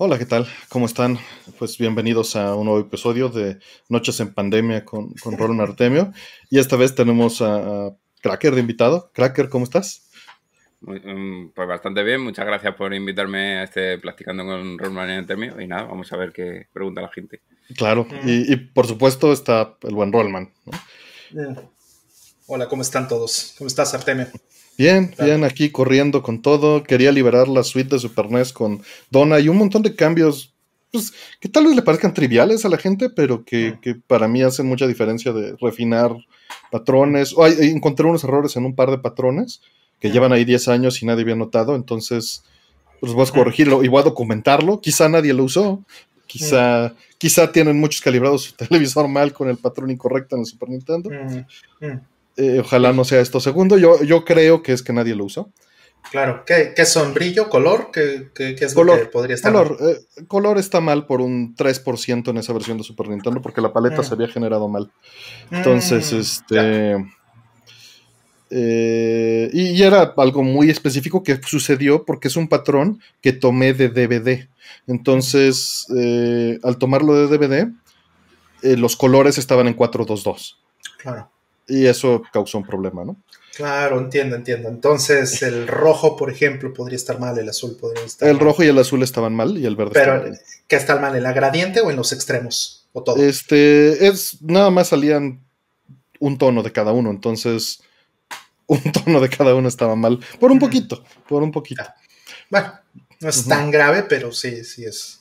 Hola, ¿qué tal? ¿Cómo están? Pues bienvenidos a un nuevo episodio de Noches en Pandemia con, con Roland Artemio. Y esta vez tenemos a, Cracker de invitado. Cracker, ¿cómo estás? Mm, pues bastante bien, muchas gracias por invitarme a este Platicando con Roland Artemio. Y nada, vamos a ver qué pregunta la gente. Claro, y, por supuesto está el buen Rollman. Hola, ¿cómo están todos? ¿Cómo estás, Artemio? Bien, bien, aquí corriendo con todo. Quería liberar la suite de Super NES con Donna y un montón de cambios pues, que tal vez le parezcan triviales a la gente, pero que, para mí hacen mucha diferencia de refinar patrones. O encontré unos errores en un par de patrones que llevan ahí 10 años y nadie había notado, entonces pues voy a corregirlo y voy a documentarlo. Quizá nadie lo usó, quizá, quizá tienen muchos calibrados su televisor mal con el patrón incorrecto en el Super Nintendo. Eh, ojalá no sea esto segundo. Yo, yo creo que es que nadie lo usó. Claro, ¿qué, qué son? ¿Brillo? ¿Color? ¿Qué, qué, es color, lo que podría estar color, mal? Eh, color está mal por un 3% en esa versión de Super Nintendo porque la paleta mm. se había generado mal. Entonces, mm, este... Eh, y, era algo muy específico que sucedió porque es un patrón que tomé de DVD. Entonces, al tomarlo de DVD, los colores estaban en 422. Claro y eso causó un problema, ¿no? Claro, entiendo, entiendo. Entonces, el rojo, por ejemplo, podría estar mal, el azul podría estar El rojo y el azul estaban mal y el verde Pero, ¿qué está mal? ¿En la gradiente o en los extremos? ¿O todo? Este, es, nada más salían un tono de cada uno, entonces un tono de cada uno estaba mal. Por un poquito, por un poquito. Bueno, no es tan grave, pero sí, sí es.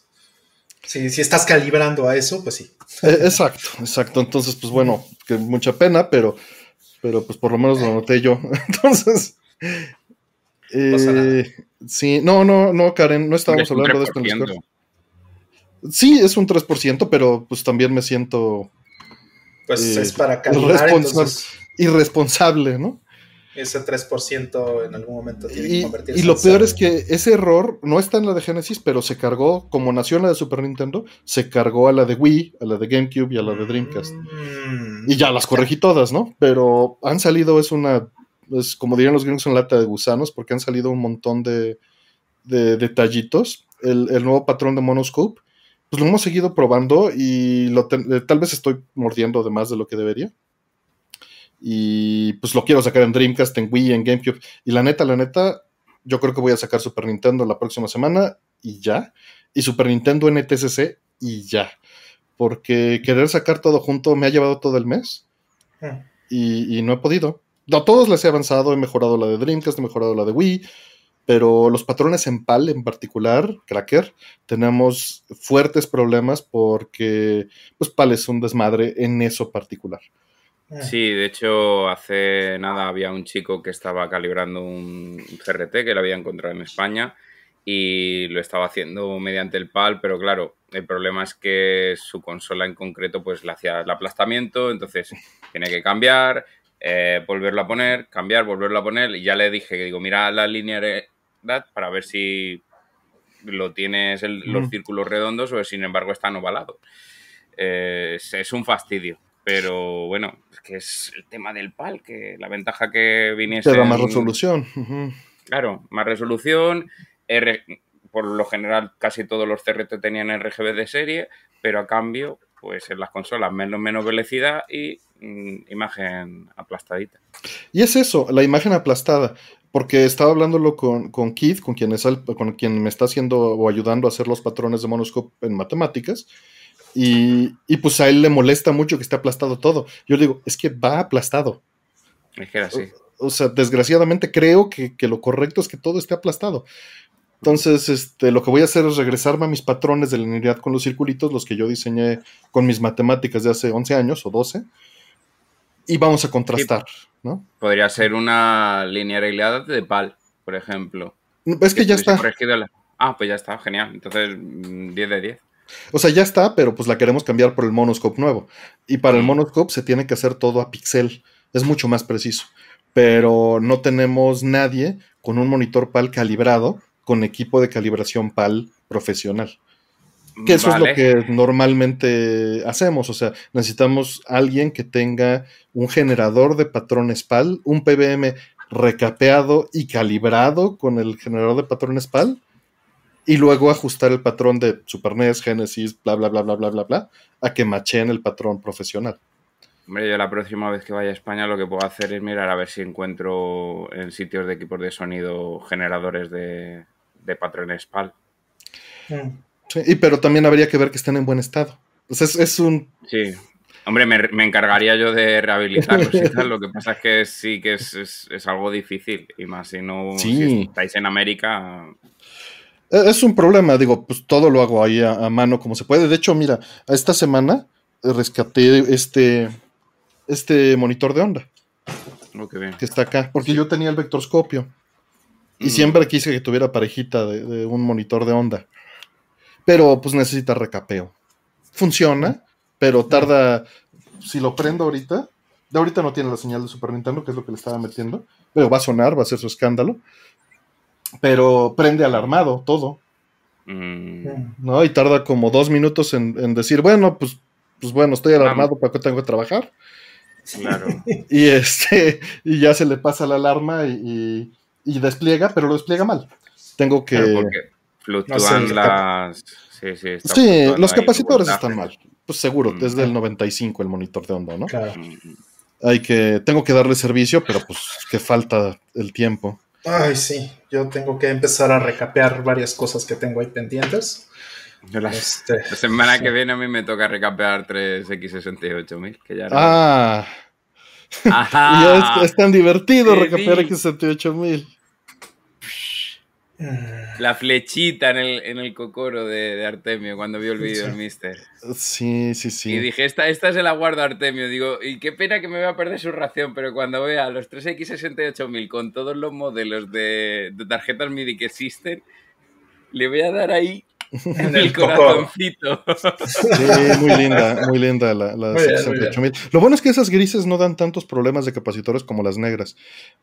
Sí, si estás calibrando a eso, pues sí. Eh, exacto, exacto. Entonces, pues bueno, que mucha pena, pero, pero pues por lo menos lo noté yo. Entonces, eh, sí, no, no, no, Karen, no estábamos hablando de esto en el Sí, es un 3%, pero pues también me siento. Pues es para calibrar. Irresponsable, ¿no? Ese 3% en algún momento tiene y, que convertirse Y lo peor es que ese error no está en la de Genesis, pero se cargó, como nació en la de Super Nintendo, se cargó a la de Wii, a la de GameCube y a la de Dreamcast. Mm. y ya las corregí todas, ¿no? Pero han salido, es una, es como dirían los gringos, una lata de gusanos, porque han salido un montón de, detallitos. El, el, nuevo patrón de Monoscope, pues lo hemos seguido probando y lo tal vez estoy mordiendo de más de lo que debería y pues lo quiero sacar en Dreamcast, en Wii, en GameCube. Y la neta, la neta, yo creo que voy a sacar Super Nintendo la próxima semana y ya. Y Super Nintendo NTSC y ya. Porque querer sacar todo junto me ha llevado todo el mes. Hmm. Y, no he podido. A todos les he avanzado, he mejorado la de Dreamcast, he mejorado la de Wii. Pero los patrones en PAL en particular, Cracker, tenemos fuertes problemas porque pues PAL es un desmadre en eso particular. Eh. Sí, de hecho, hace nada había un chico que estaba calibrando un CRT que lo había encontrado en España y lo estaba haciendo mediante el PAL, pero claro, el problema es que su consola en concreto pues le hacía el aplastamiento, entonces tiene que cambiar, eh, volverlo a poner, cambiar, volverlo a poner y ya le dije que digo, mira la linealidad para ver si lo tienes los círculos redondos o sin embargo están ovalados. Eh, es un fastidio pero bueno, es que es el tema del PAL, que la ventaja que viniese. Te da más resolución. Claro, más resolución. por lo general, casi todos los CRT tenían RGB de serie, pero a cambio, pues en las consolas menos, menos velocidad y mm, imagen aplastadita. Y es eso, la imagen aplastada. Porque estaba hablándolo con, con Keith, con quien, es con quien me está haciendo o ayudando a hacer los patrones de monoscope en matemáticas y, pues a él le molesta mucho que esté aplastado todo. Yo digo, es que va aplastado. Es que era así. O, sea, desgraciadamente creo que, lo correcto es que todo esté aplastado. Entonces, este, lo que voy a hacer es regresarme a mis patrones de linealidad con los circulitos, los que yo diseñé con mis matemáticas de hace 11 años o 12, y vamos a contrastar, ¿no? Podría ser una linealidad de PAL, por ejemplo. Es que, ya está. Ah, pues ya está, genial. Entonces, 10 mm, de 10. O sea, ya está, pero pues la queremos cambiar por el monoscope nuevo. Y para el monoscope se tiene que hacer todo a pixel. Es mucho más preciso. Pero no tenemos nadie con un monitor PAL calibrado con equipo de calibración PAL profesional. Que eso es lo que normalmente hacemos. O sea, necesitamos alguien que tenga un generador de patrones PAL, un PBM recapeado y calibrado con el generador de patrones PAL y luego ajustar el patrón de Super NES, Genesis, bla, bla, bla, bla, bla, bla, bla, a que macheen el patrón profesional. Hombre, yo la próxima vez que vaya a España lo que puedo hacer es mirar a ver si encuentro en sitios de equipos de sonido generadores de, de patrones PAL. Mm. Sí, y, pero también habría que ver que estén en buen estado. Pues es, es un... Sí, Hombre, me, encargaría yo de rehabilitarlos y tal. Lo que pasa es que sí que es, algo difícil. Y más si no si estáis en América. E, es un problema, digo, pues todo lo hago ahí a, mano como se puede. De hecho, mira, esta semana rescaté este, este monitor de onda. Bien. Que está acá. Porque yo tenía el vectorscopio. Y mm. siempre quise que tuviera parejita de, de, un monitor de onda. Pero pues necesita recapeo. Funciona pero tarda, si lo prendo ahorita, de ahorita no tiene la señal de Super Nintendo, que es lo que le estaba metiendo, pero va a sonar, va a ser su escándalo, pero prende alarmado todo. Mm. ¿No? Y tarda como dos minutos en, decir, bueno, pues, pues bueno, estoy alarmado, ¿para qué tengo que trabajar? Claro. y este, y ya se le pasa la alarma y, despliega, pero lo despliega mal. Tengo que. porque fluctúan las. Sí, sí, sí los capacitores están mal. Pues seguro, desde el 95 el monitor de onda, ¿no? Claro. Hay que, tengo que darle servicio, pero pues que falta el tiempo. Ay, sí, yo tengo que empezar a recapear varias cosas que tengo ahí pendientes. Este, la, semana que viene a mí me toca recapear 3X68000, que ya Ah. y es, tan divertido recapear X68000. La flechita en el, en el cocoro de, Artemio cuando vio el vídeo del Mister. Sí, sí, sí. Y dije, esta, esta se la guardo a Artemio. Digo, y qué pena que me voy a perder su ración, pero cuando vea los 3X68000 con todos los modelos de, de tarjetas MIDI que existen, le voy a dar ahí en el corazoncito. Sí, muy linda, muy linda la, la Lo bueno es que esas grises no dan tantos problemas de capacitores como las negras.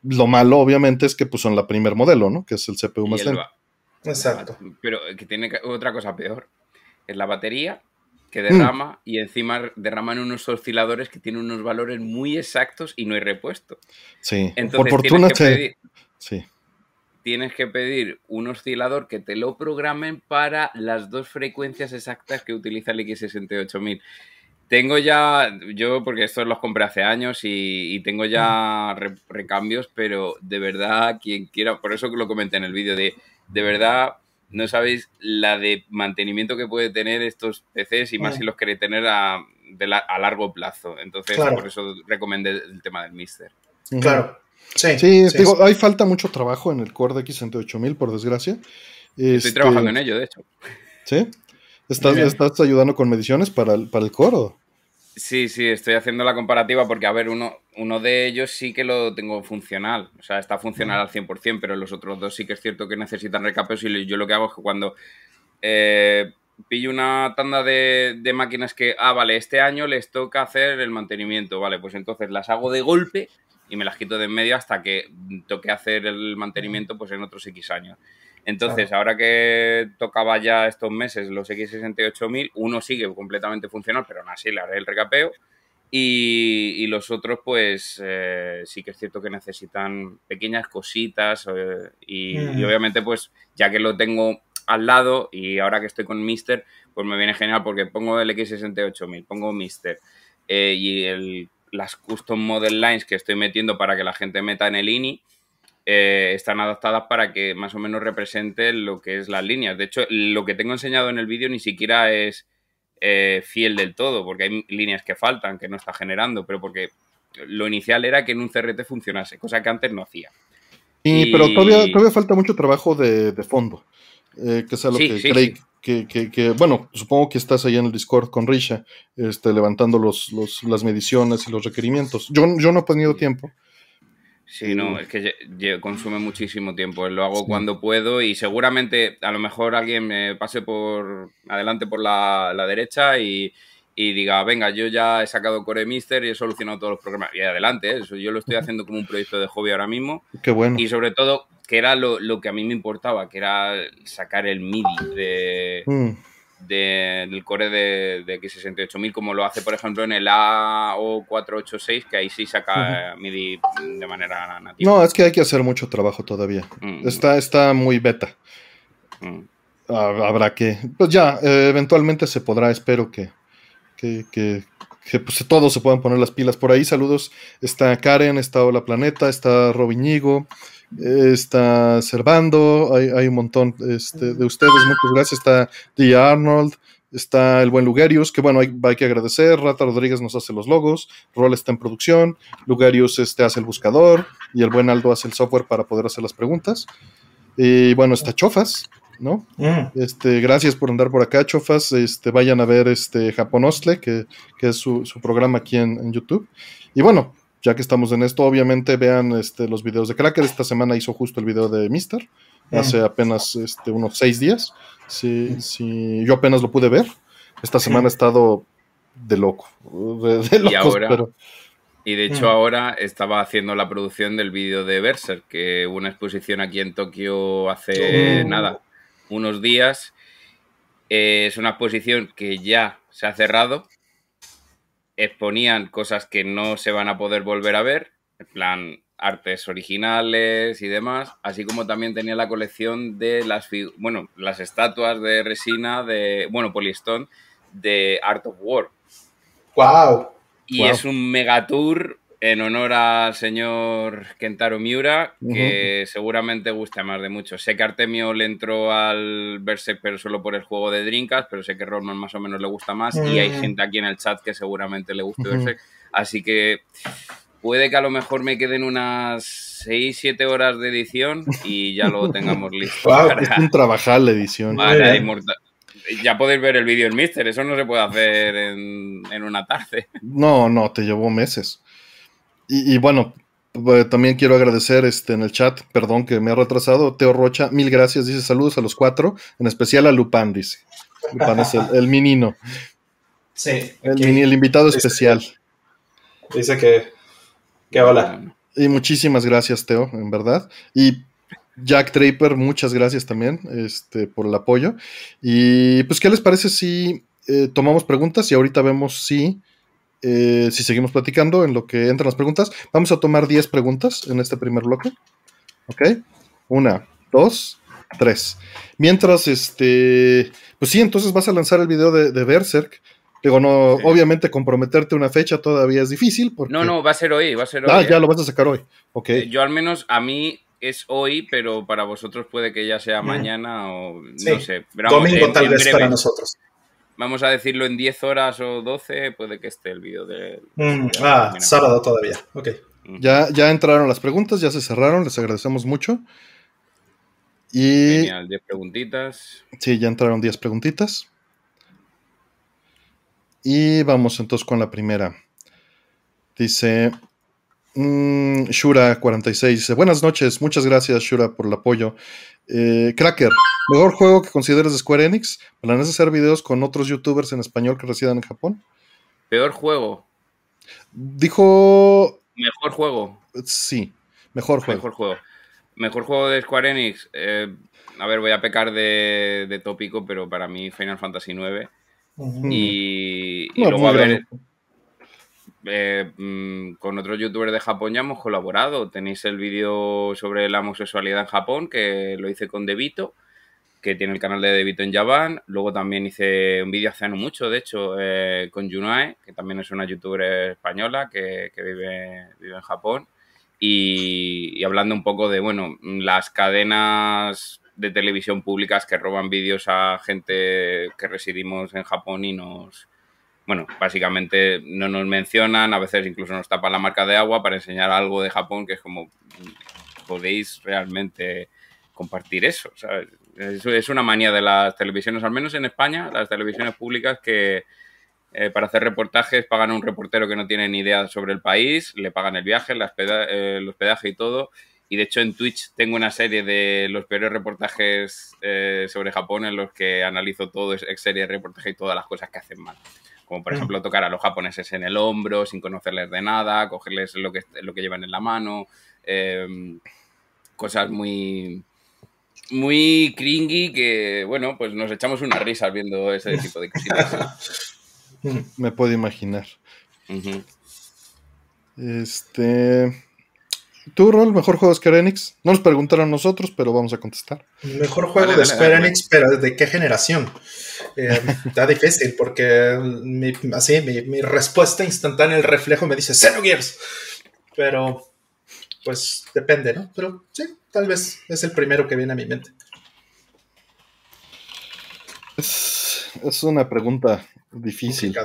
Lo malo, obviamente, es que pues, son la primer modelo, ¿no? Que es el CPU más lento. Exacto. Pero que tiene otra cosa peor. Es la batería que derrama mm. y encima derraman unos osciladores que tienen unos valores muy exactos y no hay repuesto. Sí, por fortuna Sí tienes que pedir un oscilador que te lo programen para las dos frecuencias exactas que utiliza el X68000. Tengo ya, yo porque estos los compré hace años y, tengo ya recambios, pero de verdad, quien quiera, por eso que lo comenté en el vídeo, de, de verdad no sabéis la de mantenimiento que puede tener estos PCs y más si los queréis tener a, a largo plazo. Entonces, por eso recomendé el tema del Mister. Claro. Sí, digo, hay falta mucho trabajo en el Core de X68000, por desgracia. Estoy este, trabajando en ello, de hecho. ¿Sí? ¿Estás, ¿estás ayudando con mediciones para el, para el Core? Sí, sí, estoy haciendo la comparativa porque, a ver, uno, uno de ellos sí que lo tengo funcional, o sea, está funcional al 100%, pero los otros dos sí que es cierto que necesitan recapeos y yo lo que hago es que cuando eh, pillo una tanda de, de, máquinas que, ah, vale, este año les toca hacer el mantenimiento, vale, pues entonces las hago de golpe y me las quito de en medio hasta que toque hacer el mantenimiento pues en otros X años. Entonces, ahora que tocaba ya estos meses los X68000, uno sigue completamente funcional, pero aún así le haré el recapeo. Y, los otros, pues eh, sí que es cierto que necesitan pequeñas cositas. Eh, y, y, obviamente, pues ya que lo tengo al lado y ahora que estoy con Mister, pues me viene genial porque pongo el X68000, pongo Mister. Eh, y el las custom model lines que estoy metiendo para que la gente meta en el INI eh, están adaptadas para que más o menos represente lo que es las líneas. De hecho, lo que tengo enseñado en el vídeo ni siquiera es eh, fiel del todo, porque hay líneas que faltan, que no está generando, pero porque lo inicial era que en un CRT funcionase, cosa que antes no hacía. y... pero todavía, todavía falta mucho trabajo de, fondo, eh, que es lo que sí, que, bueno, supongo que estás ahí en el Discord con Risha, este, levantando los, las mediciones y los requerimientos. Yo, yo no he tenido tiempo. Sí, no, es que consume muchísimo tiempo. Lo hago cuando puedo y seguramente a lo mejor alguien me pase por adelante por la, derecha y, diga, venga, yo ya he sacado Core Mister y he solucionado todos los programas. Y adelante, eso yo lo estoy haciendo como un proyecto de hobby ahora mismo. Qué bueno. Y sobre todo que era lo, que a mí me importaba, que era sacar el MIDI de, mm. del core de, X68000, como lo hace, por ejemplo, en el AO486, que ahí sí saca MIDI de manera nativa. No, es que hay que hacer mucho trabajo todavía. Mm. Está, está muy beta. Mm. habrá que, pues ya, eh, eventualmente se podrá, espero que, que, que, pues, todos se puedan poner las pilas por ahí. Saludos, está Karen, está Hola Planeta, está Robiñigo, está Servando, hay, hay un montón este, de ustedes, muchas gracias, está D. Arnold, está el buen Lugarius, que bueno, hay, hay, que agradecer, Rata Rodríguez nos hace los logos, Rol está en producción, Lugarius este, hace el buscador. Y el buen Aldo hace el software para poder hacer las preguntas. Y bueno, está Chofas, ¿no? Mm. Este, gracias por andar por acá, Chofas. Este, vayan a ver este Japonostle, que, que es su, programa aquí en, YouTube. Y bueno, ya que estamos en esto, obviamente vean este, los videos de Cracker. Esta semana hizo justo el video de Mister, mm. hace apenas este, unos seis días. Sí, sí, yo apenas lo pude ver. Esta semana ha estado de loco. De, y ahora, Y de hecho ahora estaba haciendo la producción del vídeo de Berserk, que hubo una exposición aquí en Tokio hace nada, unos días. Eh, es una exposición que ya se ha cerrado. Exponían cosas que no se van a poder volver a ver, en plan artes originales y demás, así como también tenía la colección de las, bueno, las estatuas de resina de, bueno, Polystone de Art of War. ¡Wow! Y es un megatour en honor al señor Kentaro Miura, que seguramente gusta más de mucho. Sé que Artemio le entró al Berserk, pero solo por el juego de Drinkas, pero sé que Rodman más o menos le gusta más, y hay mm. gente aquí en el chat que seguramente le guste Berserk. Así que puede que a lo mejor me queden unas 6, 7 horas de edición y ya lo tengamos listo. es un trabajar la edición. Ya podéis ver el vídeo en Mister, eso no se puede hacer en, en una tarde. No, no, te llevó meses. Y, bueno, eh, también quiero agradecer este, en el chat, perdón que me ha retrasado, Teo Rocha, mil gracias, dice saludos a los cuatro, en especial a Lupán, dice. Lupán es el, menino. Sí. El, el invitado especial. Dice que, que hola. Y muchísimas gracias, Teo, en verdad. Y Jack Draper, muchas gracias también este, por el apoyo. Y pues, ¿qué les parece si eh, tomamos preguntas y ahorita vemos si eh, si seguimos platicando en lo que entran las preguntas, vamos a tomar 10 preguntas en este primer bloque. ¿Ok? Una, dos, tres. Mientras, este, pues sí, entonces vas a lanzar el video de, Berserk. Digo, no, obviamente comprometerte una fecha todavía es difícil. Porque... No, no, va a ser hoy, va a ser hoy. Ah, ya lo vas a sacar hoy. Ok. Eh, yo al menos, a mí es hoy, pero para vosotros puede que ya sea mañana o no sé. Domingo tal vez para nosotros vamos a decirlo en 10 horas o 12, puede que esté el vídeo de... Mm, ah, sábado todavía, ok. Ya, ya entraron las preguntas, ya se cerraron, les agradecemos mucho. Y... Genial, 10 preguntitas. Sí, ya entraron 10 preguntitas. Y vamos entonces con la primera. Dice, Mm, Shura46 dice: Buenas noches, muchas gracias, Shura, por el apoyo. Eh, Cracker, mejor juego que consideres de Square Enix. ¿Planeas hacer videos con otros youtubers en español que residan en Japón? Peor juego. Dijo. Mejor juego. Sí, mejor juego. Mejor juego. Mejor juego de Square Enix. Eh, a ver, voy a pecar de, tópico, pero para mí Final Fantasy IX. Y, luego a ver. Eh, mm, con otros youtubers de Japón ya hemos colaborado. Tenéis el vídeo sobre la homosexualidad en Japón, que lo hice con Devito, que tiene el canal de Devito en Japan. Luego también hice un vídeo hace no mucho, de hecho, eh, con Junae, que también es una youtuber española que, vive, vive en Japón. Y, y, hablando un poco de, bueno, las cadenas de televisión públicas que roban vídeos a gente que residimos en Japón y nos bueno, básicamente no nos mencionan, a veces incluso nos tapan la marca de agua para enseñar algo de Japón que es como, podéis realmente compartir eso. Es, una manía de las televisiones, al menos en España, las televisiones públicas que eh, para hacer reportajes pagan a un reportero que no tiene ni idea sobre el país, le pagan el viaje, eh, el hospedaje y todo. Y de hecho en Twitch tengo una serie de los peores reportajes eh, sobre Japón en los que analizo todo, ex serie de reportaje y todas las cosas que hacen mal como por mm. ejemplo tocar a los japoneses en el hombro sin conocerles de nada, cogerles lo que, lo que llevan en la mano, em, cosas muy muy cringy que, bueno, pues nos echamos unas risas viendo ese tipo de cositas. Me puedo imaginar. Este. ¿Tu rol, mejor juego de Square Enix? No nos preguntaron nosotros, pero vamos a contestar. Mejor juego de Square Enix, pero ¿de qué generación? Eh, está difícil porque mi, así mi, respuesta instantánea, el reflejo me dice Xenogears. Pero, pues depende, ¿no? Pero sí, tal vez es el primero que viene a mi mente. Es, una pregunta difícil.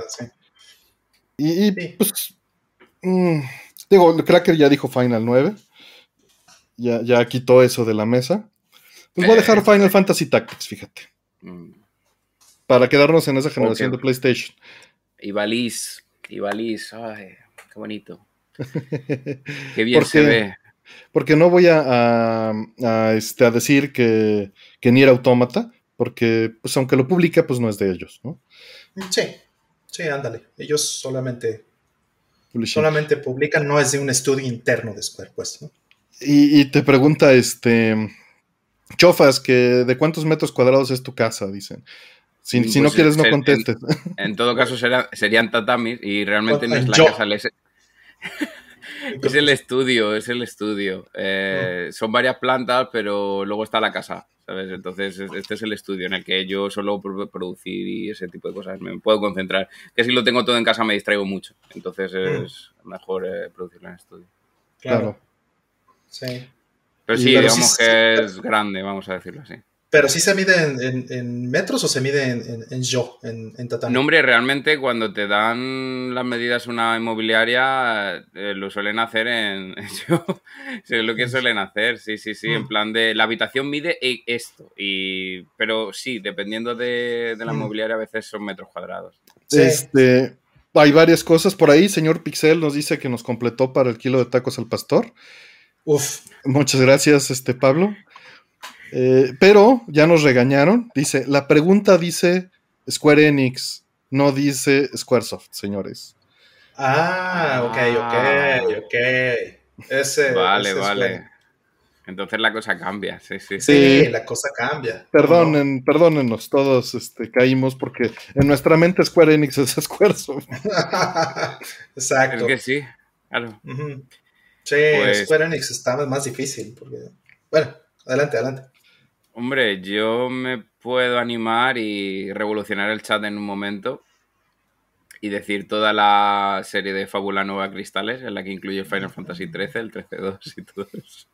Y, pues, mm, digo, Cracker ya dijo Final 9. Ya, ya quitó eso de la mesa. Pues voy a dejar eh. Final Fantasy Tactics, fíjate. Mm. Para quedarnos en esa generación de PlayStation. Y Valis, y Valis, ay, qué bonito. qué bien se ve. Porque no voy a, este, a decir que, que ni era autómata, porque pues aunque lo publica, pues no es de ellos, ¿no? Sí, sí, ándale. Ellos solamente, solamente publican, no es de un estudio interno de Square, pues, ¿no? Y, te pregunta, este, Chofas, que de cuántos metros cuadrados es tu casa, dicen. Si, no pues, quieres, no contestes. En, todo caso, serían tatamis y realmente no es la casa. Es, el estudio, es el estudio. Eh, ah. Son varias plantas, pero luego está la casa. Entonces, este es el estudio en el que yo solo producir y ese tipo de cosas me puedo concentrar. Que si lo tengo todo en casa me distraigo mucho. Entonces mm. es mejor eh, producirlo en estudio. Claro. Sí. Pero sí, digamos que es grande, vamos a decirlo así. Pero sí se mide en, metros o se mide en, yo, en, en tatami. No, hombre, realmente cuando te dan las medidas una inmobiliaria, eh, lo suelen hacer en. yo, sé lo que suelen hacer, sí, sí, sí. En mm. plan de. La habitación mide e, esto. Y, pero sí, dependiendo de, la mm. inmobiliaria, a veces son metros cuadrados. Este. Hay varias cosas por ahí. Señor Pixel nos dice que nos completó para el kilo de tacos al pastor. Uf. Muchas gracias, este Pablo. Eh, pero ya nos regañaron. Dice, la pregunta dice Square Enix, no dice Squaresoft, señores. Ah, ok, ok, ok. Ese, vale, vale. Entonces la cosa cambia, sí, sí. Sí, la cosa cambia. Perdonen, perdónenos, todos este, caímos porque en nuestra mente Square Enix es Squaresoft. Exacto. Es que sí, claro. Sí, pues Square Enix está más difícil porque... Bueno, adelante, adelante. Hombre, yo me puedo animar y revolucionar el chat en un momento y decir toda la serie de Fábula Nueva Cristales, en la que incluye Final Fantasy XIII, el 13-2 y todo eso.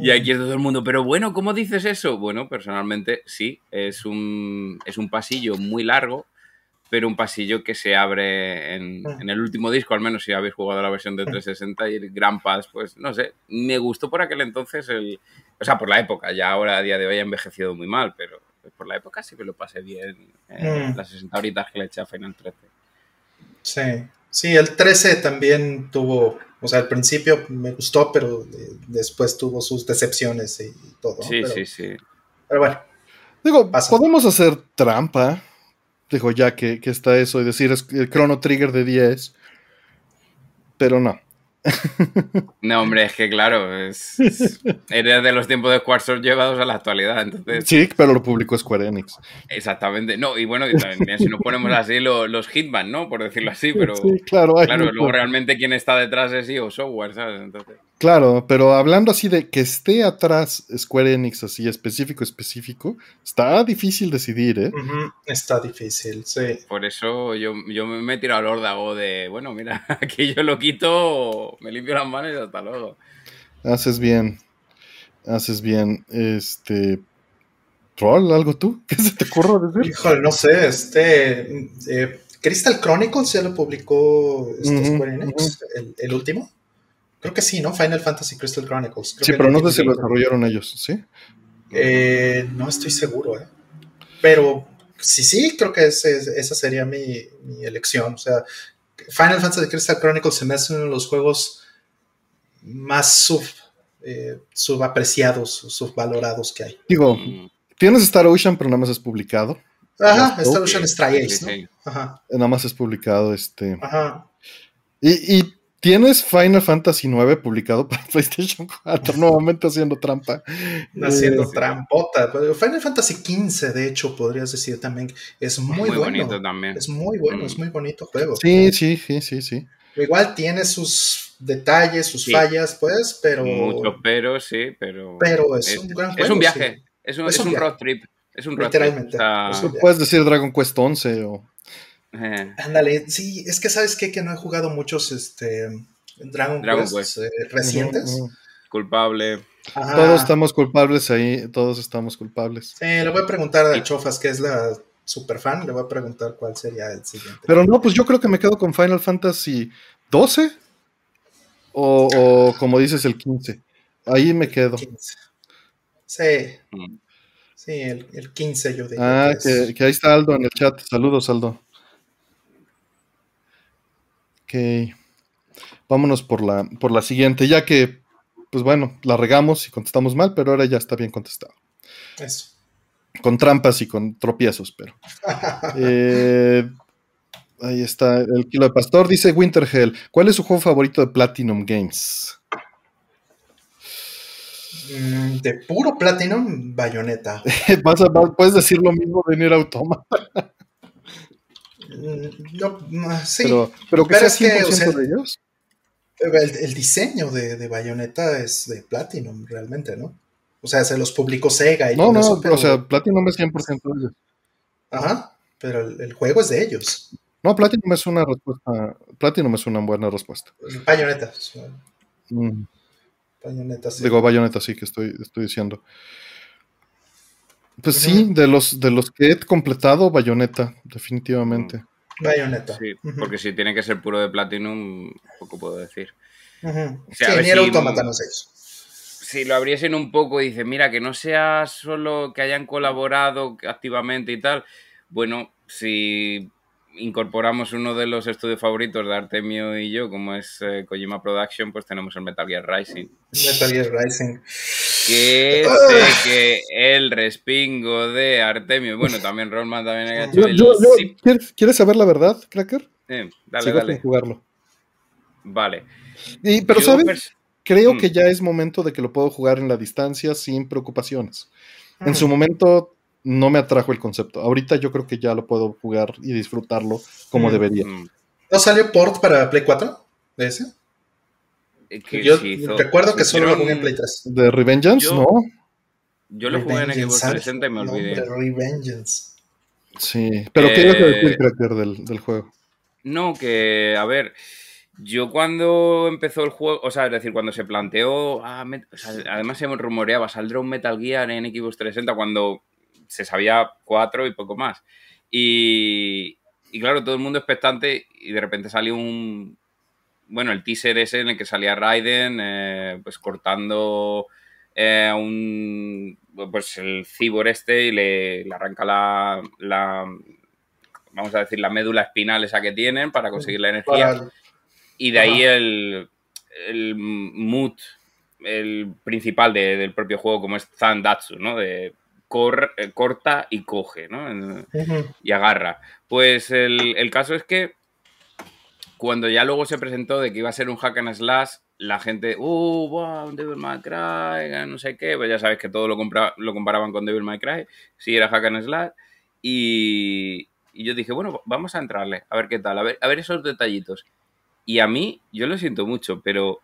Y aquí es todo el mundo, pero bueno, ¿cómo dices eso? Bueno, personalmente sí, es un, es un pasillo muy largo pero un pasillo que se abre mm. en, el último disco, al menos si habéis jugado la versión de 360 mm. y el Grand Pass, pues no sé, me gustó por aquel entonces, el, o sea, por la época, ya ahora a día de hoy ha envejecido muy mal, pero por la época sí que lo pasé bien mm. las 60 horitas que le eché a Final 13. Sí, sí, el 13 también tuvo, o sea, al principio me gustó, pero después tuvo sus decepciones y todo. Sí, sí, sí. Pero bueno. Digo, podemos hacer trampa dijo ya que, está eso y decir es el Chrono Trigger de 10, pero no. No, hombre, es que claro, es, era de los tiempos de Squaresoft llevados a la actualidad, entonces... Sí, pero lo publicó Square Enix. Exactamente, no, y bueno, también, si nos ponemos así los Hitman, ¿no? Por decirlo así, pero... Sí, claro, claro luego realmente quien está detrás es o Software, ¿sabes? Entonces... Claro, pero hablando así de que esté atrás Square Enix, así específico, específico, está difícil decidir, ¿eh? Está difícil, sí. Por eso yo, yo me he tirado al órdago de, bueno, mira, aquí yo lo quito, me limpio las manos y hasta luego. Haces bien, haces bien, este... Troll, ¿algo tú? ¿Qué se te ocurre decir? Híjole, no sé, este... Eh, Crystal Chronicles ya lo publicó este Square Enix, el último. Creo que sí, ¿no? Final Fantasy Crystal Chronicles. sí, pero no sé si lo desarrollaron ellos, ¿sí? Eh, no estoy seguro, ¿eh? Pero sí, sí, creo que esa sería mi, elección. O sea, Final Fantasy Crystal Chronicles se me hace uno de los juegos más sub, eh, subapreciados, subvalorados que hay. Digo, tienes Star Ocean, pero nada más es publicado. Ajá, Star Ocean es ¿no? Ajá. Nada más es publicado, este. Ajá. Y, y Tienes Final Fantasy IX publicado para PlayStation 4, nuevamente haciendo trampa. Haciendo eh, trampota. Final Fantasy XV, de hecho, podrías decir también, es muy, muy bueno. bonito también. Es muy bueno, es muy bonito juego. Sí, sí, sí, sí, sí. Igual tiene sus detalles, sus fallas, pues, pero. Muchos pero, sí, pero. Pero es, un gran juego. Es un viaje, es, un, es, un, road trip. Es un road Literalmente. Trip. Puedes decir Dragon Quest 11 o. Eh. Ándale, sí, es que sabes qué? que no he jugado muchos este, Dragon, Quest, eh, recientes. Culpable. Todos estamos culpables ahí, todos estamos culpables. Sí, le voy a preguntar a Chofas, que es la super fan, le voy a preguntar cuál sería el siguiente. Pero no, pues yo creo que me quedo con Final Fantasy 12 o, como dices el 15. Ahí me quedo. Sí. Mm. Sí, el, 15 yo diría. Ah, que, ahí está Aldo en el chat. Saludos, Aldo. Ok. Vámonos por la, por la siguiente, ya que, pues bueno, la regamos y contestamos mal, pero ahora ya está bien contestado. Eso. Con trampas y con tropiezos, pero. eh, Ahí está el kilo de pastor. Dice Winterhell, ¿cuál es su juego favorito de Platinum Games? Mm, de puro Platinum, Bayonetta. puedes decir lo mismo de Nier Automata. Mm, no, sí. Pero, pero que sea 100% de ellos. El, diseño de, de, Bayonetta es de Platinum, realmente, ¿no? O sea, se los publicó Sega y No, no, o sea, Platinum es 100% de ellos. Ajá, pero el, juego es de ellos. No, Platinum es una respuesta. Platinum es una buena respuesta. Bayonetta. Mm. Bayonetta, sí. Digo, Bayonetta, sí, que estoy, estoy diciendo. Pues sí, de los, de los que he completado, Bayonetta, definitivamente. Bayonetta. Sí, porque si tiene que ser puro de Platinum, poco puedo decir. Uh -huh. sí, ni el automata no sé eso. Si lo abriesen un poco y dicen, mira, que no sea solo que hayan colaborado activamente y tal. Bueno, si incorporamos uno de los estudios favoritos de Artemio y yo, como es eh, Kojima Production, pues tenemos el Metal Gear Rising. Metal Gear Rising. Que sé que el respingo de Artemio, bueno, también Rollman también ha hecho el... ¿quieres, saber la verdad, Cracker? Eh, dale, dale. jugarlo. Vale. Y, pero, ¿sabes? Creo mm. que ya es momento de que lo puedo jugar en la distancia sin preocupaciones. En su momento no me atrajo el concepto. Ahorita yo creo que ya lo puedo jugar y disfrutarlo como debería. ¿No salió port para Play 4 de ese? Eh, yo recuerdo que solo lo jugué en Play 3. ¿De Revengeance? no. Yo lo jugué en Xbox 360 y me olvidé. De Revengeance. Sí, pero ¿qué es decir, Cracker, del, del juego? No, que, a ver, yo cuando empezó el juego, o sea, es decir, cuando se planteó, ah, o sea, además se rumoreaba, saldrá un Metal Gear en Xbox 360 cuando se sabía cuatro y poco más. Y, claro, todo el mundo expectante y de repente salió un... Bueno, el teaser ese en el que salía Raiden, eh, pues cortando eh, un... Pues el cibor este y le, arranca la, la, Vamos a decir, la médula espinal esa que tienen para conseguir la energía. Y de ahí el, el mood, el principal del propio juego, como es Zandatsu, ¿no? De eh, corta y coge, ¿no? Y agarra. Pues el, caso es que cuando ya luego se presentó de que iba a ser un hack and slash, la gente, uh, wow, Devil May Cry, no sé qué, pues ya sabes que todo lo, lo comparaban con Devil May Cry, sí era hack and slash, y, yo dije, bueno, vamos a entrarle, a ver qué tal, a ver, a ver esos detallitos. Y a mí, yo lo siento mucho, pero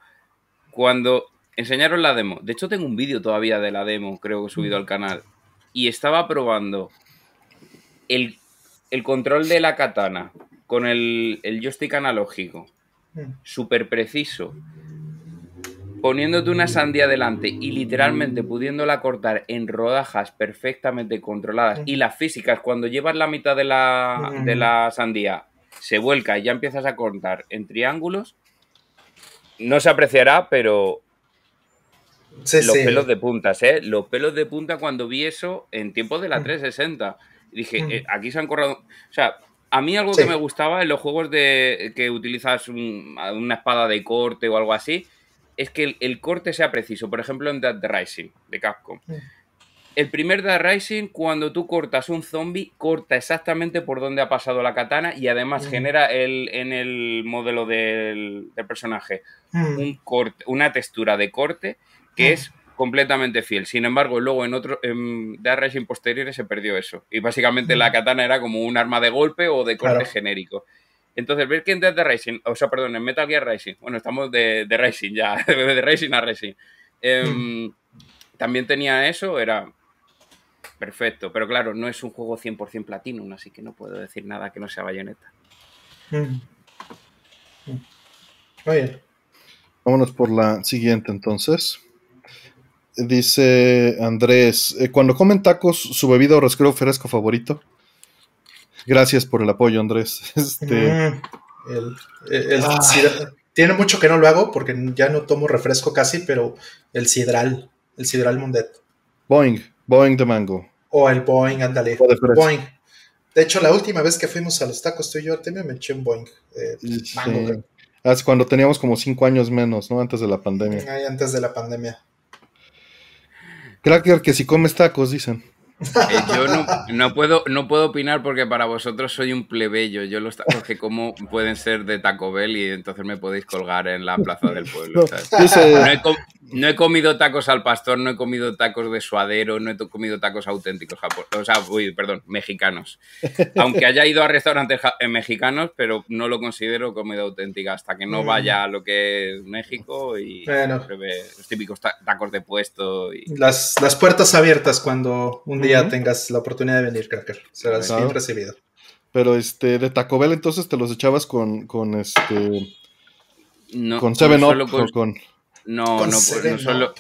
cuando enseñaron la demo, de hecho tengo un vídeo todavía de la demo, creo que he subido al canal, y estaba probando el, control de la katana con el, joystick analógico, mm. súper preciso, poniéndote una sandía delante y literalmente pudiéndola cortar en rodajas perfectamente controladas mm. y las físicas, cuando llevas la mitad de la, de la mm. sandía, se vuelca y ya empiezas a cortar en triángulos, no se apreciará, pero los pelos de puntas, ¿eh? Los pelos de punta cuando vi eso en tiempos de la 360. Mm. Dije, mm. eh, aquí se han corrido. O sea, a mí algo que me gustaba en los juegos de que utilizas una espada de corte o algo así, es que el, corte sea preciso. Por ejemplo, en Dead Rising de Capcom. Mm. El primer Dead Rising, cuando tú cortas un zombie, corta exactamente por donde ha pasado la katana y además genera el, en el modelo del, del personaje un corte, una textura de corte que es completamente fiel. Sin embargo, luego en otro en Dead Rising posteriores se perdió eso. Y básicamente la katana era como un arma de golpe o de corte genérico. Entonces, ver que en Dead Racing, o sea, perdón, en Metal Gear Racing, bueno, estamos de, de Racing ya, de Racing a Racing. Em, también tenía eso, era perfecto, pero claro, no es un juego 100% Platinum, así que no puedo decir nada que no sea bayoneta. Mm. Oye. Vámonos por la siguiente entonces. Dice Andrés, eh, cuando comen tacos, su bebida o fresco favorito. Gracias por el apoyo, Andrés. Este... Mm, el, ah. tiene mucho que no lo hago porque ya no tomo refresco casi, pero el sidral, el sidral Mundet. Boeing, Boeing de mango. O el Boeing, ándale. Boeing. De hecho, la última vez que fuimos a los tacos, tú y yo, también me eché un Boeing. Eh, mango, Hace cuando teníamos como cinco años menos, ¿no? Antes de la pandemia. Ay, antes de la pandemia. Cracker, que si comes tacos, dicen. Eh, yo no, puedo, no puedo opinar porque para vosotros soy un plebeyo. Yo los tacos que como pueden ser de Taco Bell y entonces me podéis colgar en la plaza del pueblo. No, he, comido tacos al pastor, no he comido tacos de suadero, no he comido tacos auténticos o sea, uy, perdón, mexicanos. Aunque haya ido a restaurantes eh, mexicanos, pero no lo considero comida auténtica hasta que no mm. vaya a lo que es México y pruebe los típicos tacos de puesto. Y... Las, las puertas abiertas cuando un día ya tengas la oportunidad de venir, Cracker. Serás bien recibido. Pero este, de Taco Bell entonces te los echabas con, con este. No, con Seven Up con, No, no, pues, solo.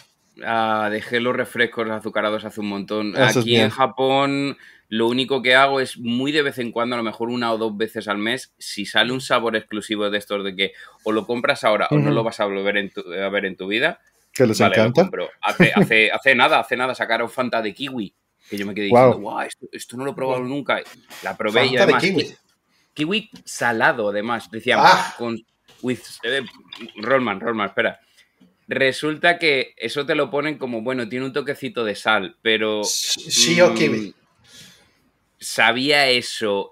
Ah, dejé los refrescos azucarados hace un montón. Aquí en Japón lo único que hago es muy de vez en cuando, a lo mejor una o dos veces al mes, si sale un sabor exclusivo de estos de que o lo compras ahora o no lo vas a volver a ver en tu vida. Que les encanta. Hace, hace, hace nada, hace nada sacaron Fanta de kiwi que yo me quedé diciendo, wow, esto, no lo he probado nunca. La probé y además. kiwi. kiwi. salado, además. Decía, ah. con. With, eh, Rollman, Rollman, espera. Resulta que eso te lo ponen como, bueno, tiene un toquecito de sal, pero. Sí o kiwi. Sabía eso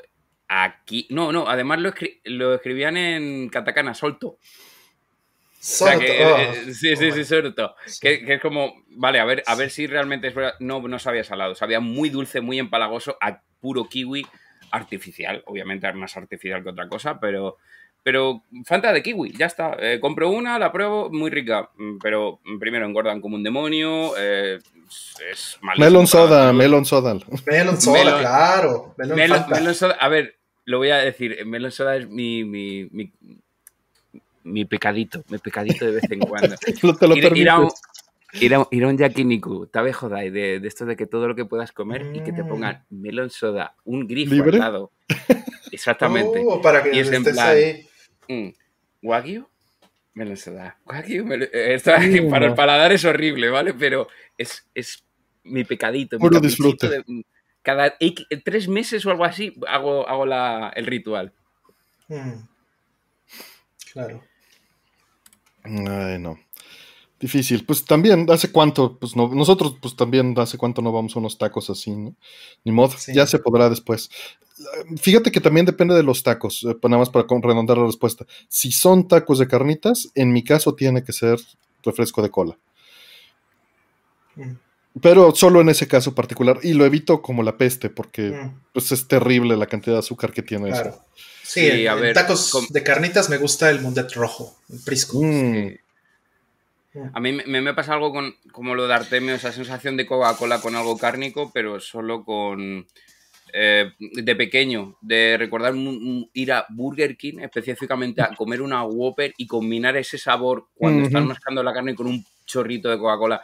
aquí. No, no, además lo, lo escribían en katakana, solto. Sorto. Oh. sí, sí, sí, sorto. Que, es como, vale, a ver, a ver si realmente es verdad. No, no sabía salado, sabía muy dulce, muy empalagoso, a puro kiwi artificial. Obviamente es más artificial que otra cosa, pero, pero Fanta de kiwi, ya está. Eh, compro una, la pruebo, muy rica, mm, pero primero engordan como un demonio, eh, es Melon soda, melon soda. Melon soda, claro. Melon, soda, a ver, lo voy a decir, melon soda es mi, mi mi pecadito, mi pecadito de vez en cuando. te lo ir, ir, a un, ir, a, ir, a un yakiniku, tabe jodai, de, de esto de que todo lo que puedas comer y que te pongan mm. melon soda, un grifo ¿Libre? al lado. Exactamente. Oh, para que y es en plan. Mm, ¿Wagyu? Melon soda. Wagyu, melon, esto, para el paladar es horrible, ¿vale? Pero es, es mi pecadito. Puro disfrute. De, cada tres meses o algo así hago, hago la, el ritual. Mm. Claro. Ay, no. Difícil. Pues también, ¿hace cuánto? Pues no, nosotros, pues también, ¿hace cuánto no vamos a unos tacos así, no? Ni modo, ya se podrá después. Fíjate que también depende de los tacos, eh, nada más para redondar la respuesta. Si son tacos de carnitas, en mi caso tiene que ser refresco de cola. Mm. Pero solo en ese caso particular, y lo evito como la peste, porque mm. pues es terrible la cantidad de azúcar que tiene eso. Sí, a ver, tacos de carnitas me gusta el mundet rojo, el prisco. Mm. A mí me, pasa algo con como lo de Artemio, esa sensación de Coca-Cola con algo cárnico, pero solo con... Eh, de pequeño, de recordar ir a Burger King específicamente a comer una Whopper y combinar ese sabor cuando están mascando la carne con un chorrito de Coca-Cola.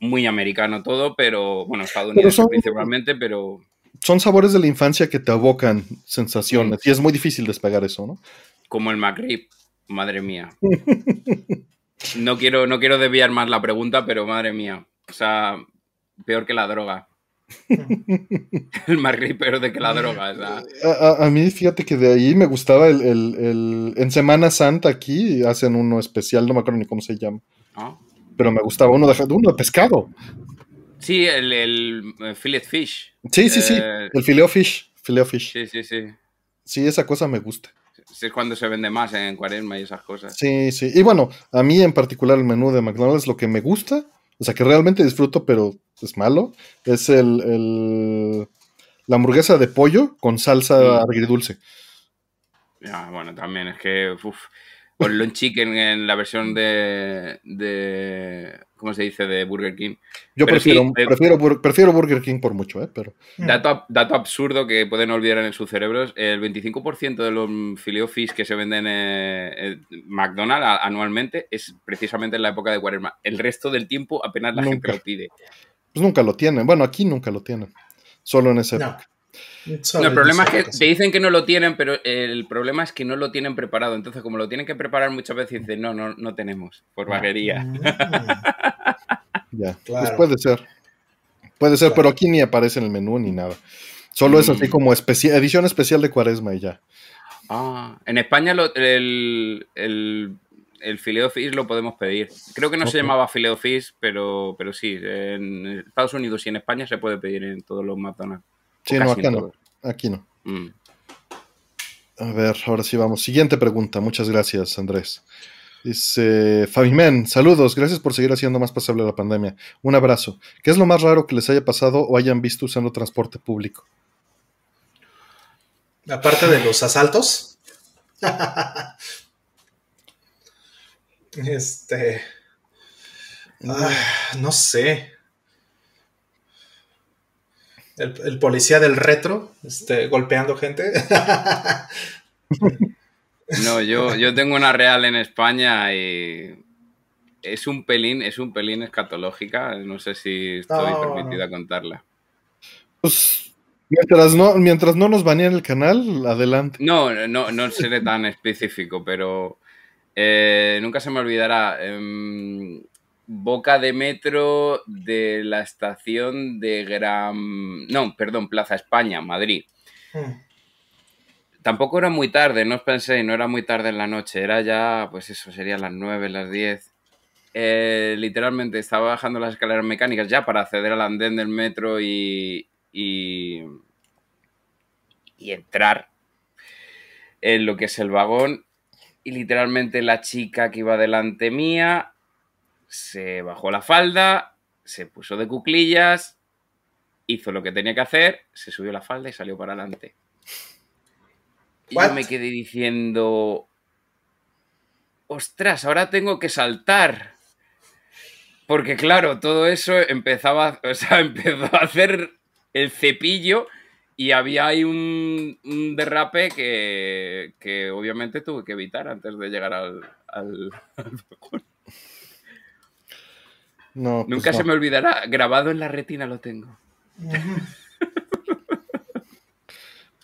Muy americano todo, pero bueno, estadounidense principalmente, pero son sabores de la infancia que te abocan sensaciones y es muy difícil despegar eso, ¿no? Como el McRib, madre mía. no, quiero, no quiero desviar más la pregunta, pero madre mía. O sea, peor que la droga. el McRib peor de que la droga. a, mí, fíjate que de ahí me gustaba el, En Semana Santa aquí hacen uno especial, no me acuerdo ni cómo se llama. Ah. Pero me gustaba uno de, uno de pescado. Sí, el, el, eh, fillet fish. Sí, sí, sí. Eh, el fileo fish. Fileo fish. Sí, sí, sí. Sí, esa cosa me gusta. es cuando se vende más en cuaresma y esas cosas. Sí, sí. Y bueno, a mí en particular el menú de McDonald's lo que me gusta, o sea, que realmente disfruto, pero es malo, es el, el la hamburguesa de pollo con salsa agridulce. Ya, bueno, también es que. Uf, con Lon Chicken en la versión de, de. ¿Cómo se dice? De Burger King. Yo Pero prefiero, sí, eh, prefiero, Bur- prefiero Burger King por mucho, ¿eh? Pero Dato, dato absurdo que pueden olvidar en sus cerebros: el 25% de los filet fish que se venden en McDonald's anualmente es precisamente en la época de Cuaresma. El resto del tiempo apenas la gente lo pide. pues nunca lo tienen. Bueno, aquí nunca lo tienen. Solo en esa No. época. Solo No, el problema es que te dicen que no lo tienen, pero el problema es que no lo tienen preparado. Entonces, como lo tienen que preparar muchas veces, dicen, no, no, no tenemos, por vaguería. Mm, Ya. Claro. Pues puede ser. Puede ser, Claro. pero aquí ni aparece en el menú ni nada. Solo es así Mm. como especi- edición especial de Cuaresma y ya. Ah, en España lo- el, el, el fileo fish lo podemos pedir. Creo que no se llamaba fileo fish, pero, pero sí, en Estados Unidos y en España se puede pedir en todos los McDonald's. Sí, no, acá no. Aquí no. Mm. A ver, ahora sí vamos. Siguiente pregunta. Muchas gracias, Andrés. Dice Fabimen, saludos, gracias por seguir haciendo más pasable la pandemia. Un abrazo. ¿Qué es lo más raro que les haya pasado o hayan visto usando transporte público? Aparte de los asaltos. este. ah, no sé. El, el policía del retro, este, golpeando gente. No, yo, yo tengo una real en España y es un pelín, es un pelín escatológica. No sé si estoy No, permitida contarla. Pues mientras no, mientras no nos baneen el canal, adelante. No, no, no seré tan específico, pero eh, nunca se me olvidará. em, boca de metro de la estación de Gran... No, perdón, Plaza España, Madrid. Tampoco era muy tarde, no os penséis, no era muy tarde en la noche, era ya, pues eso, serían las 9, las 10. Eh, literalmente estaba bajando las escaleras mecánicas ya para acceder al andén del metro y, y, y entrar en lo que es el vagón. Y literalmente la chica que iba delante mía se bajó la falda, se puso de cuclillas, hizo lo que tenía que hacer, se subió la falda y salió para adelante. Y yo me quedé diciendo, ostras, ahora tengo que saltar. Porque claro, todo eso empezaba, o sea, empezó a hacer el cepillo y había ahí un, un derrape que, que obviamente tuve que evitar antes de llegar al, al-. No, pues Nunca no. se me olvidará, grabado en la retina lo tengo.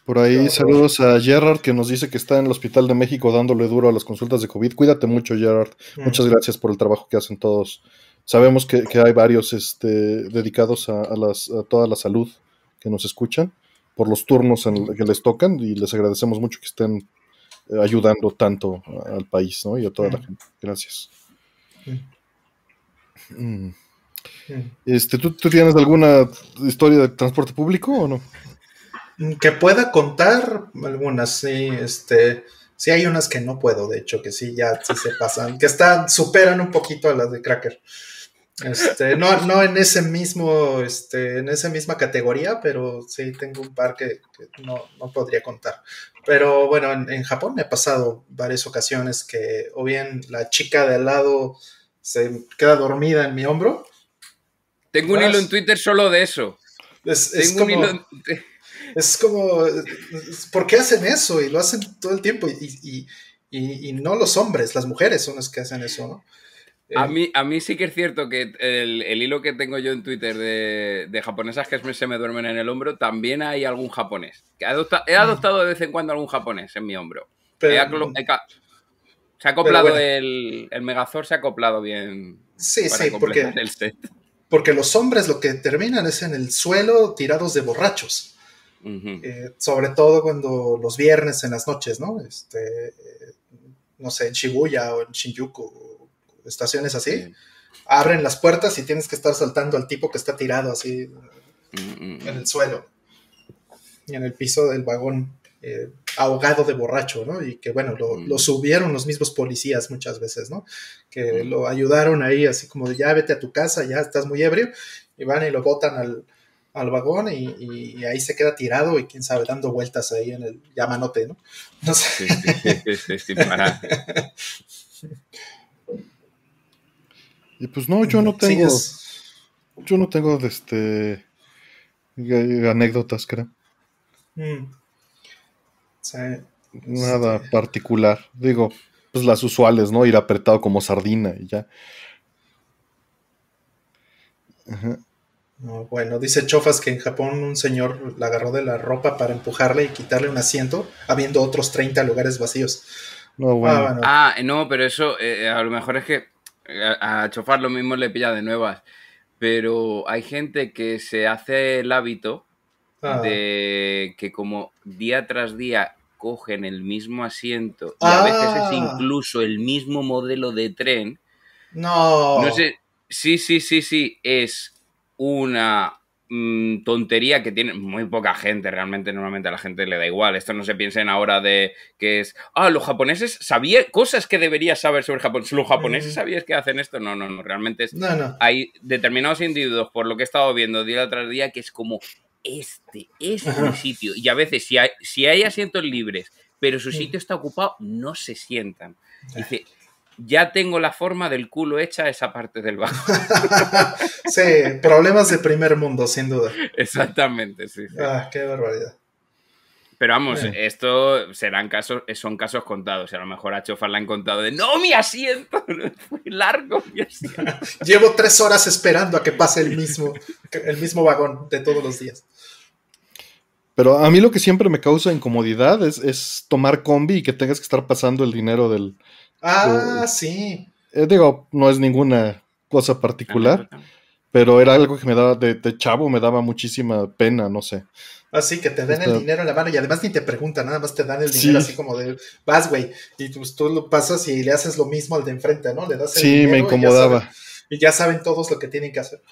Por ahí saludos a Gerard que nos dice que está en el Hospital de México dándole duro a las consultas de COVID. Cuídate mucho, Gerard. Muchas gracias por el trabajo que hacen todos. Sabemos que, que hay varios este, dedicados a, a las- a toda la salud que nos escuchan por los turnos en el que les tocan y les agradecemos mucho que estén eh, ayudando tanto al país ¿no? y a toda la gente. Gracias. Mm. Este, ¿tú, tú tienes alguna historia de transporte público o no? Que pueda contar algunas, sí, este, sí hay unas que no puedo, de hecho, que sí ya sí se pasan, que están, superan un poquito a las de Cracker. Este, no, no en ese mismo, este, en esa misma categoría, pero sí tengo un par que, que no, no podría contar. Pero bueno, en, en Japón me ha pasado varias ocasiones que o bien la chica de al lado se queda dormida en mi hombro. Tengo un Vas. hilo en Twitter solo de eso. Es, es Tengo un como, hilo en- Es como, ¿por qué hacen eso? Y lo hacen todo el tiempo. Y, y- y- y no los hombres, las mujeres son las que hacen eso, ¿no? A Eh, mí, a mí sí que es cierto que el, el hilo que tengo yo en Twitter de, de japonesas que se me duermen en el hombro, también hay algún japonés. He adoptado de vez en cuando algún japonés en mi hombro. pero- He he se ha acoplado bueno. el, el Megazord, se ha acoplado bien sí, para sí, porque, completar el set. porque los hombres lo que terminan es en el suelo tirados de borrachos. Eh, sobre todo cuando los viernes en las noches, ¿no? Este, eh, no sé, en Shibuya o en Shinjuku, o estaciones así, Sí. abren las puertas y tienes que estar saltando al tipo que está tirado así Mm, mm, en el suelo y en el piso del vagón, eh, ahogado de borracho, ¿no? Y que bueno, lo, Mm. lo subieron los mismos policías muchas veces, ¿no? Que Mm. lo ayudaron ahí, así como de ya vete a tu casa, ya estás muy ebrio, y van y lo botan al, al vagón y, ahí se queda tirado y quién sabe, dando vueltas ahí en el llamanote, ¿no? no sé. Y pues no, yo no tengo. Yo no tengo este anécdotas, creo. Mm. Nada este particular. Digo, pues las usuales, ¿no? Ir apretado como sardina y ya. bueno, dice Chofas que en Japón un señor la agarró de la ropa para empujarle y quitarle un asiento, habiendo otros 30 lugares vacíos. No, bueno. Ah, ah no, pero eso eh, a lo mejor es que a, Chofar lo mismo le pilla de nuevas. Pero hay gente que se hace el hábito ah. de que como día tras día cogen el mismo asiento y a veces es ah. incluso el mismo modelo de tren. No. No sé. Sí, sí, sí, sí. Es una Mm, tontería que tiene muy poca gente, realmente normalmente a la gente le da igual. Esto no se piensen ahora de que es, ah, los japoneses sabían cosas que deberías saber sobre Japón. ¿Los japoneses mm. sabías que hacen esto? No, no, no, realmente es... Hay determinados individuos, por lo que he estado viendo día tras día, que es como, este, este es un sitio. Y a veces, si hay, si hay asientos libres, pero su sitio está ocupado, no se sientan. Dice, ya tengo la forma del culo hecha esa parte del bajo. sí, problemas de primer mundo, sin duda. Exactamente, sí. Ah, qué barbaridad. Pero vamos, esto serán casos, son casos contados. Y a lo mejor a Chofar le han contado de no, mi asiento, fue largo mi asiento. Llevo tres horas esperando a que pase el mismo, el mismo vagón de todos los días. Pero a mí lo que siempre me causa incomodidad es, es tomar combi y que tengas que estar pasando el dinero del, Ah, sí. Eh, digo, no es ninguna cosa particular, pero era algo que me daba, de, chavo, me daba muchísima pena, no sé. Así que te den el dinero en la mano y además ni te preguntan, nada más te dan el dinero así como de, vas, güey, y tú, lo pasas y le haces lo mismo al de enfrente, ¿no? Le das el sí, me incomodaba. Y ya, saben, todos lo que tienen que hacer.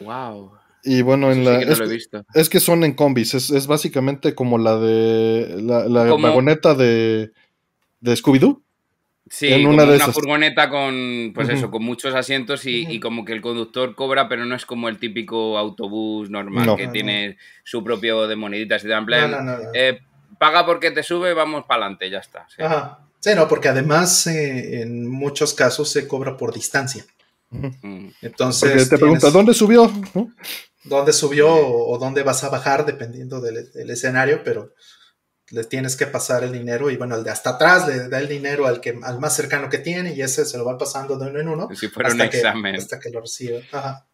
Wow. Y bueno, en la. es, que son en combis, es, básicamente como la de. La, vagoneta de, de Scooby-Doo. Sí, una, una furgoneta con, pues eso, con muchos asientos y, como que el conductor cobra, pero no es como el típico autobús normal que tiene su propio de moneditas y de en plan, eh, paga porque te sube, vamos para adelante, ya está. Sí. Ajá. Sí, no, porque además eh, en muchos casos se cobra por distancia. Mm. Entonces. te pregunta, ¿dónde subió? ¿Dónde subió o, dónde vas a bajar dependiendo del escenario? Pero le tienes que pasar el dinero y bueno, el de hasta atrás le da el dinero al que al más cercano que tiene y ese se lo va pasando de uno en uno. Si fuera hasta un que, examen. Hasta que lo recibe.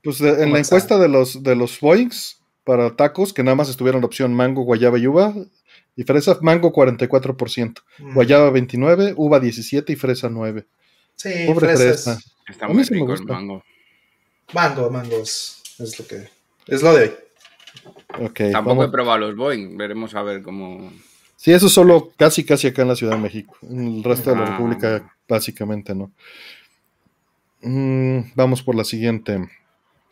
Pues en la encuesta de los, de los Boeings para tacos, que nada más estuvieron la opción mango, guayaba y uva, y fresa, mango 44%, mm. guayaba 29, uva 17 y fresa 9. Sí, Pobre fresa. Está muy rico el mango. Mango, mango es, lo que es lo de hoy. Okay, Tampoco he probado los Boeing, veremos a ver cómo Sí, eso solo casi, casi acá en la Ciudad de México. En el resto de la República, básicamente, ¿no? Mm, vamos por la siguiente.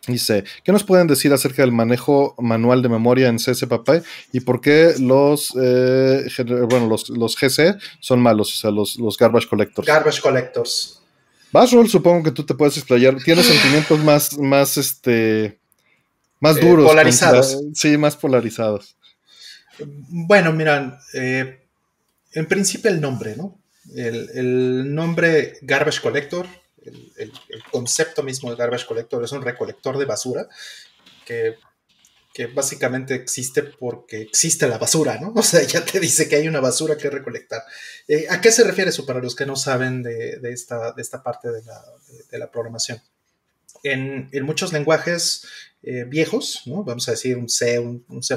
Dice, ¿qué nos pueden decir acerca del manejo manual de memoria en CSPP y por qué los, eh, bueno, los, los, GC son malos, o sea, los, los garbage collectors? Garbage collectors. Basrol, supongo que tú te puedes explayar. Tienes sentimientos más, más, este, más eh, duros. polarizados. sí, más polarizados. Bueno, miran, eh, en principio el nombre, ¿no? El, nombre Garbage Collector, el, concepto mismo de Garbage Collector es un recolector de basura que, básicamente existe porque existe la basura, ¿no? O sea, ya te dice que hay una basura que recolectar. Eh, ¿A qué se refiere eso para los que no saben de, esta, de esta, parte de la, programación? En, muchos lenguajes eh, viejos, vamos a decir un C, un, C,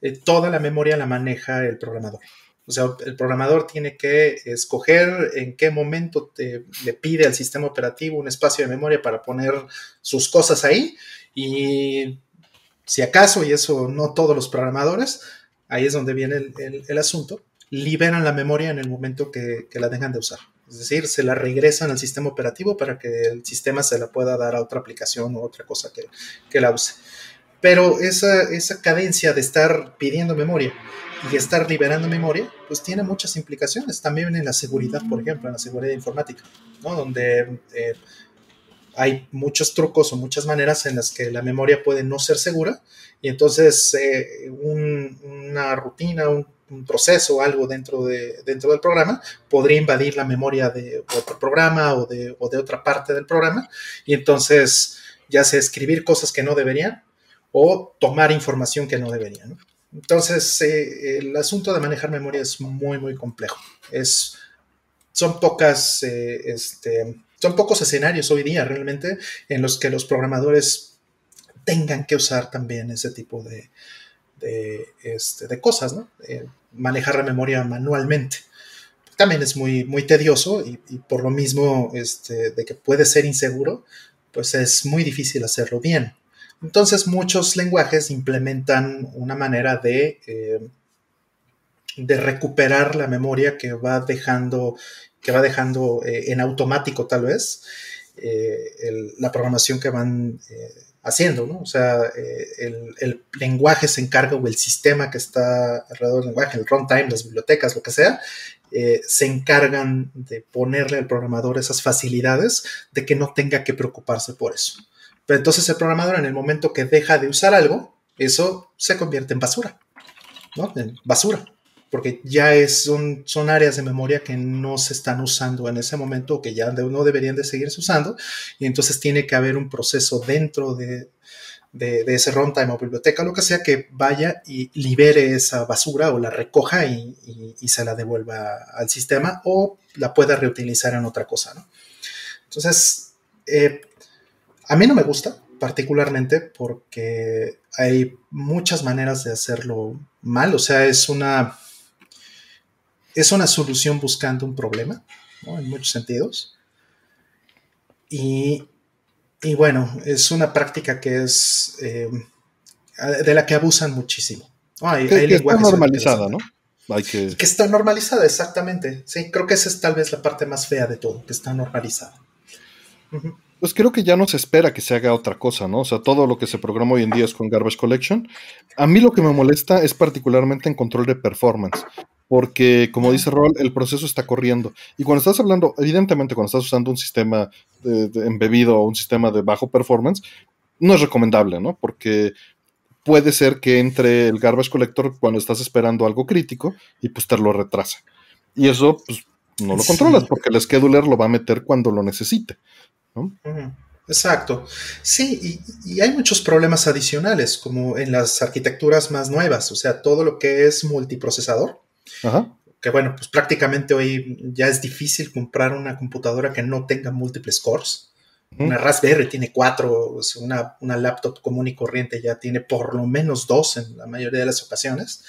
eh, toda la memoria la maneja el programador. O sea, el programador tiene que escoger en qué momento le pide al sistema operativo un espacio de memoria para poner sus cosas ahí. Y si acaso, y eso no todos los programadores, ahí es donde viene el, asunto, liberan la memoria en el momento que, la dejan de usar. Es decir, se la regresan al sistema operativo para que el sistema se la pueda dar a otra aplicación o otra cosa que, que la use. Pero esa, esa cadencia de estar pidiendo memoria y estar liberando memoria, pues tiene muchas implicaciones. También en la seguridad, por ejemplo, en la seguridad informática, ¿no? Donde eh, hay muchos trucos o muchas maneras en las que la memoria puede no ser segura y entonces eh, una rutina, un, proceso o algo dentro, de, dentro del programa podría invadir la memoria de otro programa o de, o de otra parte del programa y entonces ya sea escribir cosas que no deberían o tomar información que no deberían. Entonces, eh, el asunto de manejar memoria es muy, muy complejo. Es, son pocas, eh, este, son pocos escenarios hoy día realmente en los que los programadores tengan que usar también ese tipo de, de, este, cosas, ¿no? Eh, manejar la memoria manualmente. También es muy, muy tedioso y, por lo mismo este, de que puede ser inseguro, pues es muy difícil hacerlo bien. Entonces muchos lenguajes implementan una manera de, eh, de recuperar la memoria que va dejando, que va dejando eh, en automático tal vez la programación que van haciendo, ¿no? O sea, el, el, lenguaje se encarga o el sistema que está alrededor del lenguaje, el runtime, las bibliotecas, lo que sea, se encargan de ponerle al programador esas facilidades de que no tenga que preocuparse por eso. Pero entonces el programador en el momento que deja de usar algo, eso se convierte en basura, ¿no? En basura, porque ya es, son, son áreas de memoria que no se están usando en ese momento o que ya no deberían de seguirse usando y entonces tiene que haber un proceso dentro de, de, ese runtime o biblioteca, lo que sea, que vaya y libere esa basura o la recoja y, se la devuelva al sistema o la pueda reutilizar en otra cosa, ¿no? Entonces, eh, a mí no me gusta particularmente porque hay muchas maneras de hacerlo mal, o sea, es una, es una solución buscando un problema, en muchos sentidos. Y, bueno, es una práctica que es eh, de la que abusan muchísimo. que, está normalizada, ¿no? que... está normalizada, exactamente. Sí, creo que esa es tal vez la parte más fea de todo, que está normalizada pues creo que ya no se espera que se haga otra cosa, ¿no? O sea, todo lo que se programa hoy en día es con Garbage Collection. A mí lo que me molesta es particularmente en control de performance, porque como dice Rol, el proceso está corriendo. Y cuando estás hablando, evidentemente cuando estás usando un sistema embebido o un sistema de bajo performance, no es recomendable, ¿no? Porque puede ser que entre el garbage collector cuando estás esperando algo crítico y pues te lo retrasa. Y eso, pues, no lo controlas porque el scheduler lo va a meter cuando lo necesite. Exacto. Sí, y, hay muchos problemas adicionales, como en las arquitecturas más nuevas, o sea, todo lo que es multiprocesador. Que bueno, pues prácticamente hoy ya es difícil comprar una computadora que no tenga múltiples cores. Una Raspberry tiene cuatro, una, una laptop común y corriente ya tiene por lo menos dos en la mayoría de las ocasiones.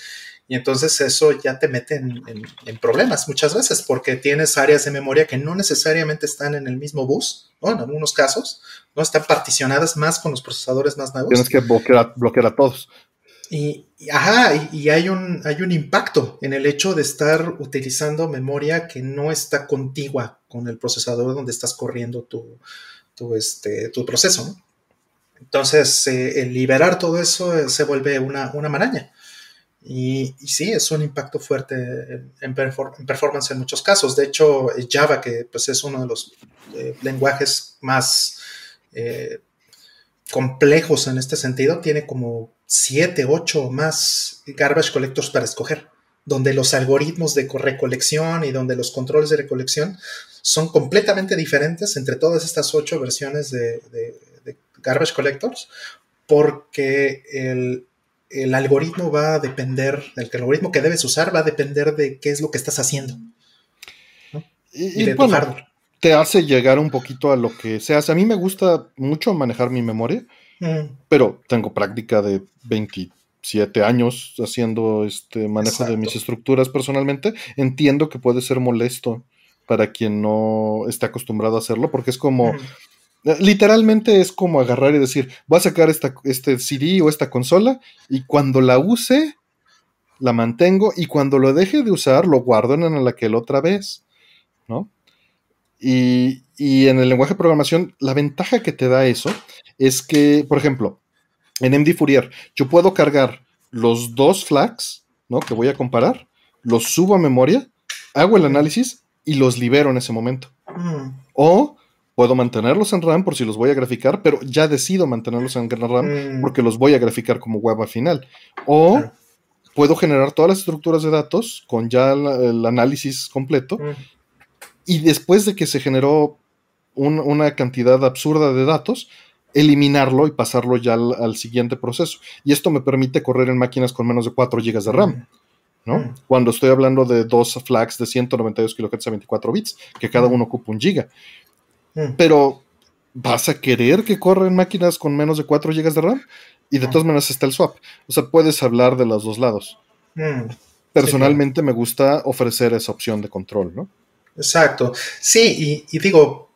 Y entonces eso ya te mete en, problemas muchas veces porque tienes áreas de memoria que no necesariamente están en el mismo bus, ¿no? En algunos casos, ¿no? Están particionadas más con los procesadores más nuevos. Tienes que bloquear, a todos. Y, ajá, y, hay, un, hay un impacto en el hecho de estar utilizando memoria que no está contigua con el procesador donde estás corriendo tu, tu, este, tu proceso, Entonces, eh, el liberar todo eso eh, se vuelve una, una maraña. Y, sí, es un impacto fuerte en, performance en muchos casos. De hecho, Java, que pues, es uno de los eh, lenguajes más eh, complejos en este sentido, tiene como 7, 8 más garbage collectors para escoger, donde los algoritmos de recolección y donde los controles de recolección son completamente diferentes entre todas estas 8 versiones de garbage collectors, porque el, el algoritmo va a depender, el algoritmo que debes usar va a depender de qué es lo que estás haciendo. Y, de te hace llegar un poquito a lo que se hace. A mí me gusta mucho manejar mi memoria, mm. pero tengo práctica de 27 años haciendo este manejo de mis estructuras personalmente. Entiendo que puede ser molesto para quien no está acostumbrado a hacerlo, porque es como, Literalmente es como agarrar y decir, voy a sacar esta, este CD o esta consola y cuando la use, la mantengo y cuando lo deje de usar, lo guardo en la que la otra vez, ¿no? Y, y, en el lenguaje de programación, la ventaja que te da eso es que, por ejemplo, en MD Fourier, yo puedo cargar los dos flags, ¿no? Que voy a comparar, los subo a memoria, hago el análisis y los libero en ese momento. Mm. O Puedo mantenerlos en RAM por si los voy a graficar, pero ya decido mantenerlos en RAM mm. porque los voy a graficar como web al final. O puedo generar todas las estructuras de datos con ya el análisis completo. Mm. Y después de que se generó una cantidad absurda de datos, eliminarlo y pasarlo ya al, siguiente proceso. Y esto me permite correr en máquinas con menos de 4 GB de RAM. Mm. ¿no? Cuando estoy hablando de dos flags de 192 kHz a 24 bits, que cada uno ocupa un giga. Mm. Pero, ¿vas a querer que corra en máquinas con menos de 4 GB de RAM? Y de todas maneras está el swap. O sea, puedes hablar de los dos lados. Mm. Personalmente me gusta ofrecer esa opción de control, ¿no? Exacto. Sí, y, digo,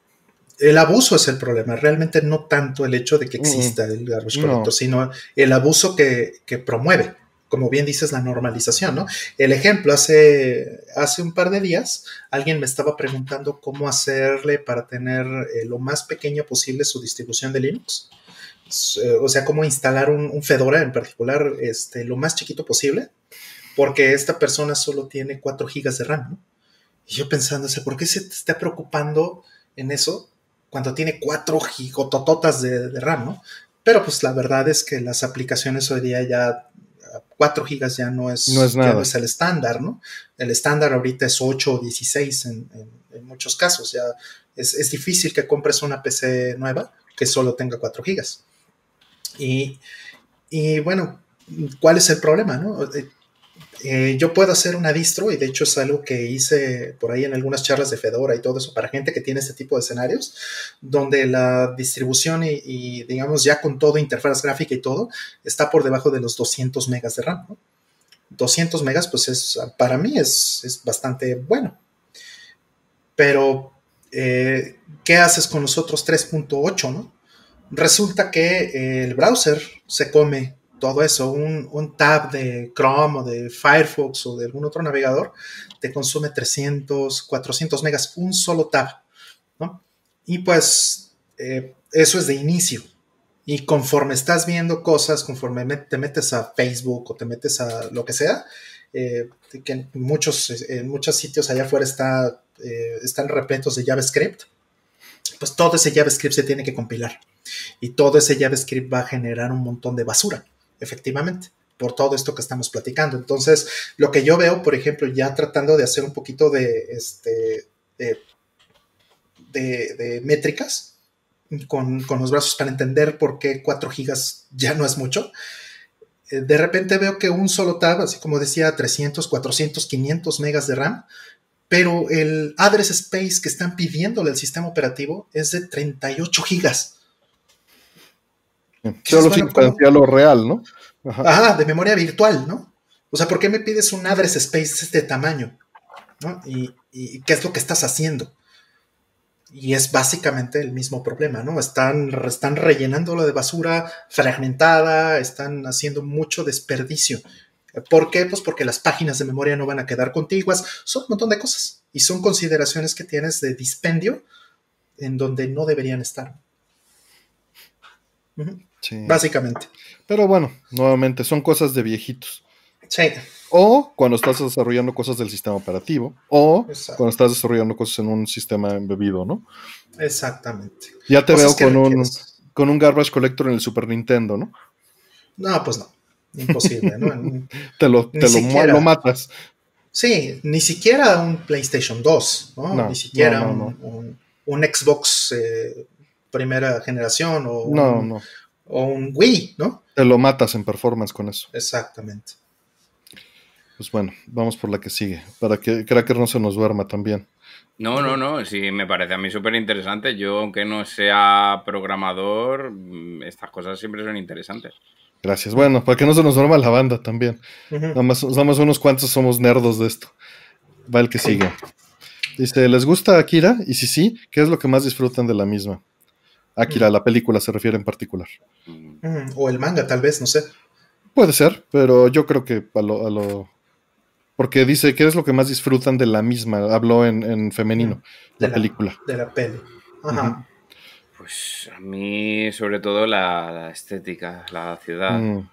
el abuso es el problema, realmente no tanto el hecho de que exista el garbage collector, sino el abuso que, que promueve como bien dices, la normalización, ¿no? El ejemplo, hace, hace un par de días alguien me estaba preguntando cómo hacerle para tener eh, lo más pequeña posible su distribución de Linux. Eh, o sea, cómo instalar un, Fedora en particular este, lo más chiquito posible, porque esta persona solo tiene 4 gigas de RAM, ¿no? Y yo pensando, ¿por qué se está preocupando en eso cuando tiene 4 gigotototas de, de RAM, ¿no? Pero pues la verdad es que las aplicaciones hoy día ya 4 gigas ya no es, es, el estándar, ¿no? El estándar ahorita es 8 o 16 en, muchos casos. Ya es, difícil que compres una PC nueva que solo tenga 4 gigas. Y, y bueno, ¿cuál es el problema, no? Eh, eh, yo puedo hacer una distro y de hecho es algo que hice por ahí en algunas charlas de Fedora y todo eso para gente que tiene este tipo de escenarios, donde la distribución y, digamos ya con todo, interfaz gráfica y todo, está por debajo de los 200 megas de RAM. 200 megas pues es, para mí es, bastante bueno. Pero, eh, ¿qué haces con los otros 3.8? ¿no? Resulta que el browser se come todo eso, un, tab de Chrome o de Firefox o de algún otro navegador, te consume 300, 400 megas, un solo tab, ¿no? Y pues eh, eso es de inicio. Y conforme estás viendo cosas, conforme te metes a Facebook o te metes a lo que sea, eh, que en muchos, en muchos sitios allá afuera eh, están repletos de JavaScript, pues todo ese JavaScript se tiene que compilar. Y todo ese JavaScript va a generar un montón de basura efectivamente, por todo esto que estamos platicando. Entonces, lo que yo veo, por ejemplo, ya tratando de hacer un poquito de, este, de, métricas con, los brazos para entender por qué 4 gigas ya no es mucho. Eh, de repente veo que un solo tab, así como decía, 300, 400, 500 megas de RAM, pero el address space que están pidiéndole al sistema operativo es de 38 gigas. Solo sin lo real, ¿no? Ajá. de memoria virtual, ¿no? O sea, ¿por qué me pides un address space de este tamaño? ¿No? Y, qué es lo que estás haciendo? Y es básicamente el mismo problema, ¿no? Están, están rellenándolo de basura fragmentada, están haciendo mucho desperdicio. ¿Por qué? Pues porque las páginas de memoria no van a quedar contiguas. Son un montón de cosas. Y son consideraciones que tienes de dispendio en donde no deberían estar. Básicamente. Pero bueno, nuevamente, son cosas de viejitos. Sí. O cuando estás desarrollando cosas del sistema operativo, o cuando estás desarrollando cosas en un sistema embebido, ¿no? Exactamente. Ya te veo con un, con un garbage collector en el Super Nintendo, ¿no? No, pues no. Imposible, ¿no? te lo, te lo, matas. Sí, ni siquiera un PlayStation 2, ¿no? ni siquiera un, un, Xbox eh, primera generación o, un, o un Wii, ¿no? Te lo matas en performance con eso. Exactamente. Pues bueno, vamos por la que sigue, para que Cracker no se nos duerma también. No, no, no, sí, me parece a mí súper interesante. Yo, aunque no sea programador, mm, estas cosas siempre son interesantes. Gracias. Bueno, para que no se nos duerma la banda también. nada, más, unos cuantos somos nerdos de esto. Va el que sigue. Dice, ¿les gusta Akira? Y si sí, ¿qué es lo que más disfrutan de la misma? Akira, la película se refiere en particular. o el manga, tal vez, no sé. Puede ser, pero yo creo que a lo, Porque dice, ¿qué es lo que más disfrutan de la misma? Habló en, femenino, de la, película. De la peli. Ajá. Pues a mí, sobre todo, la, estética, la ciudad. Mm.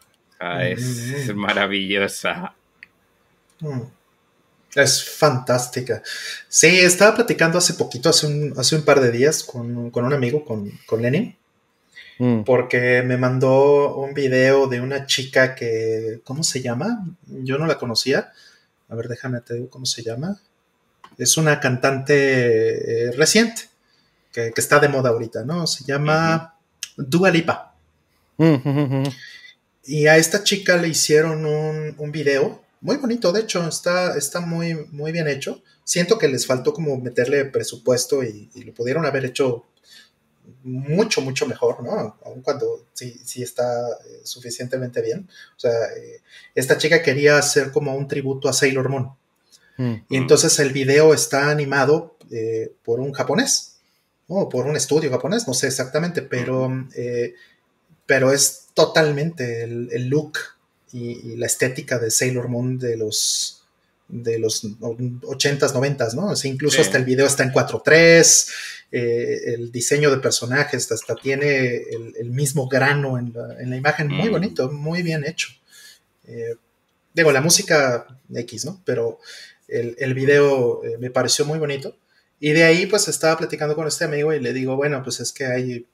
es, maravillosa. Mm. Es fantástica. Sí, estaba platicando hace poquito, hace un, hace un par de días, con, un amigo, con, con Lenin, mm. porque me mandó un video de una chica que, ¿cómo se llama? Yo no la conocía. A ver, déjame te digo cómo se llama. Es una cantante eh, reciente, que, está de moda ahorita, ¿no? Se llama Dua Lipa. Mm, y a esta chica le hicieron un, un video muy bonito, de hecho, está, está muy, muy bien hecho. Siento que les faltó como meterle presupuesto y, lo pudieron haber hecho mucho, mucho mejor, ¿no? Aun cuando sí, sí está eh, suficientemente bien. O sea, eh, esta chica quería hacer como un tributo a Sailor Moon. Mm. Y entonces el video está animado eh, por un japonés, o por un estudio japonés, no sé exactamente, pero, pero es totalmente el, el look y, la estética de Sailor Moon de los de los 80s, 90s, ¿no? incluso hasta el video está en 4.3, eh, el diseño de personajes hasta tiene el, mismo grano en la, imagen, muy mm. bonito, muy bien hecho. Eh, digo, la música X, ¿no? Pero el, el video eh, me pareció muy bonito. Y de ahí, pues estaba platicando con este amigo y le digo, bueno, pues es que hay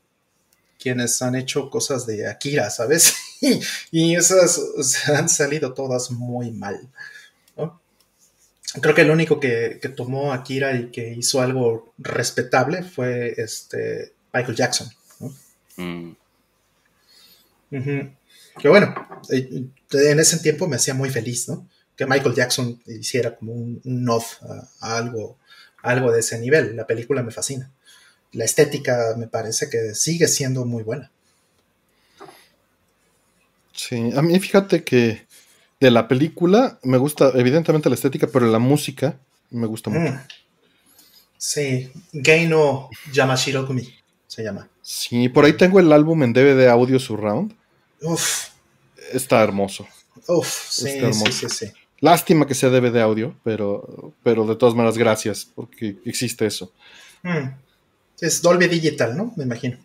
quienes han hecho cosas de Akira, ¿sabes? y esas han salido todas muy mal. Creo que el único que, tomó Akira y que hizo algo respetable fue este Michael Jackson. Mm. Que bueno, en ese tiempo me hacía muy feliz, ¿no? Que Michael Jackson hiciera como un, nod a, algo, a algo de ese nivel. La película me fascina. La estética me parece que sigue siendo muy buena. Sí, a mí fíjate que de la película me gusta evidentemente la estética, pero la música me gusta mucho. Mm. Sí, Geino Yamashiro Kumi se llama. Sí, por ahí tengo el álbum en DVD Audio Surround. Uf. Está hermoso. Uf, sí, sí, sí, Lástima que sea DVD audio, pero, pero de todas maneras, gracias, porque existe eso. Mm. Es Dolby Digital, ¿no? Me imagino.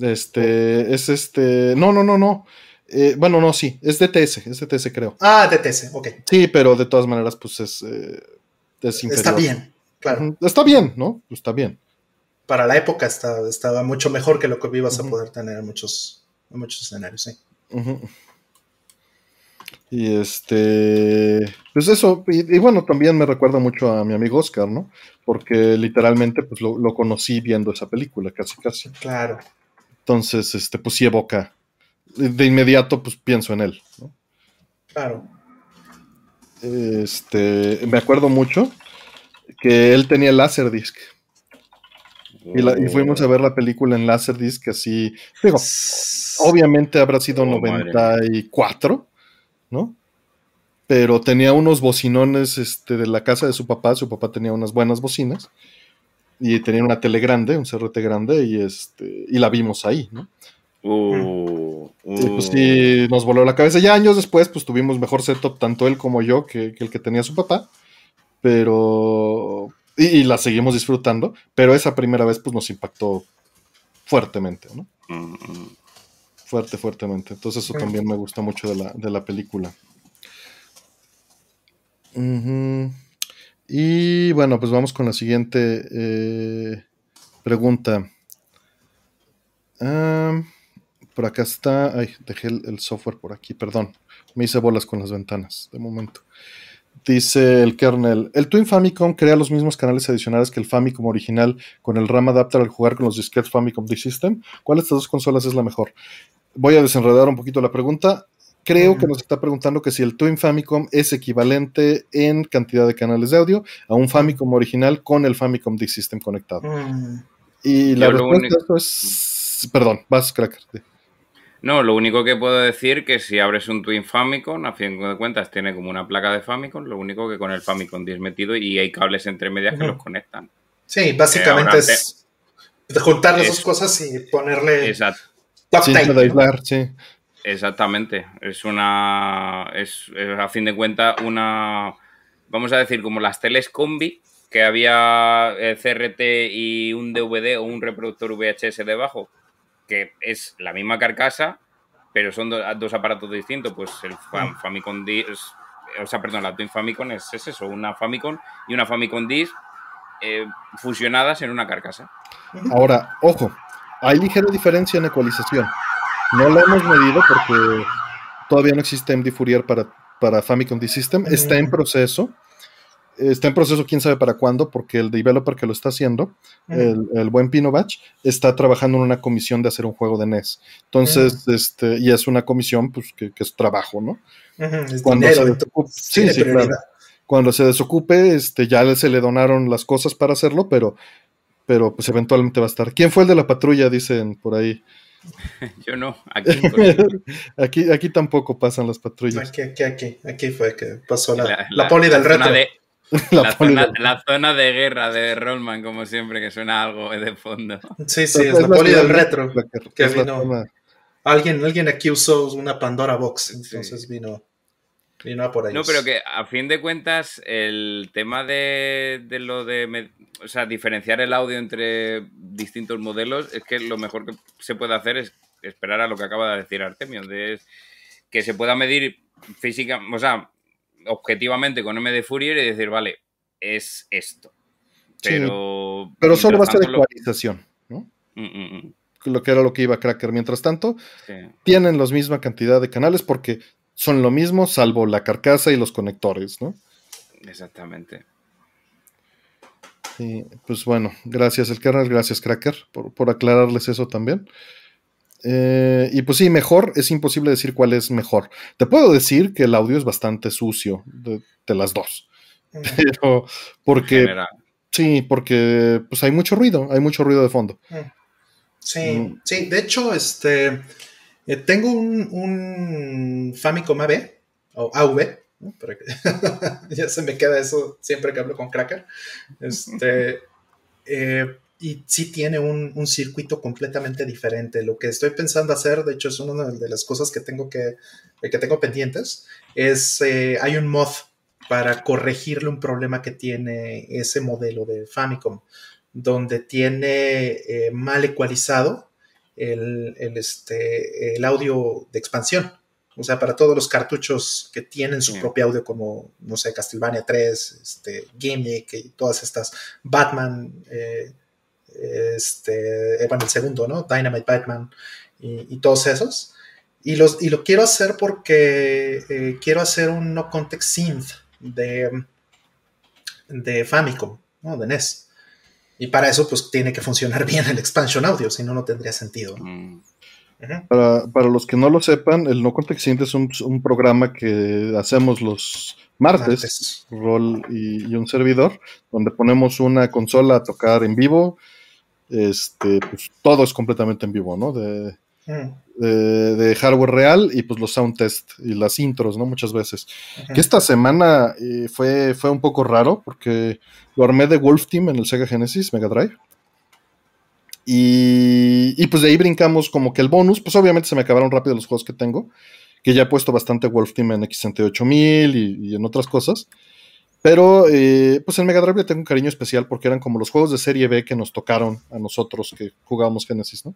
Este, es este, no, no, no, no. Eh, bueno, no, sí, es DTS, es DTS creo. Ah, DTS, ok. Sí, pero de todas maneras, pues es, eh, Está bien, claro. Está bien, ¿no? Está bien. Para la época estaba mucho mejor que lo que ibas a poder tener en muchos, muchos escenarios, sí. Y este, pues eso, y, bueno, también me recuerda mucho a mi amigo Oscar, ¿no? Porque literalmente, pues lo, lo conocí viendo esa película, casi, casi. Claro. Entonces, este, pues sí evoca. De inmediato, pues pienso en él. Claro. Este, me acuerdo mucho que él tenía el Laserdisc. Y, y, fuimos a ver la película en Laserdisc, así. Digo, obviamente habrá sido 94, ¿no? Pero tenía unos bocinones este, de la casa de su papá. Su papá tenía unas buenas bocinas y tenía una tele grande, un CRT grande, y este, y la vimos ahí, ¿no? Uh, pues sí, nos voló la cabeza. Ya años después, pues tuvimos mejor setup, tanto él como yo, que, el que tenía su papá. Pero. Y, la seguimos disfrutando. Pero esa primera vez, pues nos impactó fuertemente, ¿no? Fuerte, fuertemente. Entonces, eso también me gusta mucho de la, de la película. Y bueno, pues vamos con la siguiente eh, pregunta. por acá está. Ay, dejé el, software por aquí, perdón. Me hice bolas con las ventanas de momento. Dice el kernel, el Twin Famicom crea los mismos canales adicionales que el Famicom original con el RAM adapter al jugar con los disquetes Famicom D-System. ¿Cuál de estas dos consolas es la mejor? Voy a desenredar un poquito la pregunta. Creo que nos está preguntando que si el Twin Famicom es equivalente en cantidad de canales de audio a un Famicom original con el Famicom D System conectado. Mm. Y la respuesta a esto es. Perdón, vas, Cracker. No, lo único que puedo decir que si abres un Twin Famicom, a fin de cuentas tiene como una placa de Famicom, lo único que con el Famicom 10 metido y hay cables entre medias que los conectan. Sí, básicamente es juntar las dos cosas y ponerle. Exacto. sí. Exactamente. Es una. Es, a fin de cuentas una. Vamos a decir, como las teles combi, que había eh, CRT y un DVD o un reproductor VHS debajo, que es la misma carcasa, pero son dos aparatos distintos. Pues el Famicom D o sea, perdón, la Twin Famicom es, eso, una Famicom y una Famicom Disk eh, fusionadas en una carcasa. Ahora, ojo, hay ligera diferencia en ecualización. No la hemos medido porque todavía no existe MD Fourier para, para Famicom D System. Está en proceso. Está en proceso, quién sabe para cuándo, porque el developer que lo está haciendo, el, buen Pino Batch, está trabajando en una comisión de hacer un juego de NES. Entonces, este, y es una comisión pues, que, es trabajo, ¿no? cuando, se desocupe, sí, sí, cuando se desocupe, este, ya se le donaron las cosas para hacerlo, pero, pero pues eventualmente va a estar. ¿Quién fue el de la patrulla? Dicen por ahí. Yo no, aquí, aquí, tampoco pasan las patrullas. Aquí, aquí, aquí, aquí fue que pasó la, la, poli del retro. la, zona, de guerra de Rollman, como siempre, que suena algo de fondo. Sí, sí, es, la poli del retro. Que vino, alguien, alguien aquí usó una Pandora Box, entonces vino, vino a por ahí. No, pero que a fin de cuentas, el tema de, de lo de o sea, diferenciar el audio entre distintos modelos, es que lo mejor que se puede hacer es esperar a lo que acaba de decir Artemio, de que se pueda medir física, o sea, objetivamente con MD Fourier y decir, vale, es esto. Pero, pero solo va a ser ecualización, ¿no? Mm, mm, mm. Lo que era lo que iba a Cracker. Mientras tanto, tienen la misma cantidad de canales porque son lo mismo, salvo la carcasa y los conectores, ¿no? Exactamente. Pues bueno, gracias el kernel, gracias Cracker por, aclararles eso también. Eh, y pues sí, mejor, es imposible decir cuál es mejor. Te puedo decir que el audio es bastante sucio de, las dos. Pero porque... Sí, porque pues hay mucho ruido, hay mucho ruido de fondo. Sí, mm. sí, de hecho, este, eh, tengo un, Famicom AB, o AV, ya se me queda eso siempre que hablo con Cracker. Este, eh, y sí tiene un, circuito completamente diferente. Lo que estoy pensando hacer, de hecho, es una de las cosas que tengo que, que tengo pendientes, es eh, hay un mod para corregirle un problema que tiene ese modelo de Famicom, donde tiene eh, mal ecualizado el, este, el audio de expansión. O sea, para todos los cartuchos que tienen su propio audio, como, no sé, Castlevania 3, este, Gimmick y todas estas, Batman, eh, este, eh, bueno, el segundo, ¿no? Dynamite Batman y, todos esos. Y, los, y lo quiero hacer porque eh, quiero hacer un no context synth de, de Famicom, ¿no? De NES. Y para eso, pues tiene que funcionar bien el expansion audio, si no, no tendría sentido. Mm. Para, los que no lo sepan, el No Context es un, programa que hacemos los martes, Rol y, un servidor, donde ponemos una consola a tocar en vivo. Este, pues todo es completamente en vivo, ¿no? De, mm. de, hardware real y pues los sound test y las intros, ¿no? Muchas veces. Que esta semana eh, fue, fue un poco raro porque lo armé de Wolf Team en el Sega Genesis Mega Drive. Y, pues de ahí brincamos como que el bonus, pues obviamente se me acabaron rápido los juegos que tengo, que ya he puesto bastante Wolf Team en X68000 y, y en otras cosas. Pero eh, pues en Mega Drive le tengo un cariño especial porque eran como los juegos de serie B que nos tocaron a nosotros que jugábamos Genesis, ¿no?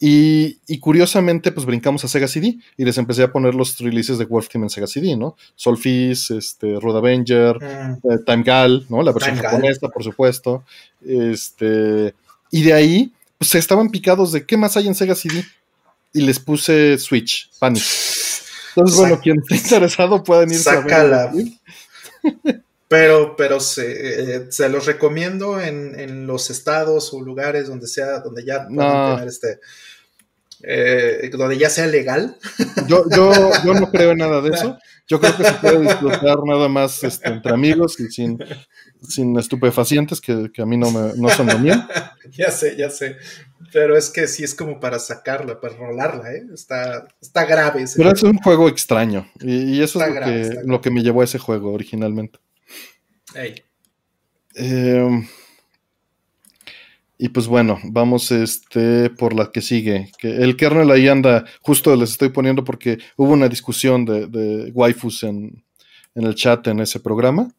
Y, curiosamente, pues brincamos a Sega CD y les empecé a poner los releases de Wolf Team en Sega CD, ¿no? Solfis, este, Road Avenger, mm. eh, Time Gal, ¿no? La versión japonesa, por supuesto. Este, y de ahí, pues estaban picados de qué más hay en Sega CD. Y les puse Switch, Panic. Entonces, bueno, quien esté interesado pueden ir a Pero, pero se, eh, se los recomiendo en, en, los estados o lugares donde sea, donde ya puedan tener este. Eh, donde ya sea legal. Yo, yo, yo no creo en nada de eso. Yo creo que se puede disfrutar nada más este, entre amigos y sin, sin estupefacientes que, a mí no, me, no son lo mío. ya sé, ya sé. Pero es que sí es como para sacarla, para rolarla, ¿eh? Está, está grave. Ese Pero es un juego extraño. Y, eso es lo, que, lo, que, me llevó a ese juego originalmente. Eh, y pues bueno, vamos este por la que sigue. Que el kernel ahí anda, justo les estoy poniendo porque hubo una discusión de, de waifus en, el chat en ese programa.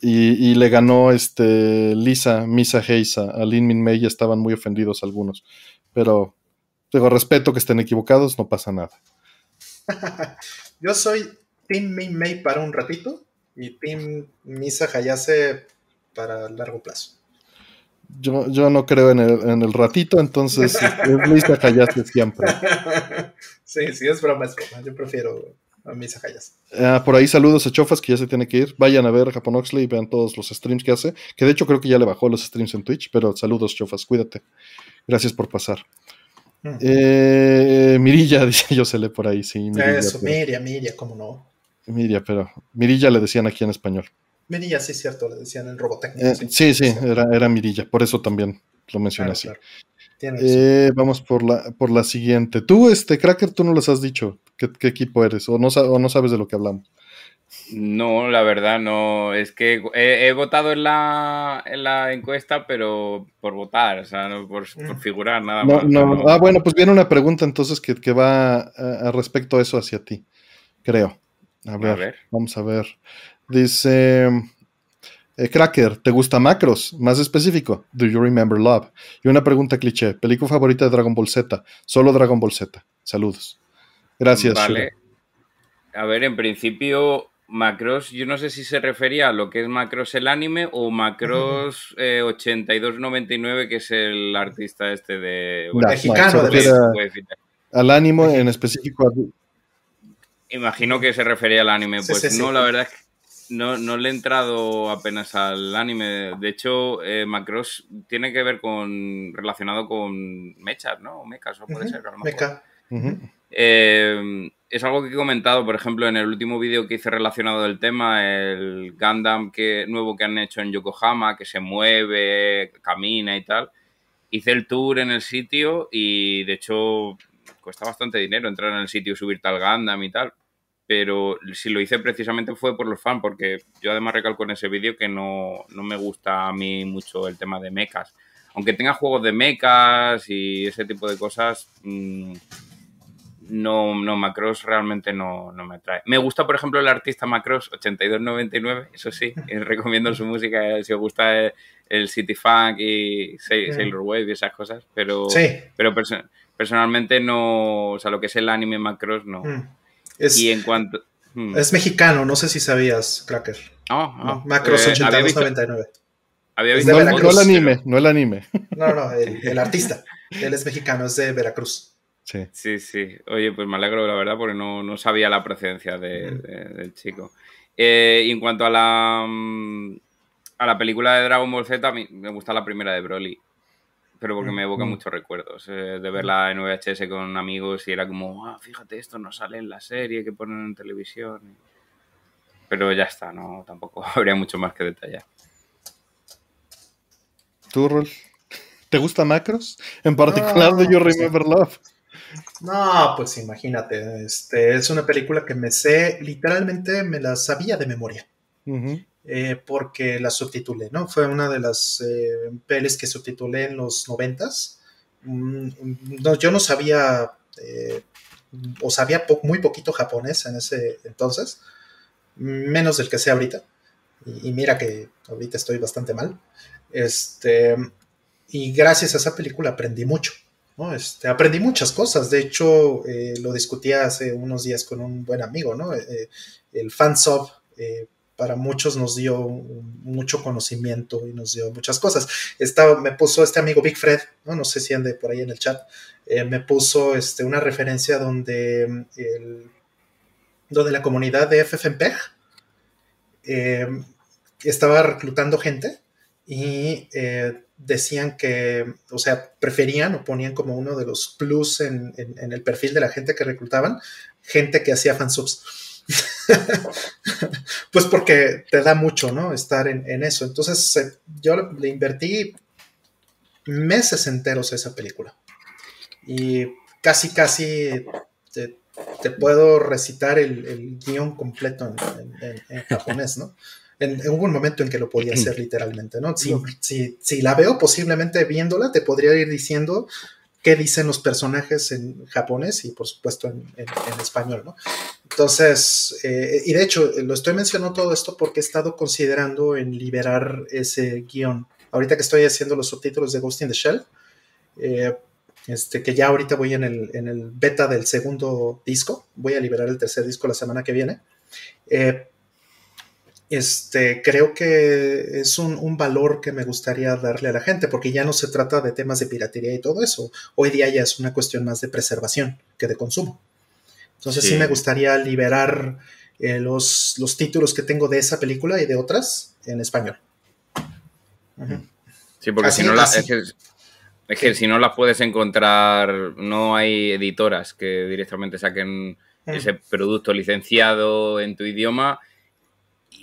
Y, le ganó este Lisa, Misa Heisa, a Lin Min Mei, estaban muy ofendidos algunos. Pero tengo respeto que estén equivocados, no pasa nada. Yo soy Team Min May para un ratito y Team Misa Hayase para largo plazo. Yo, yo no creo en el, en el ratito, entonces es Misa Hayase siempre. sí, sí, es broma, es broma. Yo prefiero a Misa Hayase. Ah, por ahí saludos a Chofas que ya se tiene que ir. Vayan a ver a Japón Oxley y vean todos los streams que hace. Que de hecho creo que ya le bajó los streams en Twitch, pero saludos Chofas, cuídate. Gracias por pasar. Mm. Eh, Mirilla, dice yo se lee por ahí, sí. Mirilla, Eso, Miria, Miria, cómo no. Miria, pero Mirilla le decían aquí en español. Mirilla, sí, cierto, le decían en Robotech. Eh, sí, sí, Era, era, Mirilla, por eso también lo mencioné así. Eh, vamos por la, por la siguiente. Tú, este, Cracker, tú no les has dicho qué, equipo eres, o no, o no sabes de lo que hablamos. No, la verdad no. Es que he, votado en la, en la, encuesta, pero por votar, o sea, no por, mm. figurar, nada más. Ah, bueno, pues viene una pregunta entonces que, que va a, respecto a eso hacia ti, creo. A ver, vamos a ver. Dice eh, Cracker, ¿te gusta Macros? Más específico, ¿Do you remember love? Y una pregunta cliché, película favorita de Dragon Ball Z, solo Dragon Ball Z. Saludos. Gracias. Vale. A ver, en principio Macross, yo no sé si se refería a lo que es Macross el anime o Macross 8299, eh, que es el artista este de... mexicano, Al anime en específico. Imagino que se refería al anime. Pues no, la verdad es que no, no, le he entrado apenas al anime. De hecho, eh, Macross tiene que ver con. relacionado con mechas, ¿no? O mechas, o puede ser, a lo Mecha. Eh, es algo que he comentado, por ejemplo, en el último vídeo que hice relacionado del tema, el Gundam que, nuevo que han hecho en Yokohama, que se mueve, camina y tal. Hice el tour en el sitio y de hecho cuesta bastante dinero entrar en el sitio y subir tal Gundam y tal. Pero si lo hice precisamente fue por los fans, porque yo además recalco en ese vídeo que no, me gusta a mí mucho el tema de mechas. Aunque tenga juegos de mechas y ese tipo de cosas, mmm, no, no, Macross realmente no, no, me atrae. Me gusta, por ejemplo, el artista Macross 8299, eso sí, recomiendo su música si os gusta el, City Funk y Sailor Wave y esas cosas, pero, pero personalmente no, o sea, lo que es el anime Macross no. Mm. Es, y en cuanto... Mm. Es mexicano, no sé si sabías, Cracker. Ah, Macross 8299. Eh, había visto, no, el anime, no el anime. No, no, el, el artista. Él es mexicano, es de Veracruz. Sí. sí, sí. Oye, pues me alegro, la verdad, porque no, sabía la procedencia del chico. Eh, y en cuanto a la, mm, a la película de Dragon Ball Z, a mí me gusta la primera de Broly. Pero porque me evoca muchos recuerdos. Eh, de verla en VHS con amigos y era como, ah, fíjate, esto no sale en la serie que ponen en televisión. Pero ya está, no tampoco habría mucho más que detallar. ¿Tú, Rol? ¿Te gusta Macros? En particular de You Remember Love. No, pues imagínate, este, es una película que me sé, literalmente me la sabía de memoria, eh, porque la subtitulé, ¿no? Fue una de las eh, pelis que subtitulé en los noventas. Mm, no, yo no sabía, eh, o sabía muy poquito japonés en ese entonces, menos del que sé ahorita, y, mira que ahorita estoy bastante mal, este, y gracias a esa película aprendí mucho. Este, aprendí muchas cosas, de hecho eh, lo discutí hace unos días con un buen amigo, ¿no? Eh, eh, el fansub para muchos nos dio mucho conocimiento y nos dio muchas cosas. Estaba, me puso este amigo Big Fred, no, sé si ande por ahí en el chat, me puso este, una referencia donde, donde la comunidad de FFmpeg estaba reclutando gente y decían que, o sea, preferían o ponían como uno de los plus en, el perfil de la gente que reclutaban, gente que hacía fansubs. pues porque te da mucho, ¿no? Estar en, eso. Entonces, eh, yo le invertí meses enteros a esa película. Y casi, casi te, puedo recitar el, guion completo en japonés, ¿no? en, hubo un momento en que lo podía hacer literalmente, ¿no? Si, si, la veo, posiblemente viéndola, te podría ir diciendo qué dicen los personajes en japonés y por supuesto en, español, ¿no? Entonces, eh, y de hecho, lo estoy mencionando todo esto porque he estado considerando en liberar ese guion. Ahorita que estoy haciendo los subtítulos de Ghost in the Shell, eh, este, que ya ahorita voy en el, en el beta del segundo disco, voy a liberar el tercer disco la semana que viene Eh, este, creo que es un, valor que me gustaría darle a la gente, porque ya no se trata de temas de piratería y todo eso. Hoy día ya es una cuestión más de preservación que de consumo. Entonces sí, me gustaría liberar eh, los, los, títulos que tengo de esa película y de otras en español. Sí, porque si no la, es, que, si no las puedes encontrar, no hay editoras que directamente saquen mm. ese producto licenciado en tu idioma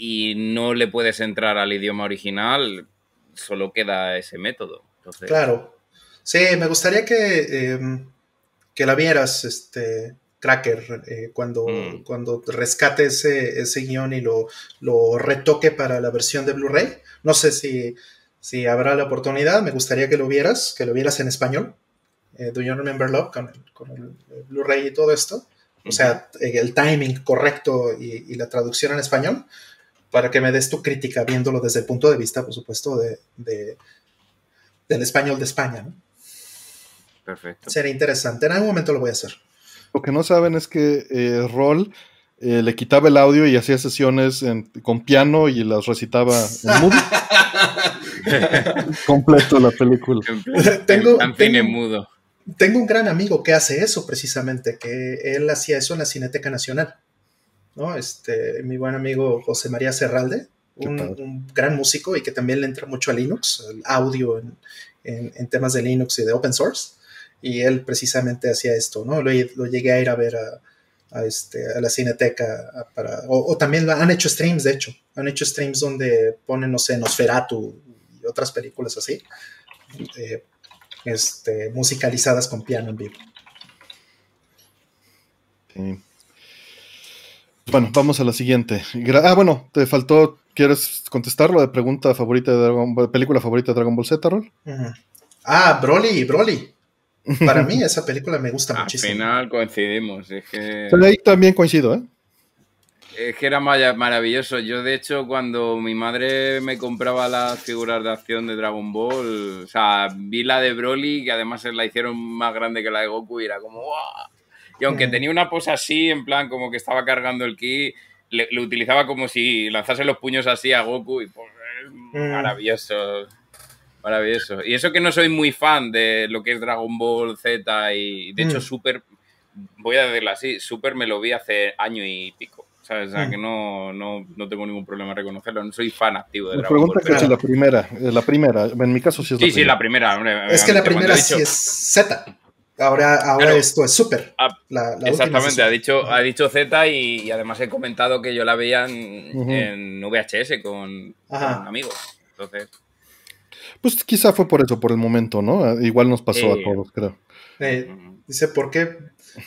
y no le puedes entrar al idioma original, solo queda ese método. Claro. Sí, me gustaría que, em, que la vieras, este, Cracker, eh, cuando, mm. cuando rescate ese, ese guion y lo, lo, retoque para la versión de Blu-ray. No sé si, si habrá la oportunidad, me gustaría que lo vieras, que lo vieras en español. Eh, Do You Remember Love con, el, Blu-ray y todo esto. O sea, el timing correcto y, y, la traducción en español para que me des tu crítica viéndolo desde el punto de vista, por supuesto, de, del español de España. ¿no? Perfecto. Sería interesante. En algún momento lo voy a hacer. Lo que no saben es que eh, Roll eh, le quitaba el audio y hacía sesiones con piano y las recitaba en mudo. Completo la película. tengo, tengo, mudo. Tengo un gran amigo que hace eso precisamente, que él hacía eso en la Cineteca Nacional. ¿No? Este, mi buen amigo José María Serralde, un, gran músico y que también le entra mucho a Linux, el audio en, temas de Linux y de open source. Y él precisamente hacía esto, ¿no? Lo, llegué a ir a ver a, este, a la cineteca para, o, también han hecho streams, de hecho, han hecho streams donde ponen, no sé, Nosferatu y otras películas así, eh, este, musicalizadas con piano en vivo. Sí. Bueno, vamos a la siguiente. ah, bueno, te faltó. ¿Quieres contestarlo de pregunta favorita de Dragon Ball, película favorita de Dragon Ball Z, Rol? Ah, Broly, Broly. Para mí esa película me gusta muchísimo. Al final coincidimos. Es que... ahí también coincido, ¿eh? Es que era maravilloso. Yo, de hecho, cuando mi madre me compraba las figuras de acción de Dragon Ball, o sea, vi la de Broly, que además la hicieron más grande que la de Goku, y era como, ¡guau! Y aunque tenía una pose así, en plan como que estaba cargando el ki, le, utilizaba como si lanzase los puños así a Goku y pues mm. maravilloso. Maravilloso. Y eso que no soy muy fan de lo que es Dragon Ball Z y de hecho mm. Super, voy a decirlo así, Super me lo vi hace año y pico. ¿sabes? O sea, mm. que no, no, no, tengo ningún problema en reconocerlo. No soy fan activo de Dragon Ball. pregunta que es la primera, la primera. En mi caso sí es la primera. Sí, sí, la primera. es que la primera sí es Z. Ahora, ahora esto es súper. Ah, exactamente, ha dicho, ha dicho Z y, además he comentado que yo la veía en, VHS con, amigos. Entonces. Pues quizá fue por eso, por el momento, ¿no? Igual nos pasó a todos, creo. Eh, dice, ¿por qué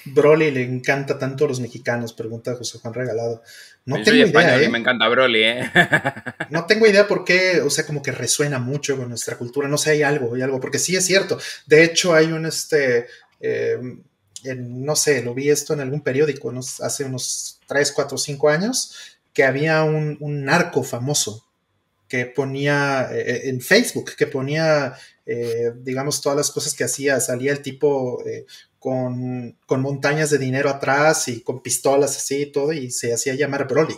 Broly le encanta tanto a los mexicanos? Pregunta José Juan Regalado. No tengo idea. ¿eh? Me encanta Broly, ¿eh? no tengo idea por qué, o sea, como que resuena mucho con nuestra cultura. No sé, hay algo, hay algo, porque sí es cierto. De hecho, hay un este. Eh, no sé, lo vi esto en algún periódico hace unos 3, 4, 5 años, que había un, narco famoso que ponía eh, en Facebook, que ponía, digamos, todas las cosas que hacía. Salía el tipo con, montañas de dinero atrás y con pistolas así y todo, y se hacía llamar Broly.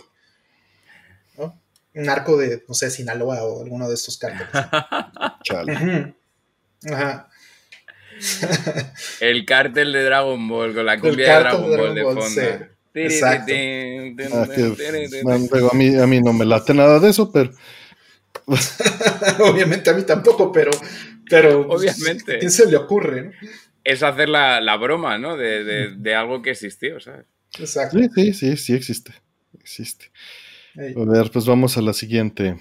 Un arco de, no sé, Sinaloa o alguno de estos cárteles. Ajá. El cártel de Dragon Ball con la cumbia de Dragon, Ball, de fondo. Exacto. a, mí, a mí no me late nada de eso, pero. Obviamente a mí tampoco, pero. pero Obviamente. ¿Qué se le ocurre? Es hacer la, broma, ¿no? De, algo que existió, ¿sabes? Exacto. Sí, sí, sí, sí existe. Existe. A ver, pues vamos a la siguiente.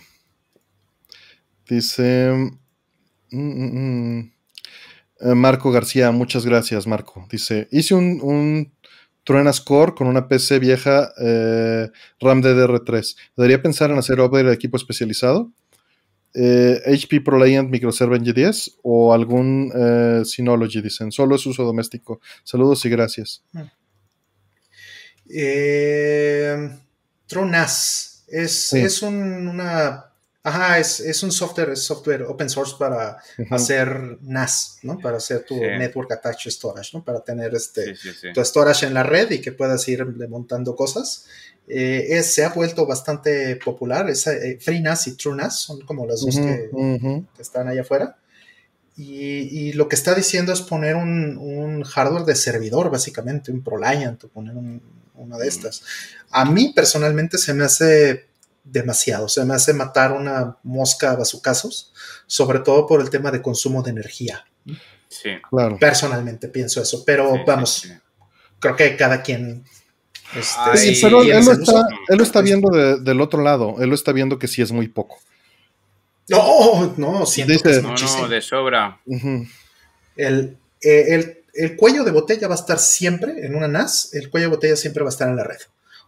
Dice. Mm, mm, mm, eh, Marco García, muchas gracias, Marco. Dice: Hice un, un Truena Score con una PC vieja eh, RAM DDR3. ¿Debería pensar en hacer upgrade de equipo especializado? HP eh, ProLiant Microserver G10 o algún eh, Synology, dicen. Solo es uso doméstico. Saludos y gracias. Eh, Tronas es, una Ajá, es, un software, es software open source para hacer NAS, ¿no? Para hacer tu Network Attached Storage, ¿no? Para tener este, tu storage en la red y que puedas ir montando cosas. Eh, se ha vuelto bastante popular. Es, eh, FreeNAS y TrueNAS son como las dos que, están allá afuera. Y, lo que está diciendo es poner un, hardware de servidor, básicamente, un ProLiant o poner una de mm. estas. A mí personalmente se me hace demasiado, se me hace matar una mosca a bazucazos, sobre todo por el tema de consumo de energía. Sí, claro. Personalmente pienso eso, pero vamos, creo que cada quien este, sí, pero él lo, está, él lo, está, viendo del otro lado, él lo está viendo que sí es muy poco. No, no, siento que es no, no, de sobra. Eh, el, el, cuello de botella va a estar siempre en una NAS, el cuello de botella siempre va a estar en la red.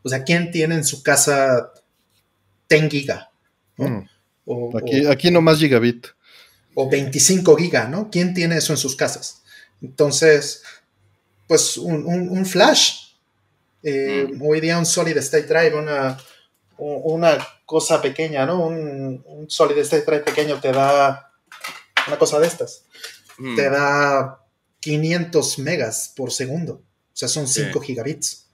O sea, ¿quién tiene en su casa 10 giga? Mm. O, aquí, no aquí nomás gigabit. O 25 giga, ¿no? ¿Quién tiene eso en sus casas? Entonces, pues un, un flash eh, mm. Hoy día un solid state drive, una, una cosa pequeña, ¿no? Un, solid state drive pequeño te da una cosa de estas. Mm. Te da 500 megas por segundo. O sea, son 5 gigabits.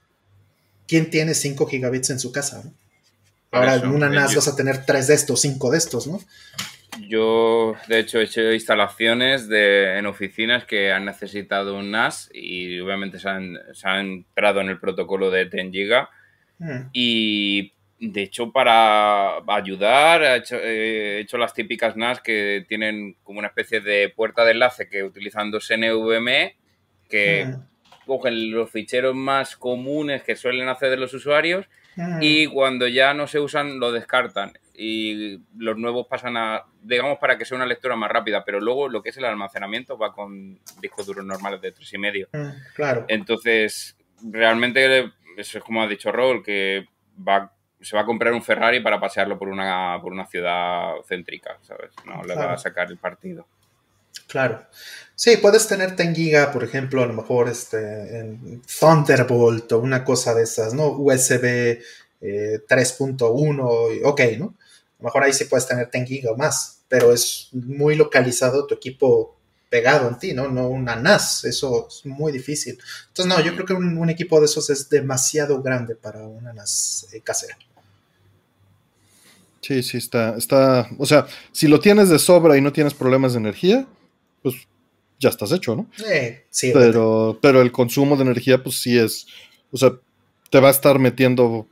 ¿Quién tiene 5 gigabits en su casa? Ahora en una NAS vas a tener 3 de estos, 5 de estos, ¿no? Yo, de hecho, he hecho instalaciones de, en oficinas que han necesitado un NAS y obviamente se han, entrado en el protocolo de 10 GB. Hmm. Y de hecho, para ayudar, he hecho, las típicas NAS que tienen como una especie de puerta de enlace que utilizan dos NVMe que hmm. cogen los ficheros más comunes que suelen hacer los usuarios y cuando ya no se usan lo descartan y los nuevos pasan a, digamos, para que sea una lectura más rápida, pero luego lo que es el almacenamiento va con discos duros normales de tres y medio. Mm, claro. Entonces, realmente, eso es como ha dicho Raúl, que va, se va a comprar un Ferrari para pasearlo por una, por una ciudad céntrica, ¿sabes? No le va a sacar el partido. Claro. Sí, puedes tener 10 giga, por ejemplo, a lo mejor este, Thunderbolt o una cosa de esas, ¿no? USB 3.1, eh, ok, ¿no? A lo mejor ahí sí puedes tener 10 gigas o más, pero es muy localizado tu equipo pegado en ti, ¿no? No una NAS, eso es muy difícil. Entonces, no, yo creo que un, equipo de esos es demasiado grande para una NAS eh, casera. Sí, sí, está, está, o sea, si lo tienes de sobra y no tienes problemas de energía, pues ya estás hecho, ¿no? Eh, sí. Pero, pero el consumo de energía, pues sí es, o sea, te va a estar metiendo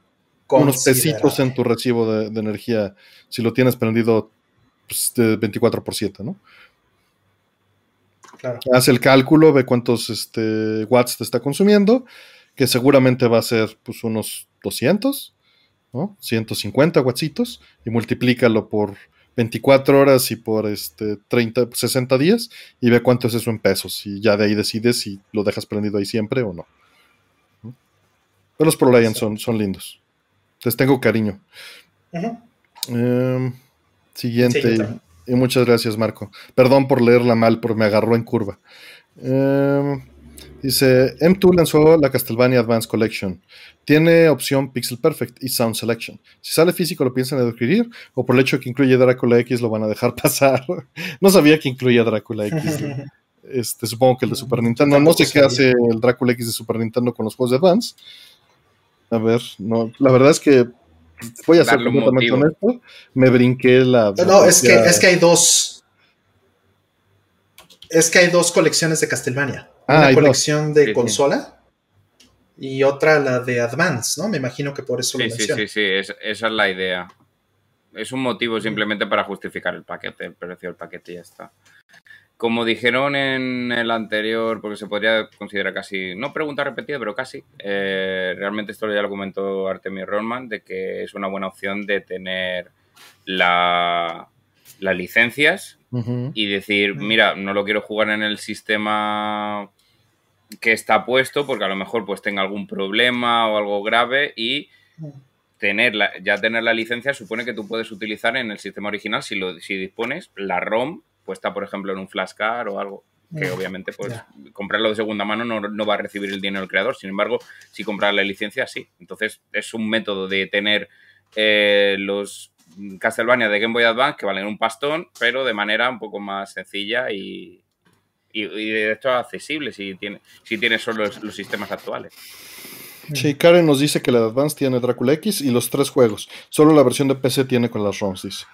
unos pesitos en tu recibo de, energía si lo tienes prendido pues, de 24 por 7, ¿no? Claro. Haz el cálculo, ve cuántos este, watts te está consumiendo, que seguramente va a ser pues, unos 200, ¿no? 150 wattsitos, y multiplícalo por 24 horas y por este 30, 60 días, y ve cuánto es eso en pesos, y ya de ahí decides si lo dejas prendido ahí siempre o no. Pero los ProLiant son, son lindos. Les tengo cariño. Em, siguiente. y muchas gracias, Marco. Perdón por leerla mal, porque me agarró en curva. Em, dice, M2 lanzó la Castlevania Advanced Collection. Tiene opción Pixel Perfect y Sound Selection. Si sale físico, ¿lo piensan adquirir? ¿O por el hecho de que incluye Drácula X lo van a dejar pasar? no sabía que incluía Drácula X. este, supongo que el de Super Nintendo. No sé qué hace el Drácula X de Super Nintendo con los juegos de Advance. A ver, no, la verdad es que voy a ser completamente honesto. Me brinqué la. No, es que, es que hay dos. Es que hay dos colecciones de Castlevania. Ah, Una colección de consola y otra la de Advance, ¿no? Me imagino que por eso lo Sí, sí, sí, esa es la idea. Es un motivo simplemente para justificar el paquete, el precio del paquete y ya está. Como dijeron en el anterior, porque se podría considerar casi, no pregunta repetida, pero casi, eh, realmente esto ya lo comentó Artemis Rollman, de que es una buena opción de tener la, las licencias y decir, mira, no lo quiero jugar en el sistema que está puesto porque a lo mejor pues tenga algún problema o algo grave y tenerla, ya tener la licencia supone que tú puedes utilizar en el sistema original si, lo, si dispones la ROM puesta, por ejemplo, en un flashcard o algo, que obviamente, pues, comprarlo de segunda mano no, va a recibir el dinero del creador. Sin embargo, si comprar la licencia, sí. Entonces, es un método de tener eh, los Castlevania de Game Boy Advance que valen un pastón, pero de manera un poco más sencilla y, y, de hecho accesible si tiene, si tiene solo los, sistemas actuales. Sí, Karen nos dice que la de Advance tiene Drácula X y los tres juegos. Solo la versión de PC tiene con las ROMs, dice.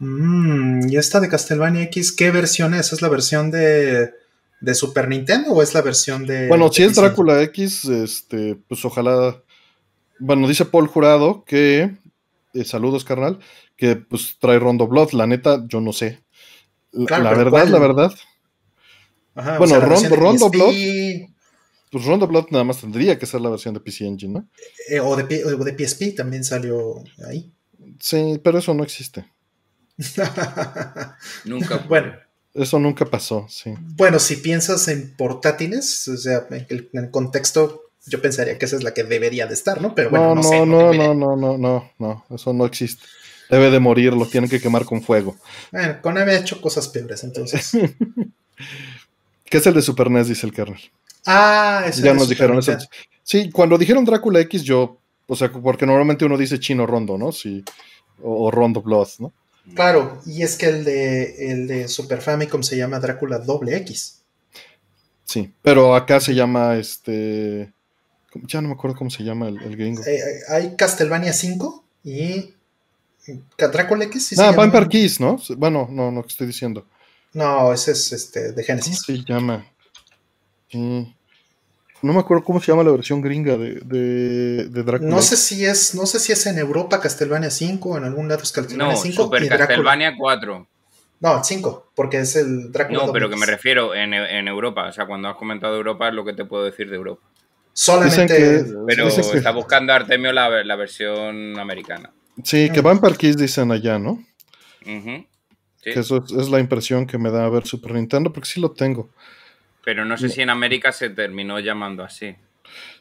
Mm, ¿Y esta de Castlevania X qué versión es? ¿Es la versión de, de Super Nintendo o es la versión de... Bueno, si es Drácula X, este, pues ojalá bueno, dice Paul Jurado que, eh, saludos carnal, que pues trae Rondo Blood. La neta, yo no sé. la verdad, la verdad. Ajá, bueno, o sea, Rondo, Rondo Pues Rondo Blood nada más tendría que ser la versión de PC Engine, ¿no? Eh, o, de, PSP también salió ahí. Sí, pero eso no existe. nunca. Bueno. Eso nunca pasó, sí. Bueno, si piensas en portátiles, o sea, en el, contexto, yo pensaría que esa es la que debería de estar, ¿no? Pero bueno, no, no, sé, no, no, no, no, no, no, no, eso no existe. Debe de morir, lo tienen que quemar con fuego. Bueno, Konami ha hecho cosas peores, entonces. ¿Qué es el de Super NES? Dice el kernel. Ah, eso Ya nos dijeron eso. Sí, cuando dijeron Drácula X, yo, o sea, porque normalmente uno dice chino rondo, ¿no? Sí, o, rondo blood, ¿no? Claro, y es que el de, el de Super Famicom se llama Drácula doble X. Sí, pero acá se llama este ya no me acuerdo cómo se llama el, gringo. Eh, hay Castlevania 5 y Drácula X. ¿sí ah, Vampire Keys, ¿no? Bueno, no, no, que estoy diciendo. No, ese es este, de Genesis. ¿Cómo se llama? no me acuerdo cómo se llama la versión gringa de, de, Drácula. No sé si es, no sé si es en Europa Castlevania 5 o en algún lado es Castlevania no, 5. Super Castlevania 4. No, 5, porque es el Drácula. No, pero que me refiero en, en Europa. O sea, cuando has comentado Europa es lo que te puedo decir de Europa. Solamente. pero está buscando Artemio la, versión americana. Sí, que Vampire Keys dicen allá, ¿no? Que eso es, la impresión que me da a ver Super Nintendo, porque sí lo tengo. Pero no sé si en América se terminó llamando así.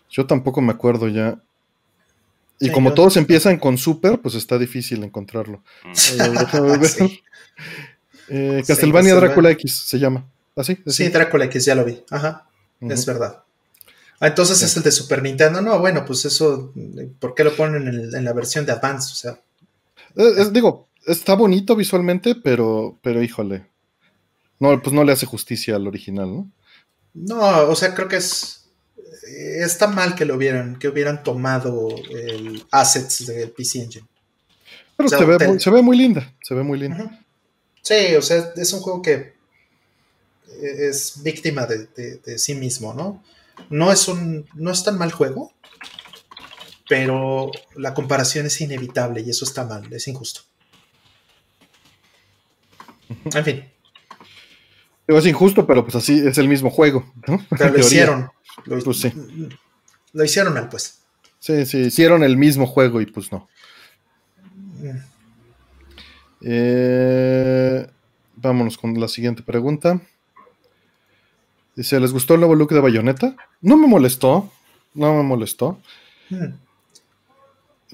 Yo tampoco me acuerdo ya. Y como todos empiezan con Super, pues está difícil encontrarlo. Eh, Castlevania Drácula X se llama. ¿Así? Sí, Drácula X, ya lo vi. Ajá. Es verdad. Ah, entonces es el de Super Nintendo. No, bueno, pues eso, ¿por qué lo ponen en, la versión de Advance? O sea. Eh, digo, está bonito visualmente, pero, pero híjole. No, pues no le hace justicia al original, ¿no? No, o sea, creo que es. Está mal que lo hubieran, que hubieran tomado el assets del PC Engine. Pero se, ve muy, se, ve muy, linda, se ve muy linda. Sí, o sea, es un juego que es víctima de sí mismo, ¿no? No es un. no es tan mal juego. Pero la comparación es inevitable y eso está mal, es injusto. En fin. Es injusto, pero pues así es el mismo juego. Pero lo hicieron. Lo, pues lo hicieron mal, pues. Sí, sí, hicieron el mismo juego y pues no. Mm. Eh, vámonos con la siguiente pregunta. Dice, ¿les gustó el nuevo look de Bayonetta? No me molestó, no me molestó. Hmm.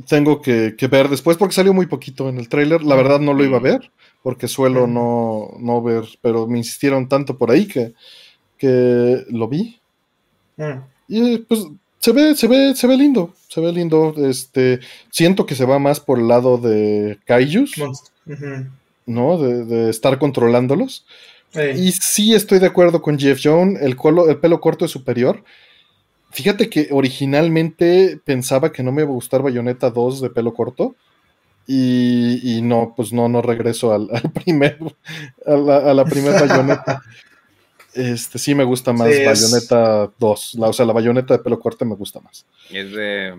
Tengo que, ver después porque salió muy poquito en el tráiler. La verdad no lo iba a ver porque suelo hmm. no, ver, pero me insistieron tanto por ahí que, que lo vi. Hmm. Y pues se ve, se ve, se ve lindo, se ve lindo. Este, siento que se va más por el lado de Kaijus, ¿no? De, de, estar controlándolos. Y sí estoy de acuerdo con Jeff Jones, el, el pelo corto es superior. Fíjate que originalmente pensaba que no me iba a gustar Bayonetta 2 de pelo corto. Y, no, pues no, no regreso al, primer, a la, primera bayoneta. Este, sí me gusta más Bayonetta 2. La, o sea, la bayoneta de pelo corto me gusta más. Es de.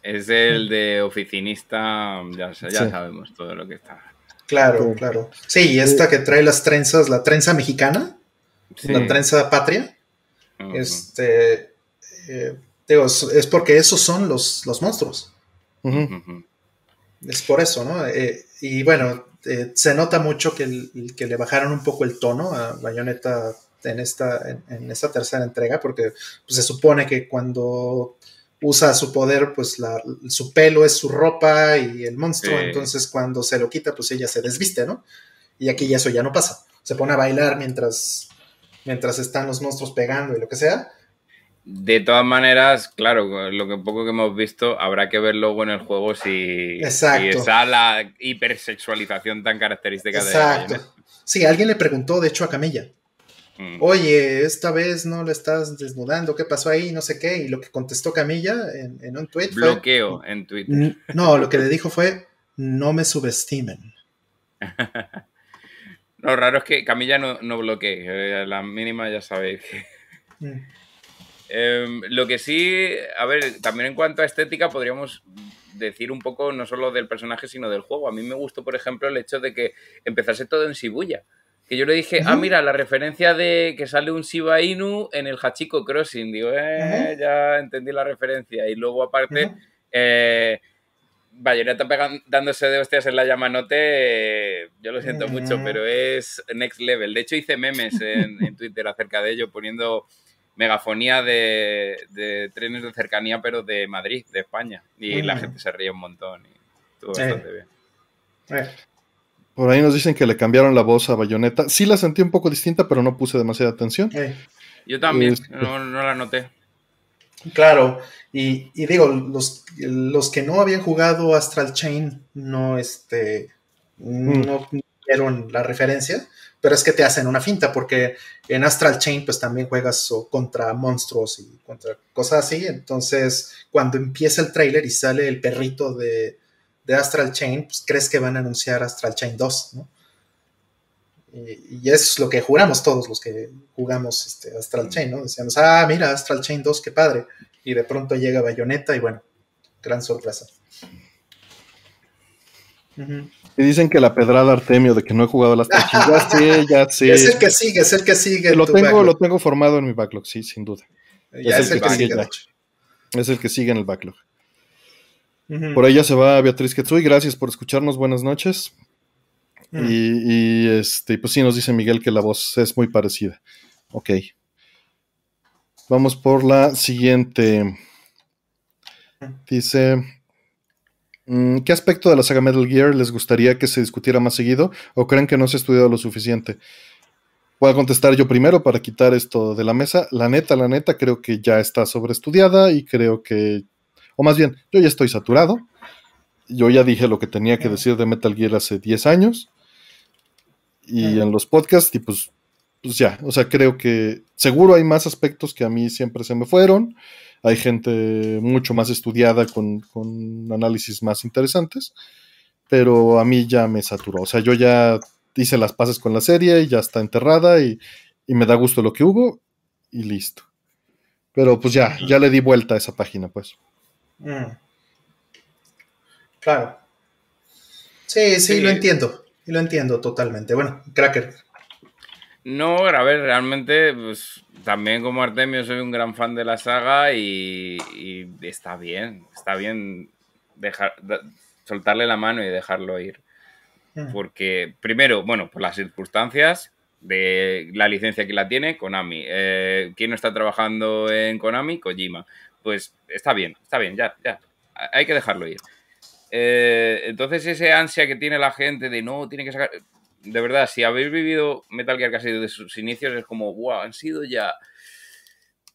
Es el de oficinista. Ya, ya sabemos todo lo que está. Claro, claro. Sí, y esta que trae las trenzas, la trenza mexicana, la trenza patria, este, eh, digo, es porque esos son los, los monstruos. Es por eso, ¿no? Eh, y bueno, eh, se nota mucho que, que, le bajaron un poco el tono a Bayonetta en esta, en, esta tercera entrega, porque pues, se supone que cuando usa su poder, pues la, su pelo es su ropa y el monstruo, entonces cuando se lo quita, pues ella se desviste, ¿no? Y aquí eso ya no pasa. Se pone a bailar mientras, mientras están los monstruos pegando y lo que sea. De todas maneras, claro, lo que poco que hemos visto, habrá que ver luego en el juego si, si esa la hipersexualización tan característica Exacto. de Sí, alguien le preguntó, de hecho, a Camilla. Mm. Oye, esta vez no le estás desnudando, ¿qué pasó ahí? No sé qué. Y lo que contestó Camilla en, un tweet. Bloqueo en Twitter. No, lo que le dijo fue: no me subestimen. Lo raro es que Camilla no, no bloquee. Eh, la mínima ya sabéis mm. Em, lo que sí, a ver, también en cuanto a estética podríamos decir un poco no solo del personaje sino del juego. A mí me gustó, por ejemplo, el hecho de que empezase todo en Shibuya. Que yo le dije, ah, mira, la referencia de que sale un Shiba Inu en el Hachiko Crossing. Digo, eh, ya entendí la referencia. Y luego, aparte, eh, Bayonetta dándose de hostias en la Yamanote, yo lo siento mucho, pero es next level. De hecho, hice memes en, Twitter acerca de ello, poniendo megafonía de, trenes de cercanía, pero de Madrid, de España. Y la gente se ríe un montón y estuvo bastante bien. Eh. Por ahí nos dicen que le cambiaron la voz a Bayonetta. Sí la sentí un poco distinta, pero no puse demasiada atención. Yo también, este, no la noté. Claro, y, digo, los, los, que no habían jugado Astral Chain no, este, mm. no vieron la referencia, pero es que te hacen una finta, porque en Astral Chain pues también juegas contra monstruos y contra cosas así, entonces cuando empieza el trailer y sale el perrito de, de Astral Chain, pues crees que van a anunciar Astral Chain 2, ¿no? Y, eso es lo que juramos todos los que jugamos este, Astral Chain, ¿no? Decíamos, ah, mira, Astral Chain 2, qué padre. Y de pronto llega Bayonetta y bueno, gran sorpresa. Y dicen que la pedrada Artemio de que no he jugado las ya sí, ya sí. Es el que sigue, es el que sigue. Lo tengo, lo tengo formado en mi backlog, sí, sin duda. es, el, que, sigue, Es el que sigue en el backlog. Por ahí ya se va Beatriz Ketsui. Gracias por escucharnos. Buenas noches. Mm. Y, este, pues sí, nos dice Miguel que la voz es muy parecida. Ok. Vamos por la siguiente. Dice. Mm, ¿Qué aspecto de la saga Metal Gear les gustaría que se discutiera más seguido o creen que no se ha estudiado lo suficiente? Voy a contestar yo primero para quitar esto de la mesa. La neta, la neta, creo que ya está sobreestudiada y creo que, o más bien, yo ya estoy saturado. Yo ya dije lo que tenía que decir de Metal Gear hace 10 años y en los podcasts, y pues, pues ya, o sea, creo que seguro hay más aspectos que a mí siempre se me fueron. Hay gente mucho más estudiada con, análisis más interesantes, pero a mí ya me saturó. O sea, yo ya hice las pases con la serie, y ya está enterrada y, me da gusto lo que hubo y listo. Pero pues ya, ya le di vuelta a esa página, pues. Mm. Claro. Sí, sí, lo entiendo lo entiendo totalmente. Bueno, Cracker. No, a ver, realmente, pues también como Artemio soy un gran fan de la saga y, está bien, está bien dejar, soltarle la mano y dejarlo ir. Porque, primero, bueno, por las circunstancias de la licencia que la tiene, Konami. Eh, ¿Quién no está trabajando en Konami? Kojima. Pues está bien, está bien, ya, ya. Hay que dejarlo ir. Eh, entonces, ese ansia que tiene la gente de no, tiene que sacar. De verdad, si habéis vivido Metal Gear casi desde sus inicios, es como, wow, han sido ya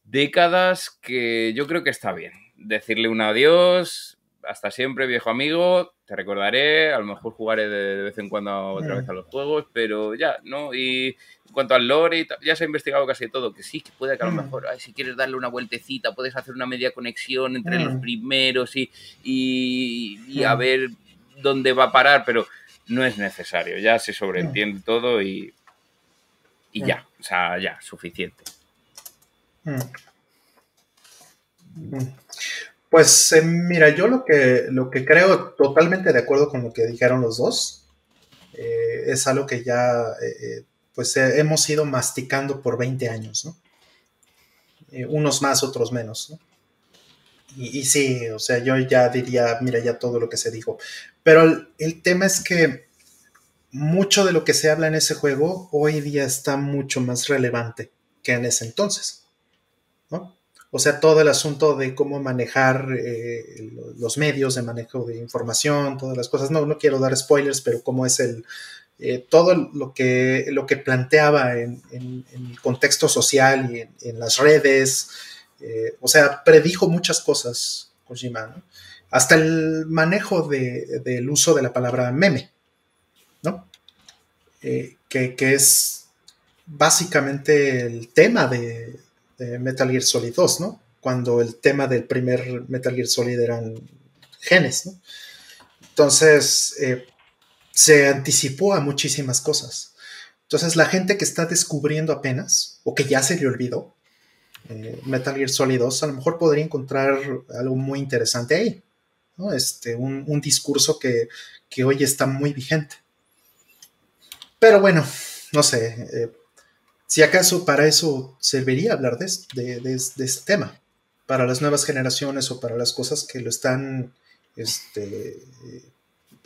décadas que yo creo que está bien. Decirle un adiós, hasta siempre, viejo amigo, te recordaré, a lo mejor jugaré de, vez en cuando otra vez a los juegos, pero ya, ¿no? Y en cuanto al lore, ya se ha investigado casi todo, que sí, que puede que a lo mejor, si quieres darle una vueltecita, puedes hacer una media conexión entre los primeros y, y, a ver dónde va a parar, pero no es necesario, ya se sobreentiende todo y, y ya, o sea, ya, suficiente. Pues eh, mira, yo lo que, lo que creo totalmente de acuerdo con lo que dijeron los dos, eh, es algo que ya eh, pues hemos ido masticando por 20 años, ¿no? unos más, otros menos, ¿no? Y, sí, o sea, yo ya diría, mira, ya todo lo que se dijo. Pero el, tema es que mucho de lo que se habla en ese juego hoy día está mucho más relevante que en ese entonces, ¿no? O sea, todo el asunto de cómo manejar eh, los medios de manejo de información, todas las cosas. No, no quiero dar spoilers, pero cómo es el, eh, todo lo que, lo que planteaba en, el contexto social y en, las redes, Eh, o sea, predijo muchas cosas Kojima, ¿no? Hasta el manejo del uso de la palabra meme, ¿no? Eh, que, es básicamente el tema de, Metal Gear Solid 2, ¿no? Cuando el tema del primer Metal Gear Solid eran genes, ¿no? Entonces, eh, se anticipó a muchísimas cosas. Entonces, la gente que está descubriendo apenas, o que ya se le olvidó, eh, Metal Gear Solid 2, a lo mejor podría encontrar algo muy interesante ahí. ¿No? Este, un, discurso que, hoy está muy vigente. Pero bueno, no sé, eh, si acaso para eso serviría hablar de, de, este tema, para las nuevas generaciones o para las cosas que lo están, este,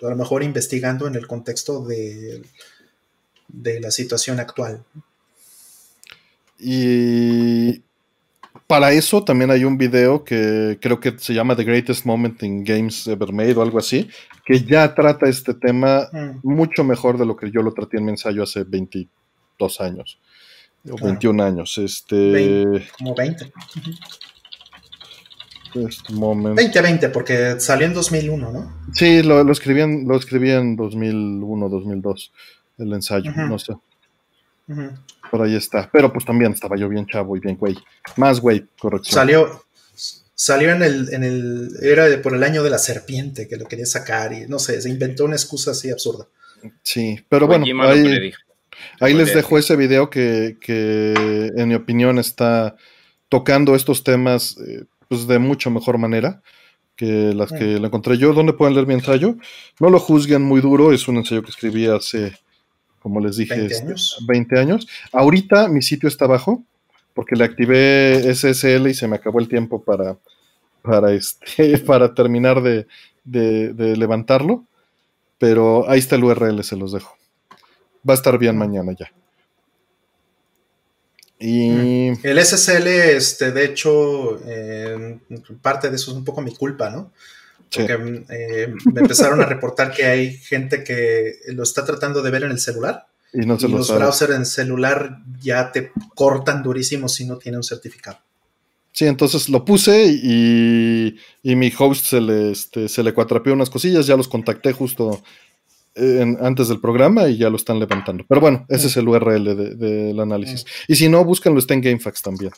a lo mejor investigando en el contexto de, de la situación actual. Y para eso también hay un video que creo que se llama The Greatest Moment in Games Ever Made o algo así, que ya trata este tema mm. mucho mejor de lo que yo lo traté en mi ensayo hace 22 años o 21 años. Este... como 20. 2020, este porque salió en 2001, ¿no? Sí, lo, lo, escribí, en, lo escribí en 2001, 2002, el ensayo, no sé. Por ahí está. Pero pues también estaba yo bien chavo y bien güey. Más güey, correcto. Salió, salió en el, en el, era por el año de la serpiente que lo quería sacar y no sé, se inventó una excusa así absurda. Sí, pero bueno, ahí, les dejo ese video que, que, en mi opinión está tocando estos temas eh, pues de mucho mejor manera que las que mm. lo encontré yo. ¿Dónde pueden leer mi ensayo? No lo juzguen muy duro, es un ensayo que escribí hace como les dije, 20 este, años. 20 años. Ahorita mi sitio está abajo porque le activé SSL y se me acabó el tiempo para, para, este, para terminar de, levantarlo. Pero ahí está el URL, se los dejo. Va a estar bien mañana ya. Y... El SSL, este, de hecho, parte de eso es un poco mi culpa, ¿no? Porque eh, me empezaron a reportar que hay gente que lo está tratando de ver en el celular. Y, no se los browsers en celular ya te cortan durísimo si no tiene un certificado. Sí, entonces lo puse y, y mi host se le, este, se le cuatrapeó unas cosillas, ya los contacté justo antes del programa y ya lo están levantando. Pero bueno, ese es el URL del análisis. Y si no, búscanlo, está en GameFAQs también.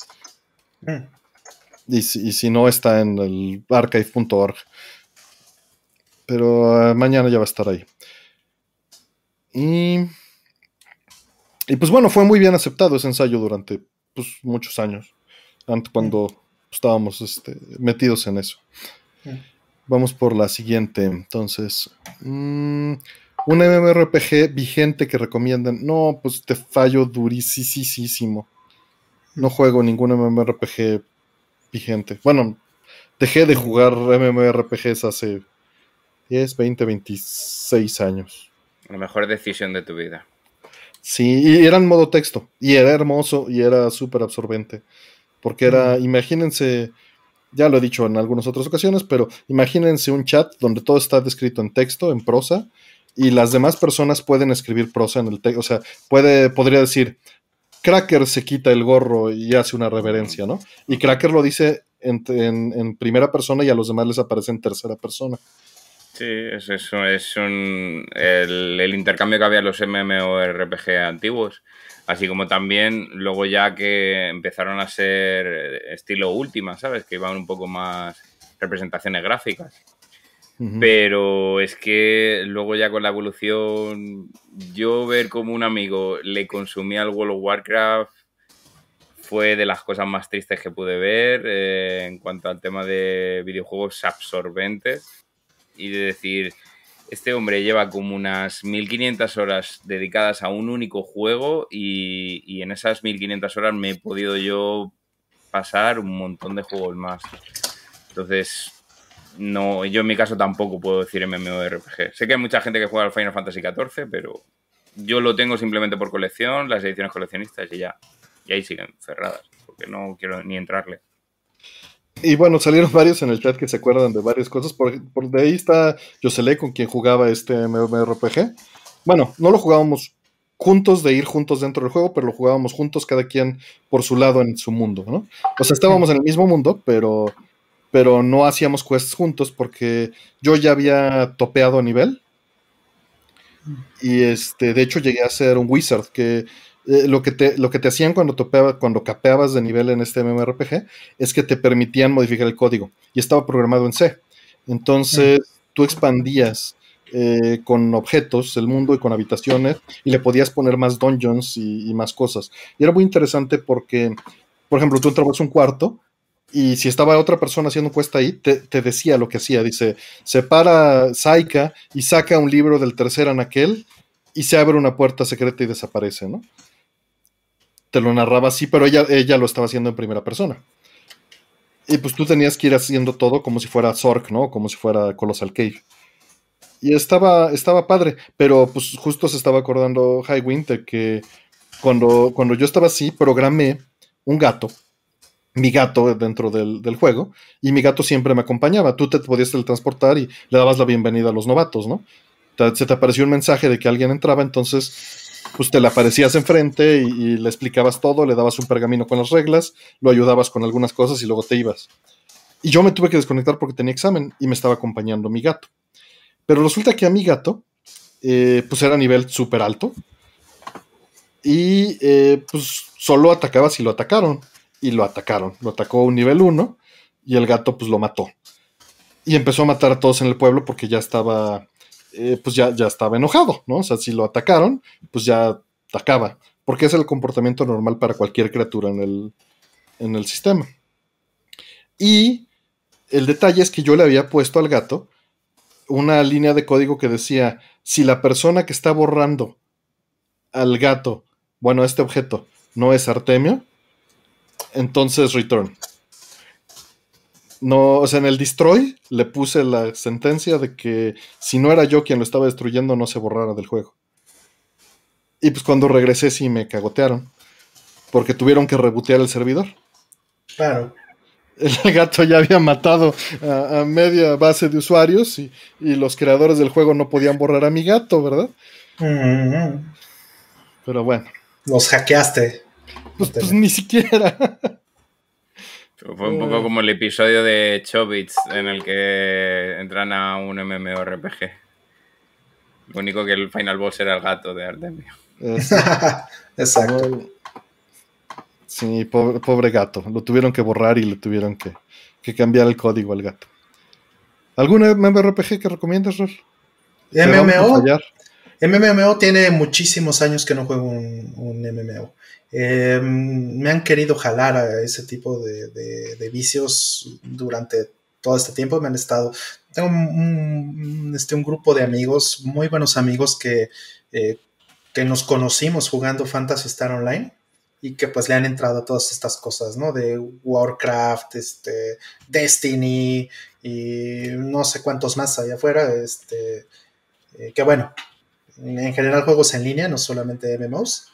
Y, y, si no, está en el archive.org pero eh, mañana ya va a estar ahí. Y, y pues bueno, fue muy bien aceptado ese ensayo durante pues, muchos años, antes cuando estábamos este, metidos en eso. Vamos por la siguiente. Entonces, mm, un MMORPG vigente que recomiendan. No, pues te fallo durísimo. No juego ningún MMORPG vigente. Bueno, dejé de jugar MMORPGs hace 10, 20, 26 años. La mejor decisión de tu vida. Sí, y era en modo texto, y era hermoso, y era súper absorbente, porque era, mm. imagínense, ya lo he dicho en algunas otras ocasiones, pero imagínense un chat donde todo está descrito en texto, en prosa, y las demás personas pueden escribir prosa en el texto, o sea, puede, podría decir, Cracker se quita el gorro y hace una reverencia, ¿no? Y Cracker lo dice en, en primera persona y a los demás les aparece en tercera persona. Sí, es eso, es un, el, intercambio que había en los MMORPG antiguos, así como también luego ya que empezaron a ser estilo última, ¿sabes? Que iban un poco más representaciones gráficas. Pero es que luego ya con la evolución, yo ver como un amigo le consumía el World of Warcraft fue de las cosas más tristes que pude ver eh, en cuanto al tema de videojuegos absorbentes y de decir, este hombre lleva como unas 1500 horas dedicadas a un único juego y, en esas 1500 horas me he podido yo pasar un montón de juegos más. Entonces, no, yo en mi caso tampoco puedo decir MMORPG. Sé que hay mucha gente que juega al Final Fantasy XIV, pero yo lo tengo simplemente por colección, las ediciones coleccionistas y ya. Y ahí siguen cerradas, porque no quiero ni entrarle. Y bueno, salieron varios en el chat que se acuerdan de varias cosas. Por, de ahí está Yosele con quien jugaba este MMORPG. Bueno, no lo jugábamos juntos de ir juntos dentro del juego, pero lo jugábamos juntos, cada quien por su lado en su mundo, ¿no? O sea, estábamos en el mismo mundo, pero, pero no hacíamos quests juntos porque yo ya había topeado a nivel. Y este, de hecho llegué a ser un wizard, que eh, lo, que te, lo que te hacían cuando, topeaba, cuando capeabas de nivel en este MMORPG es que te permitían modificar el código. Y estaba programado en C. Entonces, tú expandías eh, con objetos el mundo y con habitaciones y le podías poner más dungeons y, más cosas. Y era muy interesante porque, por ejemplo, tú entrabas a un cuarto y si estaba otra persona haciendo cuesta ahí, te, decía lo que hacía. Dice, separa Saika y saca un libro del tercer anaquel y se abre una puerta secreta y desaparece, ¿no? Te lo narraba así, pero ella, ella lo estaba haciendo en primera persona. Y pues tú tenías que ir haciendo todo como si fuera Zork, ¿no? Como si fuera Colossal Cave. Y estaba, estaba padre, pero pues justo se estaba acordando High Winter que cuando, cuando yo estaba así, programé un gato, mi gato dentro del, juego, y mi gato siempre me acompañaba. Tú te podías teletransportar y le dabas la bienvenida a los novatos, ¿no? se te apareció un mensaje de que alguien entraba, entonces pues te le aparecías enfrente y, le explicabas todo, le dabas un pergamino con las reglas, lo ayudabas con algunas cosas y luego te ibas. Y yo me tuve que desconectar porque tenía examen y me estaba acompañando mi gato. Pero resulta que a mi gato, eh, pues era nivel súper alto. Y eh, pues solo atacaba si lo atacaron. Y lo atacaron. Lo atacó un nivel 1 y el gato pues lo mató. Y empezó a matar a todos en el pueblo porque ya estaba, eh, pues ya, ya estaba enojado, ¿no? O sea, si lo atacaron, pues ya atacaba. Porque es el comportamiento normal para cualquier criatura en el, en el sistema. Y el detalle es que yo le había puesto al gato una línea de código que decía, si la persona que está borrando al gato, bueno, este objeto, no es Artemio, entonces return. No, o sea, en el destroy le puse la sentencia de que si no era yo quien lo estaba destruyendo, no se borrara del juego. Y pues cuando regresé sí me cagotearon. Porque tuvieron que rebotear el servidor. Claro el gato ya había matado a, media base de usuarios y, los creadores del juego no podían borrar a mi gato, ¿verdad? Pero bueno. Los hackeaste. Pues, pues ni siquiera. Fue un poco como el episodio de Chobits en el que entran a un MMORPG. Lo único que el final boss era el gato de Artemio. Exacto. Sí, pobre, gato. Lo tuvieron que borrar y le tuvieron que, cambiar el código al gato. ¿Algún MMORPG que recomiendas, Ror? MMO. MMO tiene muchísimos años que no juego un, MMO. Em, me han querido jalar a ese tipo de, vicios durante todo este tiempo. Me han estado. Tengo un, este, un grupo de amigos, muy buenos amigos que, eh, que nos conocimos jugando Fantasy Star Online y que pues le han entrado a todas estas cosas, ¿no? De Warcraft, este, Destiny y no sé cuántos más allá afuera, este, eh, que bueno, en general juegos en línea, no solamente MMOs,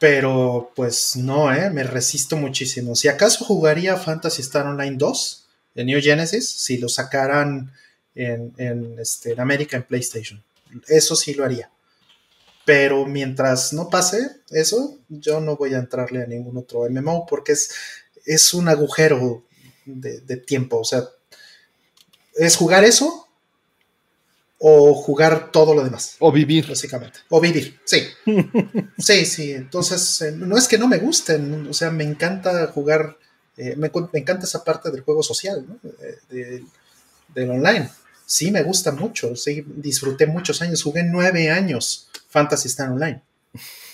pero pues no, ¿eh? Me resisto muchísimo. Si acaso jugaría Fantasy Star Online 2 de New Genesis, si lo sacaran en, en, este, en América en PlayStation, eso sí lo haría pero mientras no pase eso, yo no voy a entrarle a ningún otro MMO porque es, es un agujero de, tiempo. O sea, es jugar eso o jugar todo lo demás. O vivir. Básicamente. O vivir, sí. sí, sí. Entonces, eh, no es que no me gusten, o sea, me encanta jugar, eh, me, encanta esa parte del juego social, ¿no? del online. Sí, me gusta mucho, sí, disfruté muchos años, jugué nueve años Fantasy Star Online,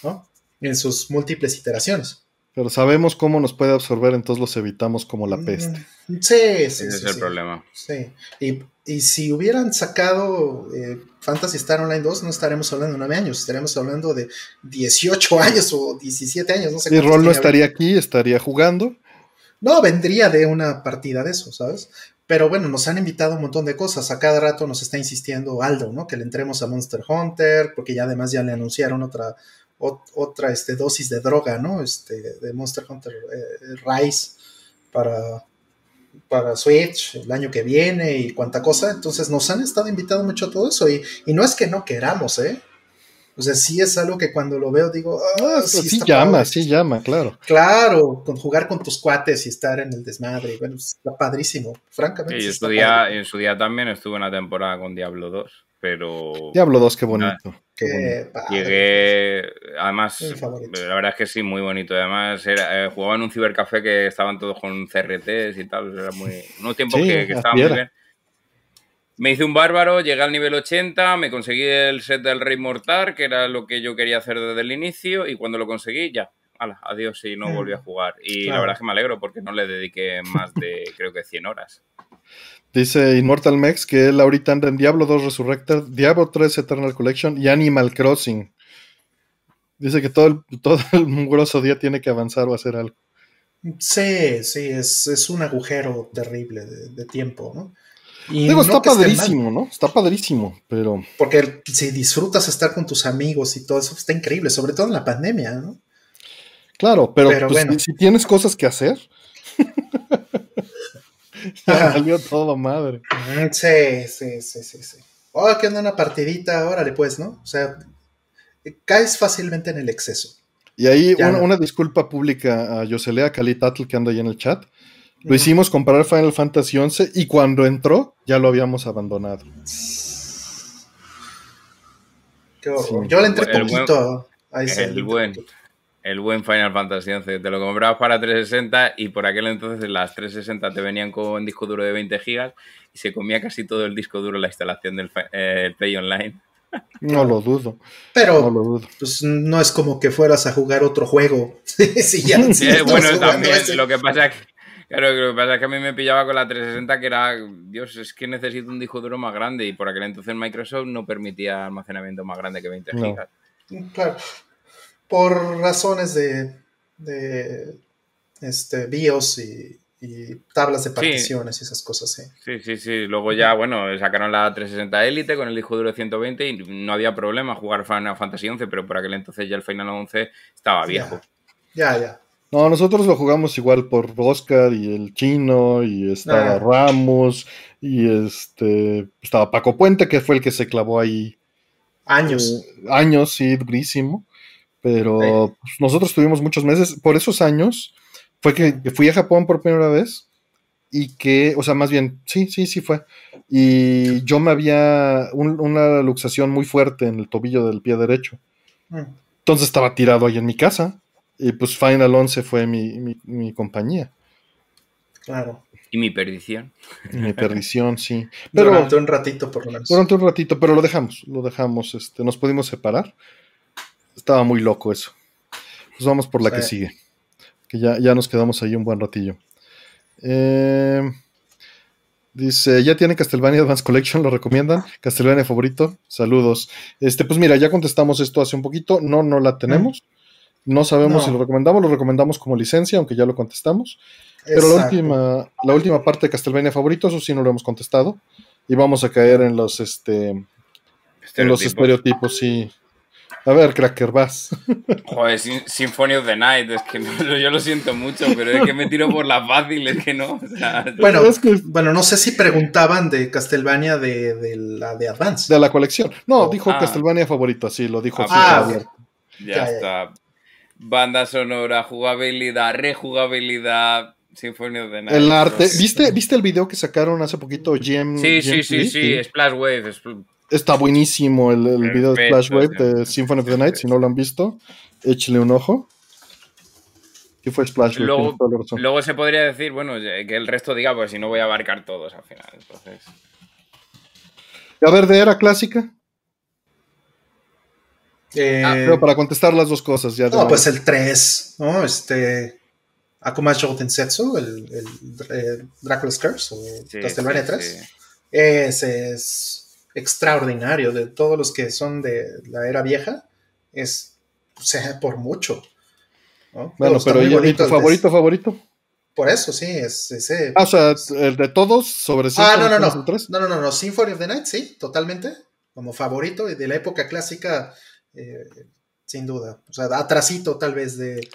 ¿no? En sus múltiples iteraciones. Pero sabemos cómo nos puede absorber, entonces los evitamos como la peste. Sí, sí. Ese es el problema. Sí. Y, si hubieran sacado eh, Fantasy Star Online 2, no estaremos hablando de 9 años, estaremos hablando de 18 años o 17 años, no sé. Y Rol no estaría aquí, estaría jugando. No, vendría de una partida de eso, ¿sabes? Pero bueno, nos han invitado un montón de cosas. A cada rato nos está insistiendo Aldo, ¿no? Que le entremos a Monster Hunter, porque ya además ya le anunciaron otra, otra este, dosis de droga, ¿no? Este, de Monster Hunter eh, Rise para, para Switch el año que viene y cuánta cosa. Entonces nos han estado invitando mucho a todo eso. Y, y no es que no queramos, ¿eh? O sea, sí es algo que cuando lo veo digo, ah, sí, llama, sí llama, claro. Claro, con jugar con tus cuates y estar en el desmadre, bueno, está padrísimo, francamente. Sí, en, su día, en su día también estuve una temporada con Diablo 2, pero... Diablo 2, qué bonito. Qué Llegué, además, la verdad es que sí, muy bonito. Además, era, eh, jugaba en un cibercafé que estaban todos con CRTs y tal, era muy... un tiempo que, que estaba muy bien. Me hice un bárbaro, llegué al nivel 80, me conseguí el set del Rey Mortar, que era lo que yo quería hacer desde el inicio, y cuando lo conseguí, ya, adiós y no volví a jugar. Y la verdad es que me alegro porque no le dediqué más de, creo que 100 horas. Dice Immortal Mex que él ahorita anda en Diablo 2 Resurrected, Diablo 3 Eternal Collection y Animal Crossing. Dice que todo el, todo el mugroso día tiene que avanzar o hacer algo. Sí, sí, es, un agujero terrible de tiempo, ¿no? Digo, está padrísimo, ¿no? Está padrísimo, pero. Porque si disfrutas estar con tus amigos y todo eso, está increíble, sobre todo en la pandemia, ¿no? Claro, pero, pues, si, tienes cosas que hacer. salió todo madre. Sí, sí, sí, sí, sí. Oh, que anda una partidita, órale, pues, ¿no? O sea, caes fácilmente en el exceso. Y ahí una, disculpa pública a Yoselea Calitatl que anda ahí en el chat. Lo hicimos comprar Final Fantasy XI y cuando entró ya lo habíamos abandonado. Qué horror. Yo le entré poquito a ese. El buen, el buen Final Fantasy XI. Te lo comprabas para 360 y por aquel entonces las 360 te venían con un disco duro de 20 gigas y se comía casi todo el disco duro la instalación del eh, Play Online. No lo dudo. Pero no, lo dudo. Pues, no es como que fueras a jugar otro juego. sí, ya, bueno, también lo que pasa es que Claro, lo que pasa es que a mí me pillaba con la 360 que era, Dios, es que necesito un disco duro más grande y por aquel entonces Microsoft no permitía almacenamiento más grande que 20 gigas. Claro, por razones de, de este, BIOS y, tablas de particiones y esas cosas, sí. Sí, sí, sí. Luego ya, bueno, sacaron la 360 Elite con el disco duro de 120 y no había problema jugar Final Fantasy 11, pero por aquel entonces ya el Final 11 estaba viejo. ya. ya. No, nosotros lo jugamos igual por Oscar y el chino, y estaba ah. Ramos, y este estaba Paco Puente, que fue el que se clavó ahí. Años. Eh, años, sí, durísimo. Pero pues, nosotros tuvimos muchos meses. Por esos años fue que, fui a Japón por primera vez. Y que, o sea, más bien, sí, sí, sí fue. Y yo me había una luxación muy fuerte en el tobillo del pie derecho. Mm. Entonces estaba tirado ahí en mi casa y pues Final 11 fue mi, compañía. Claro. Y mi perdición. mi perdición, sí. Pero, durante un ratito, por lo menos. Durante un ratito, pero lo dejamos, lo dejamos, este, nos pudimos separar. Estaba muy loco eso. Pues vamos por la que sigue. Que ya, ya nos quedamos ahí un buen ratillo. Eh, dice, ya tiene Castlevania Advance Collection, ¿lo recomiendan? Castlevania favorito, saludos. Este, pues mira, ya contestamos esto hace un poquito, no, no la tenemos. No sabemos si lo recomendamos, lo recomendamos como licencia, aunque ya lo contestamos. Pero la última, la última parte de Castlevania favorito, eso sí no lo hemos contestado. Y vamos a caer en los este en los estereotipos, sí. A ver, Cracker, vas. Joder, Symphony of the Night, es que yo lo siento mucho, pero es que me tiro por la fácil, es que no. bueno, bueno, no sé si preguntaban de Castlevania de, la de Advance. De la colección. No, dijo ah. Castlevania favorito, sí, lo dijo. Ah, ya, está. Banda sonora, jugabilidad, rejugabilidad, Symphony of the Night. El arte. ¿Viste, ¿Viste el video que sacaron hace poquito GM? Sí, sí, sí, sí, Splash Wave. Está buenísimo el, el video de Splash Wave de Symphony of the Night. Si no lo han visto, échale un ojo. ¿Qué fue Splash Wave? Luego, luego, se podría decir, bueno, que el resto diga, pues si no voy a abarcar todos al final. Entonces. A ver, de era clásica. Ah, pero para contestar las dos cosas ya. No, pues el 3, ¿no? Este. El, el, el Dracula's Curse, o Castlevania 3. Ese es extraordinario. De todos los que son de la era vieja, es. O sea, por mucho. Bueno, pero ¿y, tu favorito, favorito? Por eso, sí, es ese. Ah, o sea, el de todos sobre Ah, no, no, no. No, no, no, no. Symphony of the Night, sí, totalmente. Como favorito. Y de la época clásica eh, sin duda. O sea, atrasito tal vez de,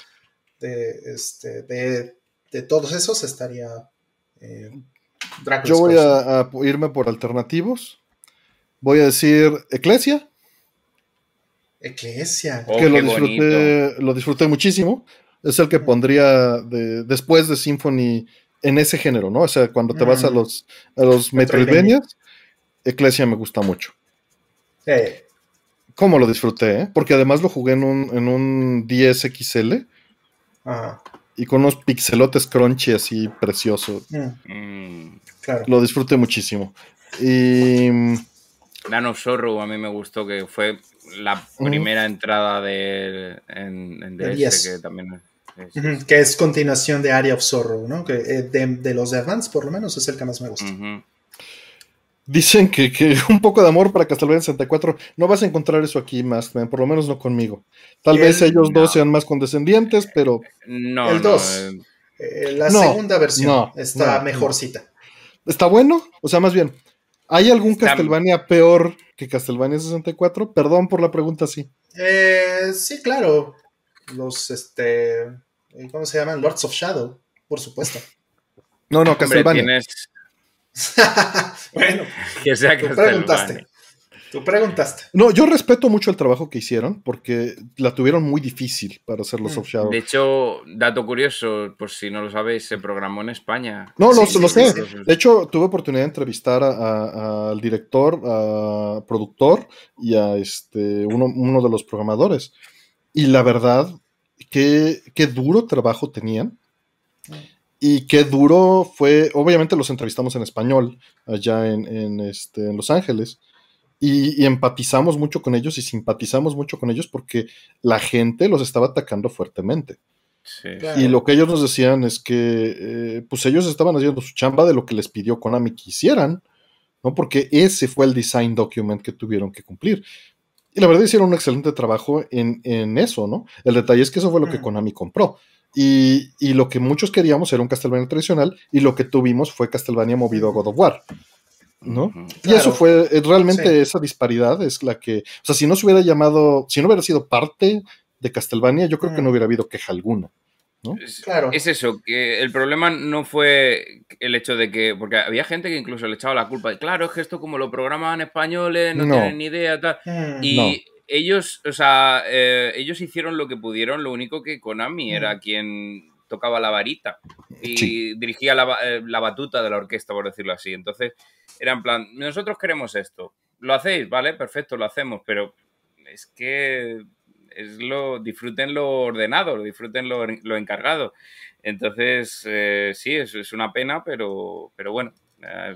de, este, de, todos esos estaría eh, Yo voy a, irme por alternativos. Voy a decir Eclesia. Eclesia. Oh, que lo disfruté, lo disfruté muchísimo. Es el que pondría de- después de Symphony en ese género, ¿no? O sea, cuando te vas a los, a los Metroidvanias, Ecclesia me gusta mucho. Eh, ¿Cómo lo disfruté? eh? Porque además lo jugué en un, en un 10 XL ajá. y con unos pixelotes crunchy así precioso. Mm, Mm. claro. Lo disfruté muchísimo. Y mm, Nano Zorro a mí me gustó, que fue la primera entrada de, en, en DS, 10. que también es- Ujú, Que es continuación de Area of Sorrow, ¿no? Que eh, de, de los de Advance, por lo menos, es el que más me gusta. Dicen que, que un poco de amor para Castlevania 64. No vas a encontrar eso aquí, Maskman, por lo menos no conmigo. Tal El- vez ellos no. dos sean más condescendientes, pero No, El no, dos. eh, Eh, la No, segunda versión no, está no, mejorcita. ¿está bueno? O sea, más bien, ¿hay algún Está- Castlevania peor que Castlevania 64? Perdón por la pregunta, sí. Eh, sí, claro. Los, este, eh, ¿cómo se llaman? Lords of Shadow, por supuesto. No, no, hombre, Castlevania. tienes bueno, que sea Castlevania. preguntaste. Tú preguntaste. No, yo respeto mucho el trabajo que hicieron porque la tuvieron muy difícil para hacer los Mm. of Shadow. De hecho, dato curioso, por si no lo sabéis, se programó en España. No, lo, Sí, lo sí, sé. sí, De hecho, tuve oportunidad de entrevistar al director, a productor y a este uno, uno de los programadores. Y la verdad, qué, qué duro trabajo tenían. Y qué duro fue. Obviamente los entrevistamos en español allá en, en, este, en Los Ángeles. Y, y empatizamos mucho con ellos y simpatizamos mucho con ellos porque la gente los estaba atacando fuertemente. Sí. Claro. Y lo que ellos nos decían es que, eh, pues ellos estaban haciendo su chamba de lo que les pidió Konami que hicieran, ¿no? Porque ese fue el design document que tuvieron que cumplir. Y la verdad hicieron un excelente trabajo en, en eso, ¿no? El detalle es que eso fue lo que. Konami compró. Y, y lo que muchos queríamos era un Castlevania tradicional y lo que tuvimos fue Castlevania movido a God of War, ¿no? Y eso fue, eh, realmente Sí. esa disparidad es la que, o sea, si no se hubiera llamado, si no hubiera sido parte de Castlevania, yo creo que no hubiera habido queja alguna. Es- Claro. Es eso, que el problema no fue el hecho de que. Porque había gente que incluso le echaba la culpa. de, Claro, es que esto como lo programan españoles, no, No. tienen ni idea, tal. Mm, Y No. ellos, o sea, eh, ellos hicieron lo que pudieron, lo único que Konami Mm. era quien tocaba la varita y Sí. dirigía la, eh, la batuta de la orquesta, por decirlo así. Entonces, era en plan, nosotros queremos esto. ¿Lo hacéis? Vale, perfecto, lo hacemos, pero es que es lo, disfruten lo ordenado, disfruten lo, lo encargado. Entonces, eh, sí, es, es una pena, pero, pero bueno,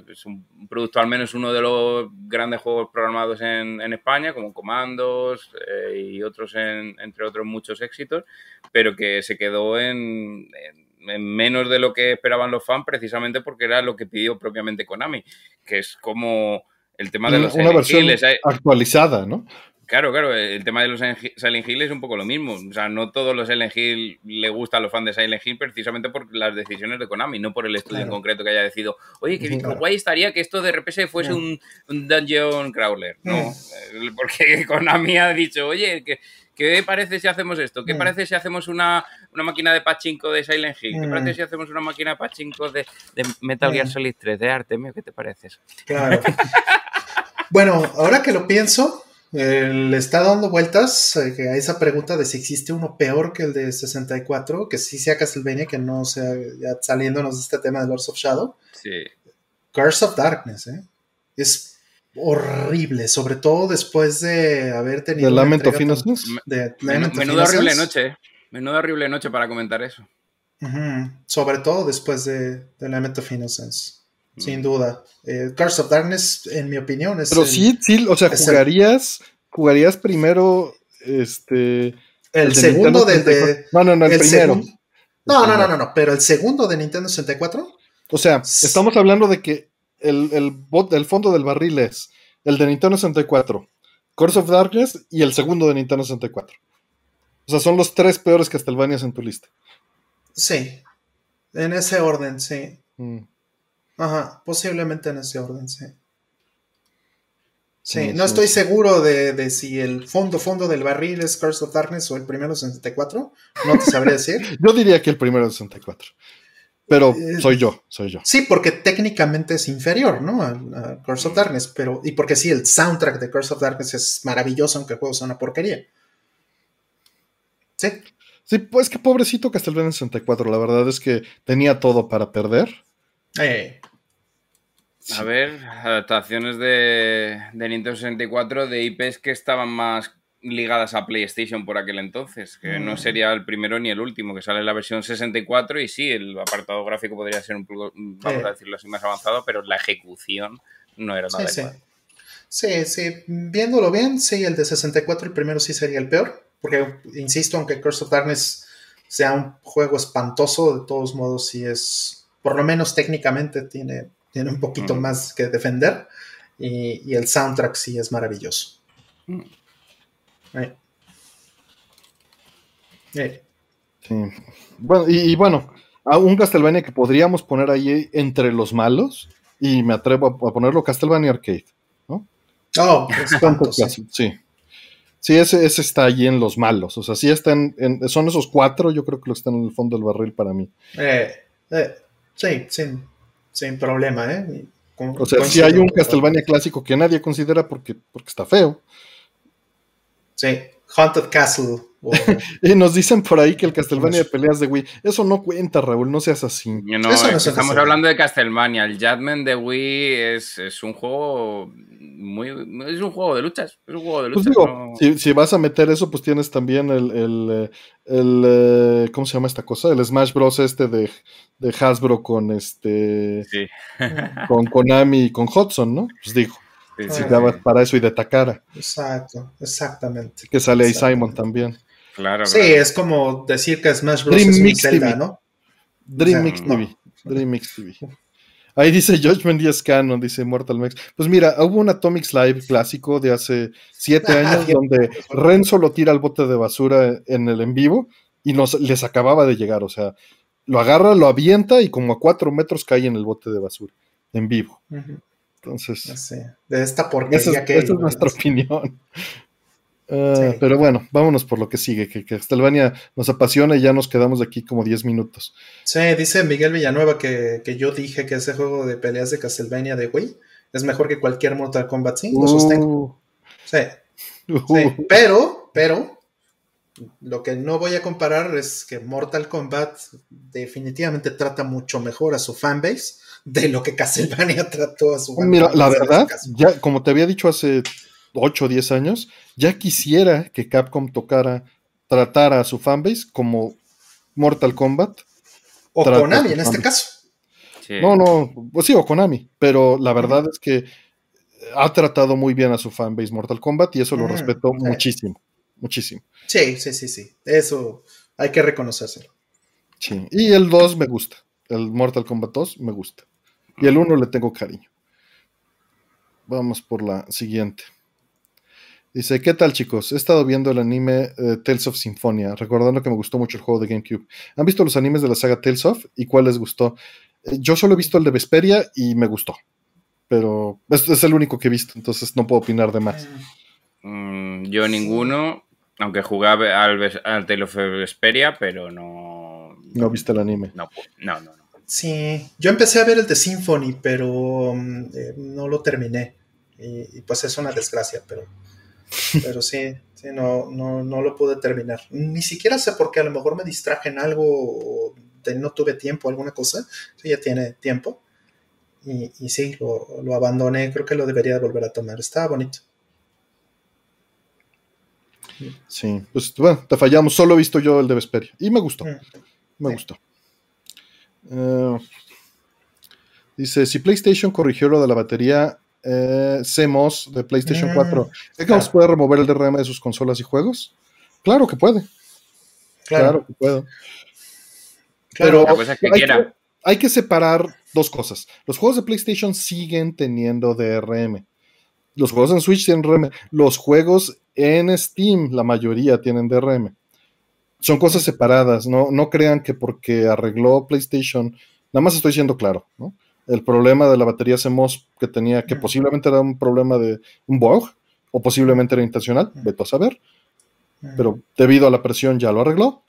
es un, producto, al menos uno de los grandes juegos programados en, en España, como Comandos eh, y otros, en- entre otros muchos éxitos, pero que se quedó en, en- en menos de lo que esperaban los fans, precisamente porque era lo que pidió propiamente Konami, que es como el tema de los una versión actualizada, ¿no? Claro, claro, el tema de los Silent Hill es un poco lo mismo. O sea, no todos los Silent Hill le gustan a los fans de Silent Hill precisamente por las decisiones de Konami, no por el estudio en concreto que haya decidido, oye, que Claro. guay estaría que esto de repente fuese No. un, un dungeon crawler. No, Mm. Eh, porque Konami ha dicho, oye, ¿qué, qué parece si hacemos esto? ¿Qué Mm. parece si hacemos una, una máquina de pachinko de Silent Hill? ¿Qué Mm. parece si hacemos una máquina de pachinko de, de Metal Gear. Solid 3 de Artemio? ¿Qué te parece? Claro. bueno, ahora que lo pienso, eh, le está dando vueltas eh, a esa pregunta de si existe uno peor que el de 64, que sí sea Castlevania, que no sea ya saliéndonos de este tema de Lords of Shadow. Sí. Curse of Darkness, ¿eh? Es horrible, sobre todo después de haber tenido. De una Lament of Innocence. de Lament menuda horrible noche, ¿eh? Menuda horrible noche para comentar eso. Sobre todo después de, de Lament of Innocence. Sin duda. Eh, Curse of Darkness, en mi opinión, es. Pero el- sí, sí, o sea, el- jugarías, jugarías primero este. El, segundo del de. 64. No, no, no, el, primero. No, no, no, no, no, pero el segundo de Nintendo 64. O sea, estamos hablando de que el, el, bot, el fondo del barril es el de Nintendo 64, Curse of Darkness y el segundo de Nintendo 64. O sea, son los tres peores Castlevanias en tu lista. Sí. En ese orden, sí. Mm. Ajá, posiblemente en ese orden, sí. Sí, Sí, no sí, estoy seguro de, de si el fondo, fondo del barril es Curse of Darkness o el primero 64. No te sabría decir. Yo diría que el primero es 64. Pero Eh, soy yo, soy yo. Sí, porque técnicamente es inferior, ¿no? A, a Curse of Darkness, pero. Y porque sí, el soundtrack de Curse of Darkness es maravilloso, aunque el juego sea una porquería. Sí. Sí, pues que pobrecito Castlevania 64, la verdad es que tenía todo para perder. Eh, A ver, adaptaciones de, de Nintendo 64 de IPs que estaban más ligadas a PlayStation por aquel entonces, que no Mm. sería el primero ni el último, que sale en la versión 64 y sí, el apartado gráfico podría ser un poco, vamos Sí. a decirlo así, más avanzado, pero la ejecución no era nada sí, sí. Sí, sí, viéndolo bien, sí, el de 64, el primero sí sería el peor, porque, insisto, aunque Curse of Darkness sea un juego espantoso, de todos modos sí es, por lo menos técnicamente, tiene, tiene un poquito más que defender, y, y el soundtrack sí es maravilloso. Mm. Eh. Eh, Sí. Bueno, y, y bueno, a un Castlevania que podríamos poner ahí entre los malos, y me atrevo a, a ponerlo Castlevania Arcade. Oh, Tanto espantoso. caso, sí. Sí, ese, ese está ahí en los malos. O sea, sí están en, son esos cuatro, yo creo que los están en el fondo del barril para mí. Eh, eh, sí, sin, sin problema, ¿eh? Con- O sea, si hay un Castlevania clásico que nadie considera porque, porque está feo. Sí, Haunted Castle. Y nos dicen por ahí que el Castlevania de peleas de Wii, eso no cuenta, Raúl, no seas así. No, Eso no es se que estamos hablando de Castlevania. El Jadman de Wii es, es un juego muy. Es un juego de luchas. Es un juego de Pues luchas. digo, no- si, si vas a meter eso, pues tienes también el, el, eh, el, eh, ¿cómo se llama esta cosa? El Smash Bros. este de, de Hasbro con este Sí. con Konami y con Hudson, ¿no? Pues digo, Sí, si sí, para eso y de Takara, Exacto, exactamente. que sale ahí. Simon también. Claro, Sí, claro. es como decir que Smash Bros. Dream es Mix Zelda, TV. ¿no? Dream O sea, Mix no. TV. Dream Mix TV. Ahí dice Judgment y es canon, dice Mortal Max. Pues mira, hubo un Atomics Live clásico de hace siete Ah, años donde Renzo lo tira al bote de basura en el en vivo y nos, les acababa de llegar. O sea, lo agarra, lo avienta y como a cuatro metros cae en el bote de basura en vivo. Entonces, sé, De esta porquería esa es, que esa es nuestra opinión. Sí. Pero bueno, vámonos por lo que sigue, que, que Castlevania nos apasiona y ya nos quedamos aquí como 10 minutos. Sí, dice Miguel Villanueva que, que yo dije que ese juego de peleas de Castlevania de Wii es mejor que cualquier Mortal Kombat. Sí, lo sostengo. Uh, Sí, uh, sí. Pero, pero, lo que no voy a comparar es que Mortal Kombat definitivamente trata mucho mejor a su fanbase de lo que Castlevania trató a su fanbase. Mira, la verdad, ya como te había dicho hace 8 o 10 años, ya quisiera que Capcom tocara, tratara a su fanbase como Mortal Kombat. O Konami en este caso. Sí. No, no, pues sí, o Konami, pero la verdad es que ha tratado muy bien a su fanbase Mortal Kombat y eso lo Mm, respeto muchísimo, muchísimo. Sí, sí, sí, sí. Eso hay que reconocérselo. Sí. Y el 2 me gusta, el Mortal Kombat 2 me gusta. Y el 1 le tengo cariño. Vamos por la siguiente. Dice, ¿qué tal chicos? He estado viendo el anime eh, Tales of Symphonia, recordando que me gustó mucho el juego de GameCube. ¿Han visto los animes de la saga Tales of? ¿Y cuál les gustó? Eh, yo solo he visto el de Vesperia y me gustó. Pero es, es el único que he visto, entonces no puedo opinar de más. Mm, yo ninguno, aunque jugaba al, al Tale of Vesperia, pero no. No viste el anime. No, no, no. no. Sí, yo empecé a ver el de Symphony, pero mm, eh, no lo terminé. Y, y, pues es una desgracia, pero, pero sí, sí no, no, no lo pude terminar. Ni siquiera sé por qué, a lo mejor me distraje en algo o de- no tuve tiempo, alguna cosa. Sí, ya tiene tiempo. Y, y sí, lo, lo abandoné, creo que lo debería volver a tomar. Estaba bonito. Sí, pues bueno, te fallamos. Solo he visto yo el de Vesperia y me gustó. Mm. Me Sí. gustó. Eh, dice, si PlayStation corrigió lo de la batería eh, CMOS de PlayStation Mm, 4, ¿Xbox claro. puede remover el DRM de sus consolas y juegos? Claro que puede, claro, Claro, que puede. claro. Pero La cosa es que hay, quiera. que, hay que separar dos cosas. Los juegos de PlayStation siguen teniendo DRM. Los juegos en Switch tienen DRM. Los juegos en Steam, la mayoría tienen DRM. Son cosas separadas. No, no crean que porque arregló PlayStation, nada más estoy siendo claro, ¿no? El problema de la batería CMOS que tenía, que posiblemente era un problema de un bug, o posiblemente era intencional, veto a saber, pero debido a la presión ya lo arregló.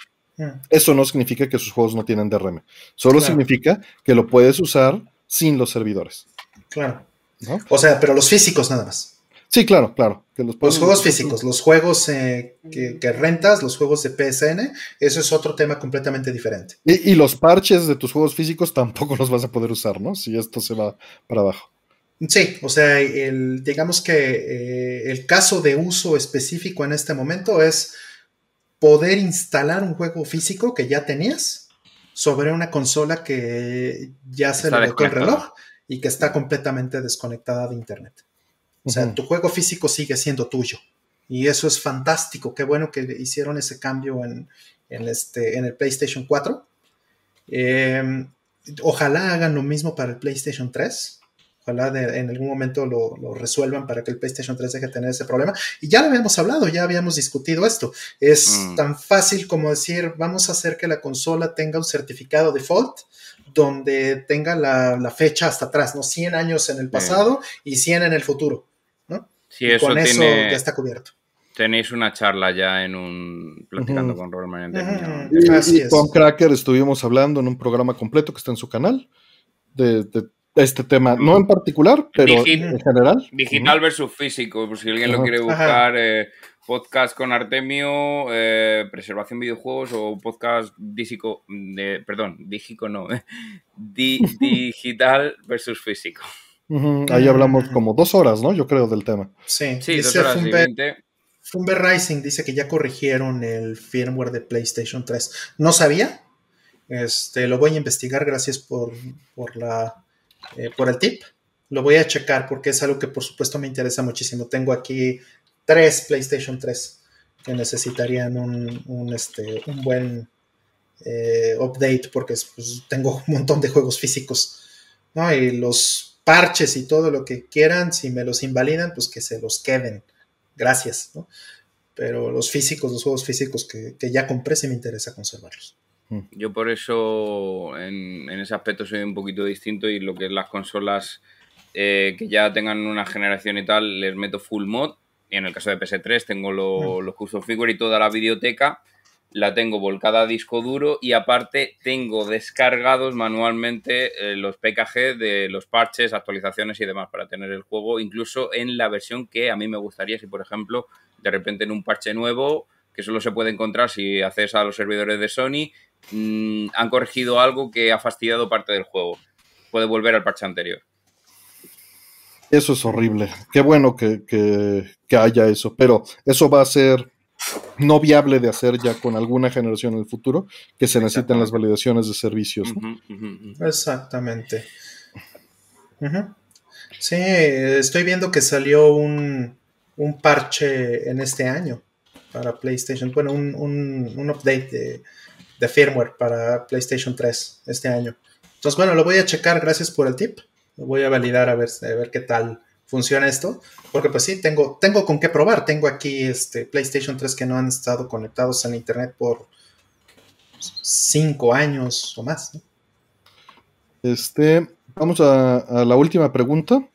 Eso no significa que sus juegos no tienen DRM. Solo Claro. significa que lo puedes usar sin los servidores. claro. ¿no? O sea, pero los físicos nada más. Sí, claro, claro. Que los, juegos físicos, los juegos eh, que, rentas, los juegos de PSN, eso es otro tema completamente diferente. Y, los parches de tus juegos físicos tampoco los vas a poder usar, ¿no? Si esto se va para abajo. Sí, o sea, el, digamos que eh, el caso de uso específico en este momento es poder instalar un juego físico que ya tenías sobre una consola que ya se le bloqueó el reloj y que está completamente desconectada de Internet. O sea, tu juego físico sigue siendo tuyo. Y eso es fantástico. Qué bueno que hicieron ese cambio en, este, en el PlayStation 4. Em, ojalá hagan lo mismo para el PlayStation 3. Ojalá en algún momento lo, resuelvan para que el PlayStation 3 deje de tener ese problema. Y ya lo habíamos hablado, ya habíamos discutido esto. Es mm. tan fácil como decir, vamos a hacer que la consola tenga un certificado default donde tenga la, fecha hasta atrás, ¿no? 100 años en el pasado y 100 en el futuro. Sí, eso con eso ya está cubierto. Tenéis una charla ya en un. platicando con Robert Y, con Cracker estuvimos hablando en un programa completo que está en su canal de, este tema, no en particular, pero en general. Digital versus físico, por si alguien lo quiere buscar. Eh, podcast con Artemio, eh, preservación videojuegos o podcast dígico, perdón, dígico no, digital versus físico. Ahí hablamos como dos horas, ¿no? Yo creo del tema. Sí, sí dice dos horas Fumber, Rising dice que ya corrigieron el firmware de PlayStation 3. No sabía. Este, lo voy a investigar, gracias por, por, la, eh, por el tip. Lo voy a checar porque es algo que por supuesto me interesa muchísimo. Tengo aquí tres PlayStation 3 que necesitarían un, este, un buen eh, update porque pues, tengo un montón de juegos físicos. ¿no? Y los parches y todo lo que quieran, si me los invalidan, pues que se los queden. Gracias, ¿no? Pero los físicos, los juegos físicos que, ya compré, sí me interesa conservarlos. Mm. Yo por eso en, ese aspecto soy un poquito distinto y lo que es las consolas eh, que ya tengan una generación y tal, les meto full mod. Y en el caso de PS3 tengo mm. los custom figure y toda la biblioteca la tengo volcada a disco duro y aparte tengo descargados manualmente eh, los PKG de los parches, actualizaciones y demás para tener el juego incluso en la versión que a mí me gustaría si por ejemplo de repente en un parche nuevo que solo se puede encontrar si haces a los servidores de Sony mm, han corregido algo que ha fastidiado parte del juego. Puede volver al parche anterior. Eso es horrible. Qué bueno que, que haya eso pero eso va a ser no viable de hacer ya con alguna generación en el futuro, que se necesitan las validaciones de servicios. Exactamente. Sí, estoy viendo que salió un, parche en este año para PlayStation, bueno, un, update de, firmware para PlayStation 3 este año. Entonces, bueno, lo voy a checar, gracias por el tip. Lo voy a validar a ver, a ver qué tal funciona esto, porque pues sí, tengo, tengo con qué probar. Tengo aquí este PlayStation 3 que no han estado conectados en Internet por cinco años o más. Este, vamos a, la última pregunta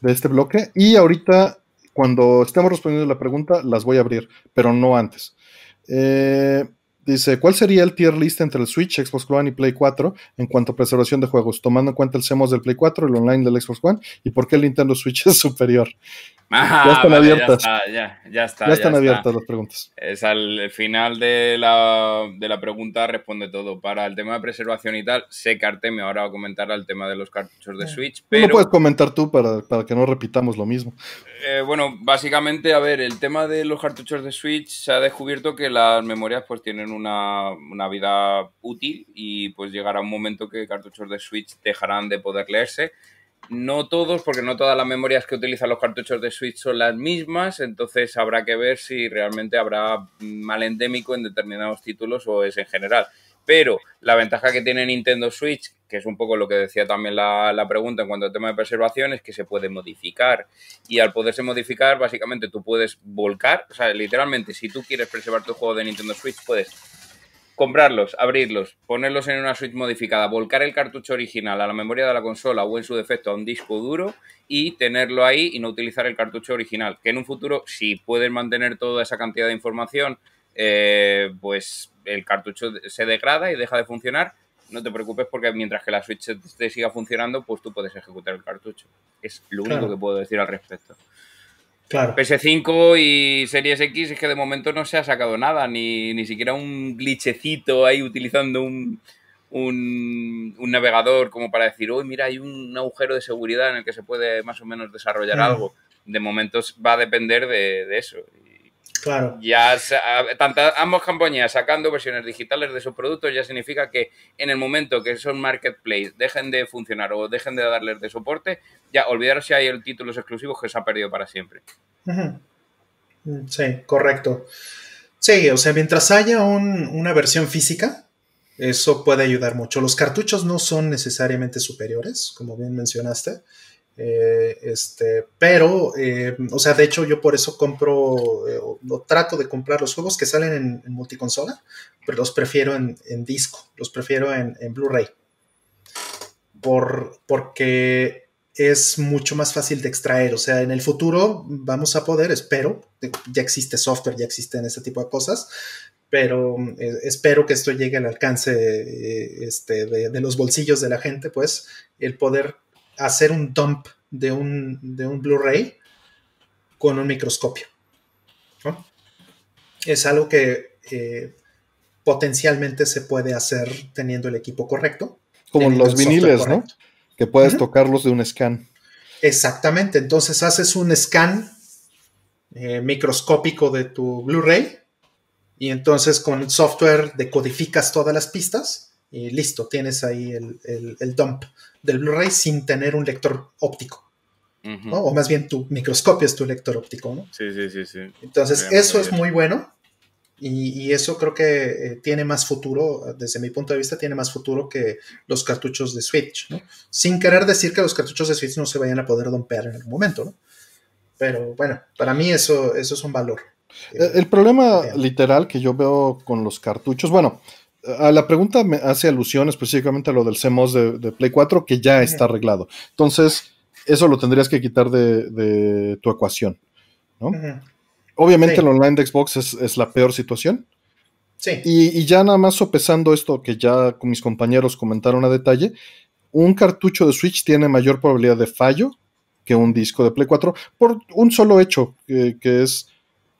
de este bloque y ahorita cuando estemos respondiendo la pregunta las voy a abrir, pero no antes. Eh, Dice, ¿cuál sería el tier list entre el Switch, Xbox One y Play 4 en cuanto a preservación de juegos, tomando en cuenta el CMOS del Play 4, el online del Xbox One y por qué el Nintendo Switch es superior? ya están abiertas. Ya, está, ya, están abiertas las preguntas. Es al final de la, de la, pregunta responde todo. Para el tema de preservación y tal, sé que Artemio ahora va a comentar el tema de los cartuchos de Switch. Pero... No puedes comentar tú para, que no repitamos lo mismo. Eh, bueno, básicamente, a ver, el tema de los cartuchos de Switch se ha descubierto que las memorias pues tienen una, una vida útil y pues llegará un momento que cartuchos de Switch dejarán de poder leerse no todos, porque no todas las memorias que utilizan los cartuchos de Switch son las mismas, entonces habrá que ver si realmente habrá mal endémico en determinados títulos o es en general. Pero la ventaja que tiene Nintendo Switch, que es un poco lo que decía también la, pregunta en cuanto al tema de preservación, es que se puede modificar. Y al poderse modificar, básicamente tú puedes volcar, o sea, literalmente, si tú quieres preservar tu juego de Nintendo Switch, puedes comprarlos, abrirlos, ponerlos en una Switch modificada, volcar el cartucho original a la memoria de la consola o en su defecto a un disco duro y tenerlo ahí y no utilizar el cartucho original. Que en un futuro, si puedes mantener toda esa cantidad de información, eh, pues el cartucho se degrada y deja de funcionar. No te preocupes porque mientras que la Switch te siga funcionando, pues tú puedes ejecutar el cartucho. Es lo único que puedo decir al respecto. Claro. PS5 y Series X es que de momento no se ha sacado nada, ni, ni siquiera un glitchecito ahí utilizando un, un, navegador como para decir, uy, mira, hay un agujero de seguridad en el que se puede más o menos desarrollar mm. algo. De momento va a depender de, eso. Claro. Ya tantas, ambas compañías sacando versiones digitales de sus productos ya significa que en el momento que esos marketplace dejen de funcionar o dejen de darles de soporte, ya olvidar si hay el títulos exclusivos que se ha perdido para siempre. Sí, correcto. Sí, o sea, mientras haya una versión física, eso puede ayudar mucho. Los cartuchos no son necesariamente superiores, como bien mencionaste. Eh, este, pero, eh, o sea, de hecho yo por eso compro, eh, o trato de comprar los juegos que salen en, multiconsola, pero los prefiero en, disco, los prefiero en, Blu-ray. Por, porque es mucho más fácil de extraer, o sea, en el futuro vamos a poder, espero, ya existe software, ya existen ese tipo de cosas, pero espero que esto llegue al alcance este, de, los bolsillos de la gente, pues el poder hacer un dump de un, de un Blu-ray con un microscopio. Es algo que eh, potencialmente se puede hacer teniendo el equipo correcto. Como los viniles, ¿no? Que puedes tocarlos de un scan. Exactamente, entonces haces un scan eh, microscópico de tu Blu-ray y entonces con software decodificas todas las pistas y listo, tienes ahí el, el dump del Blu-ray sin tener un lector óptico. O más bien tu microscopio es tu lector óptico, ¿no? Sí, sí, sí, sí. Entonces, eso es muy bueno. Y, eso creo que eh, tiene más futuro, desde mi punto de vista, tiene más futuro que los cartuchos de Switch, ¿no? Sin querer decir que los cartuchos de Switch no se vayan a poder dompear en algún momento, ¿no? Pero bueno, para mí eso, eso es un valor. El, problema literal que yo veo con los cartuchos, bueno, a la pregunta me hace alusión específicamente a lo del CMOS de, Play 4, que ya está arreglado. Entonces, eso lo tendrías que quitar de, tu ecuación. ¿no? Obviamente el online de Xbox es, la peor situación. Sí. Y, ya nada más sopesando esto que ya con mis compañeros comentaron a detalle, un cartucho de Switch tiene mayor probabilidad de fallo que un disco de Play 4 por un solo hecho, que, que es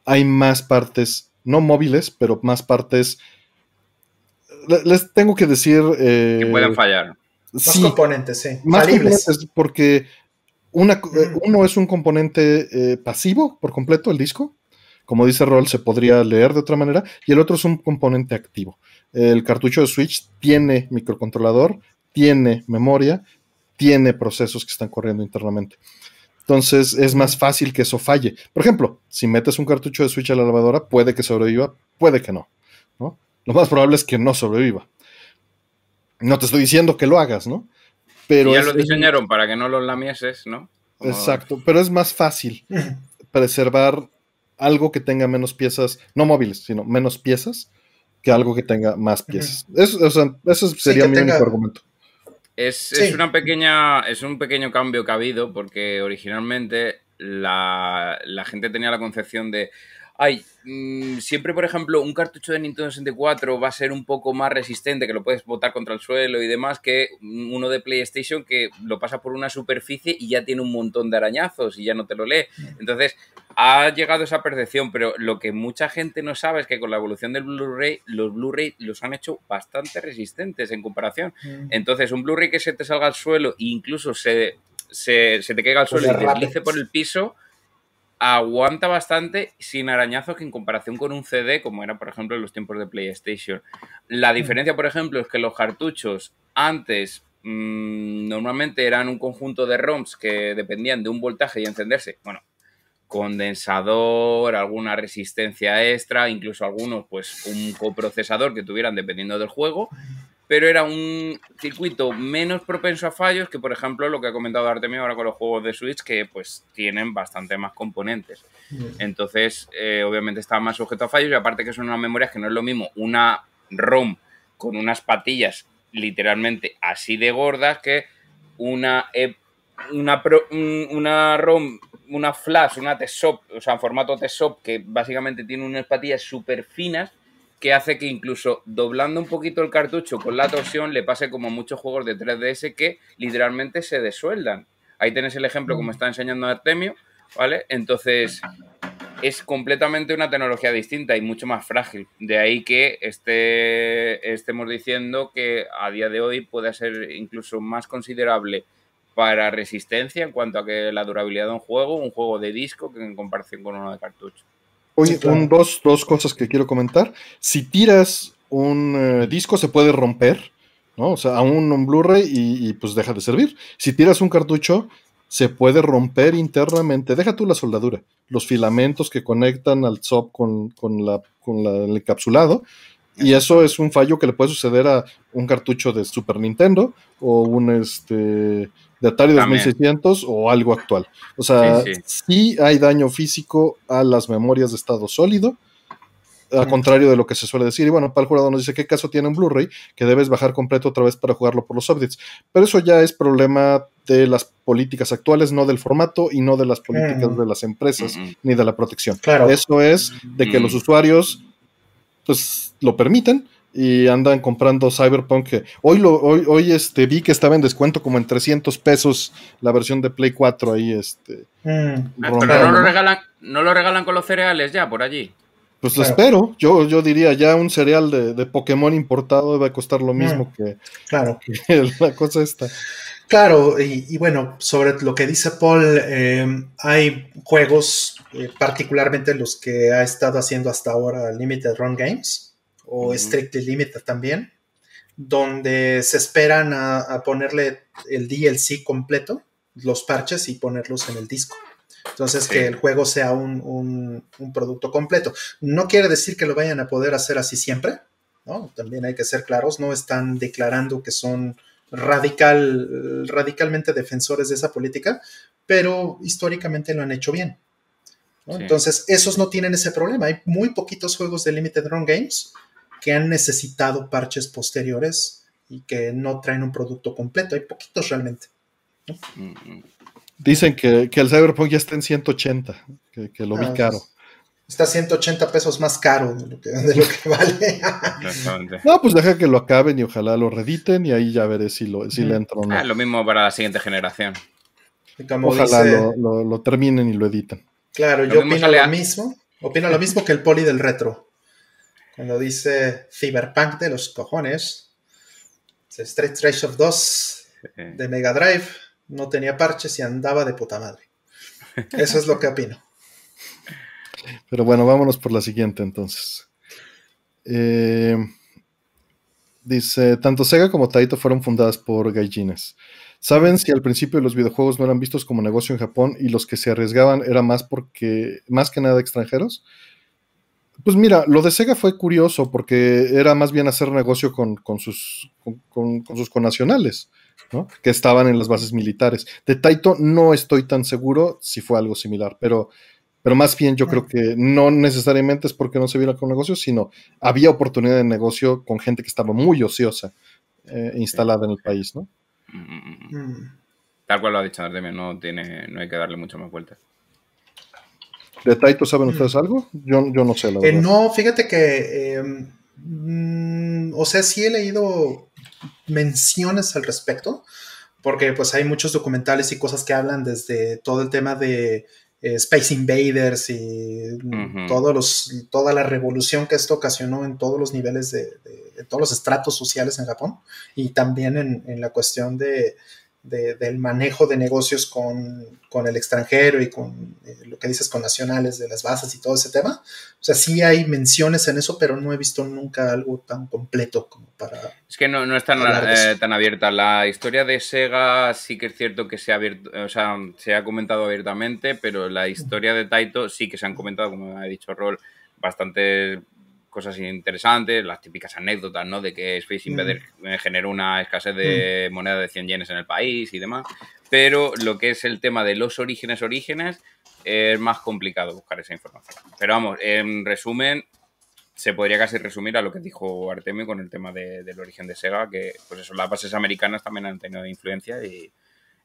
hay más partes, no móviles, pero más partes les tengo que decir. Eh, que pueden fallar. Más componentes, sí. Más componentes, porque una, uno es un componente eh, pasivo por completo, el disco. Como dice Roll, se podría leer de otra manera. Y el otro es un componente activo. El cartucho de Switch tiene microcontrolador, tiene memoria, tiene procesos que están corriendo internamente. Entonces es más fácil que eso falle. Por ejemplo, si metes un cartucho de Switch a la lavadora, puede que sobreviva, puede que no. ¿no? Lo más probable es que no sobreviva. No te estoy diciendo que lo hagas, ¿no? Pero ya lo diseñaron para que no lo lamieses, ¿no? Exacto, pero es más fácil preservar algo que tenga menos piezas, no móviles, sino menos piezas, que algo que tenga más piezas. Eso, sería mi único argumento. Es, una pequeña, es un pequeño cambio que ha habido, porque originalmente la, la gente tenía la concepción de ay, mm, siempre, por ejemplo, un cartucho de Nintendo 64 va a ser un poco más resistente, que lo puedes botar contra el suelo y demás, que uno de PlayStation que lo pasa por una superficie y ya tiene un montón de arañazos y ya no te lo lee. Entonces, ha llegado esa percepción, pero lo que mucha gente no sabe es que con la evolución del Blu-ray, los Blu-ray los han hecho bastante resistentes en comparación. Mm. Entonces, un Blu-ray que se te salga al suelo e incluso se, se, te caiga al pues suelo y deslice por el piso, aguanta bastante sin arañazos que en comparación con un CD, como era por ejemplo en los tiempos de PlayStation. La mm. diferencia, por ejemplo, es que los cartuchos antes mm, normalmente eran un conjunto de ROMs que dependían de un voltaje y encenderse. Bueno, condensador, alguna resistencia extra, incluso algunos, pues un coprocesador que tuvieran dependiendo del juego pero era un circuito menos propenso a fallos que, por ejemplo, lo que ha comentado Artemio ahora con los juegos de Switch, que pues tienen bastante más componentes. Entonces, eh, obviamente estaba más sujeto a fallos y aparte que son unas memorias que no es lo mismo una ROM con unas patillas literalmente así de gordas que una, e, una, una ROM, una flash, una TSOP, o sea, en formato TSOP que básicamente tiene unas patillas súper finas que hace que incluso doblando un poquito el cartucho con la torsión le pase como muchos juegos de 3DS que literalmente se desueldan. Ahí tenés el ejemplo como está enseñando Artemio. ¿vale? Entonces, es completamente una tecnología distinta y mucho más frágil. De ahí que esté, estemos diciendo que a día de hoy puede ser incluso más considerable para resistencia en cuanto a que la durabilidad de un juego, un juego de disco, que en comparación con uno de cartucho. Oye, dos, dos, cosas que quiero comentar. Si tiras un eh, disco, se puede romper, ¿no? O sea, aún un Blu-ray y, pues deja de servir. Si tiras un cartucho, se puede romper internamente. Deja tú la soldadura, los filamentos que conectan al SOP con, la, con el encapsulado. Y eso es un fallo que le puede suceder a un cartucho de Super Nintendo o un este de Atari 2600 o algo actual. O sea, sí, hay daño físico a las memorias de estado sólido, a contrario de lo que se suele decir. Y bueno, para el jurado nos dice qué caso tiene un Blu-ray que debes bajar completo otra vez para jugarlo por los updates. Pero eso ya es problema de las políticas actuales, no del formato y no de las políticas mm. de las empresas ni de la protección. Claro. Eso es de que los mm. usuarios pues lo permiten y andan comprando Cyberpunk. hoy lo, hoy, hoy este, vi que estaba en descuento como en 300 pesos la versión de Play 4 ahí. Este, mm. ah, pero no lo, regalan, no lo regalan con los cereales ya por allí. Pues lo espero. Yo, yo diría ya un cereal de, Pokémon importado va a costar lo mismo mm. que, claro. la cosa esta. Claro, y, bueno, sobre lo que dice Paul, eh, hay juegos, eh, particularmente los que ha estado haciendo hasta ahora Limited Run Games, o Strictly Limited también, donde se esperan a, ponerle el DLC completo, los parches y ponerlos en el disco. Entonces, que el juego sea un, producto completo. No quiere decir que lo vayan a poder hacer así siempre, ¿no? También hay que ser claros, no están declarando que son radical, radicalmente defensores de esa política, pero históricamente lo han hecho bien. Entonces, esos no tienen ese problema. Hay muy poquitos juegos de Limited Run Games que han necesitado parches posteriores y que no traen un producto completo. Hay poquitos realmente. Dicen que, el Cyberpunk ya está en 180, que, lo vi ah, caro. Está 180 pesos más caro de lo que, vale. no, pues deja que lo acaben y ojalá lo rediten y ahí ya veré si, lo, si le entro o no. Ah, lo mismo para la siguiente generación. ojalá lo, terminen y lo editen. Claro, yo opino lo mismo. Opino lo mismo que el poli del retro. Cuando dice Cyberpunk de los cojones, Street Trace of 2 de Mega Drive no tenía parches y andaba de puta madre. Eso es lo que opino. Pero bueno, vámonos por la siguiente entonces. Eh, dice, tanto Sega como Taito fueron fundadas por gaijines. ¿Saben si al principio los videojuegos no eran vistos como negocio en Japón y los que se arriesgaban eran más porque, más que nada extranjeros? Pues mira, lo de Sega fue curioso porque era más bien hacer negocio con, sus, con, sus connacionales, ¿no? que estaban en las bases militares. De Taito no estoy tan seguro si fue algo similar, pero, pero más bien yo creo que no necesariamente es porque no se viera con negocios, sino había oportunidad de negocio con gente que estaba muy ociosa eh, instalada en el país. ¿no? Mm, mm, mm. Tal cual lo ha dicho Artemio, no, tiene, no hay que darle mucho más vueltas. ¿De Taito saben ustedes algo? Yo, no sé, la eh, verdad. no, fíjate que, em, mm, o sea, sí he leído menciones al respecto, porque pues hay muchos documentales y cosas que hablan desde todo el tema de eh, Space Invaders y todos los, toda la revolución que esto ocasionó en todos los niveles de, todos los estratos sociales en Japón y también en la cuestión de del manejo de negocios con, el extranjero y con eh, lo que dices con nacionales de las bases y todo ese tema. O sea, sí hay menciones en eso, pero no he visto nunca algo tan completo como para... Es que no, no es tan, eh, tan abierta. La historia de Sega sí que es cierto que se ha, abierto, o sea, se ha comentado abiertamente, pero la historia de Taito sí que se han comentado, como ha dicho Rol, bastante cosas interesantes, las típicas anécdotas, ¿no? De que Space Invader mm. generó una escasez de mm. moneda de 100 yenes en el país y demás. Pero lo que es el tema de los orígenes, orígenes, es más complicado buscar esa información. Pero vamos, en resumen, se podría casi resumir a lo que dijo Artemio con el tema del origen de Sega, que pues eso, las bases americanas también han tenido influencia y,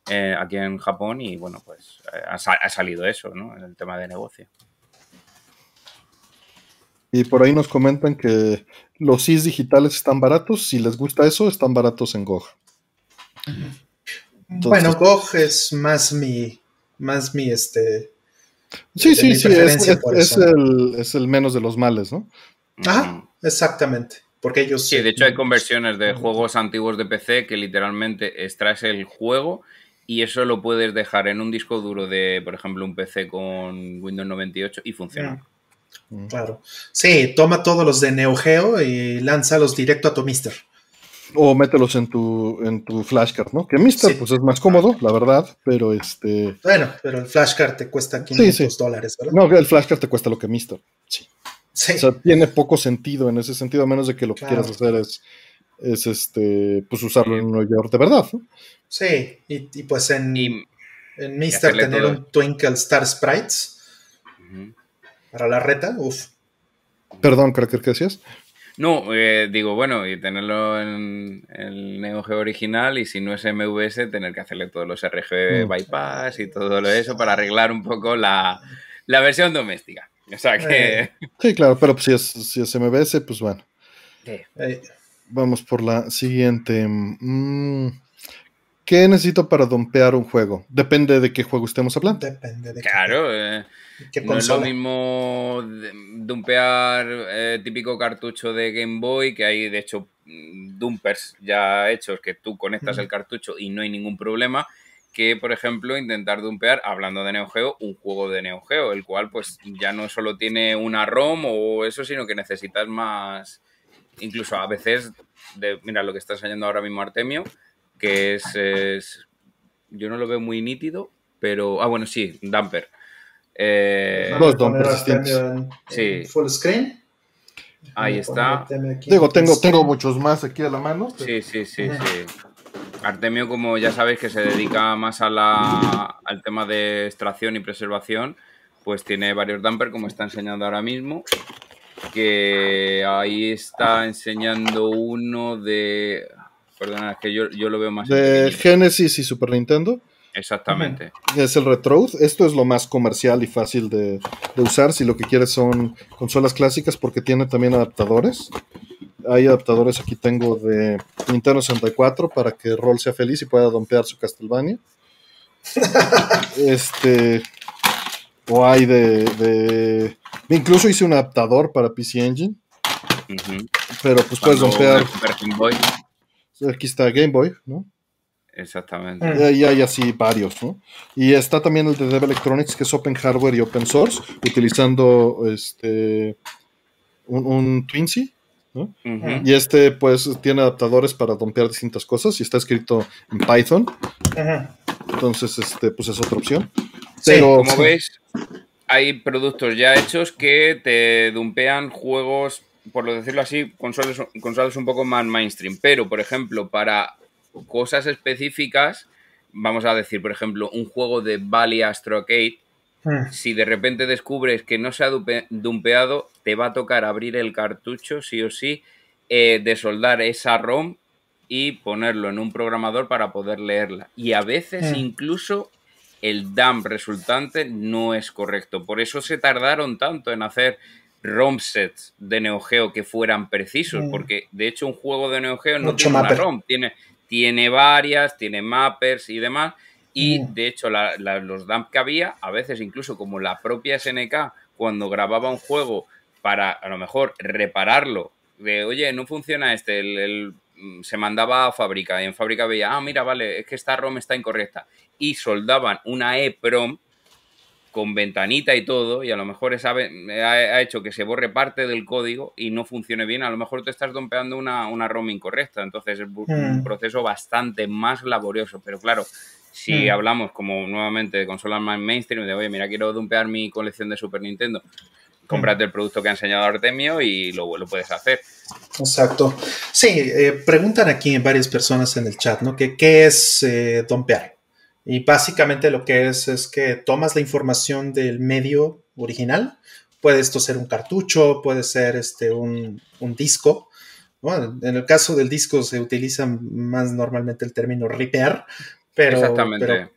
eh, aquí en Japón y bueno, pues eh, ha, ha, salido eso, ¿no? En el tema de negocio. Y por ahí nos comentan que los CIS digitales están baratos. Si les gusta eso, están baratos en GOG. bueno, GOG es más mi, más mi, este, Sí, sí, sí, es, el, es, el, menos de los males, ¿no? Ah, exactamente. Porque ellos. Sí, de hecho hay conversiones de juegos antiguos de PC que literalmente extraes el juego y eso lo puedes dejar en un disco duro de, por ejemplo, un PC con Windows 98 y funciona. Claro. Sí, toma todos los de Neo Geo y lánzalos directo a tu Mister. O mételos en tu, en tu flashcard, ¿no? Que Mister, pues es más cómodo, la verdad, pero este. Bueno, pero el flashcard te cuesta 500 dólares, ¿verdad? No, el flashcard te cuesta lo que Mister. Sí. O sea, tiene poco sentido en ese sentido, a menos de que lo que quieras hacer es, es este, pues usarlo en un ordenador de verdad. ¿no? Sí, y, pues en, en Mister tener un Twinkle Star Sprites para la reta, uff. Perdón, Cracker, ¿qué decías? No, eh, digo, bueno, y tenerlo en el Neo Geo original y si no es MVS, tener que hacerle todos los RGB mm. bypass y todo lo eso para arreglar un poco la, la versión doméstica. O sea que. Eh. Sí, claro, pero si es, si es MBS, pues bueno. Vamos por la siguiente. Mm, ¿Qué necesito para dompear un juego? Depende de qué juego estemos hablando. Depende de Claro, eh, no es lo mismo dumpear eh, típico cartucho de Game Boy, que hay de hecho mm, dumpers ya hechos que tú conectas el cartucho y no hay ningún problema que, por ejemplo, intentar dumpear, hablando de Neo Geo, un juego de Neo Geo, el cual pues ya no solo tiene una ROM o eso, sino que necesitas más, incluso a veces, de, mira lo que está enseñando ahora mismo Artemio, que es, yo no lo veo muy nítido, pero, ah, bueno, sí, Dumper. Eh, Dos dumpers Sí. Full screen. Ahí está. Digo, tengo, tengo muchos más aquí a la mano. Sí, sí, sí, sí. Artemio, como ya sabéis, que se dedica más a la, al tema de extracción y preservación, pues tiene varios dumper, como está enseñando ahora mismo. Que ahí está enseñando uno de. Perdona, es que yo, lo veo más. De Genesis y Super Nintendo. Exactamente. Es el Retro. Esto es lo más comercial y fácil de, de, usar si lo que quieres son consolas clásicas porque tiene también adaptadores hay adaptadores aquí tengo de Nintendo 64 para que Roll sea feliz y pueda dompear su Castlevania. este. O hay de, Incluso hice un adaptador para PC Engine. Pero pues puedes dompear. Aquí está Game Boy, ¿no? Exactamente. Y hay así varios, ¿no? Y está también el de Dev Electronics, que es Open Hardware y Open Source, utilizando este un, un Twinsy y este, pues, tiene adaptadores para dompear distintas cosas y está escrito en Python. Entonces, este, pues es otra opción. Pero, como veis, hay productos ya hechos que te dumpean juegos, por lo decirlo así, consolas, consolas un poco más mainstream. Pero, por ejemplo, para cosas específicas, vamos a decir, por ejemplo, un juego de Valley Astro Arcade Hmm. Si de repente descubres que no se ha dumpeado, te va a tocar abrir el cartucho, sí o sí, eh, de soldar esa ROM y ponerlo en un programador para poder leerla. Y a veces hmm. incluso el dump resultante no es correcto. Por eso se tardaron tanto en hacer ROM sets de Neo Geo que fueran precisos, hmm. porque de hecho un juego de Neo Geo no tiene una ROM, tiene, tiene varias, tiene mappers y demás y mm. de hecho, los dump que había, a veces incluso como la propia SNK, cuando grababa un juego para a lo mejor repararlo, de oye, no funciona este, el, mm, se mandaba a fábrica y en fábrica veía, ah, mira, vale, es que esta ROM está incorrecta. Y soldaban una EPROM con ventanita y todo, y a lo mejor esa ha, hecho que se borre parte del código y no funcione bien. A lo mejor te estás dompeando una, una ROM incorrecta. Entonces es un mm. proceso bastante más laborioso. Pero claro, si hmm. hablamos como nuevamente de consolas más mainstream, de oye, mira, quiero dumpear mi colección de Super Nintendo, cómprate el producto que ha enseñado Artemio y lo, lo puedes hacer. Exacto. Sí, eh, preguntan aquí varias personas en el chat, ¿no? Que, ¿Qué es eh, dumpear? Y básicamente lo que es es que tomas la información del medio original, puede esto ser un cartucho, puede ser este, un, un disco, en el caso del disco se utiliza más normalmente el término ripear, pero,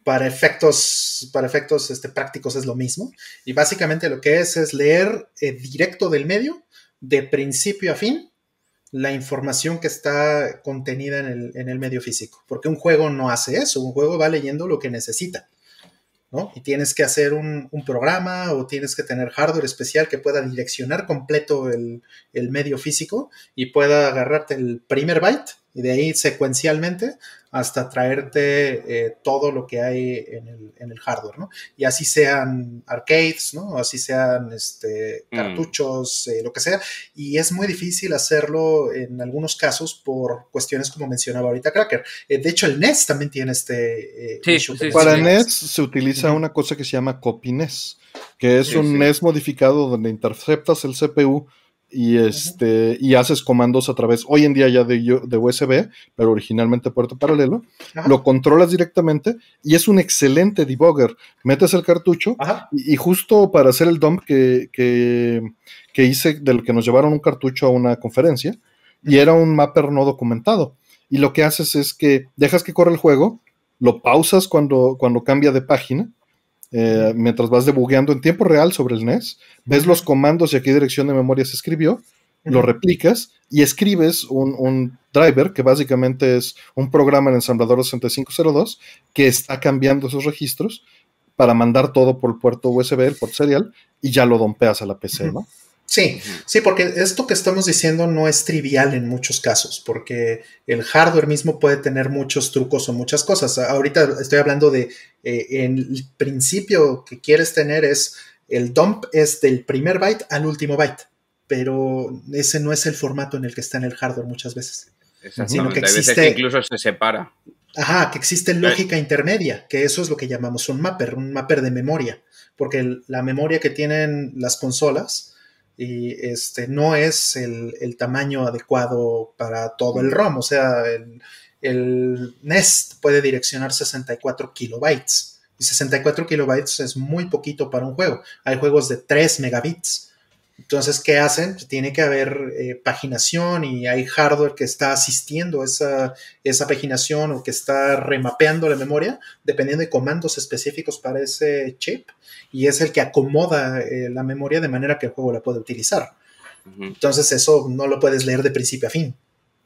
para efectos, para efectos este, prácticos es lo mismo. Y básicamente lo que es es leer eh, directo del medio, de principio a fin, la información que está contenida en el, en el, medio físico. Porque un juego no hace eso, un juego va leyendo lo que necesita. ¿no? Y tienes que hacer un, programa o tienes que tener hardware especial que pueda direccionar completo el, el medio físico y pueda agarrarte el primer byte y de ahí secuencialmente hasta traerte eh, todo lo que hay en el, en el, hardware, ¿no? Y así sean arcades, ¿no? Así sean este, mm. cartuchos, eh, lo que sea. Y es muy difícil hacerlo en algunos casos por cuestiones como mencionaba ahorita Cracker. Eh, de hecho, el NES también tiene este... Sí, Para NES se utiliza una cosa que se llama copy NES, que es un NES modificado donde interceptas el CPU y este y haces comandos a través hoy en día ya de, de USB pero originalmente puerto paralelo lo controlas directamente y es un excelente debugger. Metes el cartucho y, justo para hacer el dump que, que, que, hice del que nos llevaron un cartucho a una conferencia y era un mapper no documentado. Y lo que haces es que dejas que corra el juego lo pausas cuando, cuando cambia de página eh, mientras vas debugueando en tiempo real sobre el NES, ves los comandos y a qué dirección de memoria se escribió, lo replicas y escribes un, driver que básicamente es un programa en ensamblador 6502 que está cambiando esos registros para mandar todo por el puerto USB, el puerto serial, y ya lo dompeas a la PC, ¿no? Sí, sí, porque esto que estamos diciendo no es trivial en muchos casos, porque el hardware mismo puede tener muchos trucos o muchas cosas. Ahorita estoy hablando de, eh, el principio que quieres tener es, el dump es del primer byte al último byte, pero ese no es el formato en el que está en el hardware muchas veces. Sino que existe, incluso se separa. Ajá, que existe lógica intermedia, que eso es lo que llamamos un mapper, un mapper de memoria, porque la memoria que tienen las consolas, y este, no es el, tamaño adecuado para todo el ROM. O sea, el, el, Nest puede direccionar 64 kilobytes. Y 64 kilobytes es muy poquito para un juego. Hay juegos de 3 megabits. Entonces, ¿qué hacen? Pues tiene que haber eh, paginación y hay hardware que está asistiendo esa, esa paginación o que está remapeando la memoria, dependiendo de comandos específicos para ese chip y es el que acomoda eh, la memoria de manera que el juego la puede utilizar. Entonces eso no lo puedes leer de principio a fin,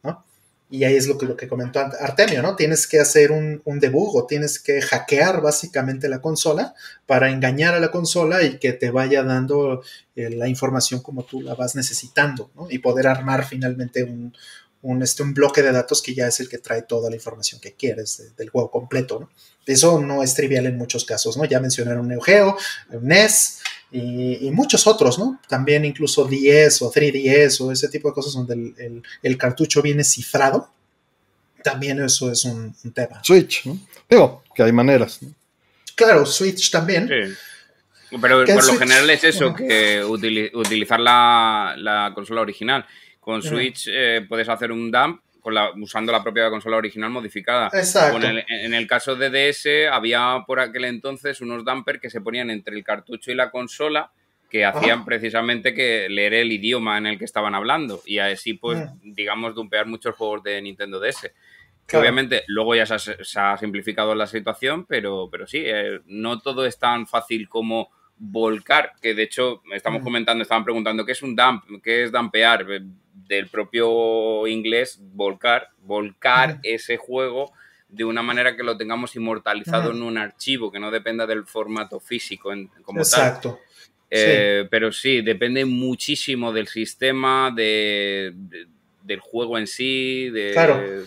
¿no? Y ahí es lo que, lo que comentó Artemio, ¿no? Tienes que hacer un, un debug o tienes que hackear básicamente la consola para engañar a la consola y que te vaya dando eh, la información como tú la vas necesitando, ¿no? Y poder armar finalmente un, un, este, un bloque de datos que ya es el que trae toda la información que quieres del juego completo, ¿no? Eso no es trivial en muchos casos, ¿no? Ya mencionaron Neo Geo, NES y, muchos otros, ¿no? También incluso 10 o 3DS o ese tipo de cosas donde el, cartucho viene cifrado. También eso es un, tema. Switch, ¿no? Digo, que hay maneras. Claro, Switch también. Sí. Pero por lo general es eso, que utilizar la, consola original. Con Switch eh, puedes hacer un dump usando la propia consola original modificada. Exacto. en el caso de DS había por aquel entonces unos dampers que se ponían entre el cartucho y la consola que hacían precisamente que leer el idioma en el que estaban hablando y así pues mm. digamos dumpear muchos juegos de Nintendo DS. Que obviamente luego ya se ha, simplificado la situación, pero, pero sí, eh, no todo es tan fácil como volcar, que de hecho estamos mm. comentando, estaban preguntando qué es un dump, qué es dampear del propio inglés volcar, volcar ese juego de una manera que lo tengamos inmortalizado en un archivo, que no dependa del formato físico en, como Exacto. Eh, pero sí, depende muchísimo del sistema, de, del juego en sí, de,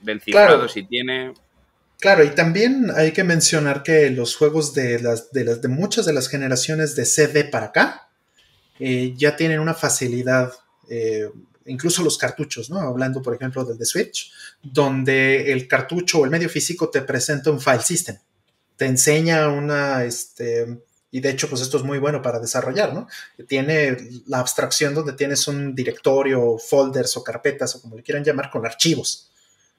del cifrado si tiene. Claro, y también hay que mencionar que los juegos de, las, de, las, de muchas de las generaciones de CD para acá eh, ya tienen una facilidad eh, incluso los cartuchos, ¿no? Hablando, por ejemplo, del de Switch, donde el cartucho o el medio físico te presenta un file system. Te enseña una, este, y de hecho, pues esto es muy bueno para desarrollar, ¿no? Tiene la abstracción donde tienes un directorio, folders o carpetas o como le quieran llamar, con archivos.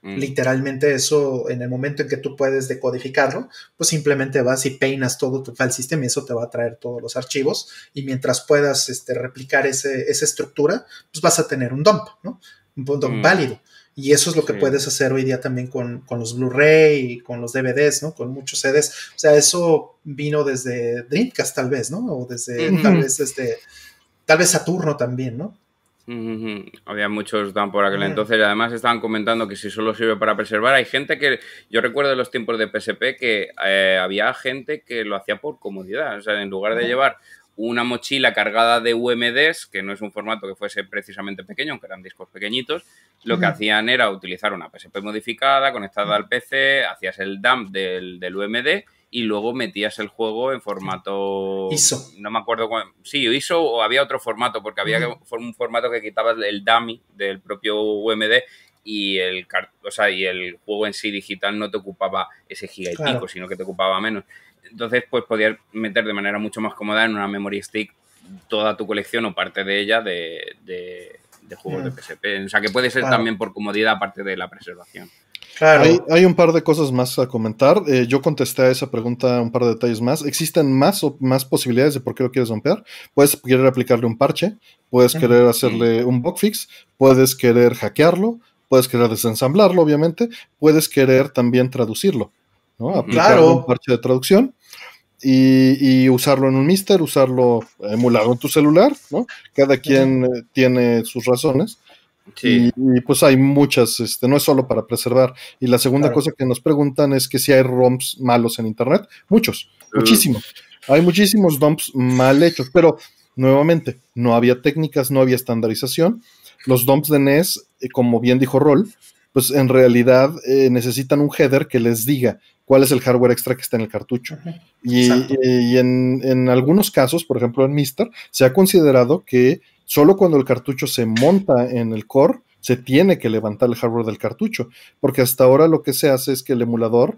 Mm. Literalmente eso, en el momento en que tú puedes decodificarlo, pues simplemente vas y peinas todo tu file system y eso te va a traer todos los archivos y mientras puedas este, replicar ese, esa estructura, pues vas a tener un dump, ¿no? Un dump mm. válido. Y eso es lo que puedes hacer hoy día también con, los Blu-ray y con los DVDs, ¿no? Con muchos CDs. O sea, eso vino desde Dreamcast tal vez, ¿no? O desde, tal vez, este, tal vez Saturno también, ¿no? Había muchos dan por aquel entonces y además estaban comentando que si solo sirve para preservar, hay gente que, yo recuerdo de los tiempos de PSP que eh, había gente que lo hacía por comodidad, o sea, en lugar de llevar una mochila cargada de UMDs, que no es un formato que fuese precisamente pequeño, aunque eran discos pequeñitos, lo que hacían era utilizar una PSP modificada, conectada al PC, hacías el dump del, del UMD y luego metías el juego en formato ISO. No me acuerdo cuál. Sí, ISO o había otro formato, porque había un formato que quitabas el dummy del propio UMD y el, o sea, y el juego en sí digital no te ocupaba ese giga y pico, sino que te ocupaba menos. Entonces, pues podías meter de manera mucho más cómoda en una memory stick toda tu colección o parte de ella de, de, juegos de PSP. O sea, que puede ser también por comodidad aparte de la preservación. Hay, un par de cosas más a comentar. Eh, yo contesté a esa pregunta un par de detalles más. ¿Existen más, o más posibilidades de por qué lo quieres romper? Puedes querer aplicarle un parche, puedes querer hacerle un bug fix, puedes querer hackearlo, puedes querer desensamblarlo, obviamente, puedes querer también traducirlo, ¿no? Aplicarle un parche de traducción. Y, usarlo en un Mister, usarlo emulado en tu celular, ¿no? Cada quien eh, tiene sus razones. Y, pues hay muchas, este, no es solo para preservar. Y la segunda cosa que nos preguntan es que si hay ROMs malos en Internet. Muchos, muchísimos. Hay muchísimos dumps mal hechos, pero nuevamente, no había técnicas, no había estandarización. Los dumps de NES, eh, como bien dijo Roll, pues en realidad eh, necesitan un header que les diga cuál es el hardware extra que está en el cartucho. Y, en, en, algunos casos, por ejemplo en Mister, se ha considerado que Solo cuando el cartucho se monta en el core, se tiene que levantar el hardware del cartucho, porque hasta ahora lo que se hace es que el emulador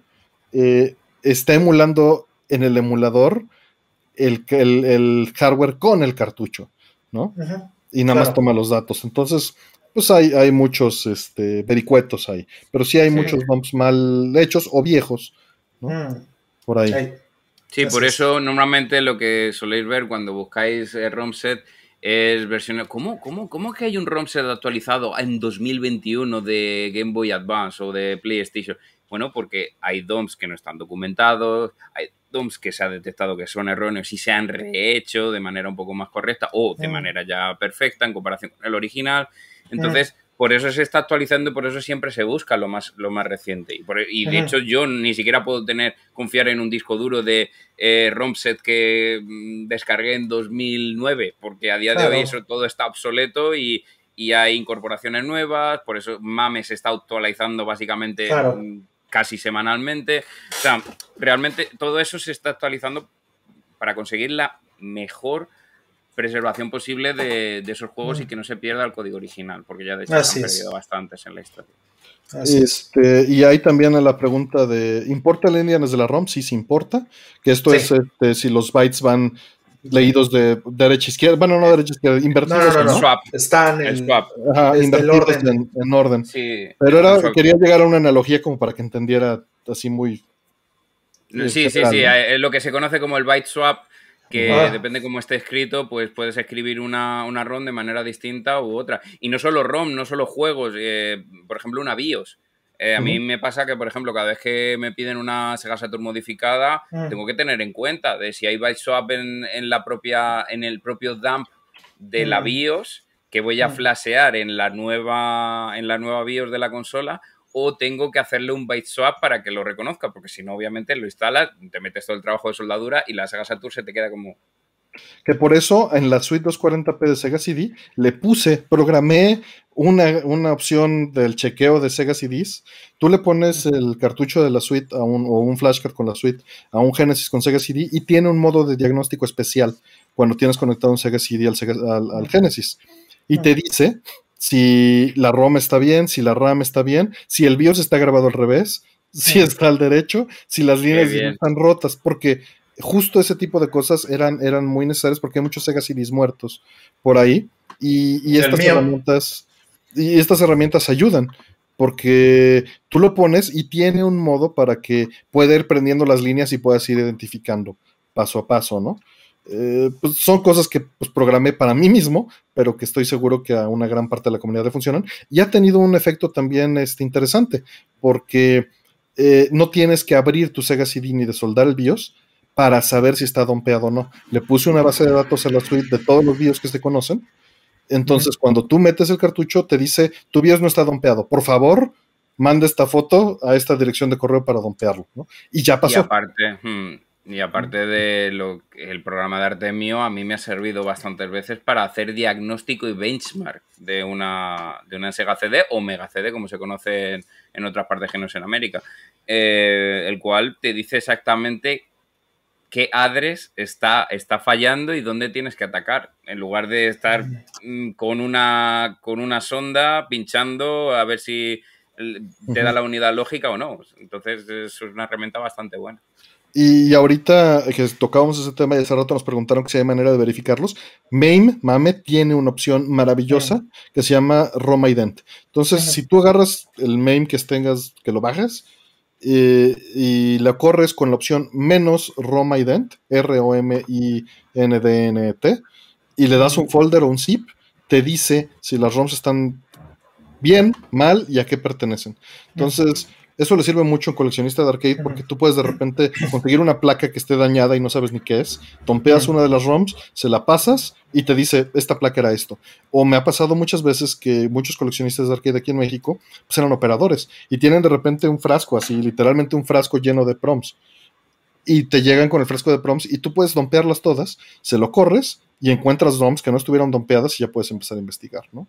eh, está emulando en el emulador el, el, hardware con el cartucho, ¿no? y nada más toma los datos. Entonces, pues hay, hay muchos este, vericuetos ahí, pero sí hay muchos bumps mal hechos o viejos, ¿no? Mm. Por ahí. Sí, por eso normalmente lo que soléis ver cuando buscáis eh, ROM set es versiones. ¿Cómo, cómo, ¿Cómo que hay un ROM set actualizado en 2021 de Game Boy Advance o de PlayStation? Bueno, porque hay DOMs que no están documentados, hay DOMs que se ha detectado que son erróneos y se han rehecho de manera un poco más correcta o de mm. manera ya perfecta en comparación con el original. Entonces, por eso se está actualizando y por eso siempre se busca lo más, lo más reciente. Y, de hecho yo ni siquiera puedo tener, confiar en un disco duro de eh, ROMset que mm, descargué en 2009, porque a día de hoy eso todo está obsoleto y, hay incorporaciones nuevas, por eso MAME se está actualizando básicamente mm, casi semanalmente. O sea, realmente todo eso se está actualizando para conseguir la mejor preservación posible de, esos juegos y mm. que no se pierda el código original, porque ya de hecho se han perdido bastantes en la historia. Este, y hay también la pregunta de, ¿importa el endian desde la ROM? Sí, sí importa, que esto es este, si los bytes van leídos de derecha a izquierda, bueno, no derecha a izquierda, invertidos. No, no, Swap. Están en, swap. orden. En, orden. Pero era, quería llegar a una analogía como para que entendiera así muy... Sí, sí, sí, eh, lo que se conoce como el byte swap que ah. depende cómo esté escrito, pues puedes escribir una, ROM de manera distinta u otra. Y no solo ROM, no solo juegos, eh, por ejemplo, una BIOS. Eh, a mí me pasa que, por ejemplo, cada vez que me piden una Sega Saturn modificada, ah. tengo que tener en cuenta de si hay byte swap en, en, la propia, en el propio dump de la BIOS que voy a flashear en la nueva en la nueva BIOS de la consola o tengo que hacerle un byte swap para que lo reconozca, porque si no, obviamente lo instalas, te metes todo el trabajo de soldadura y la Sega Saturn se te queda como... Que por eso en la suite 240p de Sega CD le puse, programé una, opción del chequeo de Sega CDs. Tú le pones el cartucho de la suite a un, o un flashcard con la suite a un Genesis con Sega CD y tiene un modo de diagnóstico especial cuando tienes conectado un Sega CD al, al Genesis. Y te dice si la ROM está bien, si la RAM está bien, si el BIOS está grabado al revés, si está al derecho, si las líneas están rotas, porque justo ese tipo de cosas eran, eran muy necesarias porque hay muchos Sega CDs muertos por ahí y, estas herramientas y estas herramientas ayudan porque tú lo pones y tiene un modo para que pueda ir prendiendo las líneas y puedas ir identificando paso a paso, ¿no? Eh, pues son cosas que pues, programé para mí mismo, pero que estoy seguro que a una gran parte de la comunidad le funcionan. Y ha tenido un efecto también este, interesante, porque eh, no tienes que abrir tu Sega CD ni de soldar el BIOS para saber si está dompeado o no. Le puse una base de datos a la suite de todos los BIOS que se conocen Entonces, cuando tú metes el cartucho, te dice, tu BIOS no está dompeado. Por favor, manda esta foto a esta dirección de correo para dompearlo. ¿no? Y ya pasó. Y aparte, hmm, y aparte de lo el programa de Artemio, a mí me ha servido bastantes veces para hacer diagnóstico y benchmark de una, de una Sega CD o Mega CD, como se conoce en, otras partes que no es en América, eh, el cual te dice exactamente qué adres está, está fallando y dónde tienes que atacar, en lugar de estar mm, con una, con una sonda pinchando a ver si te da la unidad lógica o no. Entonces es una herramienta bastante buena. Y ahorita que tocábamos ese tema y hace rato nos preguntaron que si hay manera de verificarlos. MAME, MAME tiene una opción maravillosa que se llama ROM Ident. Entonces, si tú agarras el MAME que tengas, que lo bajas, eh, y la corres con la opción menos ROM Ident, R-O-M-I-N-D-N-T, y le das un folder o un zip, te dice si las ROMs están bien, mal y a qué pertenecen. Entonces, eso le sirve mucho a un coleccionista de arcade porque tú puedes de repente conseguir una placa que esté dañada y no sabes ni qué es. Tompeas una de las ROMs, se la pasas y te dice, esta placa era esto. O me ha pasado muchas veces que muchos coleccionistas de arcade aquí en México pues eran operadores y tienen de repente un frasco así, literalmente un frasco lleno de proms. Y te llegan con el frasco de proms y tú puedes dompearlas todas, se lo corres y encuentras ROMs que no estuvieron dompeadas y ya puedes empezar a investigar, ¿no?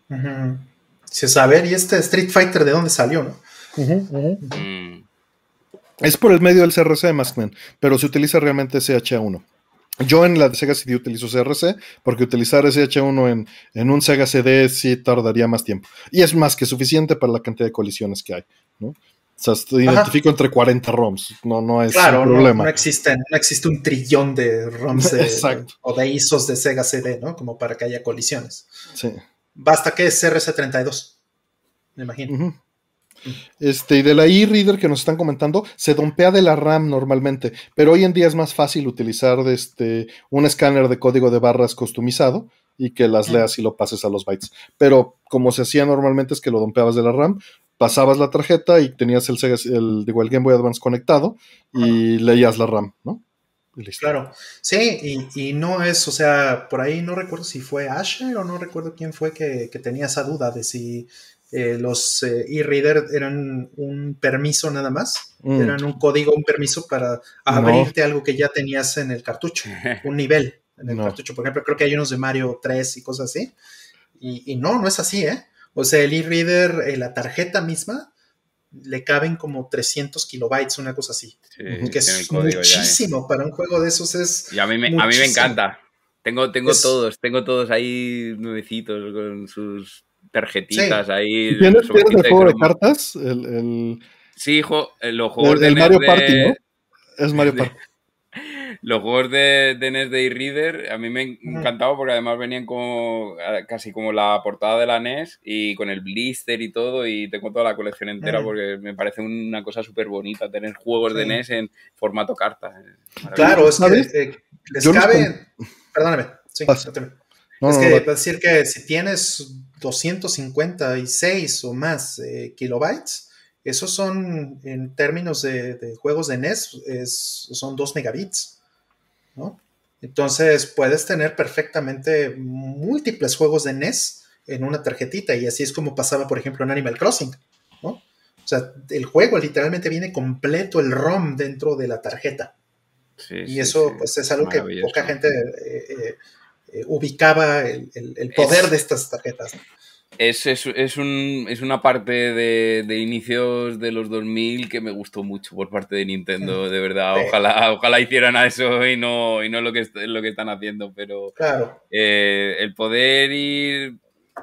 Si saber, ¿y este Street Fighter de dónde salió, no? Mm. Es por el medio del CRC de Maskman, pero se utiliza realmente SH1. Yo en la de Sega CD utilizo CRC porque utilizar SH1 en, en, un Sega CD sí tardaría más tiempo. Y es más que suficiente para la cantidad de colisiones que hay. ¿no? O sea, identifico entre 40 ROMs, no, no es un problema. No, existe, no existe un trillón de ROMs o de ISOs de Sega CD, ¿no? Como para que haya colisiones. Sí. Basta que es CRC32, me imagino. Este, y de la e-reader que nos están comentando, se dompea de la RAM normalmente, pero hoy en día es más fácil utilizar este, un escáner de código de barras customizado y que las leas y lo pases a los bytes. Pero como se hacía normalmente es que lo dompeabas de la RAM, pasabas la tarjeta y tenías el, el, el Game Boy Advance conectado y leías la RAM, ¿no? Claro, sí, y, no es, o sea, por ahí no recuerdo si fue Asher o no recuerdo quién fue que, que tenía esa duda de si eh, los eh, e-reader eran un permiso nada más, mm. eran un código, un permiso para abrirte algo que ya tenías en el cartucho, un nivel en el cartucho. Por ejemplo, creo que hay unos de Mario 3 y cosas así. Y, no, no es así, ¿eh? O sea, el e-reader, eh, la tarjeta misma, le caben como 300 kilobytes, una cosa así. que es muchísimo para un juego de esos. Es y a mí me, a mí me encanta. Tengo, tengo todos, tengo todos ahí nuevecitos con sus tarjetitas ahí. ¿Tienes, el juego de cartas? El, Sí, hijo, eh, los juegos de Mario Party, ¿no? Es Mario Party. los juegos de, de NES de e-Reader a mí me encantaba porque además venían como casi como la portada de la NES y con el blister y todo y tengo toda la colección entera porque me parece una cosa súper bonita tener juegos de NES en formato carta. Claro, es que eh, les cabe... Perdóname, sí, es que decir que si tienes 256 o más eh, kilobytes, esos son, en términos de, juegos de NES, son 2 megabits, ¿no? Entonces puedes tener perfectamente múltiples juegos de NES en una tarjetita y así es como pasaba, por ejemplo, en Animal Crossing, ¿no? O sea, el juego literalmente viene completo el ROM dentro de la tarjeta. y eso pues es algo que poca gente eh, eh, eh, ubicaba el, poder de estas tarjetas. Es, es, un, es, una parte de, inicios de los 2000 que me gustó mucho por parte de Nintendo, de verdad. Ojalá, ojalá hicieran a eso y no, y no lo, que, lo que están haciendo, pero claro. Eh, el poder ir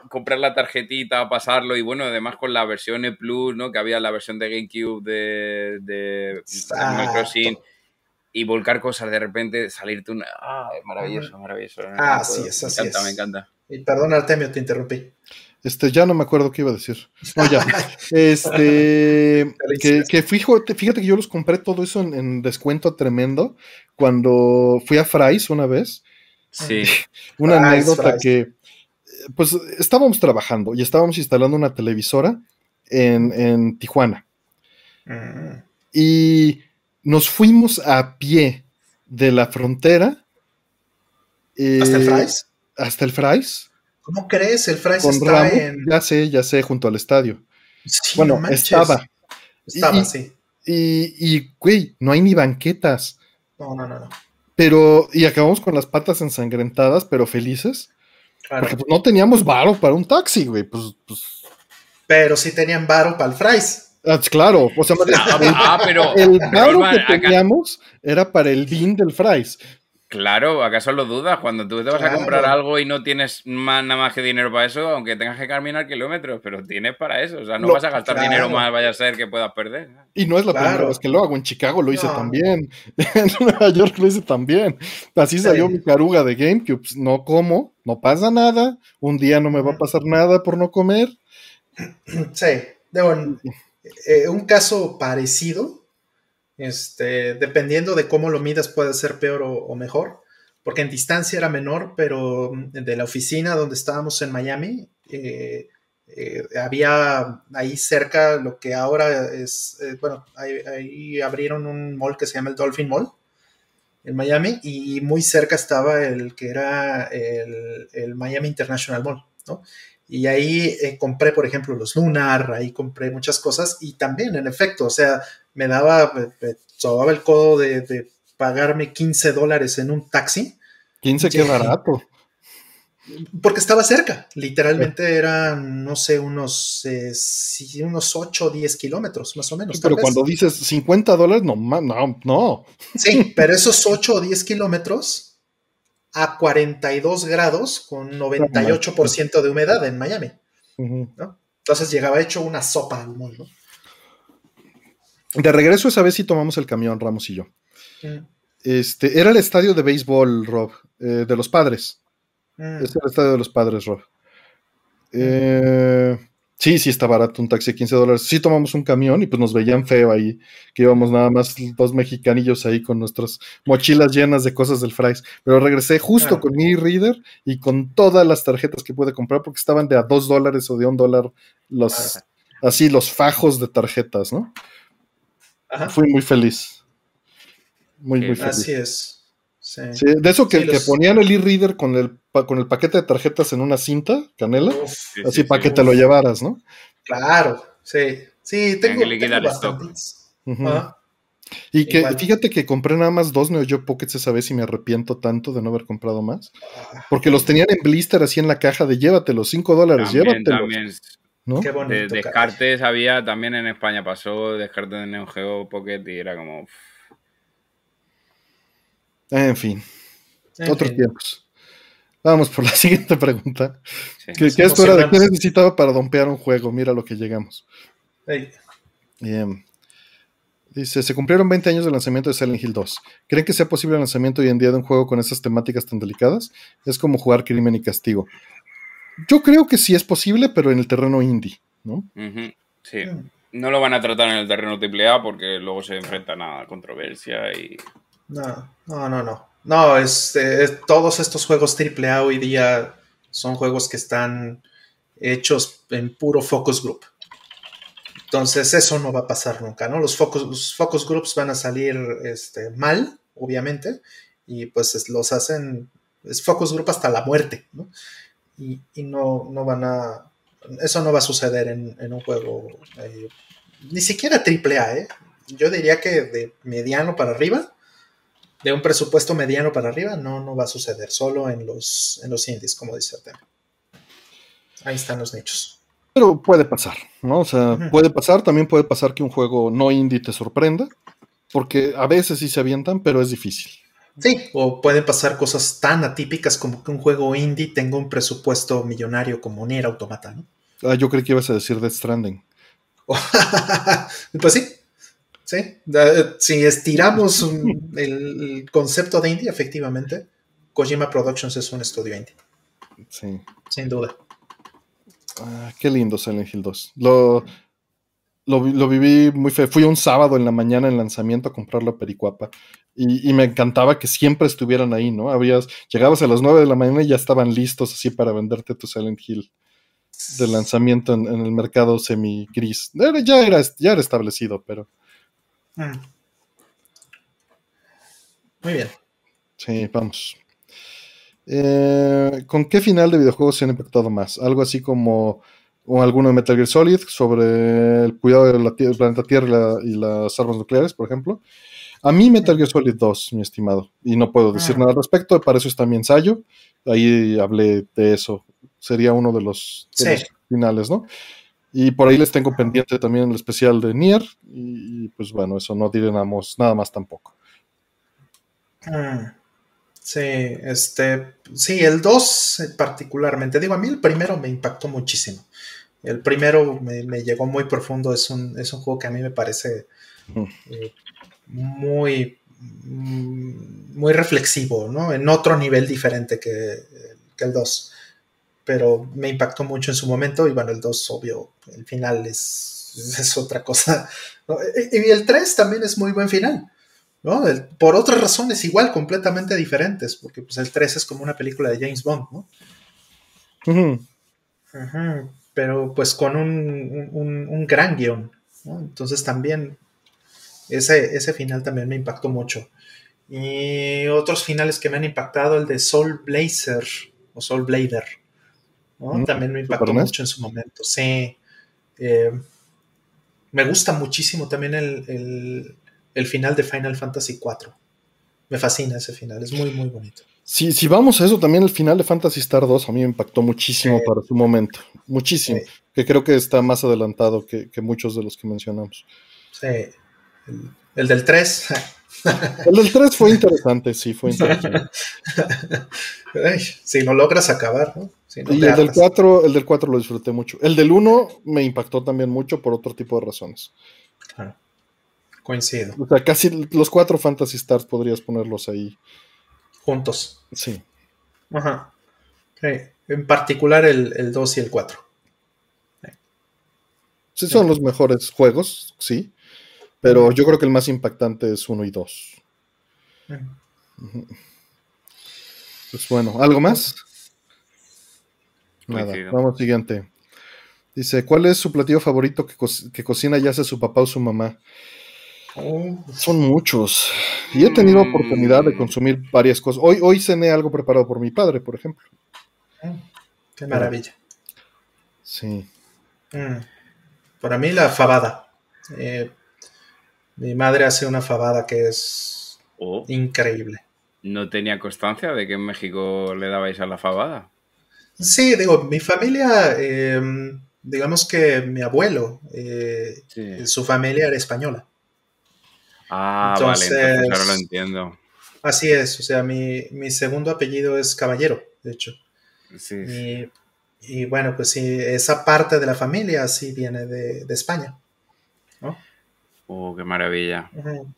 comprar la tarjetita, pasarlo y bueno, además con la versión E Plus, ¿no? Que había la versión de GameCube de, de Crossing y volcar cosas de repente, salirte una. Ah, es maravilloso, maravilloso. Ah, sí, es así. Me encanta, me encanta. Y perdón, Artemio, te interrumpí. Este, ya no me acuerdo qué iba a decir. No, ya. Este, que, que fíjate, fíjate que yo los compré todo eso en, descuento tremendo cuando fui a Fry's una vez. Sí. una anécdota que, pues, estábamos trabajando y estábamos instalando una televisora en, en Tijuana. Mm. Y nos fuimos a pie de la frontera. ¿Hasta el Fries? Hasta el Fries. ¿Cómo crees? El Fry's está en. Ya sé, ya sé, junto al estadio. bueno, estaba. Estaba, sí. Y, y, güey, no hay ni banquetas. No, no, no, no. Pero, y acabamos con las patas ensangrentadas, pero felices. Porque pues, no teníamos varo para un taxi, güey. Pues, pues. Pero sí tenían varo para el Fries. Ah, claro, o sea, ah, pero, el varo que teníamos era para el bin del Fries. Claro, ¿acaso lo dudas? Cuando tú te vas a comprar algo y no tienes más, nada más que dinero para eso, aunque tengas que caminar kilómetros, pero tienes para eso. O sea, no vas a gastar dinero más, vaya a ser que puedas perder. Y no es la primera vez que lo hago. En Chicago lo hice también. En Nueva York lo hice también. Así salió mi caruga de GameCube. No como, no pasa nada. Un día no me va a pasar nada por no comer. Sí, de un, eh, un caso parecido este, dependiendo de cómo lo midas puede ser peor o, mejor, porque en distancia era menor, pero de la oficina donde estábamos en Miami, eh, eh, había ahí cerca lo que ahora es, eh, bueno, ahí, abrieron un mall que se llama el Dolphin Mall en Miami y muy cerca estaba el que era el, el Miami International Mall, ¿no? Y ahí compré, por ejemplo, los Lunar, ahí compré muchas cosas y también, en efecto, o sea, me daba, me, sobaba el codo de, pagarme 15 dólares en un taxi. 15, qué barato. Porque estaba cerca, literalmente eran, no sé, unos, eh, unos 8 o 10 kilómetros, más o menos. Pero cuando dices 50 dólares, no, no, no. Sí, pero esos 8 o 10 kilómetros a 42 grados con 98% de humedad en Miami. Entonces llegaba hecho una sopa al mundo. De regreso esa vez sí tomamos el camión, Ramos y yo. Mm. Este, era el estadio de béisbol, Rob, eh, de los padres. Mm. Es el estadio de los padres, Rob. Eh, sí, sí está barato un taxi de 15 dólares. Sí tomamos un camión y pues nos veían feo ahí, que íbamos nada más dos mexicanillos ahí con nuestras mochilas llenas de cosas del Fries. Pero regresé justo con mi reader y con todas las tarjetas que pude comprar porque estaban de a dos dólares o de un dólar los, así los fajos de tarjetas, ¿no? Fui muy feliz. Muy, muy feliz. Así es. Sí. de eso que, ponían el e-reader con el, con el paquete de tarjetas en una cinta, canela, así para que te lo llevaras, ¿no? Claro, sí. Sí, tengo, que tengo Y que fíjate que compré nada más dos Neo Geo Pockets esa vez y me arrepiento tanto de no haber comprado más. Porque los tenían en blister así en la caja de llévatelos, 5 dólares, llévatelos. Qué bonito, de, descartes había también en España, pasó descartes de Neo Geo Pocket y era como. En fin, otros tiempos. Vamos por la siguiente pregunta. ¿Qué, es hora de qué necesitaba para dompear un juego? Mira lo que llegamos. Dice, se cumplieron 20 años del lanzamiento de Silent Hill 2. ¿Creen que sea posible el lanzamiento hoy en día de un juego con esas temáticas tan delicadas? Es como jugar crimen y castigo. Yo creo que sí es posible, pero en el terreno indie, ¿no? Sí. No lo van a tratar en el terreno AAA porque luego se enfrentan a controversia y. No, no, no, no. No, es, todos estos juegos AAA hoy día son juegos que están hechos en puro focus group. Entonces, eso no va a pasar nunca, ¿no? Los focus, los focus groups van a salir este, mal, obviamente, y pues los hacen, es focus group hasta la muerte, ¿no? y, no, no, van a... Eso no va a suceder en, un juego eh, ni siquiera triple A, ¿eh? Yo diría que de mediano para arriba, de un presupuesto mediano para arriba, no, no va a suceder, solo en los, en los indies, como dice Artem. Ahí están los nichos. Pero puede pasar, ¿no? O sea, puede pasar, también puede pasar que un juego no indie te sorprenda, porque a veces sí se avientan, pero es difícil. Sí, o pueden pasar cosas tan atípicas como que un juego indie tenga un presupuesto millonario como Nier Automata, ¿no? Ah, yo creí que ibas a decir Death Stranding. pues sí, sí. Si estiramos el, concepto de indie, efectivamente, Kojima Productions es un estudio indie. Sí. Sin duda. Ah, qué lindo Silent Hill 2. Lo, lo, viví muy feo. Fui un sábado en la mañana en lanzamiento a comprar la pericuapa y, me encantaba que siempre estuvieran ahí, ¿no? Habías, llegabas a las 9 de la mañana y ya estaban listos así para venderte tu Silent Hill de lanzamiento en, el mercado semi-gris. ya, era, ya era establecido, pero... Mm. Muy bien. Sí, vamos. Eh, ¿Con qué final de videojuegos se han impactado más? Algo así como o alguno de Metal Gear Solid sobre el cuidado del planeta Tierra y, las armas nucleares, por ejemplo. A mí Metal Gear Solid 2, mi estimado, y no puedo decir ah. nada al respecto, para eso está mi ensayo, ahí hablé de eso, sería uno de los, finales, ¿no? Y por ahí les tengo pendiente también el especial de Nier, y, pues bueno, eso no diré nada más tampoco. Ah. Sí, este, sí, el 2 particularmente. Digo, a mí el primero me impactó muchísimo. El primero me, llegó muy profundo. Es un, es un, juego que a mí me parece eh, muy, mm, muy reflexivo, ¿no? En otro nivel diferente que, el 2. Pero me impactó mucho en su momento. Y bueno, el 2, obvio, el final es, es otra cosa. Y el 3 también es muy buen final. ¿no? por otras razones igual, completamente diferentes, porque pues el 3 es como una película de James Bond, ¿no? Pero pues con un, gran guion, Entonces también ese, ese final también me impactó mucho. Y otros finales que me han impactado, el de Soul Blazer o Soul Blader, mm, También me impactó mucho en su momento, sí. Eh, me gusta muchísimo también el, el final de Final Fantasy IV. Me fascina ese final, es muy, muy bonito. Si, si vamos a eso, también el final de Fantasy Star 2 a mí me impactó muchísimo para su momento. Muchísimo. Que creo que está más adelantado que, muchos de los que mencionamos. Sí. El, del 3. El del 3 fue interesante, sí, fue interesante. si lo logras acabar, ¿no? y el del, 4, el del 4 lo disfruté mucho. El del 1 me impactó también mucho por otro tipo de razones. Claro. Coincido. O sea, casi los cuatro Fantasy Stars podrías ponerlos ahí. Juntos. Sí. Ajá. En particular el, 2 y el 4. Sí, son los mejores juegos, sí. Pero yo creo que el más impactante es 1 y 2. Pues bueno, ¿algo más? Nada, vamos siguiente. Dice, ¿cuál es su platillo favorito que, que cocina ya sea su papá o su mamá? Son muchos. Y he tenido oportunidad de mm. consumir varias cosas. Hoy, hoy cené algo preparado por mi padre, por ejemplo. Mm, qué maravilla. Sí. Mm. Para mí la fabada. Eh, mi madre hace una fabada que es oh. increíble. ¿No tenía constancia de que en México le dabais a la fabada? Sí, digo, mi familia, em, digamos que mi abuelo, eh, su familia era española. Ah, vale, entonces ahora lo entiendo. Así es, o sea, mi, segundo apellido es Caballero, de hecho. Sí. Y, bueno, pues sí, esa parte de la familia sí viene de, España. Oh, qué maravilla.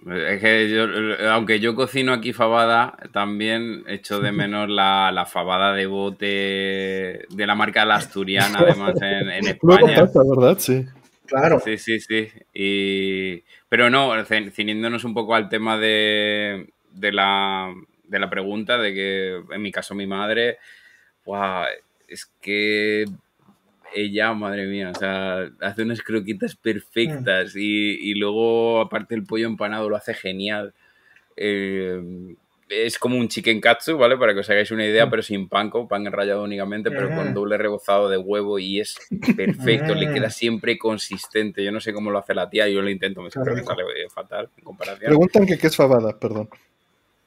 Es que yo, aunque yo cocino aquí fabada, también echo de menos la, fabada de bote de la marca La Asturiana, además en, en España. ¿verdad? Sí. Claro. Sí, sí, sí. Y pero no, ciniéndonos un poco al tema de, la, pregunta, de que en mi caso mi madre, es que ella, madre mía, o sea, hace unas croquitas perfectas mm. y, luego, aparte, el pollo empanado lo hace genial. Eh, es como un chicken katsu, ¿vale? Para que os hagáis una idea, mm. pero sin panko, pan enrayado únicamente, pero con doble rebozado de huevo y es perfecto, le queda siempre consistente. Yo no sé cómo lo hace la tía, yo lo intento, me sale fatal en comparación. Preguntan que qué es fabada, perdón.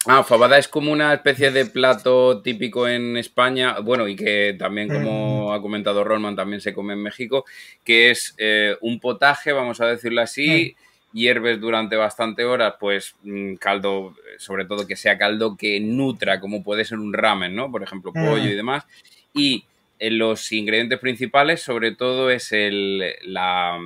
Ah, fabada es como una especie de plato típico en España, bueno, y que también, como mm. ha comentado Roman, también se come en México, que es eh, un potaje, vamos a decirlo así, mm hierves durante bastante horas, pues mm, caldo, sobre todo que sea caldo que nutra, como puede ser un ramen, ¿no? Por ejemplo, pollo y demás. Y eh, los ingredientes principales, sobre todo, es el, la,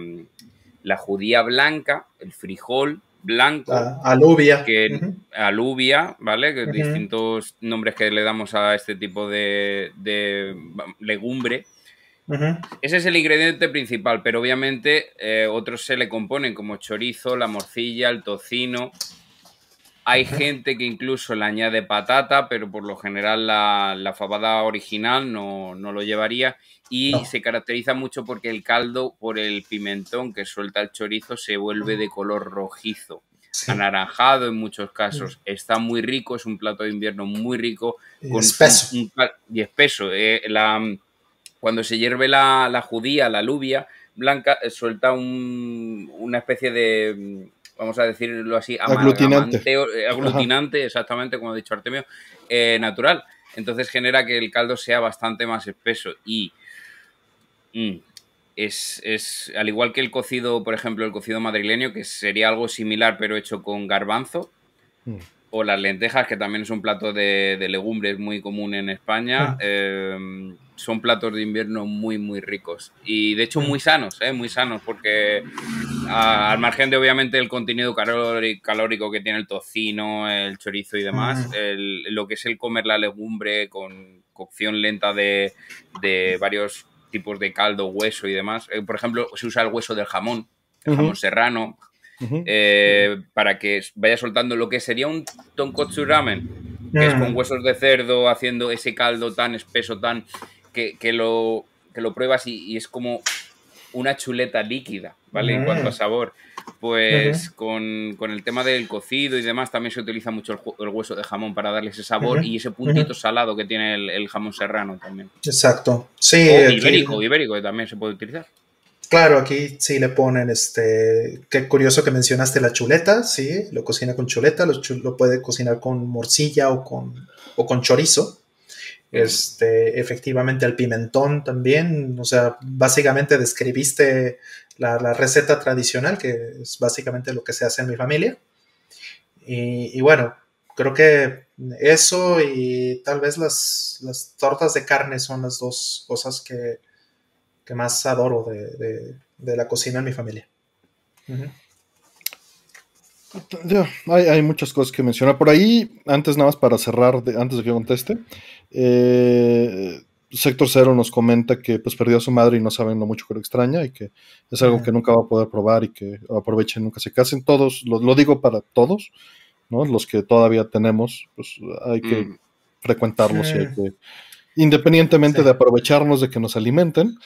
la judía blanca, el frijol blanco. alubia. Que, Alubia, ¿vale? Que Distintos nombres que le damos a este tipo de, de legumbre ese es el ingrediente principal, pero obviamente eh, otros se le componen como chorizo, la morcilla, el tocino. Hay gente que incluso le añade patata, pero por lo general la, fabada original no, lo llevaría. Y se caracteriza mucho porque el caldo, por el pimentón que suelta el chorizo, se vuelve de color rojizo. anaranjado en muchos casos. Mm. Está muy rico, es un plato de invierno muy rico. Y espeso. y espeso. Eh, la, cuando se hierve la, la, judía, la alubia blanca, eh, suelta un, una especie de, vamos a decirlo así, aglutinante. Eh, aglutinante, exactamente como ha dicho Artemio, natural. Entonces genera que el caldo sea bastante más espeso y mm, es, es, al igual que el cocido, por ejemplo, el cocido madrileño, que sería algo similar pero hecho con garbanzo, mm. O las lentejas, que también es un plato de, legumbres muy común en España, em, son platos de invierno muy, muy ricos. Y de hecho muy sanos, ¿eh? muy sanos, porque al margen de obviamente el contenido calórico que tiene el tocino, el chorizo y demás, lo que es el comer la legumbre con cocción lenta de, de varios tipos de caldo, hueso y demás. Eh, por ejemplo, se usa el hueso del jamón, el jamón serrano, eh, para que vaya soltando lo que sería un tonkotsu ramen, que es con huesos de cerdo haciendo ese caldo tan espeso, tan que, lo, que lo pruebas y es como una chuleta líquida, ¿vale? En cuanto a sabor. Pues con, el tema del cocido y demás también se utiliza mucho el, hueso de jamón para darle ese sabor y ese puntito salado que tiene el, jamón serrano también. Exacto. Sí. O ibérico, ibérico que también se puede utilizar. Claro, aquí sí le ponen este. Qué curioso que mencionaste la chuleta, sí, lo cocina con chuleta, lo, lo puede cocinar con morcilla o con, o con chorizo. Este, efectivamente el pimentón también, o sea, básicamente describiste la, receta tradicional, que es básicamente lo que se hace en mi familia. Y, bueno, creo que eso y tal vez las, tortas de carne son las dos cosas que, más adoro de, la cocina en mi familia. hay, muchas cosas que mencionar. Por ahí, antes nada más para cerrar, antes de que conteste, eh, Sector Cero nos comenta que pues perdió a su madre y no saben lo mucho que lo extraña y que es algo que nunca va a poder probar y que aprovechen, nunca se casen. Todos, lo, digo para todos, ¿no? Los que todavía tenemos, pues hay que mm. frecuentarlos y hay que, independientemente de aprovecharnos de que nos alimenten,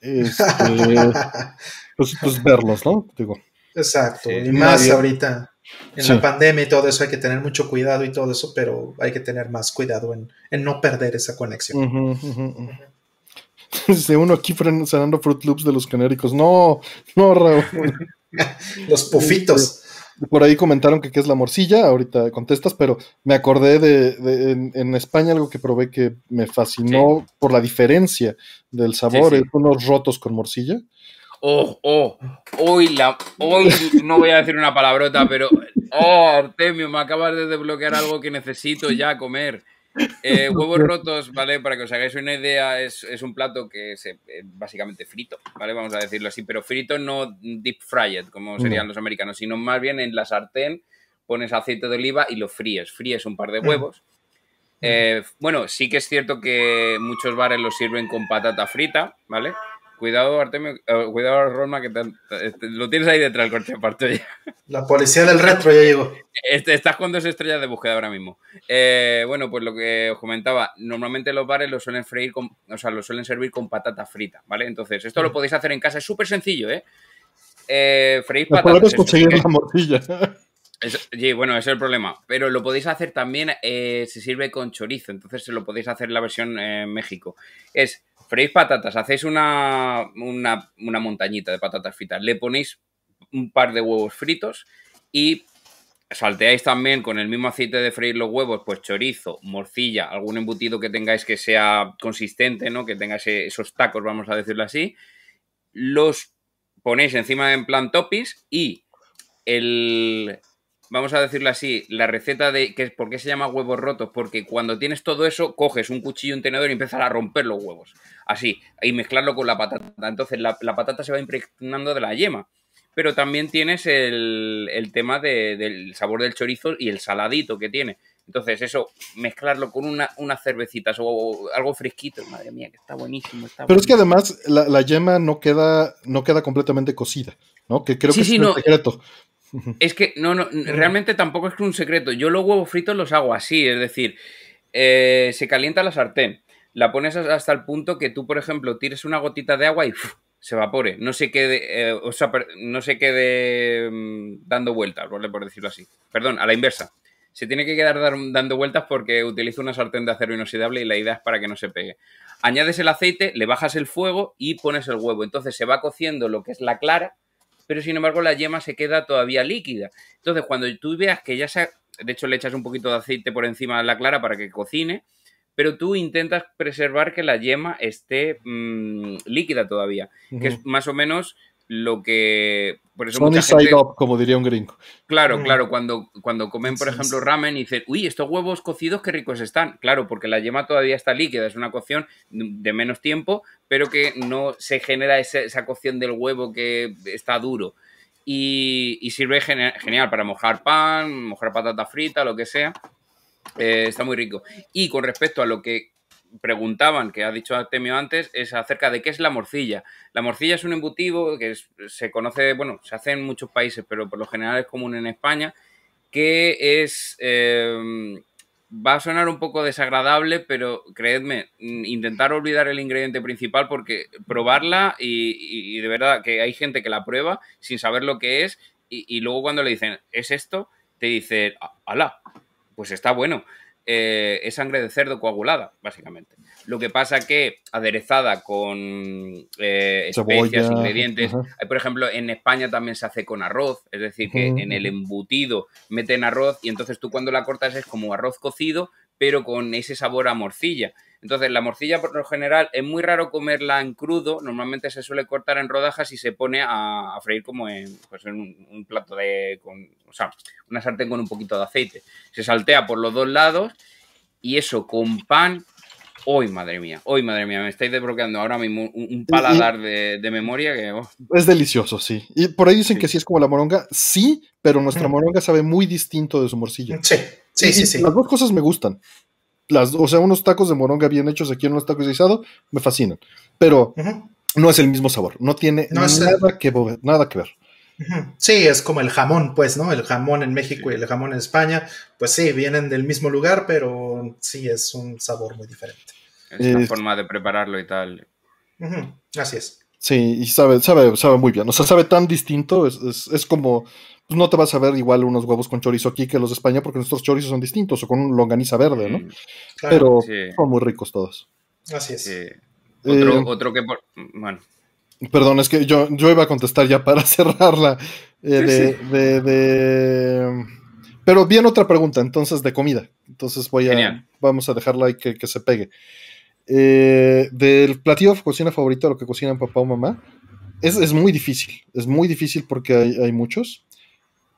este, pues, pues, verlos, ¿no? Digo. Exacto, y más ahorita en la pandemia y todo eso hay que tener mucho cuidado y todo eso, pero hay que tener más cuidado en, no perder esa conexión. Dice uno aquí cenando Fruit Loops de los genéricos. No, no, Raúl. los pufitos. Por ahí comentaron que qué es la morcilla, ahorita contestas, pero me acordé de, en, España algo que probé que me fascinó por la diferencia del sabor, es unos rotos con morcilla. Oh, oh, hoy, la, hoy no voy a decir una palabrota, pero, oh, Artemio, me acabas de desbloquear algo que necesito ya comer. Eh, huevos rotos, ¿vale? Para que os hagáis una idea, es, un plato que es eh, básicamente frito, ¿vale? Vamos a decirlo así, pero frito no deep fried, como serían los americanos, sino más bien en la sartén pones aceite de oliva y lo fríes. Fríes un par de huevos. Eh, bueno, sí que es cierto que muchos bares lo sirven con patata frita, ¿vale? Cuidado, Artemio, eh, cuidado, Roma, que este, lo tienes ahí detrás corte aparte ya. La policía del retro ya llegó. Este, estás con dos estrellas de búsqueda ahora mismo. Eh, bueno, pues lo que os comentaba, normalmente los bares lo suelen freír con, o sea, lo suelen servir con patata frita, ¿vale? Entonces, esto lo podéis hacer en casa, es súper sencillo, ¿eh? eh freír patatas. conseguir la morcilla. Bueno, es el problema. Pero lo podéis hacer también, se sirve con chorizo, entonces se lo podéis hacer en la versión en México. Es freís patatas, hacéis una, una, montañita de patatas fritas, le ponéis un par de huevos fritos y salteáis también con el mismo aceite de freír los huevos, pues chorizo, morcilla, algún embutido que tengáis que sea consistente, ¿no? Que tenga esos tacos, vamos a decirlo así. Los ponéis encima en plan topis y el, vamos a decirlo así, la receta de que por qué se llama huevos rotos, porque cuando tienes todo eso, coges un cuchillo, un tenedor y empiezas a romper los huevos. Así, y mezclarlo con la patata. Entonces la, patata se va impregnando de la yema. Pero también tienes el, tema del sabor del chorizo y el saladito que tiene. Entonces, eso, mezclarlo con una, unas cervecitas o, algo fresquito, madre mía, que está buenísimo. Pero es que además la, yema no queda, no queda completamente cocida, ¿no? Que creo que es un secreto. Es que, no, no, realmente tampoco es un secreto. Yo los huevos fritos los hago así, es decir, eh, se calienta la sartén, la pones hasta el punto que tú, por ejemplo, tires una gotita de agua y se evapore, no se quede, eh, o sea, no se quede mm, dando vueltas, ¿vale? por decirlo así. Perdón, a la inversa. Se tiene que quedar dando vueltas porque utiliza una sartén de acero inoxidable y la idea es para que no se pegue. Añades el aceite, le bajas el fuego y pones el huevo. Entonces se va cociendo lo que es la clara, pero sin embargo la yema se queda todavía líquida. Entonces cuando tú veas que ya se... De hecho le echas un poquito de aceite por encima de la clara para que cocine pero tú intentas preservar que la yema esté mm, líquida todavía, que es más o menos lo que... Por eso mucha gente, up, como diría un gringo. Claro, claro, cuando, cuando comen, por ejemplo, ramen y dicen, uy, estos huevos cocidos qué ricos están. Claro, porque la yema todavía está líquida, es una cocción de menos tiempo, pero que no se genera esa, cocción del huevo que está duro. Y, sirve genial para mojar pan, mojar patata frita, lo que sea. Eh, está muy rico. Y con respecto a lo que preguntaban, que ha dicho Artemio antes, es acerca de qué es la morcilla. La morcilla es un embutido que se conoce, bueno, se hace en muchos países, pero por lo general es común en España, que es... Eh, va a sonar un poco desagradable, pero creedme, intentar olvidar el ingrediente principal porque probarla y, de verdad que hay gente que la prueba sin saber lo que es y, luego cuando le dicen, ¿es esto? Te dice, ala, pues está bueno. Eh, es sangre de cerdo coagulada, básicamente. Lo que pasa que aderezada con eh, especias, ingredientes. Por ejemplo, en España también se hace con arroz, es decir, que en el embutido meten arroz y entonces tú cuando la cortas es como arroz cocido, pero con ese sabor a morcilla. Entonces, la morcilla por lo general es muy raro comerla en crudo, normalmente se suele cortar en rodajas y se pone a, freír como en, pues un, plato de, con, o sea, una sartén con un poquito de aceite. Se saltea por los dos lados y eso con pan, hoy madre mía, hoy madre mía, me estáis desbloqueando ahora mismo un, paladar de, memoria que... Oh. Es delicioso, sí. Y por ahí dicen que sí es como la moronga, sí, pero nuestra moronga sabe muy distinto de su morcilla. Sí, sí, sí, sí. Las dos cosas me gustan las, o sea, unos tacos de moronga bien hechos aquí en unos tacos de guisado me fascinan. Pero no es el mismo sabor, no tiene nada, que, nada que ver. Sí, es como el jamón, pues, ¿no? El jamón en México y el jamón en España, pues sí, vienen del mismo lugar, pero sí es un sabor muy diferente. Es la forma de prepararlo y tal. Así es. Sí, y sabe, sabe, sabe muy bien. O sea, sabe tan distinto, es, es, es como pues no te vas a ver igual unos huevos con chorizo aquí que los de España, porque nuestros chorizos son distintos, o con un longaniza verde, ¿no? Pero son muy ricos todos. Así es. Otro, eh, que Bueno. Perdón, es que yo, yo iba a contestar ya para cerrarla. Eh, de, Pero bien otra pregunta, entonces, de comida. Entonces voy a. Vamos a dejarla ahí que, se pegue. Eh, del platillo de cocina favorito, lo que cocinan papá o mamá, es, muy difícil. Es muy difícil porque hay, hay muchos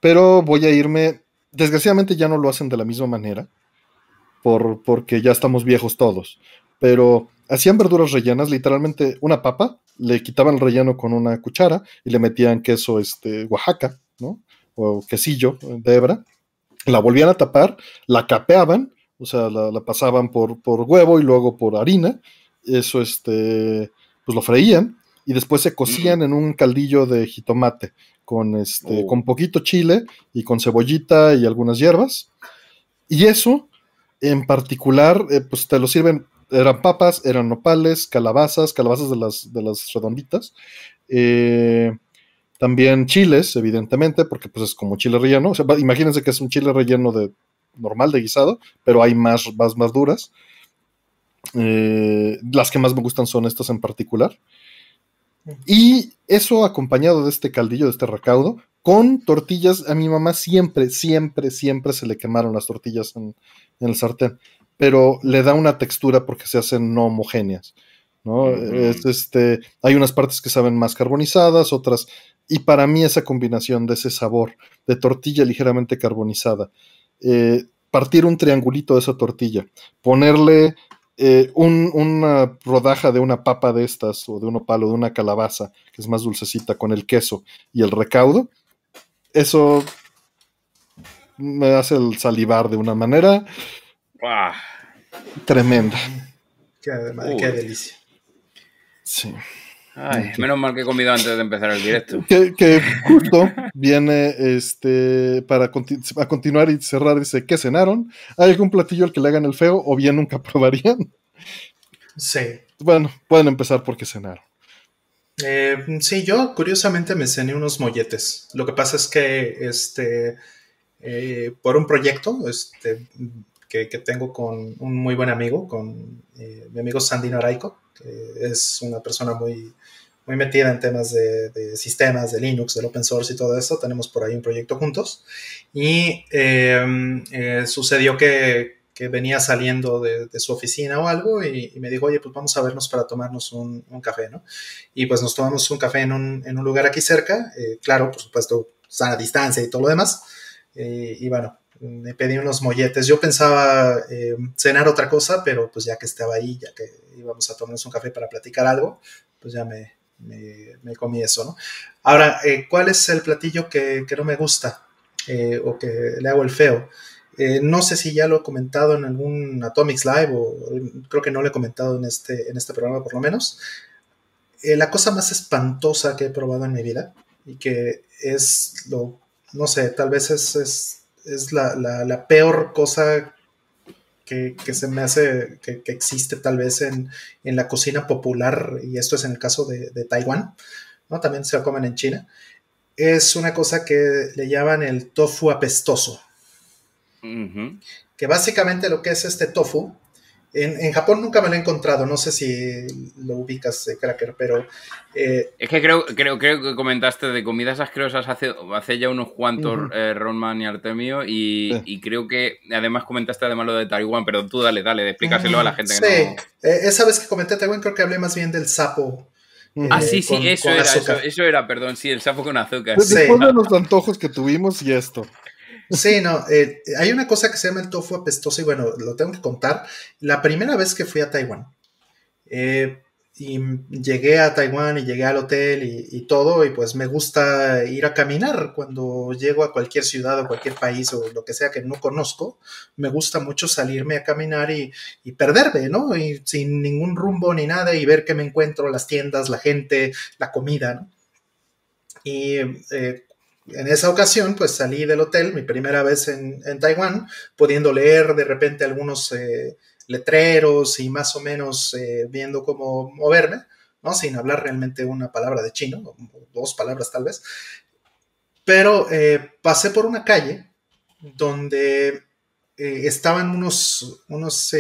pero voy a irme, desgraciadamente ya no lo hacen de la misma manera, por, porque ya estamos viejos todos, pero hacían verduras rellenas, literalmente una papa, le quitaban el relleno con una cuchara y le metían queso este, Oaxaca, ¿no? O quesillo de hebra, la volvían a tapar, la capeaban, o sea, la, pasaban por, por, huevo y luego por harina, eso este, pues lo freían y después se cocían en un caldillo de jitomate con, este, oh. con poquito chile y con cebollita y algunas hierbas. Y eso, en particular, eh, pues te lo sirven, eran papas, eran nopales, calabazas, calabazas de las, de las redonditas. Eh, también chiles, evidentemente, porque pues es como chile relleno. imagínense que es un chile relleno de normal de guisado, pero hay más, más, más duras. Eh, las que más me gustan son estas en particular. Y eso acompañado de este caldillo, de este recaudo, con tortillas. A mi mamá siempre, siempre, siempre se le quemaron las tortillas en, el sartén, pero le da una textura porque se hacen no homogéneas. ¿no? este, hay unas partes que saben más carbonizadas, otras. Y para mí esa combinación de ese sabor de tortilla ligeramente carbonizada, eh, partir un triangulito de esa tortilla, ponerle eh, una rodaja de una papa de estas, o de un palo, de una calabaza, que es más dulcecita, con el queso y el recaudo, eso me hace el salivar de una manera tremenda. Qué, delicia. Sí. Menos mal que he comido antes de empezar el directo. Que, justo viene este para a continuar y cerrar, dice, ¿qué cenaron? ¿Hay algún platillo al que le hagan el feo o bien nunca probarían? Sí. Bueno, pueden empezar porque cenaron. Eh, sí, yo curiosamente me cené unos molletes. Lo que pasa es que este, eh, por un proyecto este, que, tengo con un muy buen amigo, con eh, mi amigo Sandino Araico, que es una persona muy, muy metida en temas de, sistemas, de Linux, del open source y todo eso. Tenemos por ahí un proyecto juntos. Y sucedió que, que venía saliendo de, su oficina o algo y, me dijo, oye, pues vamos a vernos para tomarnos un, café, ¿no? Y pues nos tomamos un café en un, en un lugar aquí cerca, eh, claro, por supuesto, sana distancia y todo lo demás. Eh, y bueno, me pedí unos molletes. Yo pensaba eh, cenar otra cosa, pero pues ya que estaba ahí, ya que íbamos a tomarnos un café para platicar algo, pues ya me, me, comí eso, ¿no? Ahora, ¿cuál es el platillo que, que no me gusta o que le hago el feo? Eh, no sé si ya lo he comentado en algún Atomics Live o creo que no lo he comentado en este, en este programa por lo menos. Eh, la cosa más espantosa que he probado en mi vida y que es lo, no sé, tal vez es, la, peor cosa que, se me hace, que, existe tal vez en, la cocina popular, y esto es en el caso de, de Taiwán, ¿no? también se comen en China, es una cosa que le llaman el tofu apestoso. Que básicamente lo que es este tofu, en, Japón nunca me lo he encontrado, no sé si lo ubicas, eh, Cracker, pero... Eh, es que creo, creo, creo que comentaste de comidas asquerosas hace, hace ya unos cuantos, uh Ronman y Artemio, y, creo que además comentaste además lo de Taiwán, pero tú dale, dale, explícaselo a la gente que sí. esa vez que comenté Taiwán creo que hablé más bien del sapo. ah, sí, sí, eso, era, eso, era, perdón, sí, el sapo con azúcar. Pues después de los antojos que tuvimos y esto. Sí, no, eh, hay una cosa que se llama el tofu apestoso y bueno, lo tengo que contar. La primera vez que fui a Taiwán, eh, y llegué a Taiwán y llegué al hotel y, todo, y pues me gusta ir a caminar cuando llego a cualquier ciudad o cualquier país o lo que sea que no conozco, me gusta mucho salirme a caminar y, perderme, ¿no? Y sin ningún rumbo ni nada y ver que me encuentro, las tiendas, la gente, la comida, ¿no? Y eh, en esa ocasión, pues salí del hotel, mi primera vez en, Taiwán, pudiendo leer de repente algunos eh, letreros y más o menos eh, viendo cómo moverme, ¿no? Sin hablar realmente una palabra de chino, dos palabras tal vez. Pero eh, pasé por una calle donde estaban unos, unos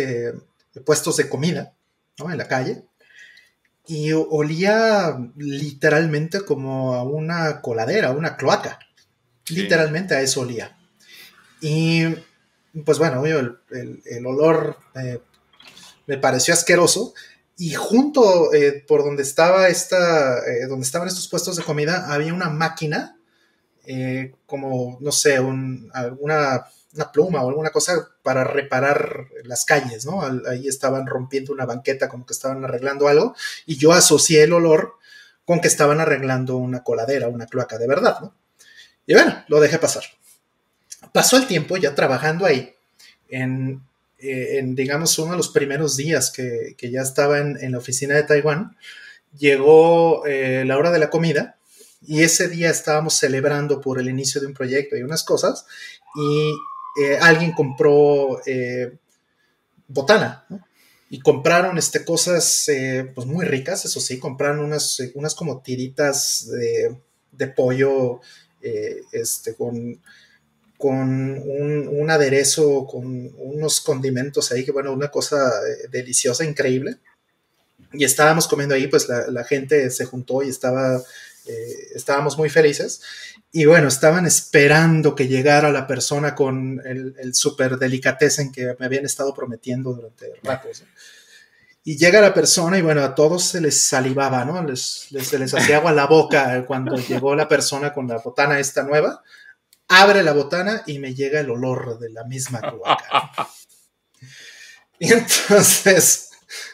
puestos de comida, ¿no? En la calle. Y olía literalmente como a una coladera, a una cloaca. Literalmente a eso olía. Y pues bueno, el, el, olor eh, me pareció asqueroso. Y junto eh, por donde estaba esta, eh, donde estaban estos puestos de comida, había una máquina, como, no sé, alguna una pluma o alguna cosa para reparar las calles, ¿no? Ahí estaban rompiendo una banqueta, como que estaban arreglando algo, y yo asocié el olor con que estaban arreglando una coladera, una cloaca de verdad, ¿no? Y bueno, lo dejé pasar. Pasó el tiempo ya trabajando ahí, en, eh, digamos, uno de los primeros días que, ya estaba en, la oficina de Taiwán, llegó eh, la hora de la comida y ese día estábamos celebrando por el inicio de un proyecto y unas cosas y eh, alguien compró botana, Y compraron este, cosas pues muy ricas, eso sí, compraron unas, unas como tiritas de, de pollo eh, este, con, con un, aderezo, con unos condimentos ahí, que bueno, una cosa eh, deliciosa, increíble. Y estábamos comiendo ahí, pues la, gente se juntó y estaba, eh, estábamos muy felices. Y bueno, estaban esperando que llegara la persona con el, el super delicatessen que me habían estado prometiendo durante ratos. Y llega la persona y bueno, a todos se les salivaba, ¿no? Les, se les hacía agua la boca cuando llegó la persona con la botana esta nueva. Abre la botana y me llega el olor de la misma cloaca. Y entonces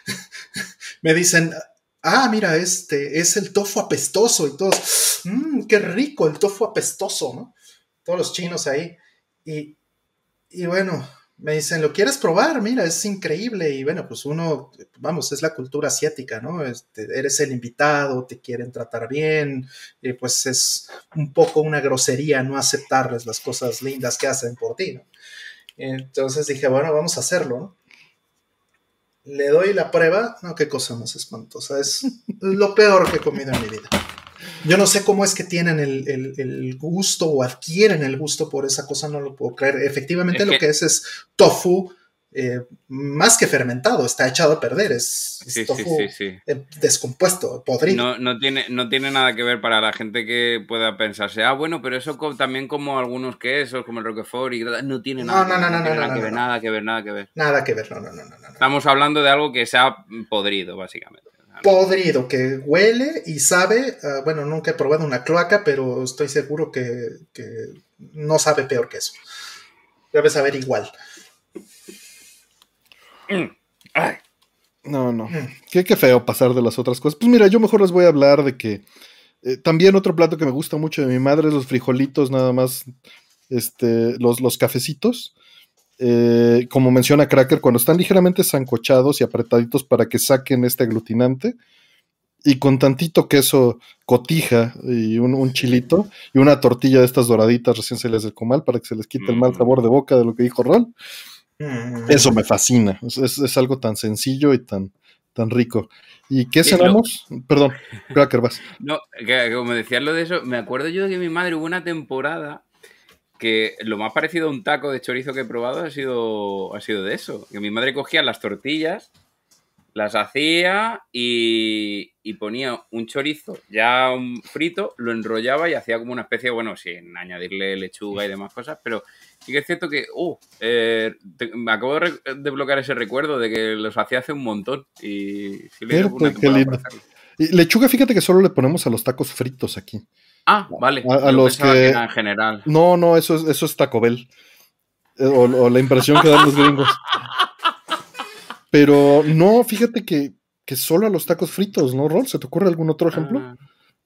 me dicen, ah, mira, este es el tofu apestoso y todos, mmm, qué rico el tofu apestoso, ¿no? Todos los chinos ahí. Y, y bueno, me dicen, ¿lo quieres probar? Mira, es increíble. Y bueno, pues uno, vamos, es la cultura asiática, ¿no? Este, eres el invitado, te quieren tratar bien, y pues es un poco una grosería no aceptarles las cosas lindas que hacen por ti, ¿no? Entonces dije, bueno, vamos a hacerlo, ¿no? Le doy la prueba, no, qué cosa más espantosa, es lo peor que he comido en mi vida. Yo no sé cómo es que tienen el, gusto o adquieren el gusto por esa cosa, no lo puedo creer. Efectivamente lo que es es tofu eh, más que fermentado, está echado a perder, es, tofu eh, descompuesto, podrido. No, tiene, no tiene nada que ver para la gente que pueda pensarse, ah, bueno, pero eso también como algunos quesos, como el Roquefort, y no tiene nada, que ver, nada que ver, nada que ver. Nada que ver, no, no, no, no. Estamos hablando de algo que se ha podrido, básicamente. Podrido, que huele y sabe, ah, bueno, nunca he probado una cloaca, pero estoy seguro que, que no sabe peor que eso. Debe saber igual. Mm. No, no. Mm. Qué, feo pasar de las otras cosas. Pues mira, yo mejor les voy a hablar de que eh, también otro plato que me gusta mucho de mi madre es los frijolitos, nada más, este, los, los cafecitos. Eh, como menciona Cracker, cuando están ligeramente zancochados y apretaditos para que saquen este aglutinante, y con tantito queso cotija y un, chilito y una tortilla de estas doraditas recién se les del comal para que se les quite el mal mm. sabor de boca de lo que dijo Rol. Mm. Eso me fascina. Es, algo tan sencillo y tan, tan rico. ¿Y qué cenamos? Perdón, Cracker, vas. No, como decías lo de eso, me acuerdo yo de que mi madre hubo una temporada que lo más parecido a un taco de chorizo que he probado ha sido, ha sido de eso. Que mi madre cogía las tortillas las hacía y, ponía un chorizo ya un frito, lo enrollaba y hacía como una especie, bueno, sin añadirle lechuga y demás cosas, pero sí que es cierto que, uh, eh, me acabo de, bloquear ese recuerdo de que los hacía hace un montón y lechuga, fíjate que solo le ponemos a los tacos fritos aquí. Ah, vale. A, los que... en general. No, no, eso es, eso es Taco Bell. Eh, o, o la impresión que dan los gringos. Pero no, fíjate que, solo a los tacos fritos, ¿no, Rol? ¿Se te ocurre algún otro ejemplo? Ah.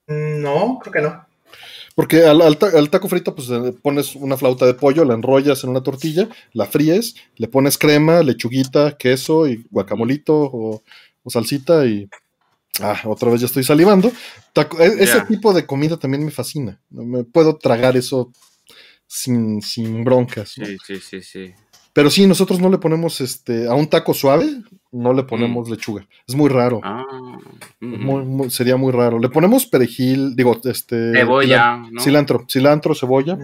no, creo que no. Porque al, taco frito, pues pones una flauta de pollo, la enrollas en una tortilla, la fríes, le pones crema, lechuguita, queso y guacamolito o, salsita y. Ah, otra vez ya estoy salivando. E, ese tipo de comida también me fascina. Me puedo tragar eso sin, sin broncas. Sí, sí, sí, sí. Pero sí, nosotros no le ponemos este a un taco suave, no le ponemos mm. lechuga. Es muy raro. Ah, sería muy raro. Le ponemos perejil, digo, este. Cebolla. Cilantro, cilantro, cebolla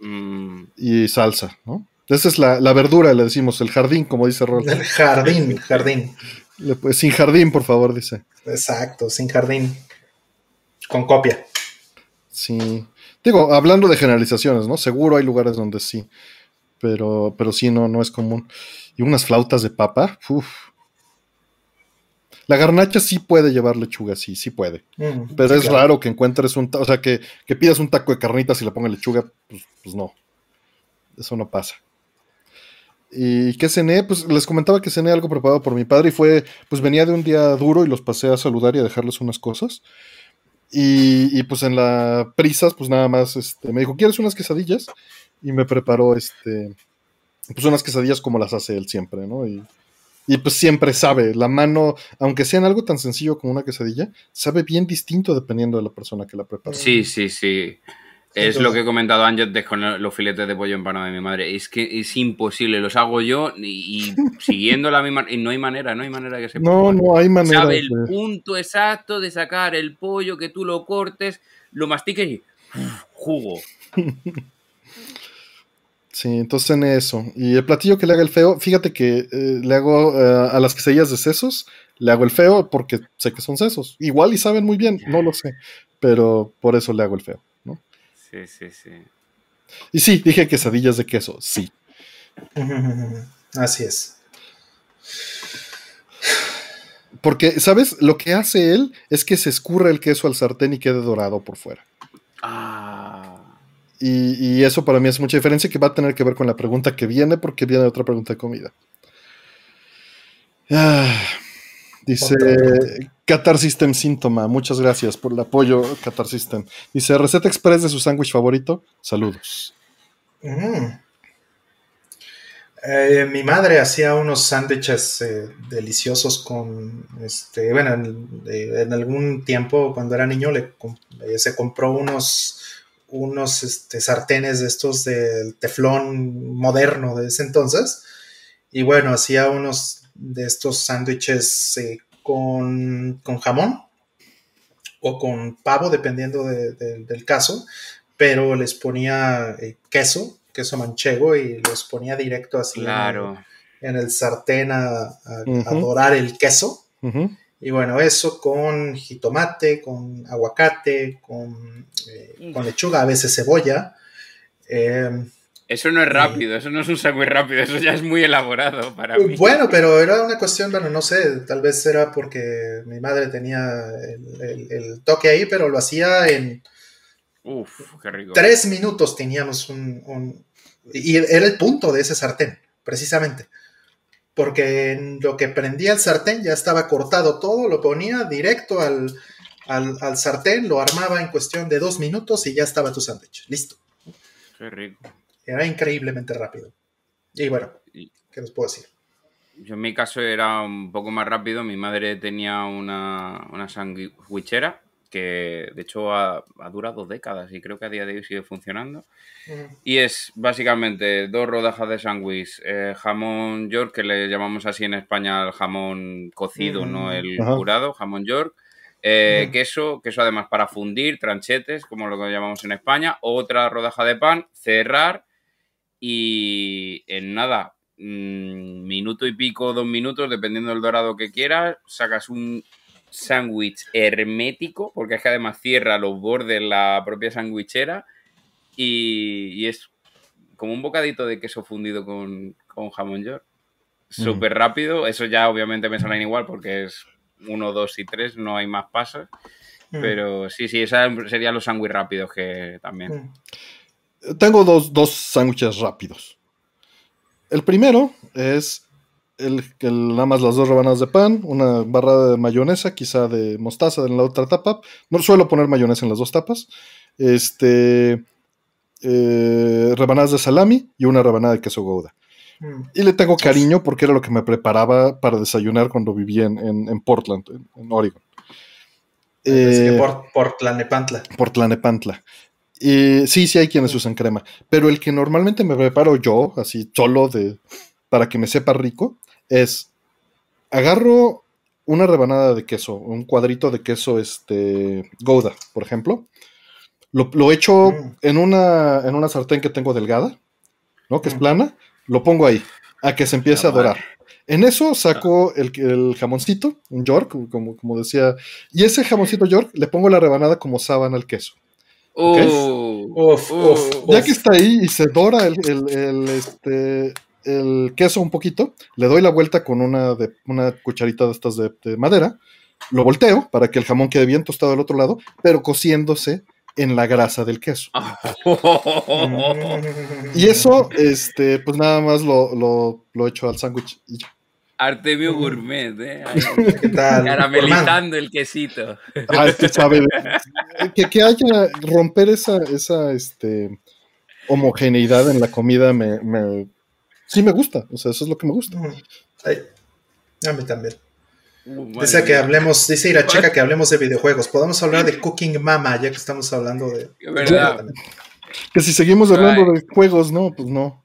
mm. y salsa, ¿no? Esa es la, verdura, le decimos, el jardín, como dice Rol. El jardín, jardín. sin jardín, por favor, dice. Exacto, sin jardín. Con copia. Sí. Digo, hablando de generalizaciones, ¿no? Seguro hay lugares donde sí pero, pero sí, no, no es común. Y unas flautas de papa, uff. La garnacha sí puede llevar lechuga, sí, sí puede. Mm, pero es raro que encuentres un, o sea, que, que, pidas un taco de carnitas y le ponga lechuga, pues, pues, no. Eso no pasa. ¿Y qué cené? Pues les comentaba que cené algo preparado por mi padre y fue, pues venía de un día duro y los pasé a saludar y a dejarles unas cosas. Y, y pues en la prisas, pues nada más, este, me dijo, ¿quieres unas quesadillas? Y me preparó este, pues unas quesadillas como las hace él siempre, ¿no? Y, pues siempre sabe, la mano, aunque sea en algo tan sencillo como una quesadilla, sabe bien distinto dependiendo de la persona que la prepara. Sí, sí, sí. Es lo que he comentado antes con los filetes de pollo empanado de mi madre. Es que es imposible, los hago yo y, siguiendo la misma. Y no hay manera, no hay manera que se No, no hay manera. Sabe el punto exacto de sacar el pollo, que tú lo cortes, lo mastiques y. jugo. Sí, entonces en eso. Y el platillo que le haga el feo, fíjate que eh, le hago eh, a las quesadillas de sesos, le hago el feo porque sé que son sesos. Igual y saben muy bien, no lo sé, pero por eso le hago el feo, ¿no? Sí, sí, sí. Y sí, dije quesadillas de queso, sí. Así es. Porque, ¿sabes? Lo que hace él es que se escurre el queso al sartén y quede dorado por fuera. Ah. Y, eso para mí es mucha diferencia que va a tener que ver con la pregunta que viene, porque viene otra pregunta de comida. Ah, dice Qatar System Síntoma, muchas gracias por el apoyo, Qatar System. Dice receta express de su sándwich favorito. Saludos. Mm. Eh, mi madre hacía unos sándwiches eh, deliciosos con, este, bueno, en, algún tiempo cuando era niño le, se compró unos unos este, sartenes de estos del teflón moderno de ese entonces. Y bueno, hacía unos de estos sándwiches eh, con, jamón o con pavo, dependiendo del caso, pero les ponía eh, queso, queso manchego, y los ponía directo así en, el, sartén a, dorar el queso. Y bueno, eso con jitomate, con aguacate, con, eh, con lechuga, a veces cebolla. Eso no es rápido, eso no es un sándwich rápido, eso ya es muy elaborado para mí. Bueno, pero era una cuestión, bueno, no sé, tal vez era porque mi madre tenía el, toque ahí, pero lo hacía en... Uf, qué rico. Tres minutos teníamos un, Y era el punto de ese sartén, precisamente. Porque en lo que prendía el sartén ya estaba cortado todo, lo ponía directo al, al, al sartén, lo armaba en cuestión de dos minutos y ya estaba tu sándwich. Listo. Qué rico. Era increíblemente rápido. Y bueno, ¿qué les puedo decir? Yo en mi caso era un poco más rápido. Mi madre tenía una, una sandwichera que de hecho ha, durado décadas y creo que a día de hoy sigue funcionando. Y es básicamente dos rodajas de sándwich, eh, jamón york, que le llamamos así en España al jamón cocido, no el curado, jamón york. Eh, queso, queso además para fundir, tranchetes, como lo llamamos en España, otra rodaja de pan, cerrar y en nada, mm, minuto y pico, dos minutos, dependiendo del dorado que quieras, sacas un sándwich hermético, porque es que además cierra los bordes la propia sándwichera y, es como un bocadito de queso fundido con, jamón york. Mm. Súper rápido, eso ya obviamente me salen igual porque es uno, dos y tres, no hay más pasos. Mm. Pero sí, sí, esos serían los sándwiches rápidos que también. Tengo dos, dos sándwiches rápidos. El primero es el, el, nada más las dos rebanadas de pan, una barrada de mayonesa, quizá de mostaza en la otra tapa. No suelo poner mayonesa en las dos tapas. Este, eh, rebanadas de salami y una rebanada de queso gouda. Mm. Y le tengo cariño porque era lo que me preparaba para desayunar cuando vivía en, Portland, en, Oregon. Eh, por, por Tlanepantla. Por Tlanepantla sí, sí hay quienes usan crema, pero el que normalmente me preparo yo, así solo de, para que me sepa rico, es agarro una rebanada de queso, un cuadrito de queso este, Gouda, por ejemplo. Lo, echo mm. en, una, en una sartén que tengo delgada, ¿no? Que es mm. plana, lo pongo ahí, a que se empiece a dorar. En eso saco el, el, jamoncito, un York, como, como decía, y ese jamoncito York le pongo la rebanada como sábana al queso. Uh, ya que está ahí y se dora el, este, el queso un poquito, le doy la vuelta con una, de, una cucharita de estas de, madera, lo volteo para que el jamón quede bien tostado del otro lado, pero cociéndose en la grasa del queso. y eso, este, pues nada más lo, lo, lo echo al sándwich y ya. Artemio Gourmet, ¿eh? ¿Qué tal? Caramelizando el quesito. Ah, que sabe. Que, haya romper esa, esa este, homogeneidad en la comida me, me, sí me gusta. O sea, eso es lo que me gusta. A mí también. Uh, dice que hablemos, dice Iracheca que hablemos de videojuegos. Podemos hablar de Cooking Mama, ya que estamos hablando de. ¿Verdad? Que si seguimos hablando de juegos, no, pues no.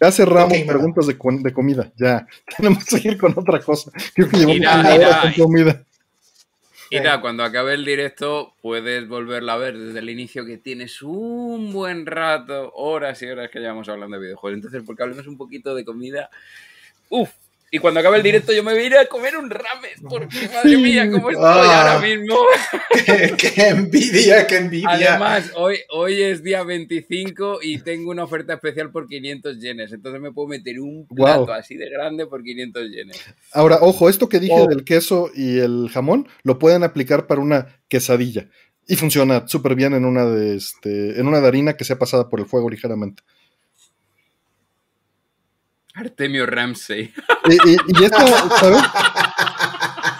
Ya cerramos preguntas de, comida. Ya, tenemos que seguir con otra cosa. Creo que llevamos una hora con comida. Mira, cuando acabe el directo puedes volverla a ver desde el inicio que tienes un buen rato, horas y horas que llevamos hablando de videojuegos. Entonces, porque hablemos un poquito de comida. Uf, y cuando acabe el directo yo me voy a ir a comer un ramen, porque madre mía, cómo estoy ah. ahora mismo. Qué, envidia, qué envidia. Además, hoy, hoy es día 25 y tengo una oferta especial por 500 yenes, entonces me puedo meter un plato así de grande por 500 yenes. Ahora, ojo, esto que dije oh. del queso y el jamón, lo pueden aplicar para una quesadilla. Y funciona súper bien en una de este, en una de harina que sea pasada por el fuego ligeramente. Artemio Ramsey. Y, esto, ¿sabes?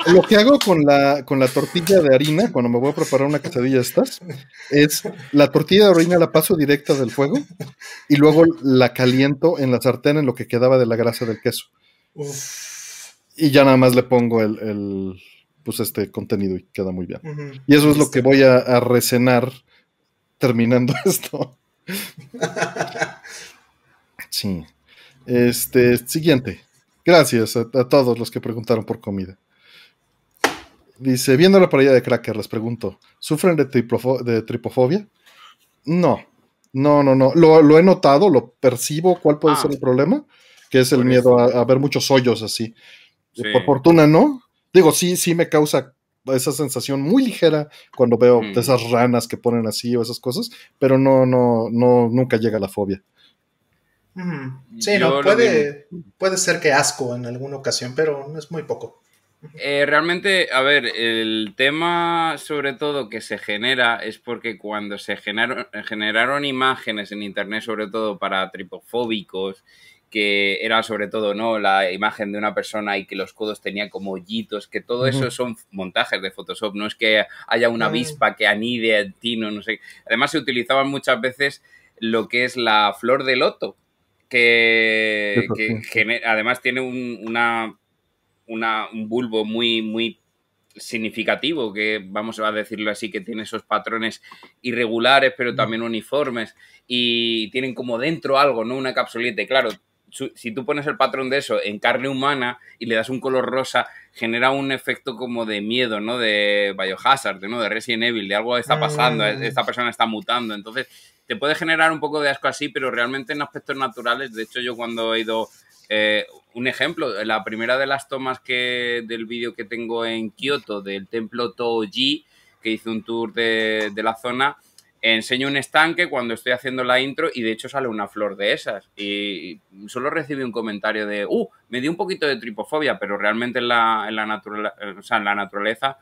Lo que hago con la, con la tortilla de harina, cuando me voy a preparar una quesadilla de estas, es la tortilla de harina la paso directa del fuego y luego la caliento en la sartén en lo que quedaba de la grasa del queso. Y ya nada más le pongo el, pues este contenido y queda muy bien. Y eso es lo que voy a, a recenar terminando esto. sí. Este, siguiente. Gracias a, todos los que preguntaron por comida. Dice, viendo la parrilla de Cracker, les pregunto, ¿sufren de, de tripofobia? No, no, no, no. Lo, he notado, lo percibo, cuál puede ah. ser el problema, que es el miedo a, ver muchos hoyos así. Por fortuna, ¿no? Digo, sí, sí me causa esa sensación muy ligera cuando veo mm. esas ranas que ponen así o esas cosas, pero no, no, no, nunca llega la fobia. Sí, no, puede, puede ser que asco en alguna ocasión, pero es muy poco. Eh, realmente, a ver, el tema sobre todo que se genera es porque cuando se generaron, generaron imágenes en internet, sobre todo para tripofóbicos, que era sobre todo no la imagen de una persona y que los codos tenían como hoyitos, que todo eso son montajes de Photoshop, no es que haya una avispa que anide en ti, no, no sé. Además se utilizaban muchas veces lo que es la flor de loto, que, además tiene un, una, un bulbo muy, muy significativo, que vamos a decirlo así, que tiene esos patrones irregulares, pero también uniformes, y tienen como dentro algo, ¿no? Una capsulita. Y claro, si tú pones el patrón de eso en carne humana y le das un color rosa, genera un efecto como de miedo, ¿no? De Biohazard, ¿no? De Resident Evil, de algo está pasando, mm. esta persona está mutando. Entonces, te puede generar un poco de asco así, pero realmente en aspectos naturales, de hecho yo cuando he ido, eh, un ejemplo, la primera de las tomas que del vídeo que tengo en Kioto del templo Toji, que hice un tour de, de la zona, enseño un estanque cuando estoy haciendo la intro y de hecho sale una flor de esas. Y solo recibí un comentario de, uh, me dio un poquito de tripofobia, pero realmente en la, en la, en la naturaleza,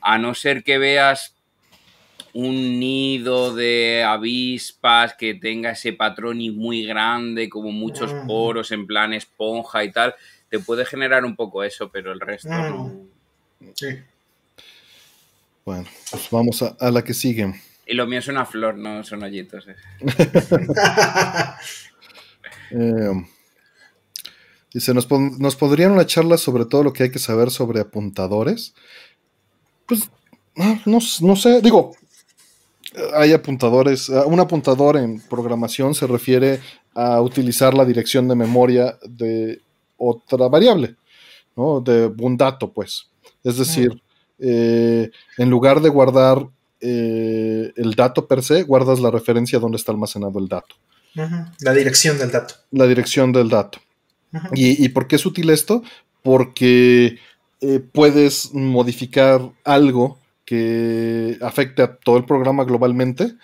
a no ser que veas un nido de avispas que tenga ese patrón y muy grande, como muchos poros en plan esponja y tal, te puede generar un poco eso, pero el resto no. Sí. Bueno, pues vamos a, la que sigue. Y lo mío es una flor, no son hoyitos. Eh. eh dice, ¿nos, ¿nos podrían una charla sobre todo lo que hay que saber sobre apuntadores? Pues no, no sé, digo, hay apuntadores. Ah, un apuntador en programación se refiere a utilizar la dirección de memoria de otra variable, ¿no? De un dato, pues. Es decir, eh, en lugar de guardar eh, el dato per se, guardas la referencia donde está almacenado el dato. La dirección del dato. La dirección del dato. ¿Y, por qué es útil esto? Porque eh, puedes modificar algo que afecte a todo el programa globalmente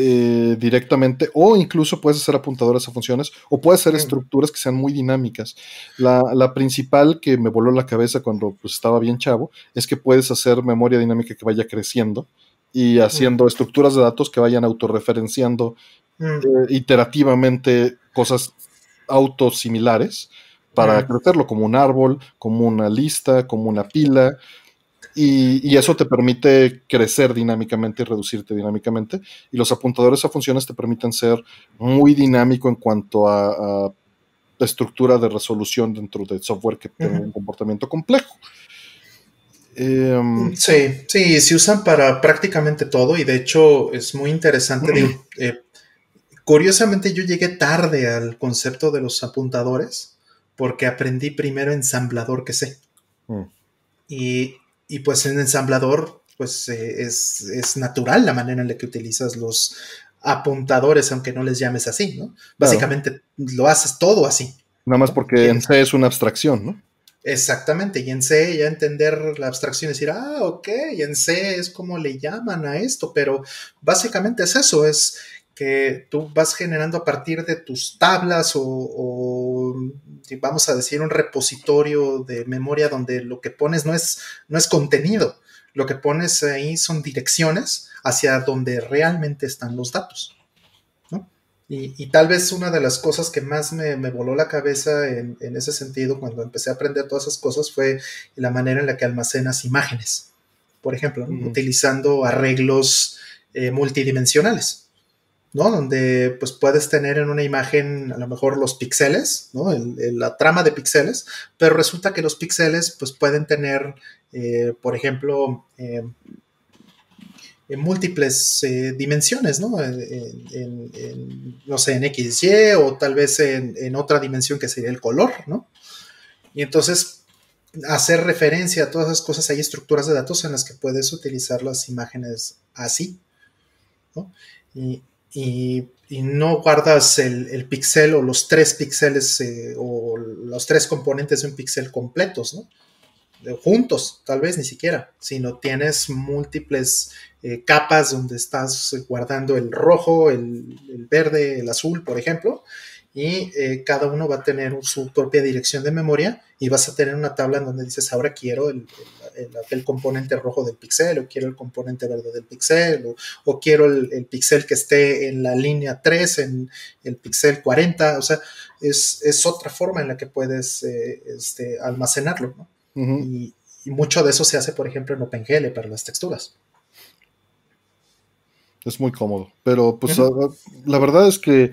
eh, directamente, o incluso puedes hacer apuntadores a funciones, o puedes hacer estructuras que sean muy dinámicas. La, principal que me voló la cabeza cuando pues, estaba bien chavo es que puedes hacer memoria dinámica que vaya creciendo y haciendo estructuras de datos que vayan autorreferenciando eh, iterativamente cosas autosimilares para crecerlo como un árbol, como una lista, como una pila, y, eso te permite crecer dinámicamente y reducirte dinámicamente. Y los apuntadores a funciones te permiten ser muy dinámico en cuanto a, estructura de resolución dentro del software que tiene un comportamiento complejo. Em, sí, sí, se usan para prácticamente todo y de hecho es muy interesante. Eh, curiosamente yo llegué tarde al concepto de los apuntadores porque aprendí primero ensamblador que sé. Mm. Y y pues en ensamblador, pues eh, es, natural la manera en la que utilizas los apuntadores, aunque no les llames así, ¿no? Básicamente lo haces todo así. Nada más porque en C es una abstracción, ¿no? Exactamente, y en C ya entender la abstracción y decir, ah, ok, y en C es como le llaman a esto, pero básicamente es eso, es que tú vas generando a partir de tus tablas o, vamos a decir un repositorio de memoria donde lo que pones no es, no es contenido, lo que pones ahí son direcciones hacia donde realmente están los datos. Y, tal vez una de las cosas que más me, voló la cabeza en, ese sentido cuando empecé a aprender todas esas cosas fue la manera en la que almacenas imágenes, por ejemplo, utilizando arreglos eh, multidimensionales. ¿No? Donde pues puedes tener en una imagen a lo mejor los píxeles, ¿no? la trama de píxeles, pero resulta que los píxeles pues pueden tener, eh, por ejemplo, eh, en múltiples eh, dimensiones, ¿no? no sé, en XY o tal vez en, otra dimensión que sería el color, ¿no? Y entonces hacer referencia a todas esas cosas, hay estructuras de datos en las que puedes utilizar las imágenes así. Y, no guardas el, pixel o los tres píxeles eh, o los tres componentes de un píxel completos, ¿no? juntos, tal vez ni siquiera, sino tienes múltiples eh, capas donde estás guardando el rojo, el, verde, el azul, por ejemplo, y eh, cada uno va a tener su propia dirección de memoria y vas a tener una tabla en donde dices, ahora quiero el, componente rojo del pixel, o quiero el componente verde del pixel, o, quiero el, pixel que esté en la línea 3, en el pixel 40, o sea, es, otra forma en la que puedes eh, este, almacenarlo, ¿no? y, mucho de eso se hace, por ejemplo, en OpenGL para las texturas. Es muy cómodo, pero pues la verdad es que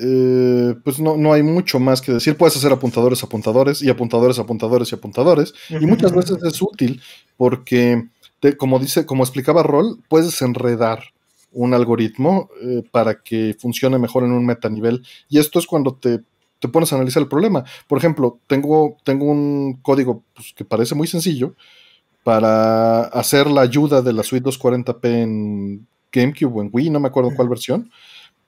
eh, pues no, hay mucho más que decir. Puedes hacer apuntadores, apuntadores y apuntadores, apuntadores y apuntadores. Y muchas veces es útil porque, como dice, como explicaba Roll, puedes enredar un algoritmo eh, para que funcione mejor en un metanivel. Y esto es cuando te te pones a analizar el problema. Por ejemplo, tengo, tengo un código pues, que parece muy sencillo para hacer la ayuda de la suite 240p en GameCube o en Wii, no me acuerdo cuál versión.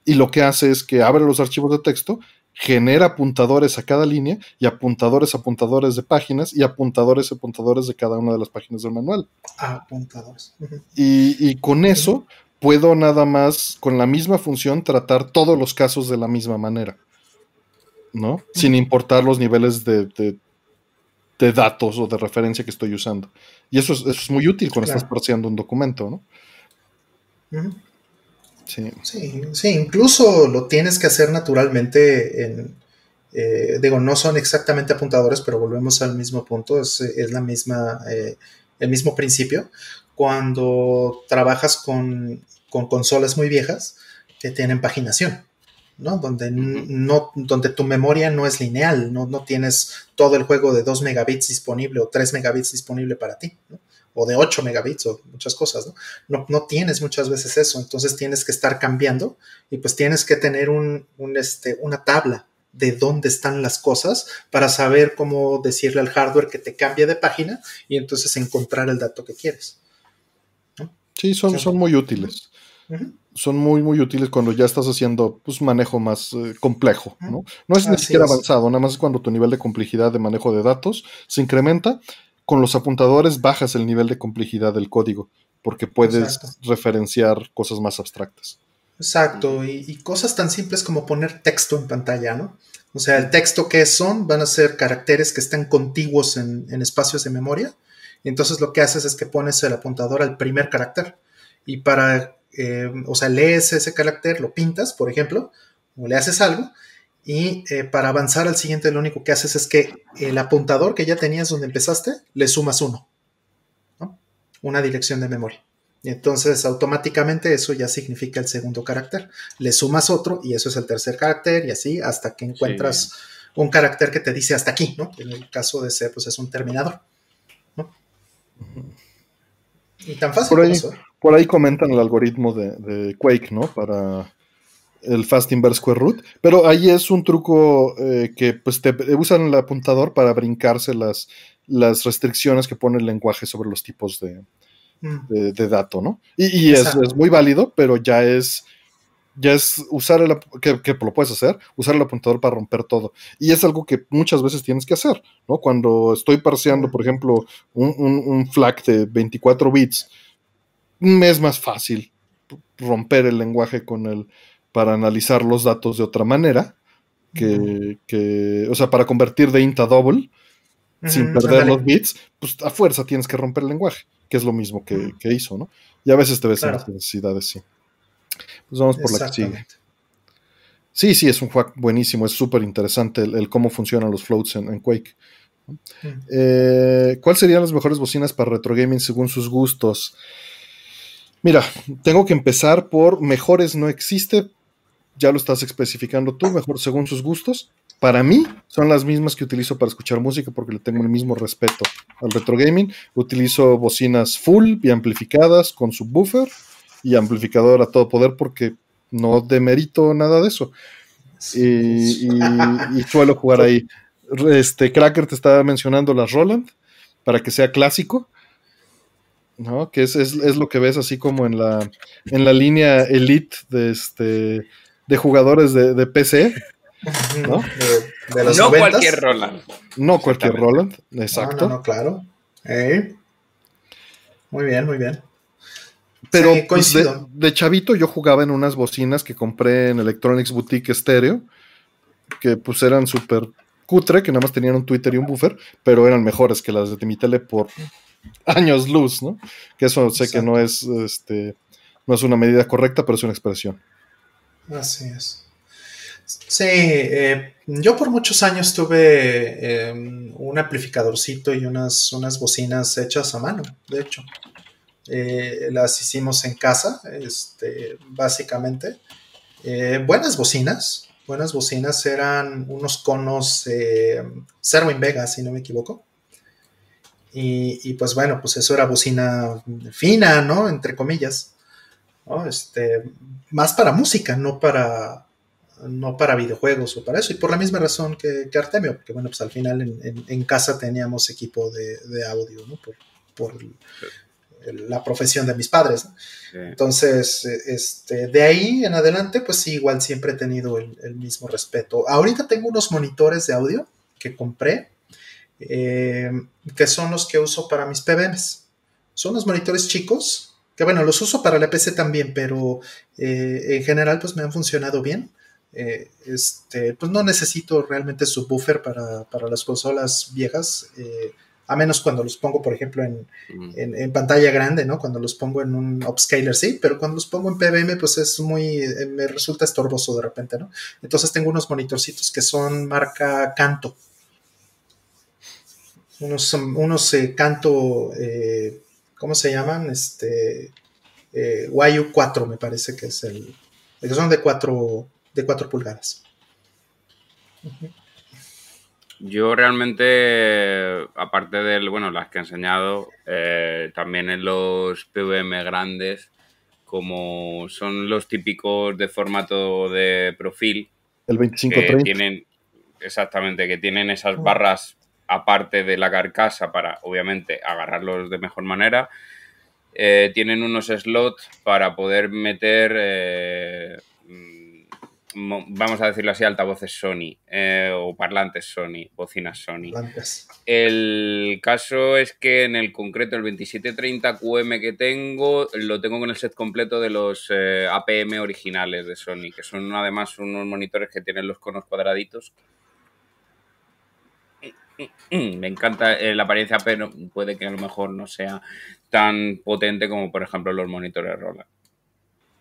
Y lo que hace es que abre los archivos de texto, genera apuntadores a cada línea y apuntadores, apuntadores de páginas y apuntadores, apuntadores de cada una de las páginas del manual. apuntadores. y, y, con eso puedo nada más, con la misma función, tratar todos los casos de la misma manera. ¿no? Sin importar los niveles de, de, datos o de referencia que estoy usando. Y eso es, es muy útil cuando estás parseando un documento, ¿no? Sí. sí. incluso lo tienes que hacer naturalmente en, eh, digo, no son exactamente apuntadores, pero volvemos al mismo punto, es, la misma, eh, el mismo principio. Cuando trabajas con, con consolas muy viejas que tienen paginación. Donde, no, donde tu memoria no es lineal, no, no tienes todo el juego de 2 megabits disponible o 3 megabits disponible para ti, O de 8 megabits o muchas cosas, ¿no? ¿no? tienes muchas veces eso, entonces tienes que estar cambiando y pues tienes que tener un, este, una tabla de dónde están las cosas para saber cómo decirle al hardware que te cambie de página y entonces encontrar el dato que quieres. Sí, son, son muy útiles son muy, muy útiles cuando ya estás haciendo pues, manejo más eh, complejo, ¿no? No es ni siquiera avanzado, nada más es cuando tu nivel de complejidad de manejo de datos se incrementa. Con los apuntadores bajas el nivel de complejidad del código, porque puedes referenciar cosas más abstractas. Exacto, y, cosas tan simples como poner texto en pantalla, ¿no? O sea, el texto que son van a ser caracteres que están contiguos en, en espacios de memoria. Y entonces lo que haces es que pones el apuntador al primer carácter. Y para eh, o sea, lees ese carácter, lo pintas, por ejemplo, o le haces algo, y eh, para avanzar al siguiente lo único que haces es que el apuntador que ya tenías donde empezaste, le sumas uno, ¿no? una dirección de memoria. Y entonces automáticamente eso ya significa el segundo carácter. Le sumas otro y eso es el tercer carácter y así hasta que encuentras un carácter que te dice hasta aquí, ¿no? En el caso de C, pues es un terminador, ¿no? Y tan fácil por eso. Por ahí comentan el algoritmo de, Quake, ¿no? Para el Fast Inverse Square Root. Pero ahí es un truco eh, que pues te usan el apuntador para brincarse las, las restricciones que pone el lenguaje sobre los tipos de, mm. de, dato, ¿no? Y, es, muy válido, pero ya es ya es usar el que, que, lo puedes hacer, usar el apuntador para romper todo. Y es algo que muchas veces tienes que hacer, ¿no? Cuando estoy parseando, por ejemplo, un, un, un flag de 24 bits me es más fácil romper el lenguaje con el para analizar los datos de otra manera que, o sea, para convertir de int a double sin perder los bits, pues a fuerza tienes que romper el lenguaje, que es lo mismo que, hizo, ¿no? Y a veces te ves en las necesidades, sí. Pues vamos por la que sigue. Sí, sí, es un juego buenísimo, es súper interesante el, cómo funcionan los floats en, Quake. Eh, ¿Cuáles serían las mejores bocinas para retro gaming según sus gustos? Mira, tengo que empezar por mejores no existe. Ya lo estás especificando tú, mejor según sus gustos. Para mí son las mismas que utilizo para escuchar música porque le tengo el mismo respeto al retro gaming. Utilizo bocinas full y amplificadas con subwoofer y amplificador a todo poder porque no demerito nada de eso. Y, suelo jugar ahí. Este Cracker te estaba mencionando las Roland para que sea clásico. ¿no? Que es, lo que ves así como en la, en la línea elite de, este, de jugadores de, PC. ¿no? no cualquier Roland. No cualquier Roland, exacto. No, claro. Muy bien, muy bien. Pero pues, de, chavito yo jugaba en unas bocinas que compré en Electronics Boutique Stereo, que pues eran súper cutre, que nada más tenían un Twitter y un buffer, pero eran mejores que las de mi tele por años luz, ¿no? Que eso sé que no es, este, no es una medida correcta, pero es una expresión. Así es. Sí, eh, yo por muchos años tuve em, un amplificadorcito y unas, unas bocinas hechas a mano, de hecho. Eh, las hicimos en casa, este, básicamente. Eh, buenas bocinas, buenas bocinas, eran unos conos eh, Serwin Vega, si no me equivoco. Y, pues bueno, pues eso era bocina fina, ¿no? Entre comillas. Este, más para música, no para, no para videojuegos o para eso. Y por la misma razón que, Artemio, porque bueno, pues al final en, casa teníamos equipo de, audio, ¿no? Por, por la profesión de mis padres. Entonces, este, de ahí en adelante, pues sí, igual siempre he tenido el, mismo respeto. Ahorita tengo unos monitores de audio que compré, eh, que son los que uso para mis PBMs. Son los monitores chicos, que bueno, los uso para la PC también, pero eh, en general pues me han funcionado bien. Eh, este, pues no necesito realmente subwoofer para, para las consolas viejas a menos cuando los pongo, por ejemplo, en, pantalla grande, ¿no? Cuando los pongo en un upscaler, sí, pero cuando los pongo en PBM, pues es muy, eh, me resulta estorboso de repente, ¿no? Entonces tengo unos monitorcitos que son marca Canto. Unos, unos eh, Canto, eh, ¿cómo se llaman? Este, YU4 me parece que es el, que son de 4, de 4 pulgadas. Yo realmente, aparte de bueno, las que he enseñado, eh, también en los PVM grandes, como son los típicos de formato de profil. El 2530. Tienen, exactamente, que tienen esas ah. barras aparte de la carcasa para, obviamente, agarrarlos de mejor manera. Eh, tienen unos slots para poder meter eh, vamos a decirlo así, altavoces Sony eh, o parlantes Sony, bocinas Sony. El caso es que en el concreto el 2730QM que tengo, lo tengo con el set completo de los APM originales de Sony, que son además unos monitores que tienen los conos cuadraditos. Me encanta eh, la apariencia, pero puede que a lo mejor no sea tan potente como por ejemplo los monitores Roland.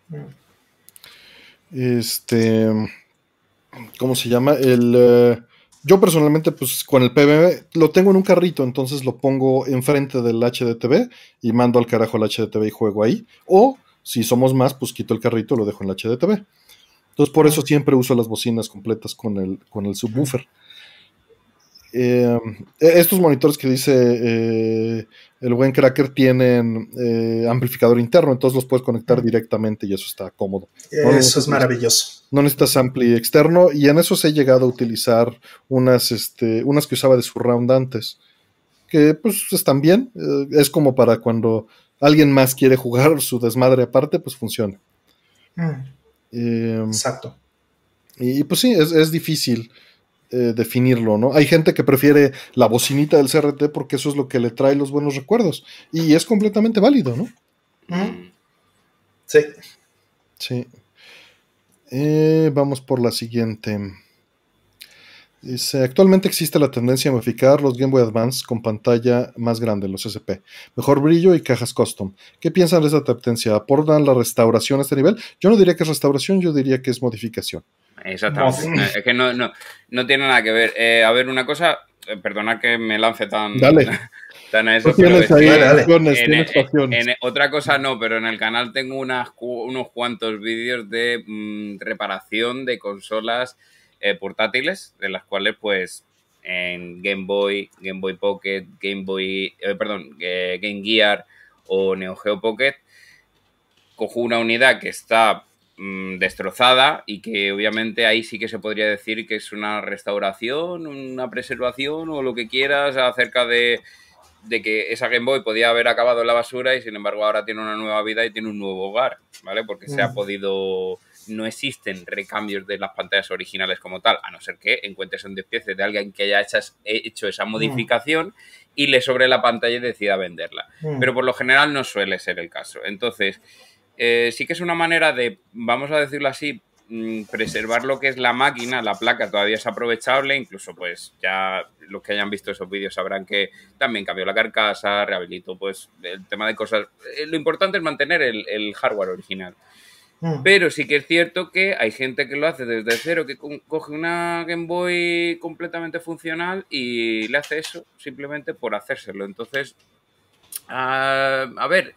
Mm. Este. ¿Cómo se llama? El. Eh, yo personalmente, pues con el PBM lo tengo en un carrito, entonces lo pongo enfrente del HDTV y mando al carajo el HDTV y juego ahí. O si somos más, pues quito el carrito y lo dejo en el HDTV. Entonces por eso siempre uso las bocinas completas con el, con el subwoofer. Eh, estos monitores que dice eh, el buen cracker tienen eh, amplificador interno, entonces los puedes conectar directamente y eso está cómodo. eso es maravilloso. No necesitas ampli externo y en eso se he llegado a utilizar unas, este, unas que usaba de surround antes, que pues están bien, es como para cuando alguien más quiere jugar su desmadre aparte, pues funciona. Mm. Exacto. Y pues sí, es, es difícil. Eh, definirlo, ¿no? Hay gente que prefiere la bocinita del CRT porque eso es lo que le trae los buenos recuerdos. Y es completamente válido, ¿no? Sí. Sí. Eh, vamos por la siguiente. Dice, actualmente existe la tendencia a modificar los Game Boy Advance con pantalla más grande, los SP. Mejor brillo y cajas custom. ¿Qué piensan de esa tendencia? ¿Aportan la restauración a este nivel? Yo no diría que es restauración, yo diría que es modificación. Exactamente. es que no, no, tiene nada que ver. Eh, a ver, una cosa, eh, perdona que me lance tan, tan a eso, pero en, otra cosa no, pero en el canal tengo unas, unos cuantos vídeos de mm, reparación de consolas eh, portátiles, de las cuales pues en Game Boy, Game Boy Pocket, Game Boy, perdón, Game Gear o Neo Geo Pocket, cojo una unidad que está mm, destrozada y que obviamente ahí sí que se podría decir que es una restauración, una preservación o lo que quieras acerca de, de que esa Game Boy podía haber acabado en la basura y sin embargo ahora tiene una nueva vida y tiene un nuevo hogar, ¿vale? Porque se ha podido no existen recambios de las pantallas originales como tal, a no ser que encuentres un despiece de alguien que haya hecho esa modificación y le sobre la pantalla y decida venderla. Pero por lo general no suele ser el caso. Entonces, eh, sí que es una manera de, vamos a decirlo así, mm, preservar lo que es la máquina, la placa todavía es aprovechable, incluso pues ya los que hayan visto esos vídeos sabrán que también cambió la carcasa, rehabilitó pues el tema de cosas. Eh, lo importante es mantener el hardware original. Mm. Pero sí que es cierto que hay gente que lo hace desde cero, que coge una Game Boy completamente funcional y le hace eso simplemente por hacérselo. Entonces, ah, a ver,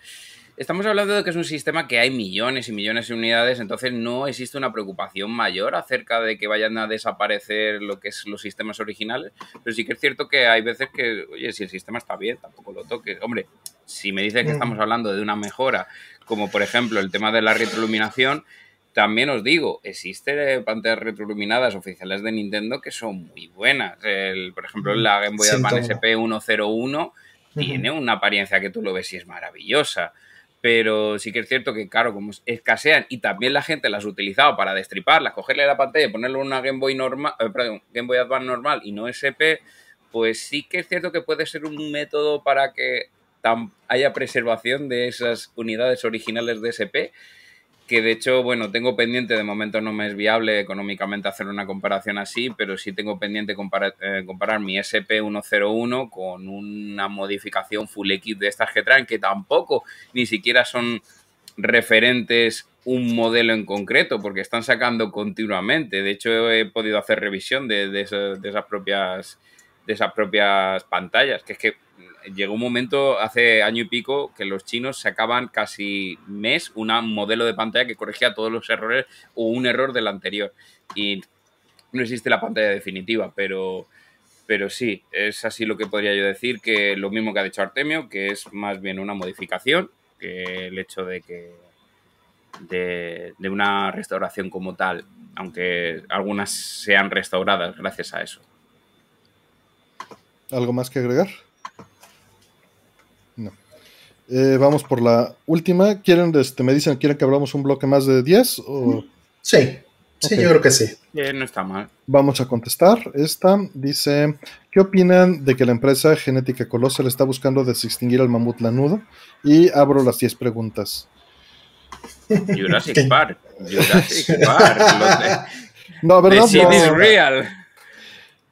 estamos hablando de que es un sistema que hay millones y millones de unidades, entonces no existe una preocupación mayor acerca de que vayan a desaparecer lo que es los sistemas originales, pero sí que es cierto que hay veces que, oye, si el sistema está bien, tampoco lo toques. Hombre, si me dices que mm. estamos hablando de una mejora como por ejemplo el tema de la retroiluminación, también os digo, existen pantallas retroiluminadas oficiales de Nintendo que son muy buenas. por ejemplo, la Game Boy Advance SP101 tiene una apariencia que tú lo ves y es maravillosa. Pero sí que es cierto que, claro, como escasean y también la gente las ha utilizado para destriparlas, cogerle la pantalla y ponerle una Game Boy, normal, eh, Game Boy Advance normal y no SP, pues sí que es cierto que puede ser un método para que haya preservación de esas unidades originales de SP, que de hecho, bueno, tengo pendiente, de momento no me es viable económicamente hacer una comparación así, pero sí tengo pendiente comparar, eh, comparar mi SP101 con una modificación Full X de estas que traen, que tampoco ni siquiera son referentes un modelo en concreto, porque están sacando continuamente. De hecho, he podido hacer revisión de, de esas propias de esas propias pantallas, que es que llegó un momento hace año y pico que los chinos sacaban casi mes un modelo de pantalla que corregía todos los errores o un error del anterior. Y no existe la pantalla definitiva, pero, pero sí, es así lo que podría yo decir, que lo mismo que ha dicho Artemio, que es más bien una modificación que el hecho de que de, de una restauración como tal, aunque algunas sean restauradas gracias a eso. ¿Algo más que agregar? Eh, vamos por la última. ¿Quieren, este, me dicen, quieren que abramos un bloque más de 10? O... Sí, sí, yo creo que sí. no está mal. Vamos a contestar. Esta dice, ¿qué opinan de que la empresa Genética Colosal está buscando desextinguir al mamut lanudo? Y abro las 10 preguntas. Jurassic Park. Jurassic Park. no, ¿verdad? No, real.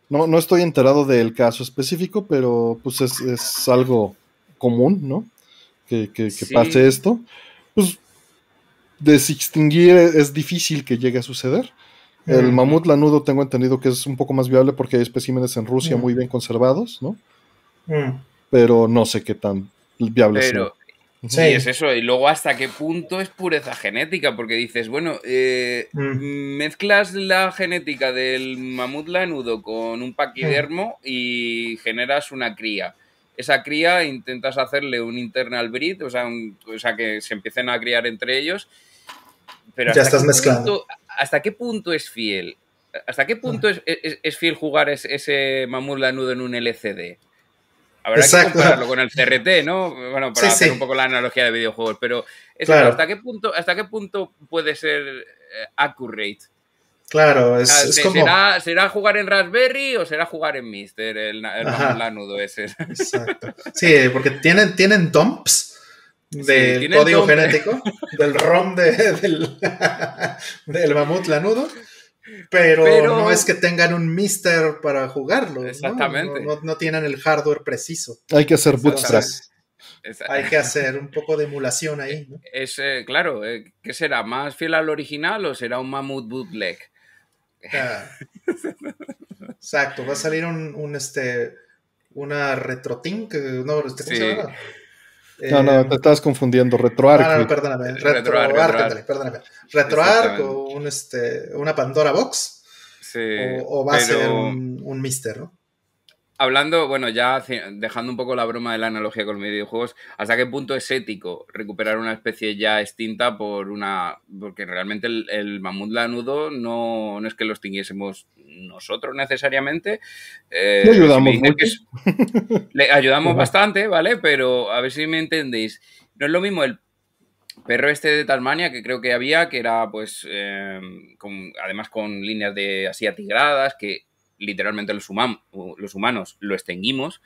No, no estoy enterado del caso específico, pero pues es, es algo común, ¿no? Que, pase esto, pues desextinguir es difícil que llegue a suceder. El mamut lanudo tengo entendido que es un poco más viable porque hay especímenes en Rusia muy bien conservados, ¿no? Pero no sé qué tan viable Pero, Sí, es eso. Y luego hasta qué punto es pureza genética, porque dices, bueno, eh, mezclas la genética del mamut lanudo con un paquidermo y generas una cría esa cría intentas hacerle un internal breed, o sea, o sea que se empiecen a criar entre ellos. Pero ya estás mezclando. ¿Hasta qué punto es fiel? ¿Hasta qué punto ah. es, fiel jugar ese, mamut lanudo en un LCD? Habrá que compararlo con el CRT, ¿no? Bueno, para hacer un poco la analogía de videojuegos, pero ¿hasta, qué punto, ¿hasta qué punto puede ser eh, accurate? Claro, es, ah, como... ¿será, jugar en Raspberry o será jugar en Mister, el, el lanudo ese? Exacto. Sí, porque tienen, tienen dumps del código genético, del ROM del, del mamut lanudo, pero, no es que tengan un Mister para jugarlo. Exactamente. No, tienen el hardware preciso. Hay que hacer bootstrap. Hay que hacer un poco de emulación ahí. ¿no? Es, eh, claro, eh, ¿qué será? ¿Más fiel al original o será un mamut bootleg? Exacto, va a salir un, un este, una RetroTink, no, este, ¿cómo se llama? No, no, te estás confundiendo. RetroArch. Ah, no, perdóname. RetroArch, perdóname. RetroArch o un, este, una Pandora Box. Sí, o, va a ser un, un Mister, ¿no? Hablando, bueno, ya dejando un poco la broma de la analogía con los videojuegos, ¿hasta qué punto es ético recuperar una especie ya extinta por una. Porque realmente el, mamut lanudo no, no, es que lo extinguiésemos nosotros necesariamente. Eh, le ayudamos le ayudamos bastante, ¿vale? Pero a ver si me entendéis. No es lo mismo el perro este de Tasmania que creo que había, que era pues, eh, además con líneas de así atigradas, que literalmente los, los humanos lo extinguimos,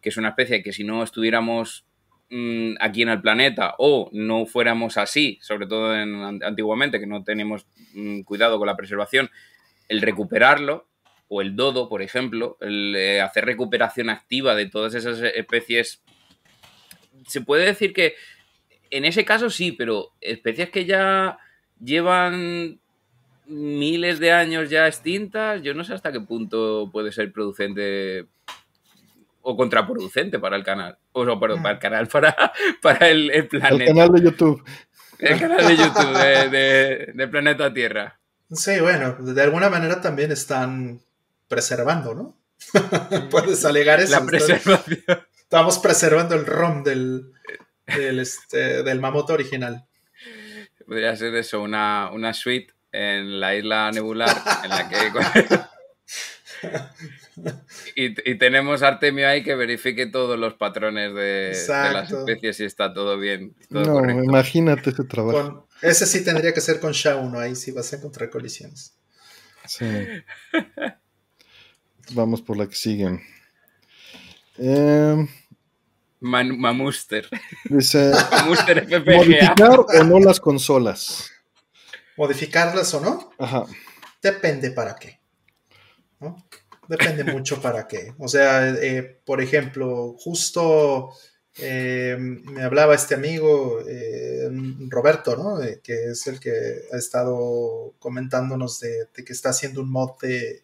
que es una especie que si no estuviéramos mm, aquí en el planeta o no fuéramos así, sobre todo en, antiguamente, que no tenemos mm, cuidado con la preservación, el recuperarlo, o el dodo, por ejemplo, el eh, hacer recuperación activa de todas esas especies, se puede decir que en ese caso sí, pero especies que ya llevan miles de años ya extintas, yo no sé hasta qué punto puede ser producente o contraproducente para el canal. O no, perdón, para el canal, para, para el, planeta. El canal de YouTube. El canal de YouTube de, Planeta Tierra. Sí, bueno, de alguna manera también están preservando, ¿no? Puedes alegar eso. La preservación. Estamos preservando el ROM del, del, este, del mamoto original. Podría ser eso, una, una suite en la isla nebular en la que... y, tenemos Artemio ahí que verifique todos los patrones de, las especies y está todo bien. no, imagínate ese trabajo. ese sí tendría que ser con SHA-1, ahí sí vas a encontrar colisiones. Sí. Vamos por la que siguen. Eh, Mamuster. Dice, Mamuster ¿Modificar o no las consolas? ¿Modificarlas o no? Ajá. Depende para qué. Depende mucho para qué. O sea, eh, por ejemplo, justo eh, me hablaba este amigo, eh, Roberto, ¿no? que es el que ha estado comentándonos de, que está haciendo un mod de,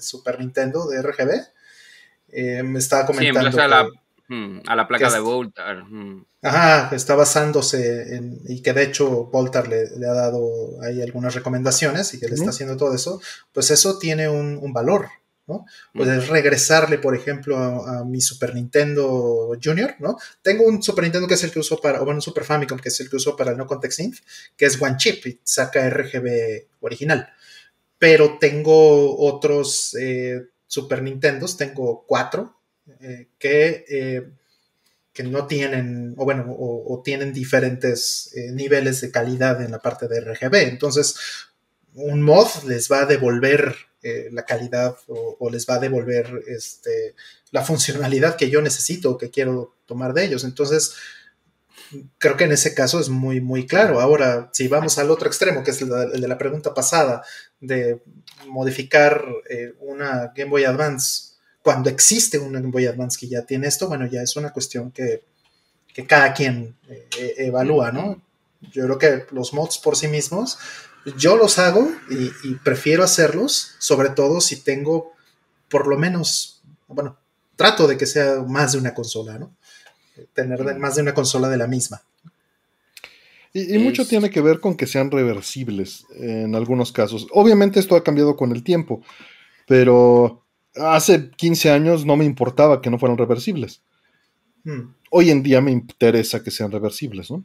Super Nintendo, de RGB. me estaba comentando. Sí, Hmm, a la placa de Voltar. Hmm. Ajá, está basándose en, y que de hecho Voltar le, ha dado ahí algunas recomendaciones y que le está haciendo todo eso, pues eso tiene un, valor, ¿no? Puedes regresarle, por ejemplo, a, mi Super Nintendo Junior, ¿no? Tengo un Super Nintendo que es el que uso para, o bueno, un Super Famicom que es el que uso para el No Context Inf, que es One Chip y saca RGB original. Pero tengo otros eh, Super Nintendos, tengo cuatro eh, que, eh, que no tienen, o bueno, o, tienen diferentes eh, niveles de calidad en la parte de RGB. Entonces, un mod les va a devolver la calidad o, les va a devolver este, la funcionalidad que yo necesito o que quiero tomar de ellos. Entonces, creo que en ese caso es muy, muy claro. Ahora, si vamos al otro extremo, que es el de la pregunta pasada, de modificar una Game Boy Advance cuando existe un Game Boy Advance que ya tiene esto, bueno, ya es una cuestión que, cada quien eh, eh, evalúa, ¿no? Yo creo que los mods por sí mismos, yo los hago y, prefiero hacerlos, sobre todo si tengo por lo menos, bueno, trato de que sea más de una consola, ¿no? Tener más de una consola de la misma. Y, mucho tiene que ver con que sean reversibles en algunos casos. Obviamente esto ha cambiado con el tiempo, pero hace 15 años no me importaba que no fueran reversibles. Hmm. Hoy en día me interesa que sean reversibles, ¿no?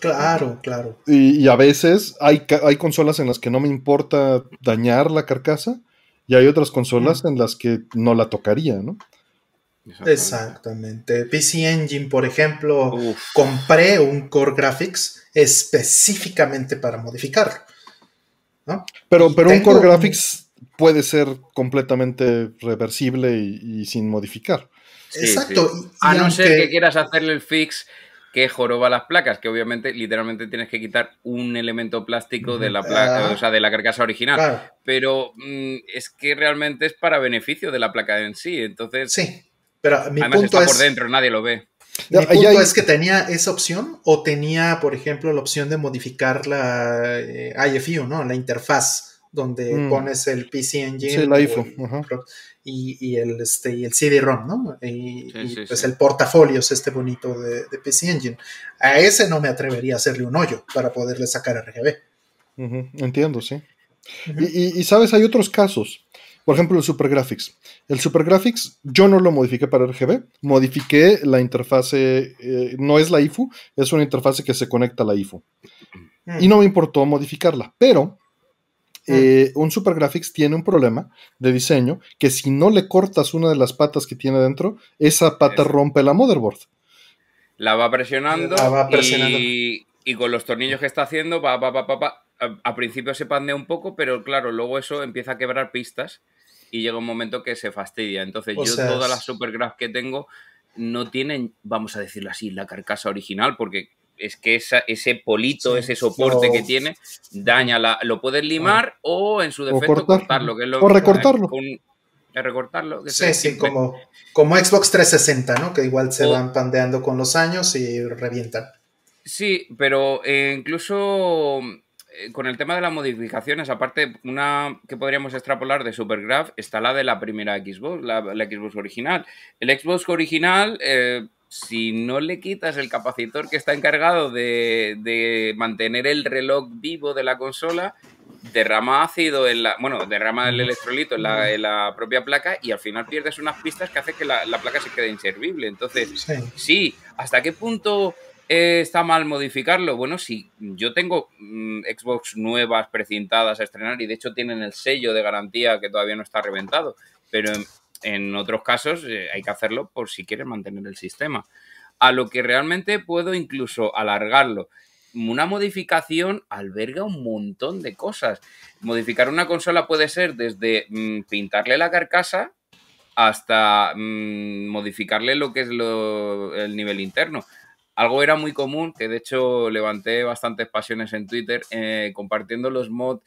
Claro, claro. Y, a veces hay, hay, consolas en las que no me importa dañar la carcasa y hay otras consolas hmm. en las que no la tocaría, ¿no? Exactamente. PC Engine, por ejemplo, compré un Core Graphics específicamente para modificarlo. Pero, pero un Core Graphics puede ser completamente reversible y, sin modificar. Exacto. A no ser que quieras hacerle el fix que joroba las placas, que obviamente literalmente tienes que quitar un elemento plástico de la placa, o sea, de la carcasa original. Pero mm, es que realmente es para beneficio de la placa en sí. Entonces. Sí. Pero mi además punto está por dentro, nadie lo ve. Mi punto es que tenía esa opción o tenía, por ejemplo, la opción de modificar la eh, IFU, ¿no? La interfaz donde mm. pones el PC Engine y, el, este, y el CD-ROM, ¿no? Y, pues el portafolio es este bonito de, PC Engine. A ese no me atrevería a hacerle un hoyo para poderle sacar RGB. Entiendo, sí. y, sabes, hay otros casos. Por ejemplo, el Super Graphics. El Super Graphics yo no lo modifiqué para RGB, modifiqué la interfase, eh, no es la IFU, es una interfase que se conecta a la IFU. Mm. Y no me importó modificarla, pero. Eh, un Super Graphics tiene un problema de diseño que si no le cortas una de las patas que tiene dentro, esa pata rompe la motherboard. La va presionando, Y, con los tornillos que está haciendo, va, va, va, va, a, principio se pandea un poco, pero claro, luego eso empieza a quebrar pistas y llega un momento que se fastidia. Entonces yo todas las Supergraph que tengo no tienen, vamos a decirlo así, la carcasa original, porque es que ese polito, ese soporte que tiene, daña la. Lo puedes limar o en su defecto cortarlo. Que es lo, o recortarlo. recortarlo. sí, sí, como, como Xbox 360, ¿no? Que igual se van pandeando con los años y revientan. Sí, pero eh, incluso eh, con el tema de las modificaciones, aparte, una que podríamos extrapolar de Supergraph está la de la primera Xbox, la, Xbox original. El Xbox original, eh, si no le quitas el capacitor que está encargado de, mantener el reloj vivo de la consola, derrama ácido en la. Bueno, derrama el electrolito en la, propia placa y al final pierdes unas pistas que hace que la, placa se quede inservible. Entonces, sí, ¿hasta qué punto está mal modificarlo? Bueno, si yo tengo mm, Xbox nuevas precintadas a estrenar y de hecho tienen el sello de garantía que todavía no está reventado, pero en, otros casos eh, hay que hacerlo por si quieres mantener el sistema. A lo que realmente puedo incluso alargarlo. Una modificación alberga un montón de cosas. Modificar una consola puede ser desde mm, pintarle la carcasa hasta mm, modificarle lo que es el nivel interno algo era muy común, que de hecho levanté bastantes pasiones en Twitter eh, compartiendo los mods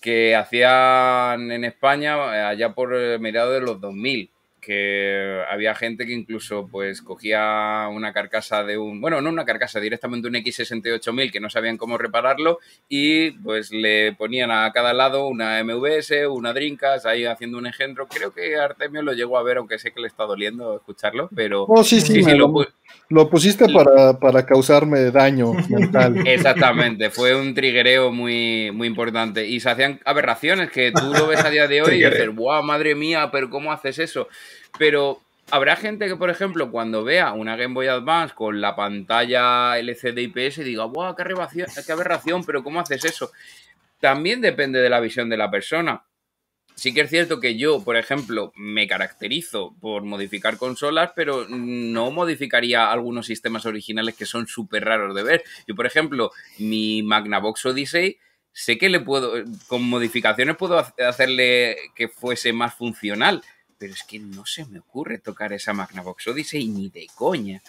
que hacían en España eh, allá por mediados de los 2000 que había gente que incluso pues cogía una carcasa de un, bueno, no una carcasa, directamente un X68000 que no sabían cómo repararlo y pues le ponían a cada lado una MVS, una Drinkas, ahí haciendo un engendro. Creo que Artemio lo llegó a ver, aunque sé que le está doliendo escucharlo, pero... Oh, sí, sí, lo, pusiste para, causarme daño mental. Exactamente, fue un triguereo muy, muy importante y se hacían aberraciones que tú lo ves a día de hoy y dices, wow, madre mía, pero ¿cómo haces eso? Pero habrá gente que, por ejemplo, cuando vea una Game Boy Advance con la pantalla LCD IPS diga, ¡guau, qué aberración, qué aberración! Pero ¿cómo haces eso? También depende de la visión de la persona. Sí que es cierto que yo, por ejemplo, me caracterizo por modificar consolas, pero no modificaría algunos sistemas originales que son súper raros de ver. Yo, por ejemplo, mi Magnavox Odyssey, sé que le puedo, con modificaciones puedo hacerle que fuese más funcional, pero es que no se me ocurre tocar esa Magnavox Odyssey ni de coña.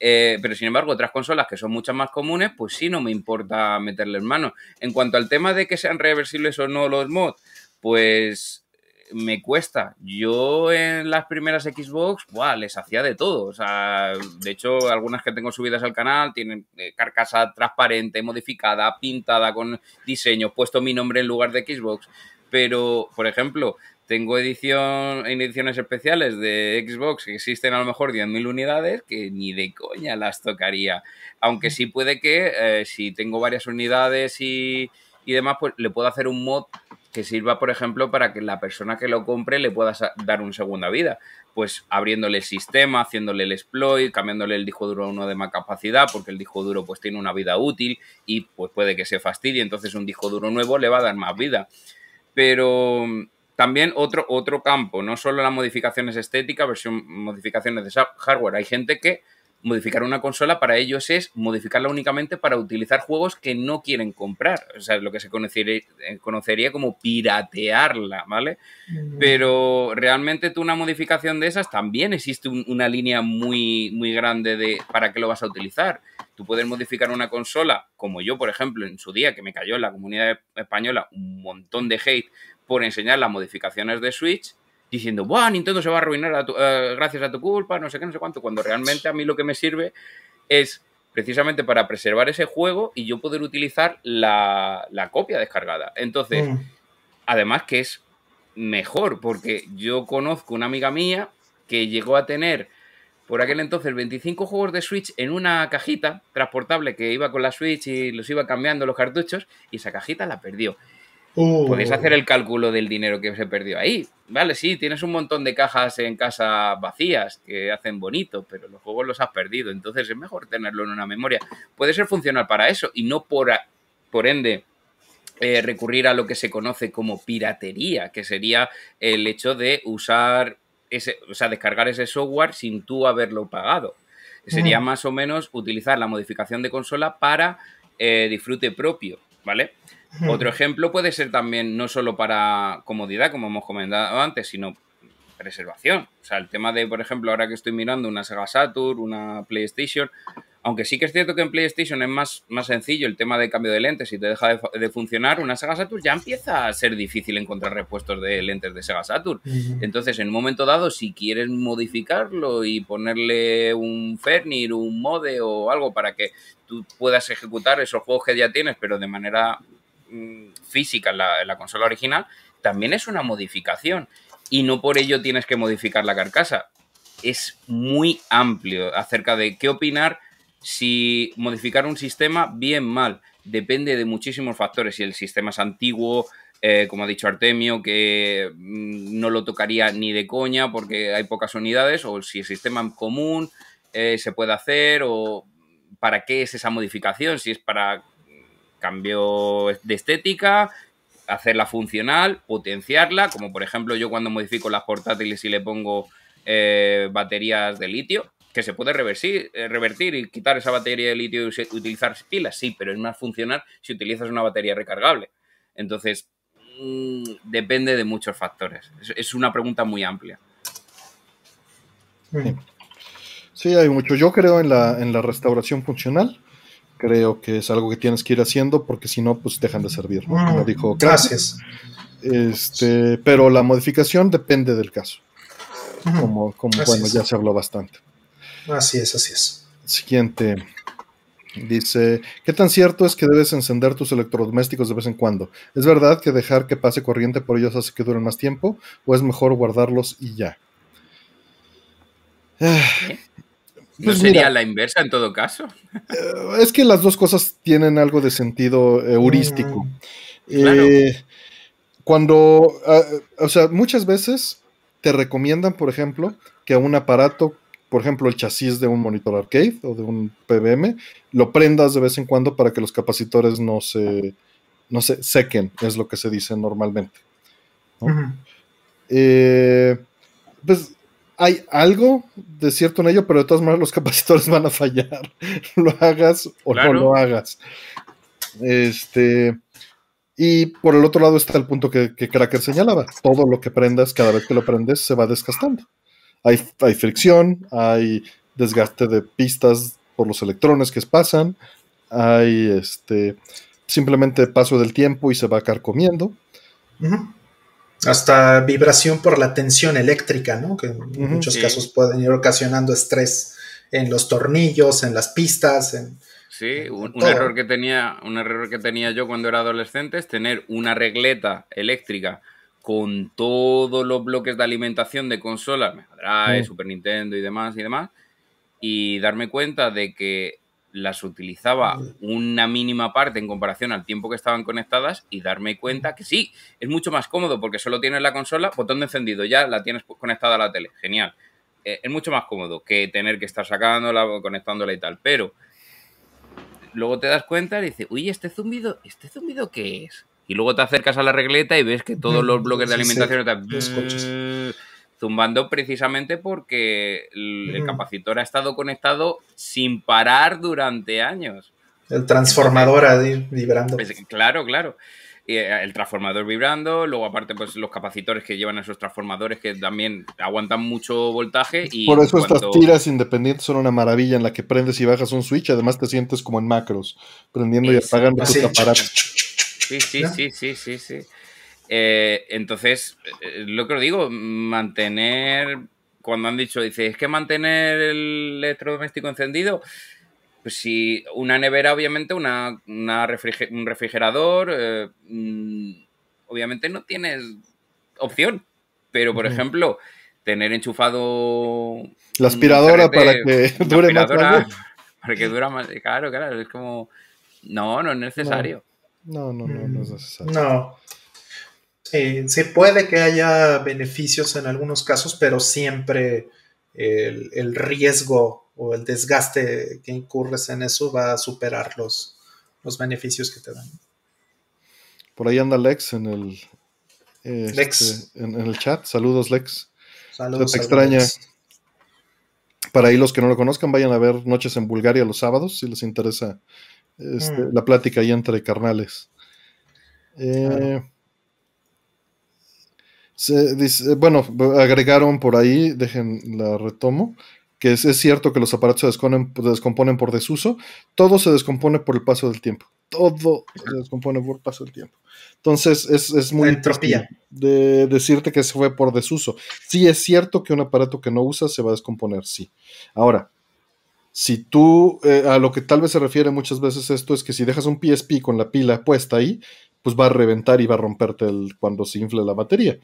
Eh, pero sin embargo, otras consolas que son muchas más comunes, pues sí no me importa meterle en mano. En cuanto al tema de que sean reversibles o no los mods, pues me cuesta. Yo en las primeras Xbox, ¡buah! les hacía de todo. O sea, de hecho, algunas que tengo subidas al canal tienen eh, carcasa transparente, modificada, pintada con diseño, puesto mi nombre en lugar de Xbox. Pero, por ejemplo, tengo edición, ediciones especiales de Xbox que existen a lo mejor 10.000 unidades que ni de coña las tocaría. Aunque sí puede que eh, si tengo varias unidades y, y, demás, pues le puedo hacer un mod que sirva, por ejemplo, para que la persona que lo compre le pueda dar una segunda vida. Pues abriéndole el sistema, haciéndole el exploit, cambiándole el disco duro a uno de más capacidad, porque el disco duro pues tiene una vida útil y pues puede que se fastidie, entonces un disco duro nuevo le va a dar más vida. Pero también otro, otro campo, no solo las modificaciones estéticas, versión modificaciones de hardware. Hay gente que modificar una consola para ellos es modificarla únicamente para utilizar juegos que no quieren comprar. O sea, lo que se conocería, eh, conocería como piratearla, ¿vale? Pero realmente tú una modificación de esas también existe una línea muy, muy grande de para qué lo vas a utilizar. Tú puedes modificar una consola, como yo, por ejemplo, en su día, que me cayó en la comunidad española un montón de hate por enseñar las modificaciones de Switch diciendo, ¡buah! Nintendo se va a arruinar eh, gracias a tu culpa, no sé qué, no sé cuánto, cuando realmente a mí lo que me sirve es precisamente para preservar ese juego y yo poder utilizar la, copia descargada. Entonces, mm. además que es mejor, porque yo conozco una amiga mía que llegó a tener por aquel entonces 25 juegos de Switch en una cajita transportable que iba con la Switch y los iba cambiando los cartuchos y esa cajita la perdió. Uh. Podéis hacer el cálculo del dinero que se perdió ahí. Vale, sí, tienes un montón de cajas en casa vacías que hacen bonito, pero los juegos los has perdido. Entonces es mejor tenerlo en una memoria. Puede ser funcional para eso y no por, por ende eh, recurrir a lo que se conoce como piratería, que sería el hecho de usar ese, o sea, descargar ese software sin tú haberlo pagado. Sería más o menos utilizar la modificación de consola para eh, disfrute propio, ¿vale? Otro ejemplo puede ser también no solo para comodidad, como hemos comentado antes, sino preservación. O sea, el tema de, por ejemplo, ahora que estoy mirando una Sega Saturn, una PlayStation, aunque sí que es cierto que en PlayStation es más, más sencillo el tema de cambio de lentes y te deja de, funcionar, una Sega Saturn ya empieza a ser difícil encontrar repuestos de lentes de Sega Saturn. Entonces, en un momento dado, si quieres modificarlo y ponerle un Fernir, un Mode o algo para que tú puedas ejecutar esos juegos que ya tienes, pero de manera física en la, consola original, también es una modificación. Y no por ello tienes que modificar la carcasa. Es muy amplio acerca de qué opinar si modificar un sistema, bien, mal, depende de muchísimos factores. Si el sistema es antiguo, eh, como ha dicho Artemio, que mm, no lo tocaría ni de coña porque hay pocas unidades, o si el sistema común eh, se puede hacer, o para qué es esa modificación, si es para cambio de estética, hacerla funcional, potenciarla, como por ejemplo yo cuando modifico las portátiles y le pongo eh, baterías de litio, que se puede revertir, eh, revertir y quitar esa batería de litio y utilizar pilas, sí, pero es más funcional si utilizas una batería recargable. Entonces, mm, depende de muchos factores. Es, una pregunta muy amplia. Sí, hay mucho. Yo creo en la, en la restauración funcional. Creo que es algo que tienes que ir haciendo porque si no, pues dejan de servir. Como mm, dijo Gracias. Este, pero la modificación depende del caso. Como, como bueno, ya se habló bastante. Así es, así es. Siguiente. Dice, ¿qué tan cierto es que debes encender tus electrodomésticos de vez en cuando? ¿Es verdad que dejar que pase corriente por ellos hace que duren más tiempo? ¿O es mejor guardarlos y ya? ¿No pues sería la inversa en todo caso? Eh, es que las dos cosas tienen algo de sentido heurístico. Mm, eh, cuando, ah, o sea, muchas veces te recomiendan, por ejemplo, que un aparato por ejemplo, el chasis de un monitor arcade o de un PBM, lo prendas de vez en cuando para que los capacitores no se, no se sequen, es lo que se dice normalmente. Eh, pues hay algo de cierto en ello, pero de todas maneras los capacitores van a fallar, lo hagas o no lo hagas. Este. Y por el otro lado está el punto que, que Cracker señalaba. Todo lo que prendas, cada vez que lo prendes, se va desgastando hay, fricción, hay desgaste de pistas por los electrones que pasan, hay este simplemente paso del tiempo y se va carcomiendo. Hasta vibración por la tensión eléctrica, ¿no? Que en muchos casos pueden ir ocasionando estrés en los tornillos, en las pistas, Sí, un, error que tenía, un error que tenía yo cuando era adolescente es tener una regleta eléctrica con todos los bloques de alimentación de consolas, Mega Drive, Super Nintendo y demás y demás, y darme cuenta de que las utilizaba una mínima parte en comparación al tiempo que estaban conectadas y darme cuenta que sí, es mucho más cómodo porque solo tienes la consola, botón de encendido, ya la tienes conectada a la tele, genial. Eh, es mucho más cómodo que tener que estar sacándola, conectándola y tal, pero luego te das cuenta y dices, uy, este zumbido, ¿este zumbido qué es? y luego te acercas a la regleta y ves que todos los bloques de alimentación están zumbando precisamente porque el, capacitor ha estado conectado sin parar durante años. El transformador ahí vibrando. claro, claro. Eh, el transformador vibrando, luego aparte pues los capacitores que llevan esos transformadores que también aguantan mucho voltaje y por eso estas tiras independientes son una maravilla en la que prendes y bajas un switch, además te sientes como en macros, prendiendo y apagando tus aparatos. Sí, sí, sí, sí, sí, sí. Eh, entonces, eh, lo que os digo, mantener, cuando han dicho, dice, es que mantener el electrodoméstico encendido, pues si una nevera, obviamente, una, un refrigerador, eh, mm, obviamente no tienes opción. Pero, por ejemplo, tener enchufado... La aspiradora para que dure más. Para que dure más. Claro, claro, es como... No, no es necesario. No, no, no, no es necesario. No. Sí, sí, puede que haya beneficios en algunos casos, pero siempre el, riesgo o el desgaste que incurres en eso va a superar los, los beneficios que te dan. Por ahí anda Lex en el, este, En, el chat. Saludos, Lex. Saludos. te extraña. Para ahí los que no lo conozcan, vayan a ver Noches en Bulgaria los sábados, si les interesa este, mm. la plática ahí entre carnales. Eh, bueno, agregaron por ahí, dejen la retomo, que es, cierto que los aparatos se descomponen, por desuso, todo se descompone por el paso del tiempo, todo se descompone por el paso del tiempo. Entonces es, muy entropía de decirte que se fue por desuso. Sí es cierto que un aparato que no usas se va a descomponer, sí. Ahora, si tú, eh, a lo que tal vez se refiere muchas veces esto es que si dejas un PSP con la pila puesta ahí, pues va a reventar y va a romperte el, cuando se infle la batería.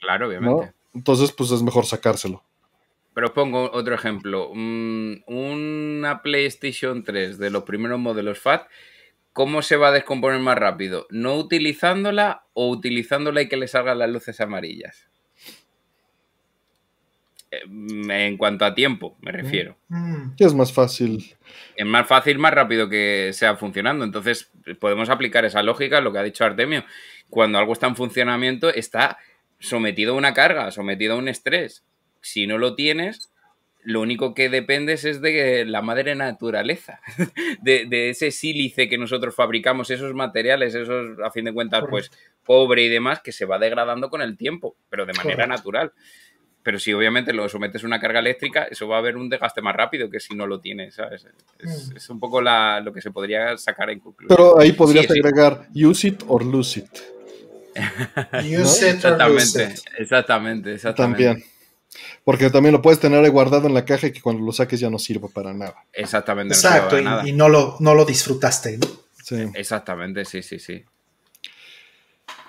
Claro, obviamente. Entonces, pues es mejor sacárselo. Pero pongo otro ejemplo. una PlayStation 3 de los primeros modelos FAT, ¿cómo se va a descomponer más rápido? ¿No utilizándola o utilizándola y que le salgan las luces amarillas? Mm, en cuanto a tiempo, me refiero. ¿Qué es más fácil? Es más fácil, más rápido que sea funcionando. Entonces, podemos aplicar esa lógica, lo que ha dicho Artemio. Cuando algo está en funcionamiento, está sometido a una carga, sometido a un estrés. Si no lo tienes, lo único que dependes es de la madre naturaleza, de, ese sílice que nosotros fabricamos, esos materiales, esos, a fin de cuentas, pues, cobre y demás, que se va degradando con el tiempo, pero de manera natural. Pero si obviamente lo sometes a una carga eléctrica, eso va a haber un desgaste más rápido que si no lo tienes, ¿sabes? Es, mm. un poco lo que se podría sacar en conclusión. Pero ahí podrías agregar use it or lose it. use it or lose it. Exactamente, exactamente. También. Porque también lo puedes tener guardado en la caja y que cuando lo saques ya no sirva para nada. Exactamente. Exacto, y, no, lo, no lo disfrutaste, ¿no? Sí. Exactamente, sí, sí, sí.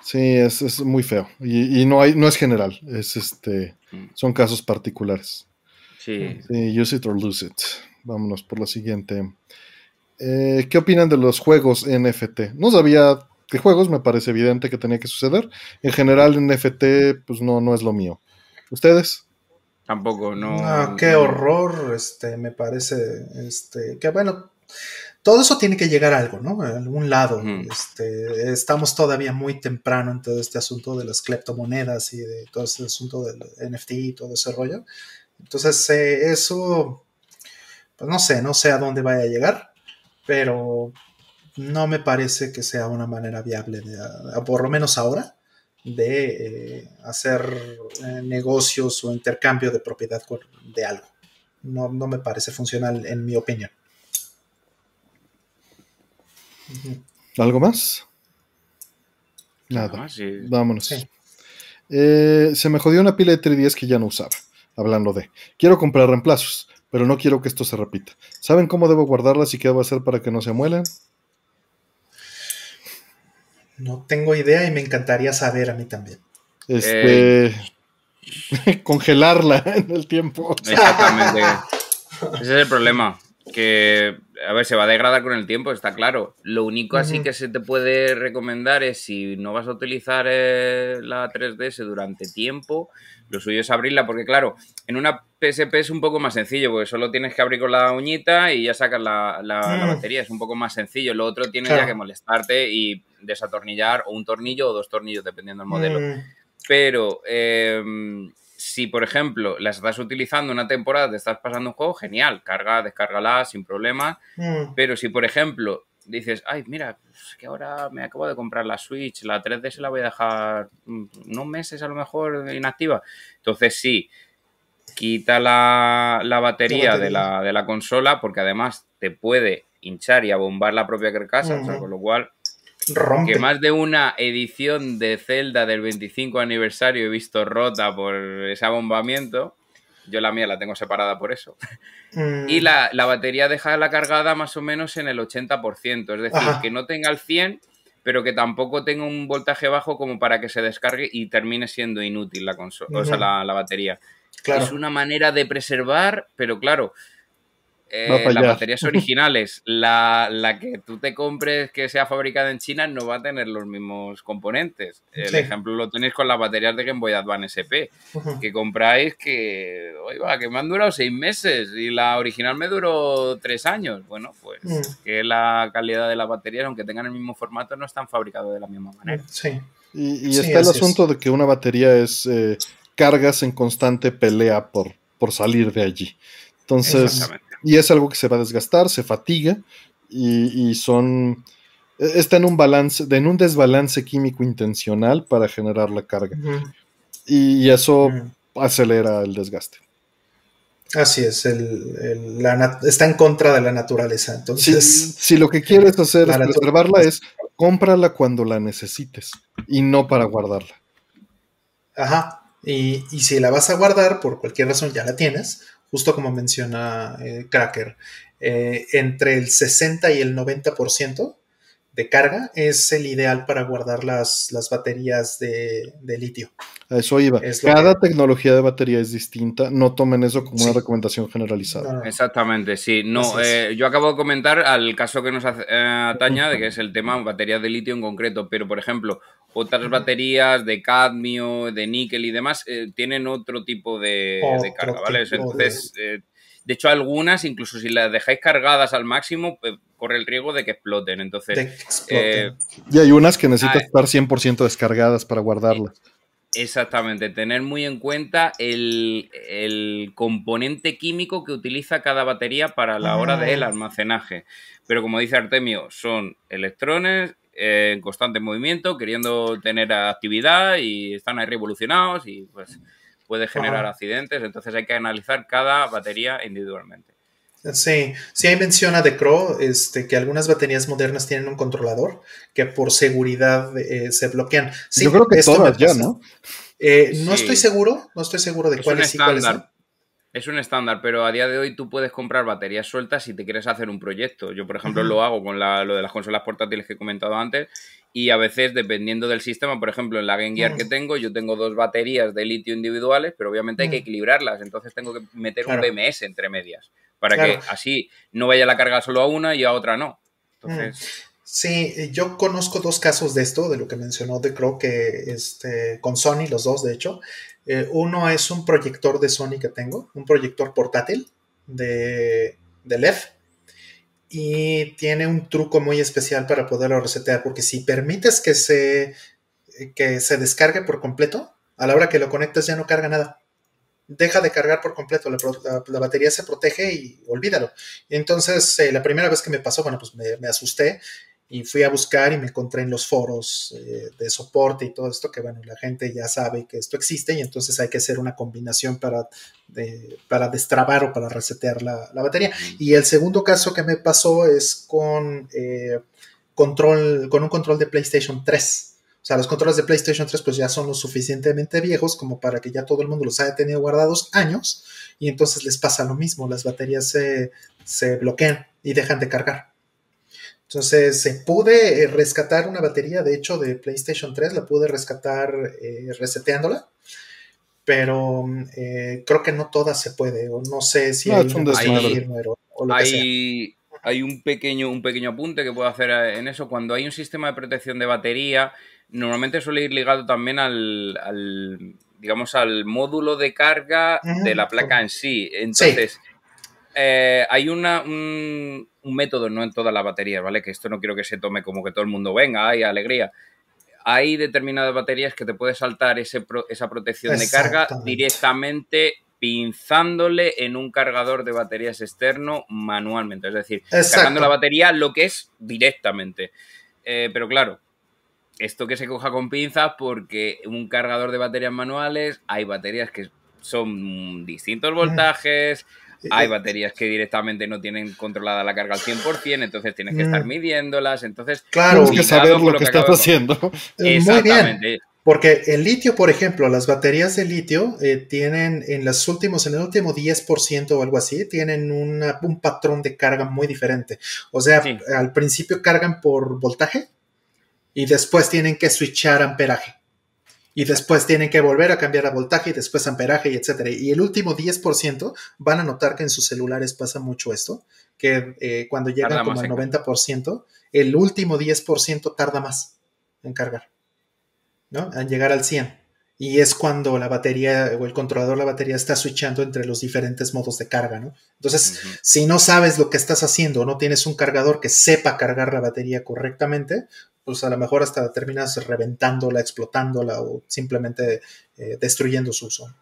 Sí, es, muy feo. Y, no hay, no es general. Es este. Mm. Son casos particulares. Sí. Use it or lose it. Vámonos por la siguiente. Eh, ¿Qué opinan de los juegos NFT? No sabía de juegos, me parece evidente que tenía que suceder. En general, NFT, pues no, no es lo mío. ¿Ustedes? Tampoco, no. Ah, qué horror, este, me parece, este, que bueno, todo eso tiene que llegar a algo, ¿no? A algún lado. este, estamos todavía muy temprano en todo este asunto de las cleptomonedas y de todo ese asunto del NFT y todo ese rollo. Entonces, eh, eso, pues no sé, no sé a dónde vaya a llegar, pero no me parece que sea una manera viable, de, por lo menos ahora, de eh, hacer eh, negocios o intercambio de propiedad de algo. No, no me parece funcional en mi opinión. ¿Algo más? Nada. Vámonos. Eh, se me jodió una pila de 3DS que ya no usaba. Hablando de. Quiero comprar reemplazos, pero no quiero que esto se repita. ¿Saben cómo debo guardarlas y qué debo hacer para que no se muelan? No tengo idea y me encantaría saber a mí también. Este. Eh. congelarla en el tiempo. Exactamente. Ese es el problema. Que a ver, se va a degradar con el tiempo, está claro. Lo único así que se te puede recomendar es si no vas a utilizar eh, la 3DS durante tiempo, lo suyo es abrirla, porque claro, en una PSP es un poco más sencillo, porque solo tienes que abrir con la uñita y ya sacas la, mm. batería, es un poco más sencillo. Lo otro tienes ya que molestarte y desatornillar o un tornillo o dos tornillos, dependiendo del modelo. Mm. Pero em, si, por ejemplo, las estás utilizando una temporada, te estás pasando un juego, genial, carga, descárgala sin problema. Mm. Pero si, por ejemplo, dices, ay, mira, es que ahora me acabo de comprar la Switch, la 3D se la voy a dejar mm, unos meses a lo mejor inactiva. Entonces sí, quita la, batería, De, la, de, la, consola porque además te puede hinchar y abombar la propia carcasa, con lo cual que más de una edición de Zelda del 25 aniversario he visto rota por ese abombamiento. Yo la mía la tengo separada por eso. Mm. Y la, batería deja la cargada más o menos en el 80%. Es decir, que no tenga el 100, pero que tampoco tenga un voltaje bajo como para que se descargue y termine siendo inútil la consola, o sea, la, batería. Es una manera de preservar, pero claro, eh, las baterías originales, la, la, que tú te compres que sea fabricada en China no va a tener los mismos componentes. El ejemplo lo tenéis con las baterías de Game Boy Advance SP, que compráis que, oiga, que me han durado seis meses y la original me duró tres años. Bueno, pues mm. que la calidad de las baterías, aunque tengan el mismo formato, no están fabricadas de la misma manera. Sí. Y, está el asunto de que una batería es eh, cargas en constante pelea por, por salir de allí. Entonces, y es algo que se va a desgastar, se fatiga y, son e, está en un balance, en un desbalance químico intencional para generar la carga. y, eso acelera el desgaste. Así es, el, está en contra de la naturaleza. Entonces, si, lo que quieres hacer es preservarla, es cómprala cuando la necesites y no para guardarla. Ajá. Y, y, si la vas a guardar, por cualquier razón ya la tienes, justo como menciona eh, Cracker, eh, entre el 60 y el 90% de carga es el ideal para guardar las, las baterías de, litio. A eso iba. Cada tecnología de batería es distinta. No tomen eso como una recomendación generalizada. Exactamente, sí. No, eh, yo acabo de comentar al caso que nos ataña, de que es el tema baterías de litio en concreto. Pero, por ejemplo, otras baterías de cadmio, de níquel y demás eh, tienen otro tipo de, carga, ¿vale? Entonces, eh, de hecho, algunas, incluso si las dejáis cargadas al máximo, pues, corre el riesgo de que exploten. Entonces, eh, y hay unas que necesitan estar 100% descargadas para guardarlas. Exactamente, tener muy en cuenta el, componente químico que utiliza cada batería para la hora del almacenaje. Pero como dice Artemio, son electrones en constante movimiento, queriendo tener actividad y están ahí revolucionados y pues puede generar accidentes. Entonces hay que analizar cada batería individualmente. Sí, sí hay menciona de Crow este, que algunas baterías modernas tienen un controlador que por seguridad eh, se bloquean. Yo creo que todas ya, ¿no? Eh, no estoy seguro, no estoy seguro de cuáles sí, cuáles es un estándar, pero a día de hoy tú puedes comprar baterías sueltas si te quieres hacer un proyecto. Yo, por ejemplo, lo hago con lo de las consolas portátiles que he comentado antes y a veces, dependiendo del sistema, por ejemplo, en la Game Gear que tengo, yo tengo dos baterías de litio individuales, pero obviamente hay que equilibrarlas. Entonces tengo que meter un BMS entre medias para que así no vaya la carga solo a una y a otra no. Entonces... Sí, yo conozco dos casos de esto, de lo que mencionó de Crow, que este, con Sony, los dos de hecho, eh, uno es un proyector de Sony que tengo, un proyector portátil de, de LED. Y tiene un truco muy especial para poderlo resetear, porque si permites que se, que se descargue por completo, a la hora que lo conectas ya no carga nada. Deja de cargar por completo, la, batería se protege y olvídalo. Entonces, eh, la primera vez que me pasó, bueno, pues me, me asusté y fui a buscar y me encontré en los foros eh, de soporte y todo esto que bueno, la gente ya sabe que esto existe y entonces hay que hacer una combinación para, para destrabar o para resetear la, batería. Y el segundo caso que me pasó es con, eh, control, con un control de PlayStation 3. O sea, los controles de PlayStation 3 pues ya son lo suficientemente viejos como para que ya todo el mundo los haya tenido guardados años y entonces les pasa lo mismo, las baterías se, se bloquean y dejan de cargar. Entonces, se pude eh, rescatar una batería, de hecho, de PlayStation 3, la pude rescatar eh, reseteándola, pero eh, creo que no todas se puede, o no sé si hay, un o, lo hay, hay un pequeño, un pequeño apunte que puedo hacer en eso. Cuando hay un sistema de protección de batería, normalmente suele ir ligado también al, digamos, al módulo de carga de la placa en sí. Entonces, hay una, un, un método, no en todas las baterías, ¿vale? Que esto no quiero que se tome como que todo el mundo venga, hay alegría. Hay determinadas baterías que te puedes saltar ese esa protección de carga directamente pinzándole en un cargador de baterías externo manualmente. Es decir, cargando la batería lo que es directamente. Eh, pero claro, esto que se coja con pinzas porque un cargador de baterías manuales, hay baterías que son distintos voltajes, hay baterías que directamente no tienen controlada la carga al 100%, entonces tienes que estar mm. midiéndolas. Entonces, claro, tienes que saber lo, que, estás haciendo. Eh, muy bien. Porque el litio, por ejemplo, las baterías de litio eh, tienen en los últimos, en el último 10% o algo así, tienen un patrón de carga muy diferente. O sea, al principio cargan por voltaje y después tienen que switchar amperaje. Y después tienen que volver a cambiar a voltaje y después amperaje y etcétera. Y el último 10% van a notar que en sus celulares pasa mucho esto, que eh, cuando llegan como al 90%, el último 10% tarda más en cargar, ¿no? En llegar al 100 y es cuando la batería o el controlador de la batería está switchando entre los diferentes modos de carga, ¿no? Entonces, si no sabes lo que estás haciendo o no tienes un cargador que sepa cargar la batería correctamente, pues a lo mejor hasta terminas reventándola, explotándola o simplemente eh, destruyendo su uso.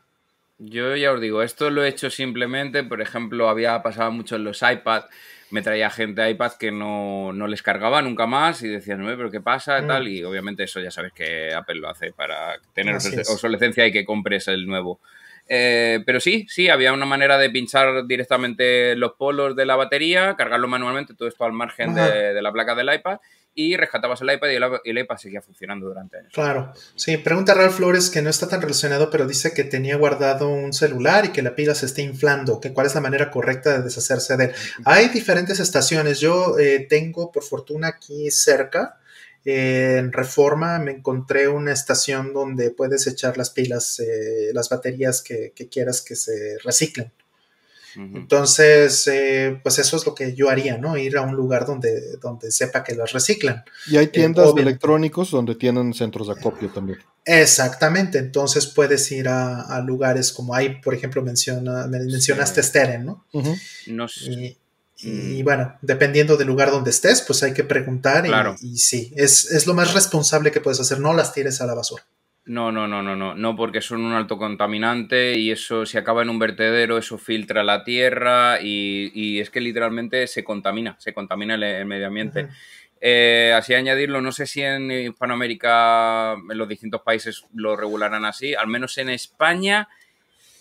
Yo ya os digo, esto lo he hecho simplemente, por ejemplo, había pasado mucho en los iPads me traía gente iPad que no, les cargaba nunca más y decían, no, pero ¿qué pasa? Mm. Tal, y obviamente eso ya sabes que Apple lo hace para tener obsolescencia y que compres el nuevo. Eh, pero sí, sí, había una manera de pinchar directamente los polos de la batería, cargarlo manualmente, todo esto al margen de, de, la placa del iPad y rescatabas el iPad y el, iPad seguía funcionando durante años. Claro, sí, pregunta Ralph Flores que no está tan relacionado, pero dice que tenía guardado un celular y que la pila se está inflando, que cuál es la manera correcta de deshacerse de él. Hay diferentes estaciones, yo eh, tengo por fortuna aquí cerca, en Reforma me encontré una estación donde puedes echar las pilas, eh, las baterías que, quieras que se reciclen. Entonces, eh, pues eso es lo que yo haría, ¿no? Ir a un lugar donde, donde sepa que las reciclan. Y hay tiendas de electrónicos donde tienen centros de acopio también. Exactamente, entonces puedes ir a, lugares como hay, por ejemplo, menciona, mencionaste Steren, ¿no? y, bueno, dependiendo del lugar donde estés, pues hay que preguntar y, y sí, es, es, lo más responsable que puedes hacer, no las tires a la basura. No, no, no, no, no, no, porque son un alto contaminante y eso si acaba en un vertedero, eso filtra la tierra y, es que literalmente se contamina, se contamina el, medio ambiente. Eh, así añadirlo, no sé si en Hispanoamérica, en los distintos países lo regularán así, al menos en España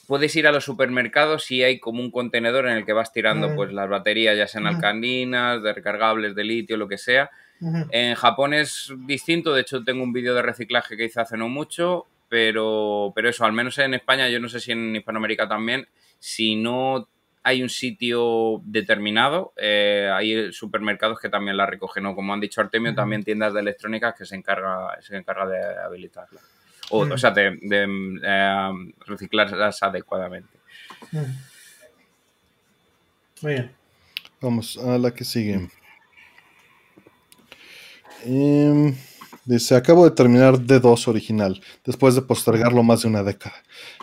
puedes ir a los supermercados y hay como un contenedor en el que vas tirando pues las baterías, ya sean alcalinas, de recargables, de litio, lo que sea, en Japón es distinto, de hecho tengo un vídeo de reciclaje que hice hace no mucho, pero, pero eso, al menos en España, yo no sé si en Hispanoamérica también, si no hay un sitio determinado, eh, hay supermercados que también la recogen, o como han dicho Artemio, también tiendas de electrónicas que se encarga, se encarga de habilitarla. O, o sea, de, eh, reciclarlas adecuadamente. Muy bien. Vamos a la que sigue. Eh, dice, acabo de terminar D2 original, después de postergarlo más de una década.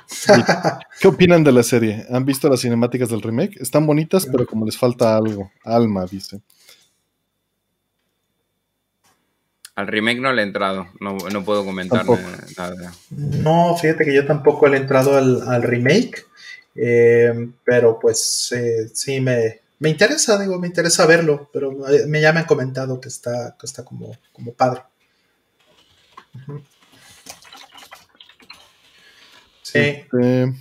¿Qué opinan de la serie? ¿Han visto las cinemáticas del remake? Están bonitas, pero como les falta algo. Alma, dice. Al remake no le he entrado, no, puedo comentar nada. No, fíjate que yo tampoco le he entrado al, remake, eh, pero pues eh, sí me, me interesa, digo, me interesa verlo, pero me, ya me han comentado que está, que está como, como padre. Sí. Este,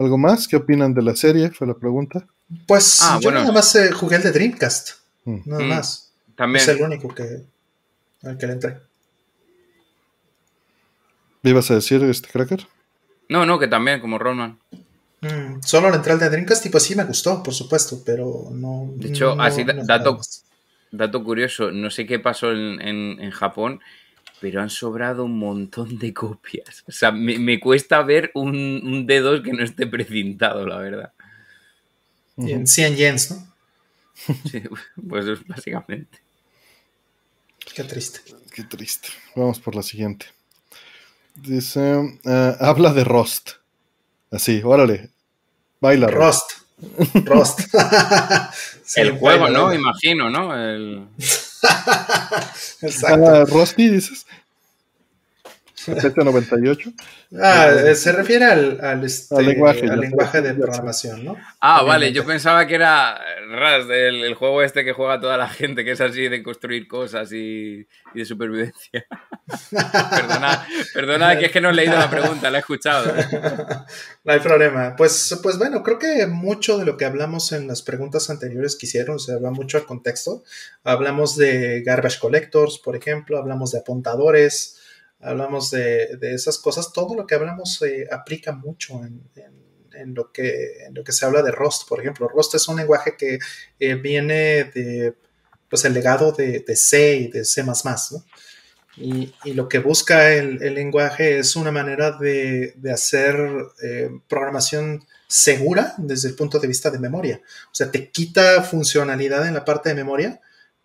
¿Algo más? ¿Qué opinan de la serie? Fue la pregunta. Pues ah, yo nada más eh, jugué el de Dreamcast. Mm. Nada mm, más. También. Es el único que, al que le entré. ¿Me ibas a decir este cracker? No, no, que también, como Roman. Mm, solo la entrada de Dreamcast pues sí me gustó, por supuesto, pero no... De hecho, así dato, dato curioso, no sé qué pasó en, Japón, pero han sobrado un montón de copias. O sea, me, cuesta ver un, un, D2 que no esté precintado, la verdad. Y en 100 yens, ¿no? Sí, pues básicamente. Qué triste. Qué triste. Vamos por la siguiente. Dice, eh, habla de Rust. Así, órale. Baila. Rust. Rust. el juego, ¿no? Imagino, ¿no? El... Exacto. Ah, Rusty, dices. 798. Ah, se refiere al, este, lenguaje, de programación, ¿no? Ah, vale, yo pensaba que era Rust, el, juego este que juega toda la gente, que es así de construir cosas y, de supervivencia. perdona, perdona, que es que no he leído la pregunta, la he escuchado. no hay problema. Pues, pues bueno, creo que mucho de lo que hablamos en las preguntas anteriores que hicieron, se va mucho al contexto. Hablamos de garbage collectors, por ejemplo, hablamos de apuntadores hablamos de, esas cosas, todo lo que hablamos se aplica mucho en, lo que, en lo que se habla de Rust, por ejemplo. Rust es un lenguaje que eh, viene de, pues, el legado de, C y de C++, ¿no? Y, lo que busca el, lenguaje es una manera de, hacer eh, programación segura desde el punto de vista de memoria. O sea, te quita funcionalidad en la parte de memoria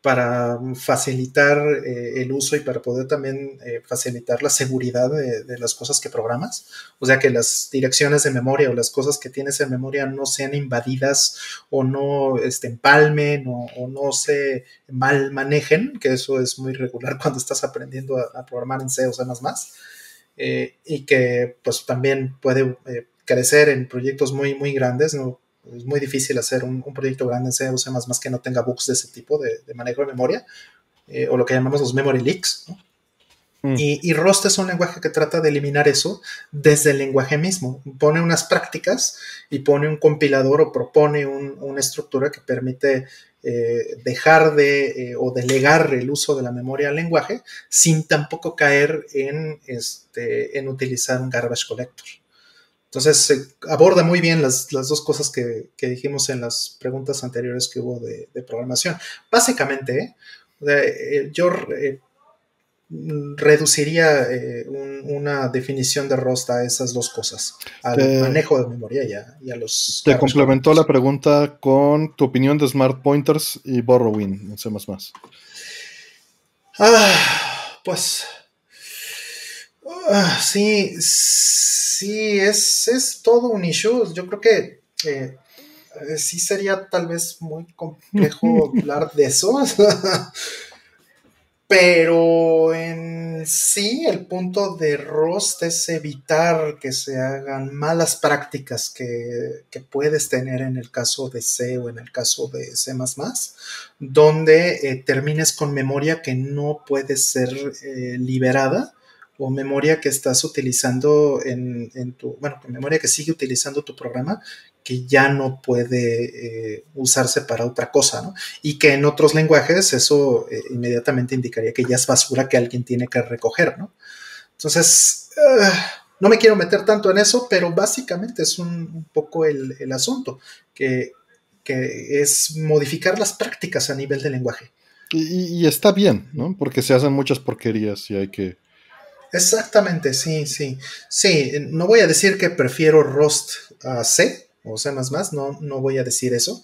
para facilitar eh, el uso y para poder también eh, facilitar la seguridad de, las cosas que programas. O sea, que las direcciones de memoria o las cosas que tienes en memoria no sean invadidas o no este, empalmen o, no se mal manejen, que eso es muy regular cuando estás aprendiendo a, programar en C o C++. Eh, y que pues también puede crecer en proyectos muy, muy grandes, ¿no? Es muy difícil hacer un, proyecto grande en C o C++ más que no tenga bugs de ese tipo de, manejo de memoria, eh, o lo que llamamos los memory leaks. Mm. Y, Rust es un lenguaje que trata de eliminar eso desde el lenguaje mismo. Pone unas prácticas y pone un compilador o propone una estructura que permite eh, dejar de eh, o delegar el uso de la memoria al lenguaje sin tampoco caer en, este, en utilizar un garbage collector. Entonces, se aborda muy bien las, dos cosas que, dijimos en las preguntas anteriores que hubo de, programación. Básicamente, eh, yo eh, reduciría eh, una definición de Rust a esas dos cosas, al manejo de memoria y a, los... Te complementó la pregunta con tu opinión de Smart Pointers y Borrowing, no sé más más. Ah, pues... Ah, sí, Sí, es, es todo un issue. Yo creo que eh, eh, sí sería tal vez muy complejo hablar de eso. Pero en sí, el punto de Rust es evitar que se hagan malas prácticas que, puedes tener en el caso de C o en el caso de C, donde eh, termines con memoria que no puede ser liberada o memoria que estás utilizando en, tu, bueno, memoria que sigue utilizando tu programa, que ya no puede eh, usarse para otra cosa, ¿no? Y que en otros lenguajes eso eh, inmediatamente indicaría que ya es basura que alguien tiene que recoger, ¿no? Entonces, ah, no me quiero meter tanto en eso, pero básicamente es un, poco el, asunto, que, es modificar las prácticas a nivel de lenguaje. y, está bien, ¿no? Porque se hacen muchas porquerías y hay que Exactamente, sí, sí. Sí, no voy a decir que prefiero Rust a C o C, no, no voy a decir eso.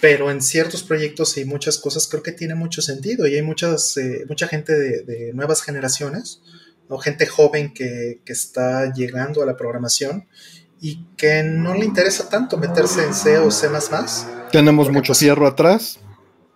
Pero en ciertos proyectos y muchas cosas creo que tiene mucho sentido y hay muchas, eh, mucha gente de, nuevas generaciones, o gente joven que, que está llegando a la programación y que no le interesa tanto meterse en C o C. Tenemos mucho cierro pues atrás.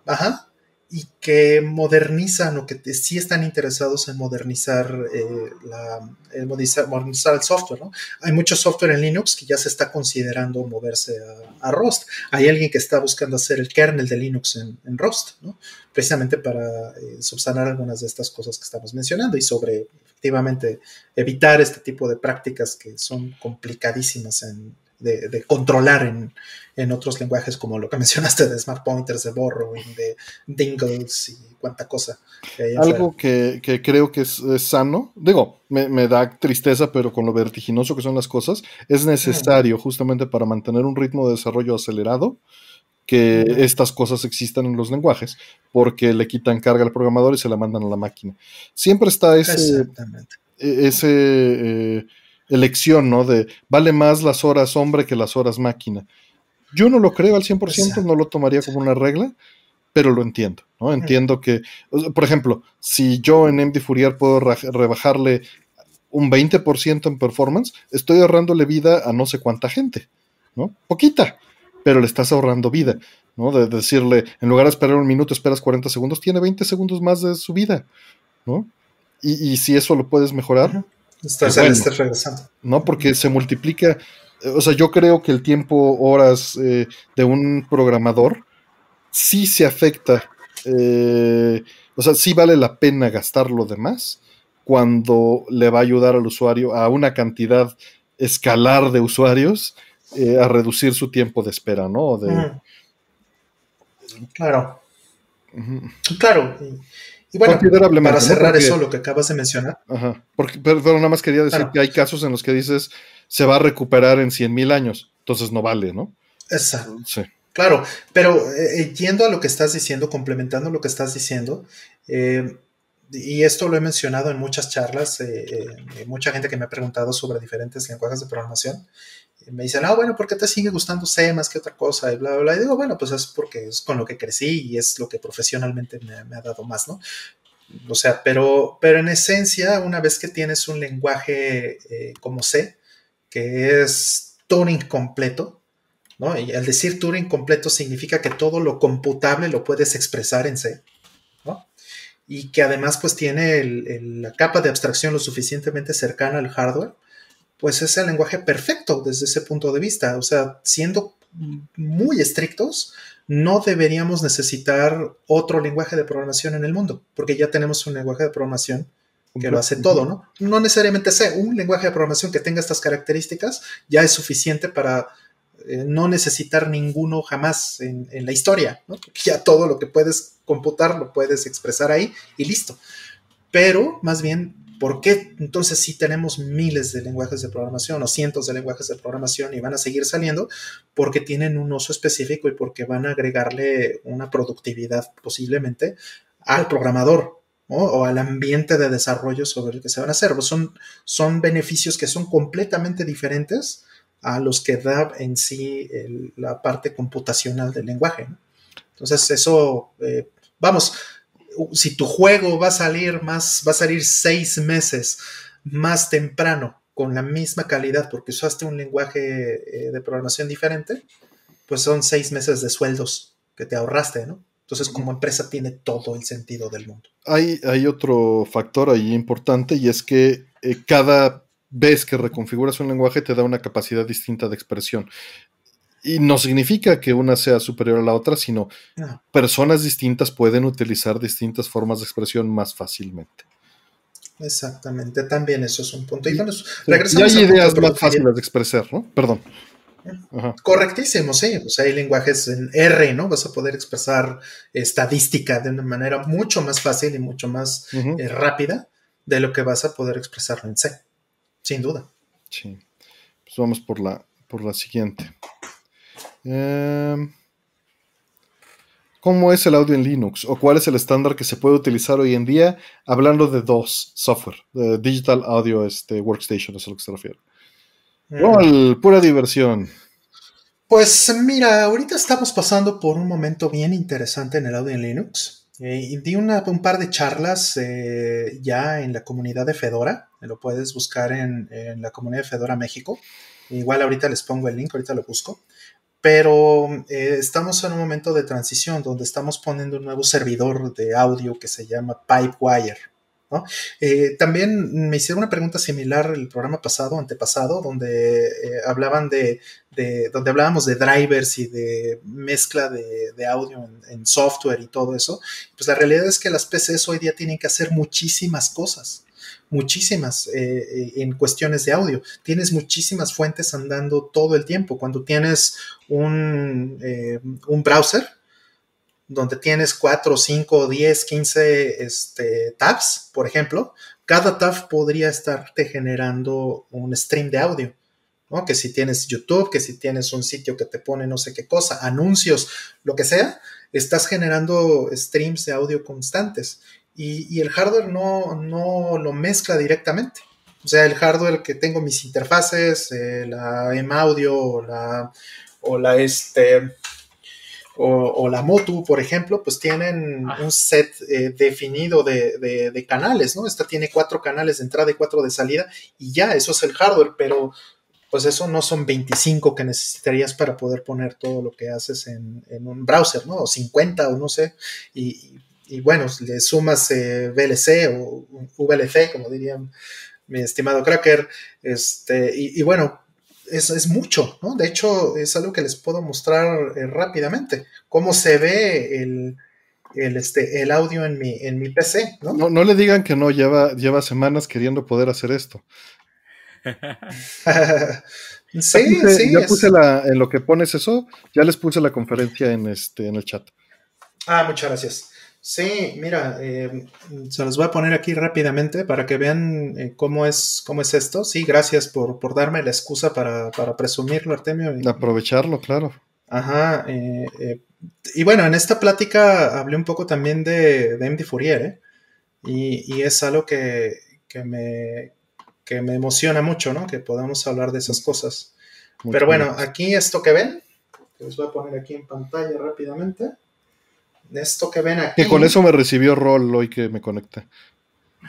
Ajá y que modernizan o que sí están interesados en modernizar, eh, la, modernizar, el software. ¿no? Hay mucho software en Linux que ya se está considerando moverse a, Rust. Hay alguien que está buscando hacer el kernel de Linux en, Rust, ¿no? precisamente para eh, subsanar algunas de estas cosas que estamos mencionando y sobre efectivamente evitar este tipo de prácticas que son complicadísimas en, de, controlar en, otros lenguajes como lo que mencionaste de Smart Pointers, de Borrowing, de Dingles y cuánta cosa. Algo que, creo que es, sano, digo, me, da tristeza, pero con lo vertiginoso que son las cosas, es necesario justamente para mantener un ritmo de desarrollo acelerado que estas cosas existan en los lenguajes, porque le quitan carga al programador y se la mandan a la máquina. Siempre está ese, e, ese eh, elección, ¿no? De vale más las horas hombre que las horas máquina. Yo no lo creo al 100%, no lo tomaría como una regla, pero lo entiendo, ¿no? Entiendo que, por ejemplo, si yo en MD Fourier puedo rebajarle un 20% en performance, estoy ahorrándole vida a no sé cuánta gente, ¿no? Poquita, pero le estás ahorrando vida, ¿no? De decirle, en lugar de esperar un minuto, esperas 40 segundos, tiene 20 segundos más de su vida, ¿no? Y, si eso lo puedes mejorar, regresando. No, porque se multiplica. O sea, yo creo que el tiempo, horas eh, de un programador sí se afecta. Eh, o sea, sí vale la pena gastarlo de más cuando le va a ayudar al usuario a una cantidad escalar de usuarios eh, a reducir su tiempo de espera, ¿no? De... Claro. Claro. Y bueno, para cerrar eso, lo que acabas de mencionar. Ajá. Porque, pero, nada más quería decir que hay casos en los que dices se va a recuperar en 100 mil años, entonces no vale, ¿no? Exacto. Sí. Claro, pero eh, eh, yendo a lo que estás diciendo, complementando lo que estás diciendo, eh, y esto lo he mencionado en muchas charlas, mucha gente que me ha preguntado sobre diferentes lenguajes de programación, me dicen, ah, bueno, ¿por qué te sigue gustando C más que otra cosa? Y bla, bla, bla. Y digo, bueno, pues es porque es con lo que crecí y es lo que profesionalmente me, ha dado más, ¿no? O sea, pero, pero en esencia, una vez que tienes un lenguaje eh, como C, que es Turing completo, ¿no? Y al decir Turing completo significa que todo lo computable lo puedes expresar en C. Y que además pues tiene la capa de abstracción lo suficientemente cercana al hardware pues es el lenguaje perfecto desde ese punto de vista. O sea, siendo muy estrictos, no deberíamos necesitar otro lenguaje de programación en el mundo, porque ya tenemos un lenguaje de programación que lo hace todo, ¿no? No necesariamente sé, un lenguaje de programación que tenga estas características ya es suficiente para eh, no necesitar ninguno jamás en, la historia. Porque ya todo lo que puedes computar lo puedes expresar ahí y listo. Pero más bien ¿Por qué entonces sí tenemos miles de lenguajes de programación o cientos de lenguajes de programación y van a seguir saliendo? Porque tienen un uso específico y porque van a agregarle una productividad posiblemente al programador o al ambiente de desarrollo sobre el que se van a hacer. Son, son beneficios que son completamente diferentes a los que da en sí la parte computacional del lenguaje. Entonces, eso, eh, vamos, si tu juego va a salir más, va a salir seis meses más temprano con la misma calidad porque usaste un lenguaje eh, de programación diferente, pues son seis meses de sueldos que te ahorraste, ¿no? Entonces, como empresa tiene todo el sentido del mundo. Hay, hay otro factor ahí importante y es que eh, cada vez que reconfiguras un lenguaje te da una capacidad distinta de expresión. Y no significa que una sea superior a la otra, sino personas distintas pueden utilizar distintas formas de expresión más fácilmente. Exactamente, también eso es un punto. Y, bueno, hay ideas más fáciles de expresar, ¿no? Perdón. Correctísimo, sí. O sea, hay lenguajes en R, ¿no? Vas a poder expresar estadística de una manera mucho más fácil y mucho más eh, rápida de lo que vas a poder expresarlo en C. Sin duda. Sí. Pues vamos por la, por la siguiente. Em, ¿Cómo es el audio en Linux? ¿O cuál es el estándar que se puede utilizar hoy en día? Hablando de dos software, Digital Audio este, Workstation, es a lo que se refiere. Mm. pura diversión. Pues mira, ahorita estamos pasando por un momento bien interesante en el audio en Linux. Eh, di un par de charlas eh, ya en la comunidad de Fedora. Lo puedes buscar en, en, la comunidad de Fedora México. Igual ahorita les pongo el link, ahorita lo busco pero eh, estamos en un momento de transición donde estamos poniendo un nuevo servidor de audio que se llama Pipewire. ¿No? Eh, también me hicieron una pregunta similar el programa pasado, antepasado, donde eh, hablaban de, donde hablábamos de drivers y de mezcla de, audio en, software y todo eso. Pues la realidad es que las PCs hoy día tienen que hacer muchísimas cosas muchísimas eh, eh, en cuestiones de audio. Tienes muchísimas fuentes andando todo el tiempo. Cuando tienes un, un browser donde tienes 4, 5, 10, 15 este, tabs, por ejemplo, cada tab podría estarte generando un stream de audio. ¿no? Que si tienes YouTube, que si tienes un sitio que te pone no sé qué cosa, anuncios, lo que sea, estás generando streams de audio constantes y, el hardware no, no, lo mezcla directamente. O sea, el hardware que tengo mis interfaces, eh, la M-Audio o la, o la, este, o, la Motu, por ejemplo, pues tienen un set eh, definido de, de, canales, ¿no? Esta tiene cuatro canales de entrada y cuatro de salida y ya, eso es el hardware, pero pues eso no son 25 que necesitarías para poder poner todo lo que haces en, en un browser, ¿no? O 50 o no sé, y, y bueno, le sumas eh, VLC o VLC, como dirían mi estimado Cracker, este, y, bueno, es, es, mucho, ¿no? De hecho, es algo que les puedo mostrar eh, rápidamente, cómo se ve el, este, el audio en mi, en mi PC, ¿no? ¿no? No, le digan que no, lleva, lleva semanas queriendo poder hacer esto. sí, sí. Ya puse la, en lo que pones eso, ya les puse la conferencia en, este, en el chat. Ah, muchas gracias. Sí, mira, eh, se los voy a poner aquí rápidamente para que vean eh, cómo, es, cómo es esto. Sí, gracias por, darme la excusa para, presumirlo, Artemio. Aprovecharlo, claro. Ajá. Eh, y bueno, en esta plática hablé un poco también de, de MD Fourier. Y, es algo que, me, que me emociona mucho, ¿no? Que podamos hablar de esas cosas. Pero bueno, aquí esto que ven, que les voy a poner aquí en pantalla rápidamente. Esto que ven aquí. Que con eso me recibió rol hoy que me conecté.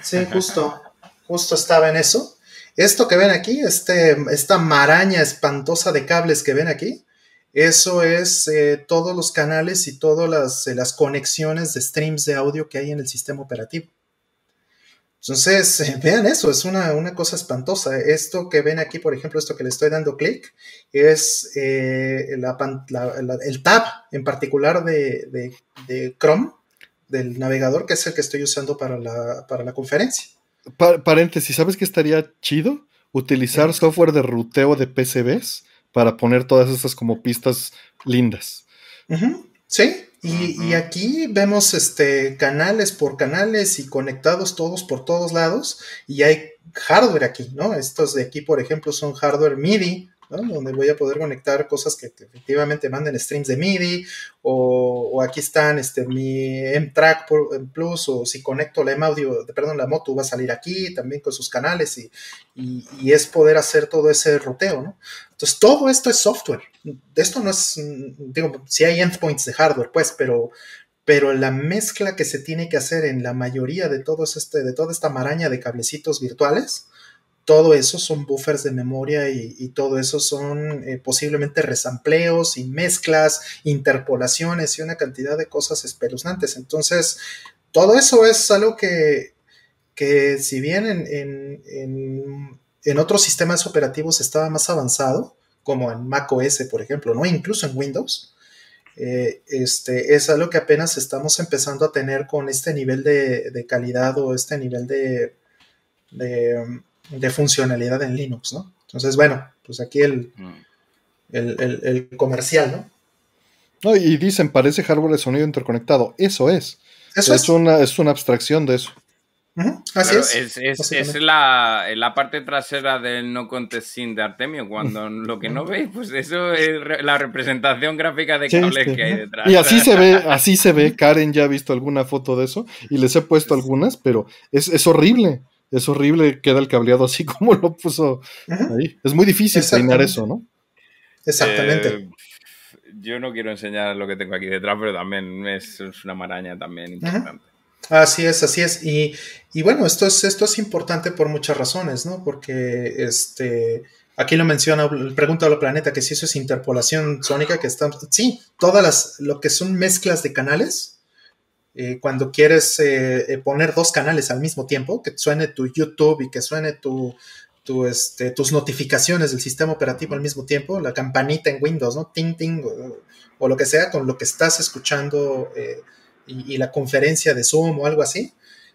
Sí, justo, justo estaba en eso. Esto que ven aquí, este, esta maraña espantosa de cables que ven aquí, eso es eh, todos los canales y todas las, eh, las, conexiones de streams de audio que hay en el sistema operativo. Entonces, vean eso, es una, cosa espantosa. Esto que ven aquí, por ejemplo, esto que le estoy dando clic, es eh, el tab en particular de, Chrome, del navegador, que es el que estoy usando para la, para la conferencia. paréntesis, ¿sabes qué estaría chido? Utilizar software de ruteo de PCBs para poner todas esas como pistas lindas. Sí, y, aquí vemos este, canales por canales y conectados todos por todos lados y hay hardware aquí, ¿no? Estos de aquí, por ejemplo, son hardware MIDI, donde voy a poder conectar cosas que efectivamente manden streams de MIDI, o, aquí están este, mi M-Track Plus, o si conecto la M-Audio, perdón, la moto va a salir aquí también con sus canales, y, y, es poder hacer todo ese ruteo, ¿no? Entonces, todo esto es software. Esto no es, digo, si hay endpoints de hardware, pues, pero, pero la mezcla que se tiene que hacer en la mayoría de, todos este, de toda esta maraña de cablecitos virtuales, todo eso son buffers de memoria y, todo eso son eh, posiblemente resampleos y mezclas, interpolaciones y una cantidad de cosas espeluznantes. Entonces, todo eso es algo que, que si bien en, en, otros sistemas operativos estaba más avanzado, como en Mac OS, por ejemplo, ¿no? incluso en Windows, eh, este, es algo que apenas estamos empezando a tener con este nivel de, calidad o este nivel de de funcionalidad en Linux, ¿no? Entonces, bueno, pues aquí el, mm. el, comercial, ¿no? No, y dicen, parece hardware de sonido interconectado. Eso es. Eso es, Una, es una abstracción de eso. Así es. Es, la, parte trasera del no contesting de Artemio. Cuando lo que no veis, pues eso es la representación gráfica de cables que hay detrás. Y así se ve, así se ve. Karen ya ha visto alguna foto de eso y les he puesto algunas, pero es, es horrible es horrible, queda el cableado así como lo puso ahí. Es muy difícil peinar eso, ¿no? Exactamente. Eh, yo no quiero enseñar lo que tengo aquí detrás, pero también es, una maraña también importante. Así es, así es. Y, bueno, esto es, esto es importante por muchas razones, ¿no? Porque este, aquí lo menciona, pregunta al planeta que si eso es interpolación sónica, que está, sí, todas las, lo que son mezclas de canales, eh, cuando quieres eh, eh, poner dos canales al mismo tiempo, que suene tu YouTube y que suene tu, este, tus notificaciones del sistema operativo al mismo tiempo, la campanita en Windows, ¿no? Ting, ting, o, lo que sea, con lo que estás escuchando y, la conferencia de Zoom o algo así,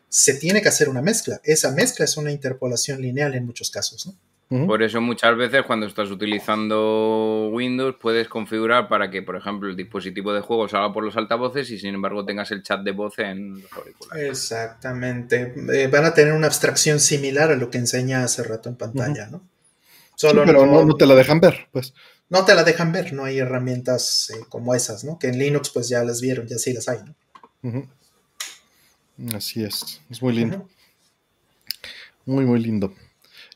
se tiene que hacer una mezcla. Esa mezcla es una interpolación lineal en muchos casos, ¿no? Por eso muchas veces cuando estás utilizando Windows puedes configurar para que, por ejemplo, el dispositivo de juego salga por los altavoces y sin embargo tengas el chat de voz en los auriculares. Exactamente. Eh, van a tener una abstracción similar a lo que enseña hace rato en pantalla, ¿no? Solo pero no, te la dejan ver, pues. No te la dejan ver, no hay herramientas eh, como esas, ¿no? Que en Linux pues ya las vieron, ya sí las hay, ¿no? Así es, es muy lindo. Muy, muy lindo.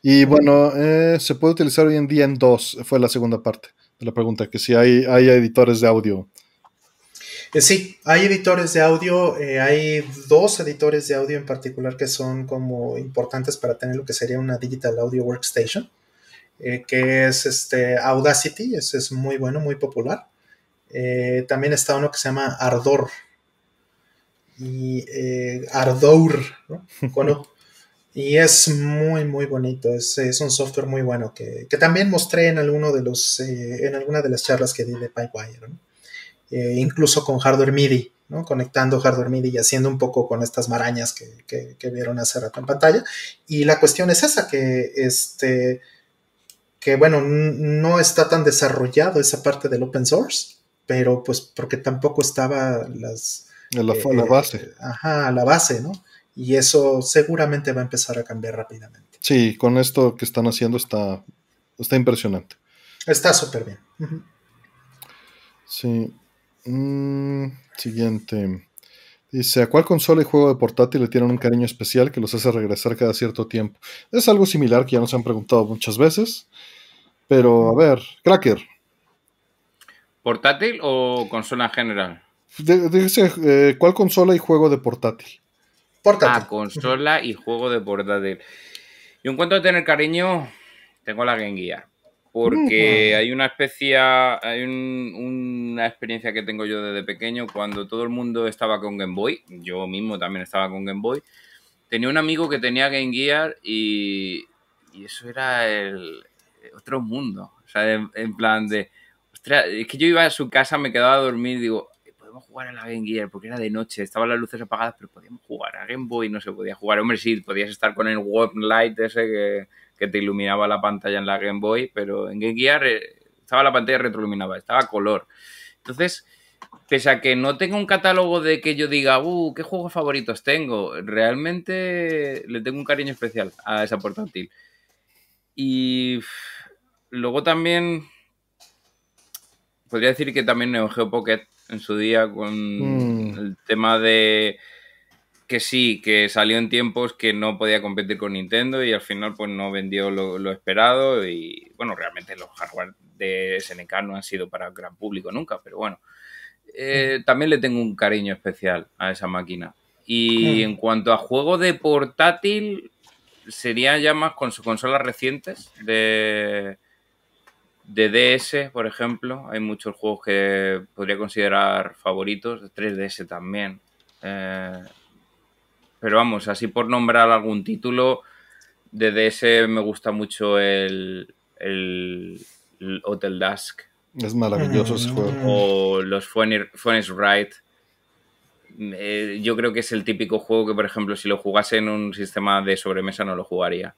Y bueno, eh, se puede utilizar hoy en día en dos, fue la segunda parte de la pregunta, que si hay, hay editores de audio. Eh, sí, hay editores de audio, eh, hay dos editores de audio en particular que son como importantes para tener lo que sería una Digital Audio Workstation, que es este Audacity, ese es muy bueno, muy popular. también está uno que se llama Ardor, y Ardor, ¿no? Y es muy, muy bonito. Es, un software muy bueno que, también mostré en alguno de los, eh, en alguna de las charlas que di de Pipewire. Eh, incluso con hardware MIDI, ¿no? conectando hardware MIDI y haciendo un poco con estas marañas que, vieron hace rato en pantalla. Y la cuestión es esa, que este que bueno, no está tan desarrollado esa parte del open source, pero pues porque tampoco estaba las... La, la base. Eh, ajá, la base, ¿no? Y eso seguramente va a empezar a cambiar rápidamente. Sí, con esto que están haciendo está, está impresionante. Está súper bien. Sí. Mm, siguiente. Dice, ¿a cuál consola y juego de portátil le tienen un cariño especial que los hace regresar cada cierto tiempo? Es algo similar que ya nos han preguntado muchas veces. Pero, a ver, Cracker. ¿Portátil o consola en general? Dice, eh, ¿cuál consola y juego de portátil? Portátil. Ah, consola y juego de portátil. Yo en cuanto a tener cariño, tengo la Game Gear. Porque hay una especie, hay una experiencia que tengo yo desde pequeño, cuando todo el mundo estaba con Game Boy, yo mismo también estaba con Game Boy, tenía un amigo que tenía Game Gear y, eso era el otro mundo. O sea, en, plan de, ostras, es que yo iba a su casa, me quedaba a dormir y digo, podemos jugar a la Game Gear porque era de noche, estaban las luces apagadas, pero podíamos jugar a Game Boy, no se podía jugar. Hombre, sí, podías estar con el Warp Light ese que que te iluminaba la pantalla en la Game Boy, pero en Game Gear eh, estaba la pantalla retroiluminada, estaba color. Entonces, pese a que no tengo un catálogo de que yo diga, uh, ¿qué juegos favoritos tengo? Realmente le tengo un cariño especial a esa portátil. Y luego también podría decir que también Neo Geo Pocket en su día con mm. el tema de que sí, que salió en tiempos que no podía competir con Nintendo y al final pues no vendió lo, esperado y bueno, realmente los hardware de SNK no han sido para el gran público nunca, pero bueno, eh, también le tengo un cariño especial a esa máquina. Y en cuanto a juego de portátil, sería ya más con sus consolas recientes de, de DS, por ejemplo. Hay muchos juegos que podría considerar favoritos, de 3DS también. Eh, pero vamos, así por nombrar algún título, de DS me gusta mucho el, Hotel Dusk. Es maravilloso ese juego. O los Phoenix Wright. Eh, yo creo que es el típico juego que, por ejemplo, si lo jugase en un sistema de sobremesa no lo jugaría.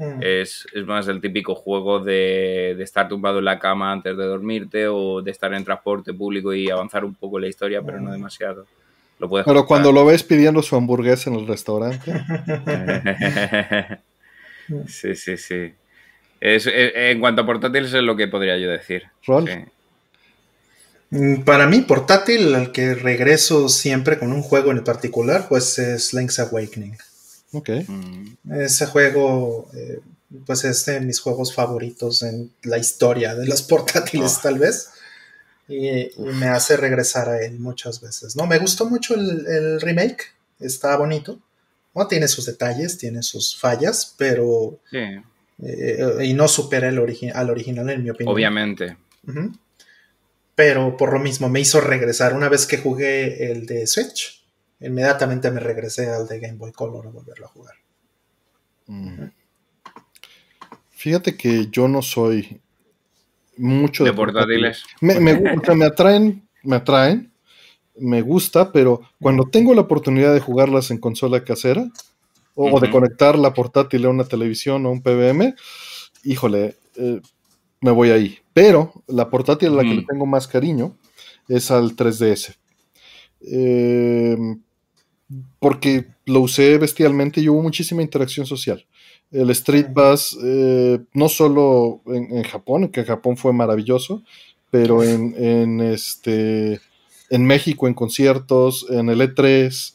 Mm. Es, más el típico juego de, de, estar tumbado en la cama antes de dormirte o de estar en transporte público y avanzar un poco la historia, pero no mm. demasiado. Pero cuando lo ves pidiendo su hamburguesa en el restaurante. sí, sí, sí. en cuanto a portátiles es lo que podría yo decir. Mm, para mí, portátil, al que regreso siempre con un juego en particular, pues es Link's Awakening. Ok. Mm. Ese juego, eh, pues es de mis juegos favoritos en la historia de los portátiles, ah. tal vez y, me hace regresar a él muchas veces. ¿no? Me gustó mucho el, remake, está bonito. ¿no? Tiene sus detalles, tiene sus fallas, pero... Eh, y no supera el al original, en mi opinión. Obviamente. Pero por lo mismo me hizo regresar. Una vez que jugué el de Switch, inmediatamente me regresé al de Game Boy Color a volverlo a jugar. Mm. Fíjate que yo no soy mucho de, portátiles. Me, me, me atraen, me atraen, me gusta, pero cuando tengo la oportunidad de jugarlas en consola casera o, de conectar la portátil a una televisión o un PBM, híjole, eh, me voy ahí. Pero la portátil a la que le tengo más cariño es al 3DS. Em, porque lo usé bestialmente y hubo muchísima interacción social el Street Bus, eh, no solo en, Japón, que en Japón fue maravilloso, pero en, este, en México, en conciertos, en el E3,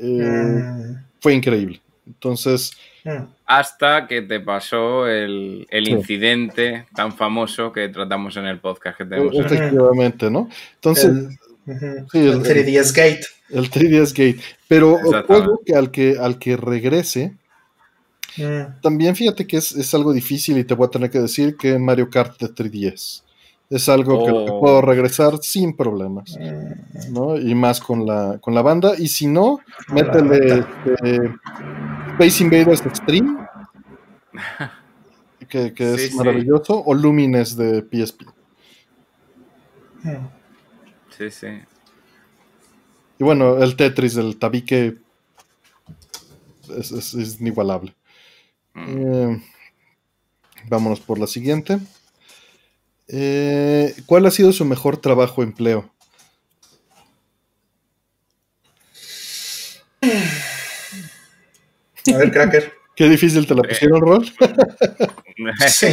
eh, mm. fue increíble. Entonces... Mm. Hasta que te pasó el, incidente tan famoso que tratamos en el podcast que tenemos. Efectivamente, ¿no? Entonces... El, el, 3DS Gate. El 3DS Gate. Pero juego que al que al que regrese, Mm. También fíjate que es, algo difícil y te voy a tener que decir que Mario Kart de 3DS. Es algo que oh. puedo regresar sin problemas, mm. ¿no? Y más con la, con la banda. Y si no, métele este, Space Invaders Extreme, que, es maravilloso, o Lumines de PSP. Mm. Sí, sí. Y bueno, el Tetris del tabique es inigualable. Eh, vámonos por la siguiente. Eh, ¿Cuál ha sido su mejor trabajo empleo? A ver, cracker. Qué difícil te la pusieron, Rol. sí,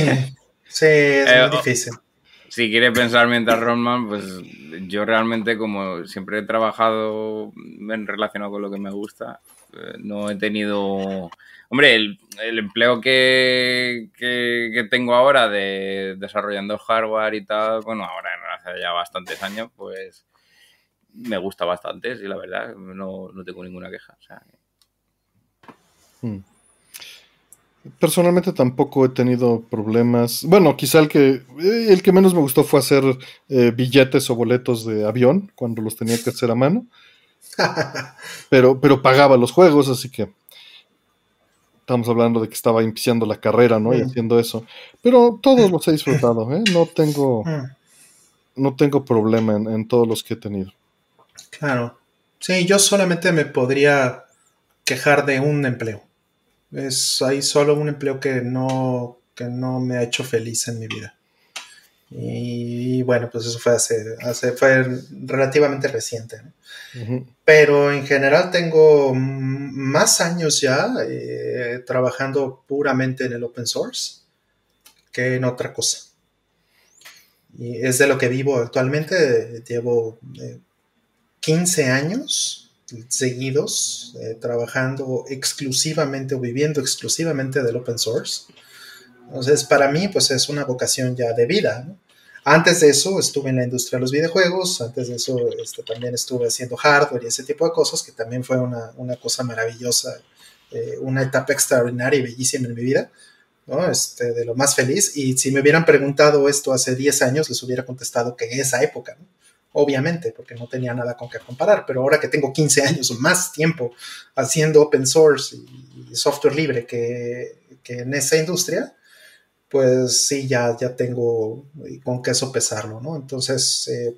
sí, es muy eh, difícil. Si quiere pensar mientras Roman, pues yo realmente como siempre he trabajado en relacionado con lo que me gusta, eh, no he tenido... Hombre, el, empleo que, que, tengo ahora de desarrollando hardware y tal, bueno, ahora hace ya bastantes años, pues me gusta bastante, sí, la verdad, no, no tengo ninguna queja. O hmm. Personalmente tampoco he tenido problemas. Bueno, quizá el que, eh, el que menos me gustó fue hacer eh, billetes o boletos de avión cuando los tenía que hacer a mano. pero, pero pagaba los juegos, así que estamos hablando de que estaba iniciando la carrera, ¿no? Y haciendo eso. Pero todos los he disfrutado, ¿eh? No tengo, no tengo problema en, en todos los que he tenido. Claro. Sí, yo solamente me podría quejar de un empleo es, hay solo un empleo que no, que no me ha hecho feliz en mi vida. Y, bueno, pues eso fue hace, hace fue relativamente reciente. Pero en general tengo más años ya eh, trabajando puramente en el open source que en otra cosa. Y es de lo que vivo actualmente. Llevo 15 eh, años seguidos eh, trabajando exclusivamente o viviendo exclusivamente del open source. Entonces, para mí, pues es una vocación ya de vida. Antes de eso estuve en la industria de los videojuegos, antes de eso este, también estuve haciendo hardware y ese tipo de cosas, que también fue una, una cosa maravillosa, eh, una etapa extraordinaria y bellísima en mi vida, ¿no? este, de lo más feliz. Y si me hubieran preguntado esto hace 10 años, les hubiera contestado que en esa época, ¿no? Obviamente, porque no tenía nada con qué comparar, pero ahora que tengo 15 años o más tiempo haciendo open source y software libre que, en esa industria, pues sí, ya, ya tengo con qué sopesarlo, ¿no? Entonces, eh,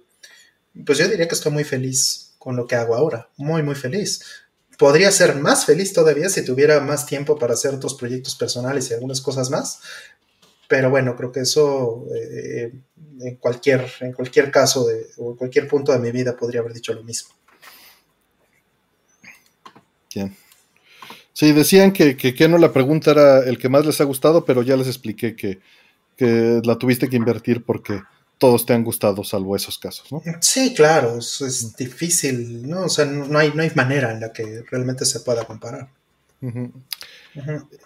pues yo diría que estoy muy feliz con lo que hago ahora, muy, muy feliz. Podría ser más feliz todavía si tuviera más tiempo para hacer otros proyectos personales y algunas cosas más, pero bueno, creo que eso eh, en, cualquier, en cualquier caso de, o en cualquier punto de mi vida podría haber dicho lo mismo. Bien. Sí, decían que, que, no la pregunta era el que más les ha gustado, pero ya les expliqué que, la tuviste que invertir porque todos te han gustado, salvo esos casos, ¿no? Sí, claro, es, difícil, ¿no? O sea, no hay, no hay manera en la que realmente se pueda comparar.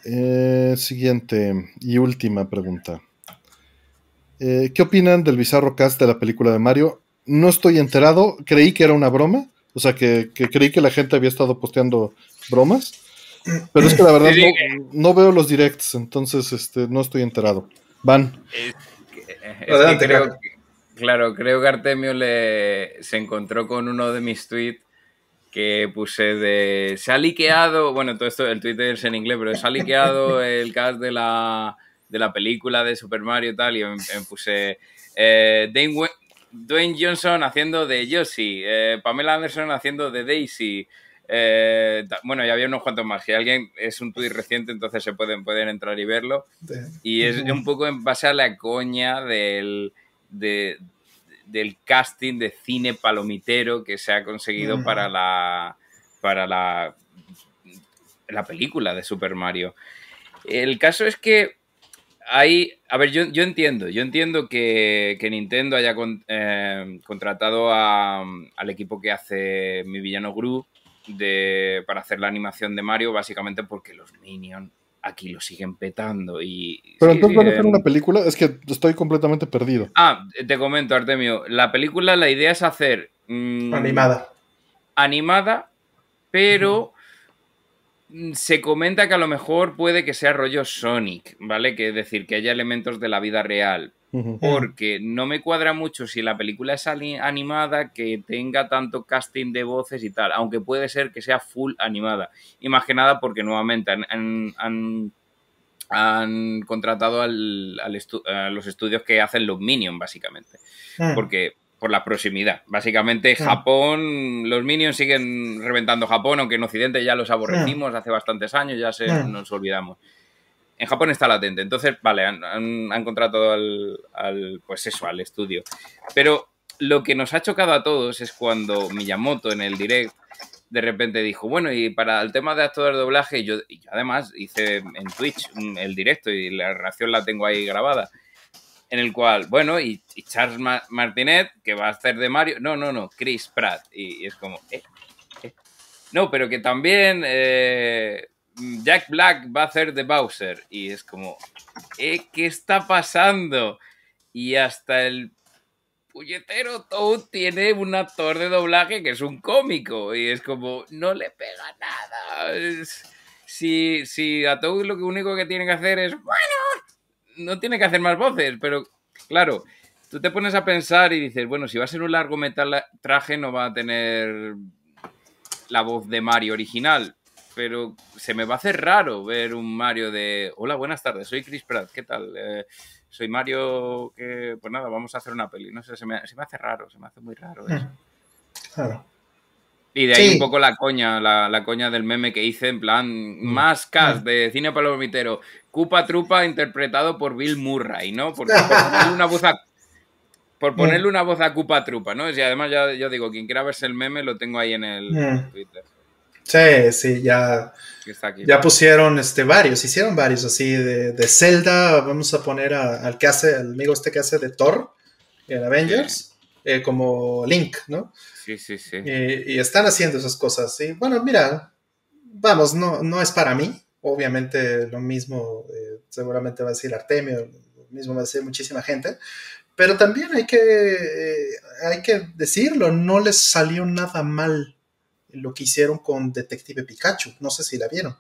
Eh, siguiente y última pregunta. Eh, ¿Qué opinan del bizarro cast de la película de Mario? No estoy enterado, creí que era una broma, o sea, que, creí que la gente había estado posteando bromas, pero es que la verdad no, veo los directs, entonces este, no estoy enterado. Van. claro, creo que Artemio le, se encontró con uno de mis tweets que puse de. Se ha liqueado. Bueno, todo esto, el Twitter es en inglés, pero se ha liqueado el cast de la, de la película de Super Mario y tal. Y me, puse. Eh, Dwayne, Johnson haciendo de Yoshi. Eh, Pamela Anderson haciendo de Daisy. Eh, bueno, ya había unos cuantos más. Si alguien es un tweet reciente, entonces se pueden, pueden entrar y verlo. Y es un poco en base a la coña del, de, del casting de cine palomitero que se ha conseguido para la para la, la película de Super Mario. El caso es que hay, a ver, yo, entiendo, yo entiendo que, Nintendo haya eh, contratado al equipo que hace Mi Villano Gru de, para hacer la animación de Mario, básicamente porque los Minions aquí lo siguen petando y... Pero entonces van a hacer una película, es que estoy completamente perdido. Ah, te comento, Artemio, la película, la idea es hacer... Mm, animada. Animada, pero se comenta que a lo mejor puede que sea rollo Sonic, ¿vale? Que es decir, que haya elementos de la vida real, porque no me cuadra mucho si la película es animada que tenga tanto casting de voces y tal, aunque puede ser que sea full animada. Y más que nada porque nuevamente han, han, contratado al, a los estudios que hacen los Minions, básicamente. Mm. Porque por la proximidad. Básicamente, mm. Japón, los Minions siguen reventando Japón, aunque en Occidente ya los aborrecimos mm. hace bastantes años, ya se, nos olvidamos en Japón está latente. Entonces, vale, han, contratado al, pues eso, al estudio. Pero lo que nos ha chocado a todos es cuando Miyamoto en el direct de repente dijo, bueno, y para el tema de actor de doblaje, yo, además hice en Twitch el directo y la reacción la tengo ahí grabada. en el cual, bueno, y, Charles Martinet, que va a hacer de Mario, no, no, no, Chris Pratt, y, es como, eh, eh. no, pero que también eh, Jack Black va a hacer de Bowser, y es como, ¿qué está pasando? Y hasta el puñetero Toad tiene un actor de doblaje que es un cómico, y es como, no le pega nada. si, si a Toad lo único que tiene que hacer es, bueno, no tiene que hacer más voces, pero claro, tú te pones a pensar y dices, bueno, si va a ser un largo traje no va a tener la voz de Mario original, pero se me va a hacer raro ver un Mario de, hola, buenas tardes, soy Chris Pratt, ¿qué tal? Eh, soy Mario que, pues nada, vamos a hacer una peli, no sé, se me, hace raro, se me hace muy raro eso. Claro. Y de ahí un poco la coña, la, coña del meme que hice, en plan, mm. más cast mm. de cine palomitero. Cupa Trupa interpretado por Bill Murray, ¿no? por ponerle una voz a, por mm. ponerle una voz a Cupa Trupa, ¿no? Y además ya yo digo, quien quiera verse el meme lo tengo ahí en el Twitter. Sí, sí, ya, ya pusieron este, varios, hicieron varios así de, de Zelda, vamos a poner al que hace, al amigo este que hace de Thor en Avengers, eh, como Link, ¿no? Sí, sí, sí. Y, están haciendo esas cosas. Y bueno, mira, vamos, no, no es para mí. Obviamente lo mismo, eh, seguramente va a decir Artemio, lo mismo va a decir muchísima gente. Pero también hay que, eh, hay que decirlo, no les salió nada mal lo que hicieron con Detective Pikachu. No sé si la vieron.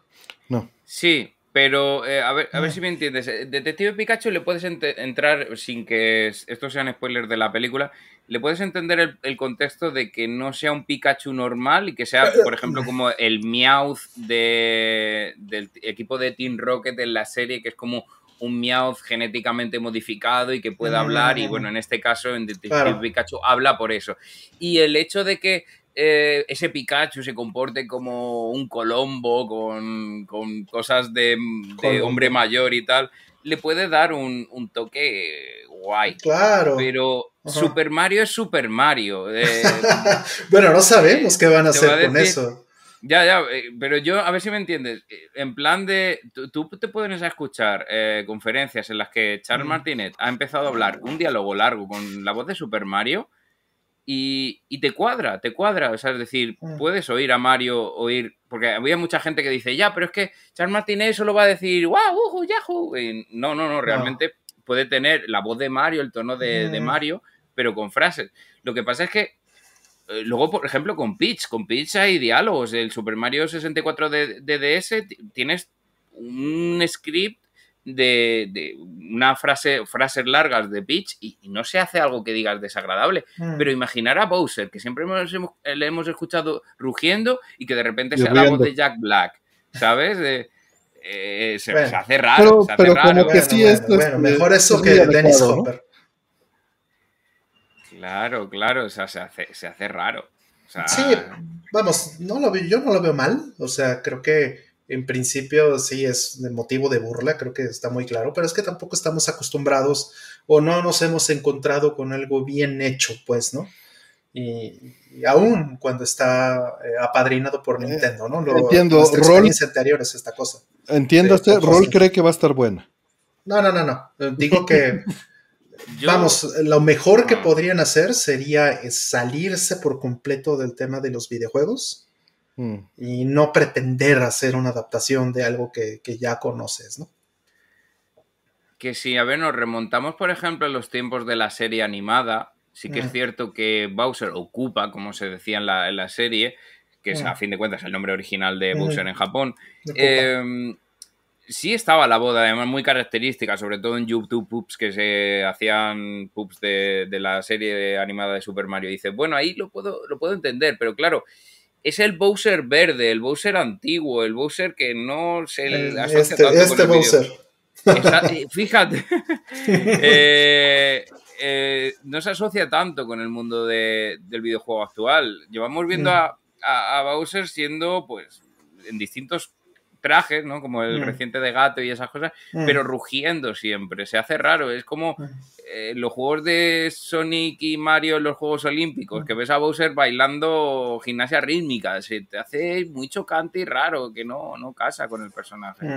No. Sí, pero eh, a, ver, a ver si me entiendes. Detective Pikachu le puedes entrar sin que esto sean spoilers de la película le puedes entender el, contexto de que no sea un Pikachu normal y que sea, por ejemplo, como el Meowth de, del equipo de Team Rocket en la serie, que es como un Meowth genéticamente modificado y que puede hablar. Y bueno, en este caso, en Detective Pikachu habla por eso. Y el hecho de que eh, ese Pikachu se comporte como un Colombo con, cosas de, hombre mayor y tal, le puede dar un, un toque guay. Claro. Pero Super Mario es Super Mario. Eh, bueno, no sabemos qué van a hacer con eso. Ya, ya, eh, pero yo, a ver si me entiendes. En plan de. Tú, te puedes escuchar conferencias en las que Charles Martinet ha empezado a hablar un diálogo largo con la voz de Super Mario y, te cuadra, te cuadra. O sea, es decir, puedes oír a Mario, oír. Porque había mucha gente que dice, ya, pero es que Charles Martinet solo va a decir, ¡Wow! Uh, ¡Yahoo! no, no, no, realmente puede tener la voz de Mario, el tono de Mario pero con frases. Lo que pasa es que eh, luego, por ejemplo, con Peach, con Peach hay diálogos. El Super Mario 64 de, DS tienes un script de, de, una frase, frases largas de Peach y, no se hace algo que digas desagradable. Mm. Pero imaginar a Bowser, que siempre le hemos escuchado rugiendo y que de repente sea la voz de Jack Black, ¿sabes? Eh, se, hace raro. Pero, como que sí bueno, mejor eso que Dennis Hopper. Claro, claro, o sea, se hace, se hace raro. Sí, vamos, no lo yo no lo veo mal, o sea, creo que en principio sí es de motivo de burla, creo que está muy claro, pero es que tampoco estamos acostumbrados o no nos hemos encontrado con algo bien hecho, pues, ¿no? Y, aún cuando está eh, apadrinado por eh, Nintendo, ¿no? Lo, entiendo, rol anteriores esta cosa. Entiendo, este rol cree que va a estar buena. No, no, no, no. Digo que Vamos, lo mejor que ah. podrían hacer sería eh, salirse por completo del tema de los videojuegos mm. y no pretender hacer una adaptación de algo que, ya conoces, ¿no? Que si, a ver, nos remontamos, por ejemplo, a los tiempos de la serie animada, sí que es cierto que Bowser ocupa, como se decía en la, serie, que es a fin de cuentas el nombre original de Bowser en Japón, sí estaba la boda, además muy característica, sobre todo en YouTube Poops, que se hacían Poops de, la serie animada de Super Mario. dice, bueno, ahí lo puedo, lo puedo entender, pero claro, es el Bowser verde, el Bowser antiguo, el Bowser que no se le asocia este, tanto este con Bowser. Eh, fíjate, eh, eh, no se asocia tanto con el mundo del videojuego actual. Llevamos viendo mm. a, a, a Bowser siendo, pues, en distintos trajes, ¿no? Como el mm. reciente de gato y esas cosas, mm. pero rugiendo siempre. Se hace raro. Es como mm. eh, los juegos de Sonic y Mario en los Juegos Olímpicos, que ves a Bowser bailando gimnasia rítmica. Se te hace muy chocante y raro, que no, no casa con el personaje.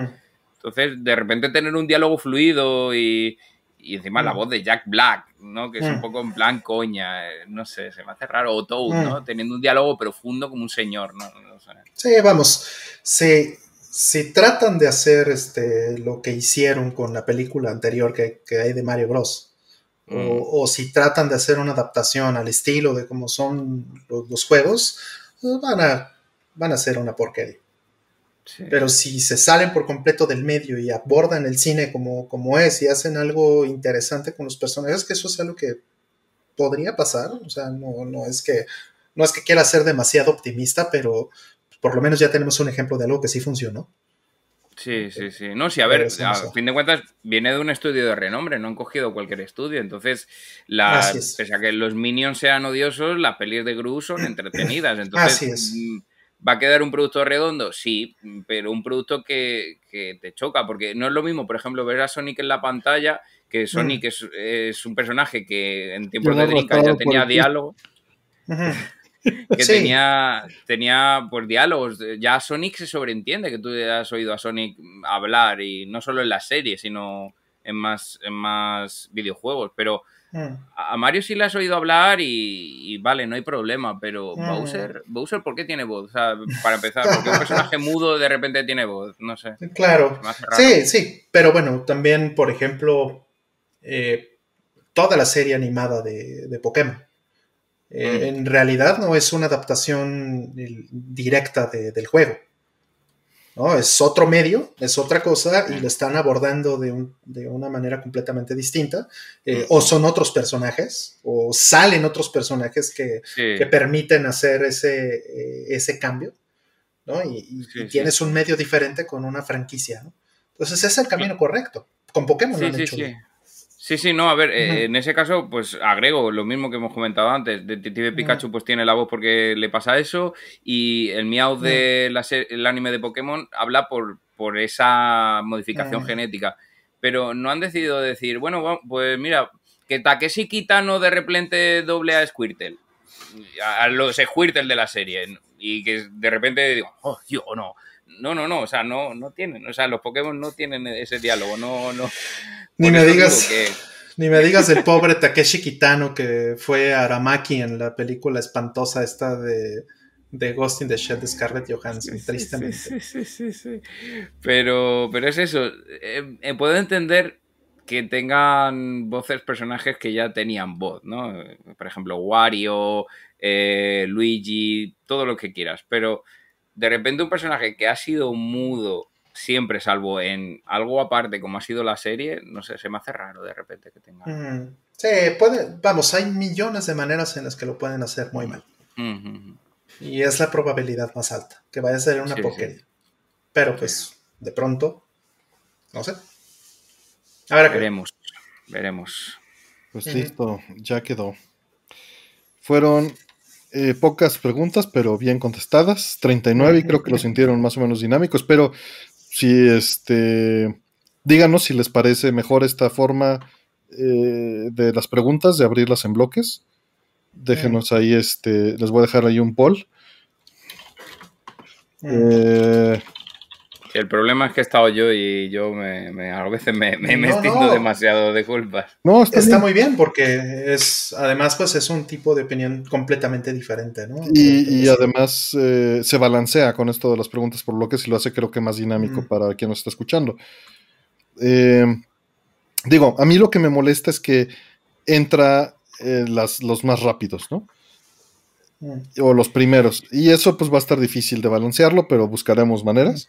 Entonces, de repente tener un diálogo fluido y, y encima la voz de Jack Black, ¿no? Que es un poco en plan coña, eh, no sé, se me hace raro. O Toad, ¿no? Teniendo un diálogo profundo como un señor, ¿no? Sí, vamos, si, si tratan de hacer este, lo que hicieron con la película anterior que, hay de Mario Bros. O, si tratan de hacer una adaptación al estilo de cómo son los, juegos, pues van a, van a ser una porquería. Pero si se salen por completo del medio y abordan el cine como, como es y hacen algo interesante con los personajes, que eso es algo que podría pasar. O sea, no, no, es, que, no es que quiera ser demasiado optimista, pero por lo menos ya tenemos un ejemplo de algo que sí funcionó. Sí, sí, sí. No, sí, a ver, a fin de cuentas, viene de un estudio de renombre, no han cogido cualquier estudio. Entonces, la, pese a que los minions sean odiosos, las pelis de Gru son entretenidas. Entonces, Así es. Mm, ¿Va a quedar un producto redondo? Sí, pero un producto que, te choca, porque no es lo mismo, por ejemplo, ver a Sonic en la pantalla, que Sonic mm. es, un personaje que en tiempos de Dreamcast ya tenía diálogo. que tenía, tenía pues diálogos. Ya Sonic se sobreentiende que tú has oído a Sonic hablar, y no solo en la serie, sino en más, en más videojuegos. Pero Mm. A Mario sí le has oído hablar y, vale, no hay problema, pero mm. Bowser, Bowser, ¿por qué tiene voz? O sea, para empezar, porque un personaje mudo de repente tiene voz? No sé. Claro. Sí, sí, pero bueno, también, por ejemplo, eh, toda la serie animada de, Pokémon. Eh, mm. En realidad no es una adaptación directa del juego. Es otro medio, es otra cosa y lo están abordando de, una manera completamente distinta. Eh, o son otros personajes, o salen otros personajes que, permiten hacer ese, eh, ese cambio, ¿no? Y, tienes un medio diferente con una franquicia, ¿no? Entonces es el camino correcto. Con Pokémon lo han hecho Sí, sí, no, a ver, eh, en ese caso, pues agrego lo mismo que hemos comentado antes. Detective Pikachu, pues tiene la voz porque le pasa eso. Y el miau del el anime de Pokémon habla por, por esa modificación genética. Pero no han decidido decir, bueno, pues mira, que Takeshi Kitano de repente doble a Squirtle. A los Squirtle de la serie. Y que de repente digo, oh, yo no. No, no, no, o sea, no, no tienen, o sea, los Pokémon no tienen ese diálogo, no, no. Ni me digas, ni me digas el pobre Takeshi Kitano que fue Aramaki en la película espantosa esta de, de Ghost in the Shell de Scarlett Johansson, tristemente. Sí, sí, sí, Pero, pero es eso, eh, eh, puedo entender que tengan voces personajes que ya tenían voz, ¿no? Por ejemplo, Wario, eh, Luigi, todo lo que quieras, pero de repente un personaje que ha sido mudo siempre, salvo en algo aparte como ha sido la serie, no sé, se me hace raro de repente que tenga. Sí, puede, vamos, hay millones de maneras en las que lo pueden hacer muy mal. Y es la probabilidad más alta, que vaya a ser una porquería. Pero pues, de pronto, no sé. Ahora veremos, veremos. Pues listo, ya quedó. Fueron eh, pocas preguntas, pero bien contestadas. 39 y creo que lo sintieron más o menos dinámicos, pero si este, díganos si les parece mejor esta forma eh, de las preguntas, de abrirlas en bloques. Déjenos ahí, este, les voy a dejar ahí un poll. Eh, el problema es que he estado yo y yo me, a veces me, me, demasiado de culpas. No, está, muy bien porque es, además, pues es un tipo de opinión completamente diferente, ¿no? Y, además eh, se balancea con esto de las preguntas por bloques y lo hace creo que más dinámico para quien nos está escuchando. Eh, digo, a mí lo que me molesta es que entra eh, las, los más rápidos, ¿no? O los primeros. Y eso pues va a estar difícil de balancearlo, pero buscaremos maneras.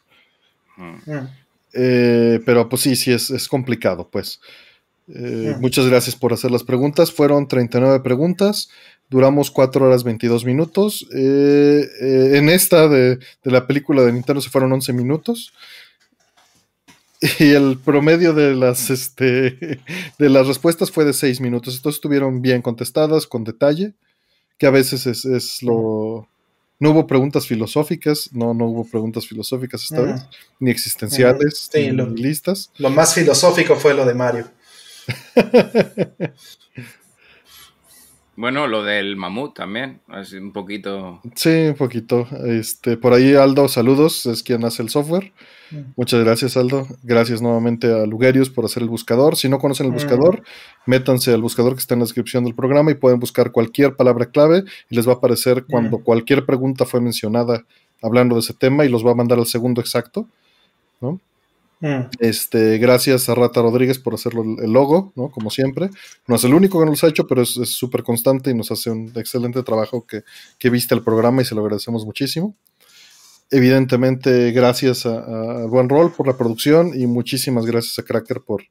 Eh, pero pues sí, sí, es, complicado, pues. Eh, muchas gracias por hacer las preguntas. Fueron 39 preguntas. Duramos 4 horas 22 minutos. Eh, en esta de, la película de Nintendo se fueron 11 minutos. Y el promedio de las, este, de las respuestas fue de 6 minutos. Entonces estuvieron bien contestadas, con detalle, que a veces es lo, no hubo preguntas filosóficas, no, no hubo preguntas filosóficas esta vez, ni existenciales, ni listas. Lo más filosófico fue lo de Mario. Bueno, lo del mamut también, así un poquito. Sí, un poquito. Este, por ahí Aldo, saludos, es quien hace el software. Mm. Muchas gracias, Aldo. Gracias nuevamente a Lugerius por hacer el buscador. Si no conocen el mm. buscador, métanse al buscador que está en la descripción del programa y pueden buscar cualquier palabra clave y les va a aparecer cuando mm. cualquier pregunta fue mencionada hablando de ese tema y los va a mandar al segundo exacto. ¿no? Mm. Este, gracias a Rata Rodríguez por hacerlo el logo, ¿no? Como siempre. No es el único que nos ha hecho, pero es súper constante y nos hace un excelente trabajo que, que viste el programa y se lo agradecemos muchísimo. Evidentemente, gracias a, Buen Rol por la producción y muchísimas gracias a Cracker por,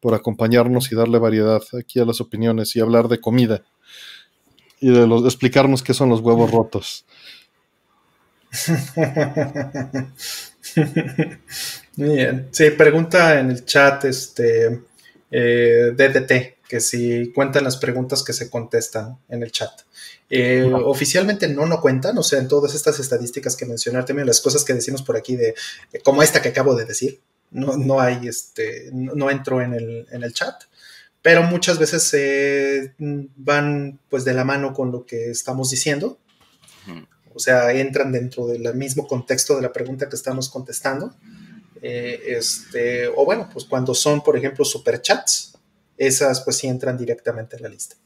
por acompañarnos y darle variedad aquí a las opiniones y hablar de comida y de, los, de explicarnos qué son los huevos rotos. Muy bien. Sí, pregunta en el chat este eh, DDT, que si cuentan las preguntas que se contestan en el chat. Eh, oficialmente no, no cuentan, o sea, en todas estas estadísticas que mencionar, también las cosas que decimos por aquí, de como esta que acabo de decir, no, no hay, este, no, entro en el, en el, chat, pero muchas veces se van pues de la mano con lo que estamos diciendo, o sea, entran dentro del mismo contexto de la pregunta que estamos contestando. Eh, este, o bueno, pues cuando son, por ejemplo, superchats, esas pues sí entran directamente en la lista.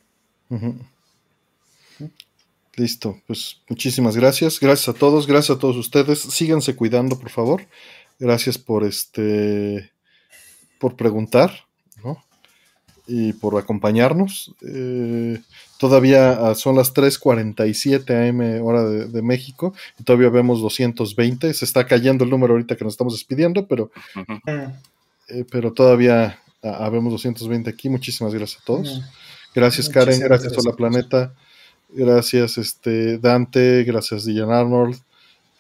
Listo, pues muchísimas gracias. Gracias a todos, gracias a todos ustedes. Síganse cuidando, por favor. Gracias por este por preguntar. Y por acompañarnos. Eh, Todavía ah, son las 3:47 am hora de, México y todavía vemos 220. Se está cayendo el número ahorita que nos estamos despidiendo, pero, eh, pero todavía uh, vemos 220 aquí. Muchísimas gracias a todos. Gracias Karen, gracias, a la Planeta, gracias este, Dante, gracias Dillan Arnold,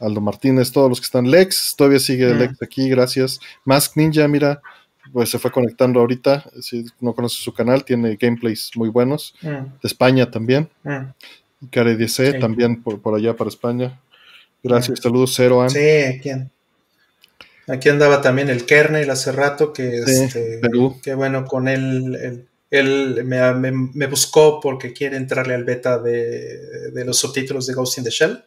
Aldo Martínez, todos los que están. Lex, todavía sigue Lex aquí, gracias. Mask Ninja, mira, pues se fue conectando ahorita. Si no conoce su canal, tiene gameplays muy buenos. Mm. De España también. Mm. Care DC también por, allá para España. Gracias, mm. saludos, Cero Sí, aquí, aquí andaba también el Kernel hace rato, que, este, que bueno, con él, él, me, buscó porque quiere entrarle al beta de, de los subtítulos de Ghost in the Shell.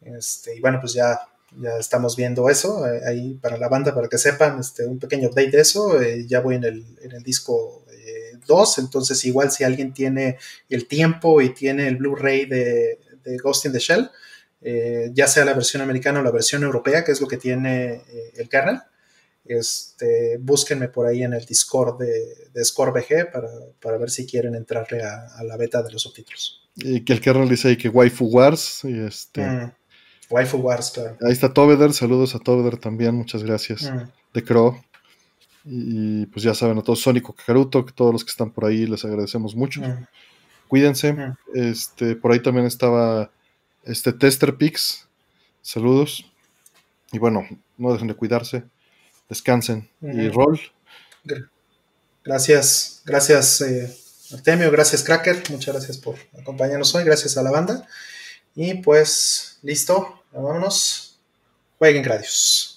Este, y bueno, pues ya ya estamos viendo eso eh, ahí para la banda, para que sepan, este, un pequeño update de eso. Eh, ya voy en el, en el disco 2, eh, entonces igual si alguien tiene el tiempo y tiene el Blu-ray de, de, Ghost in the Shell, ya sea la versión americana o la versión europea, que es lo que tiene el kernel, este, búsquenme por ahí en el Discord de, de ScoreBG para, para, ver si quieren entrarle a, la beta de los subtítulos. Y que el kernel dice ahí que Waifu Wars, y este... Mm. Waifu Wars, claro. Ahí está Tobeder, saludos a Tobeder también, muchas gracias. Mm. De Crow. Y, pues ya saben, a todos, Sónico Kakaruto, todos los que están por ahí, les agradecemos mucho. Mm. Cuídense. Mm. Este, por ahí también estaba este Tester Pix. Saludos. Y bueno, no dejen de cuidarse. Descansen. Y roll. Gracias, gracias eh, Artemio, gracias Cracker, muchas gracias por acompañarnos hoy, gracias a la banda. Y pues, listo, vámonos. Jueguen Gradius.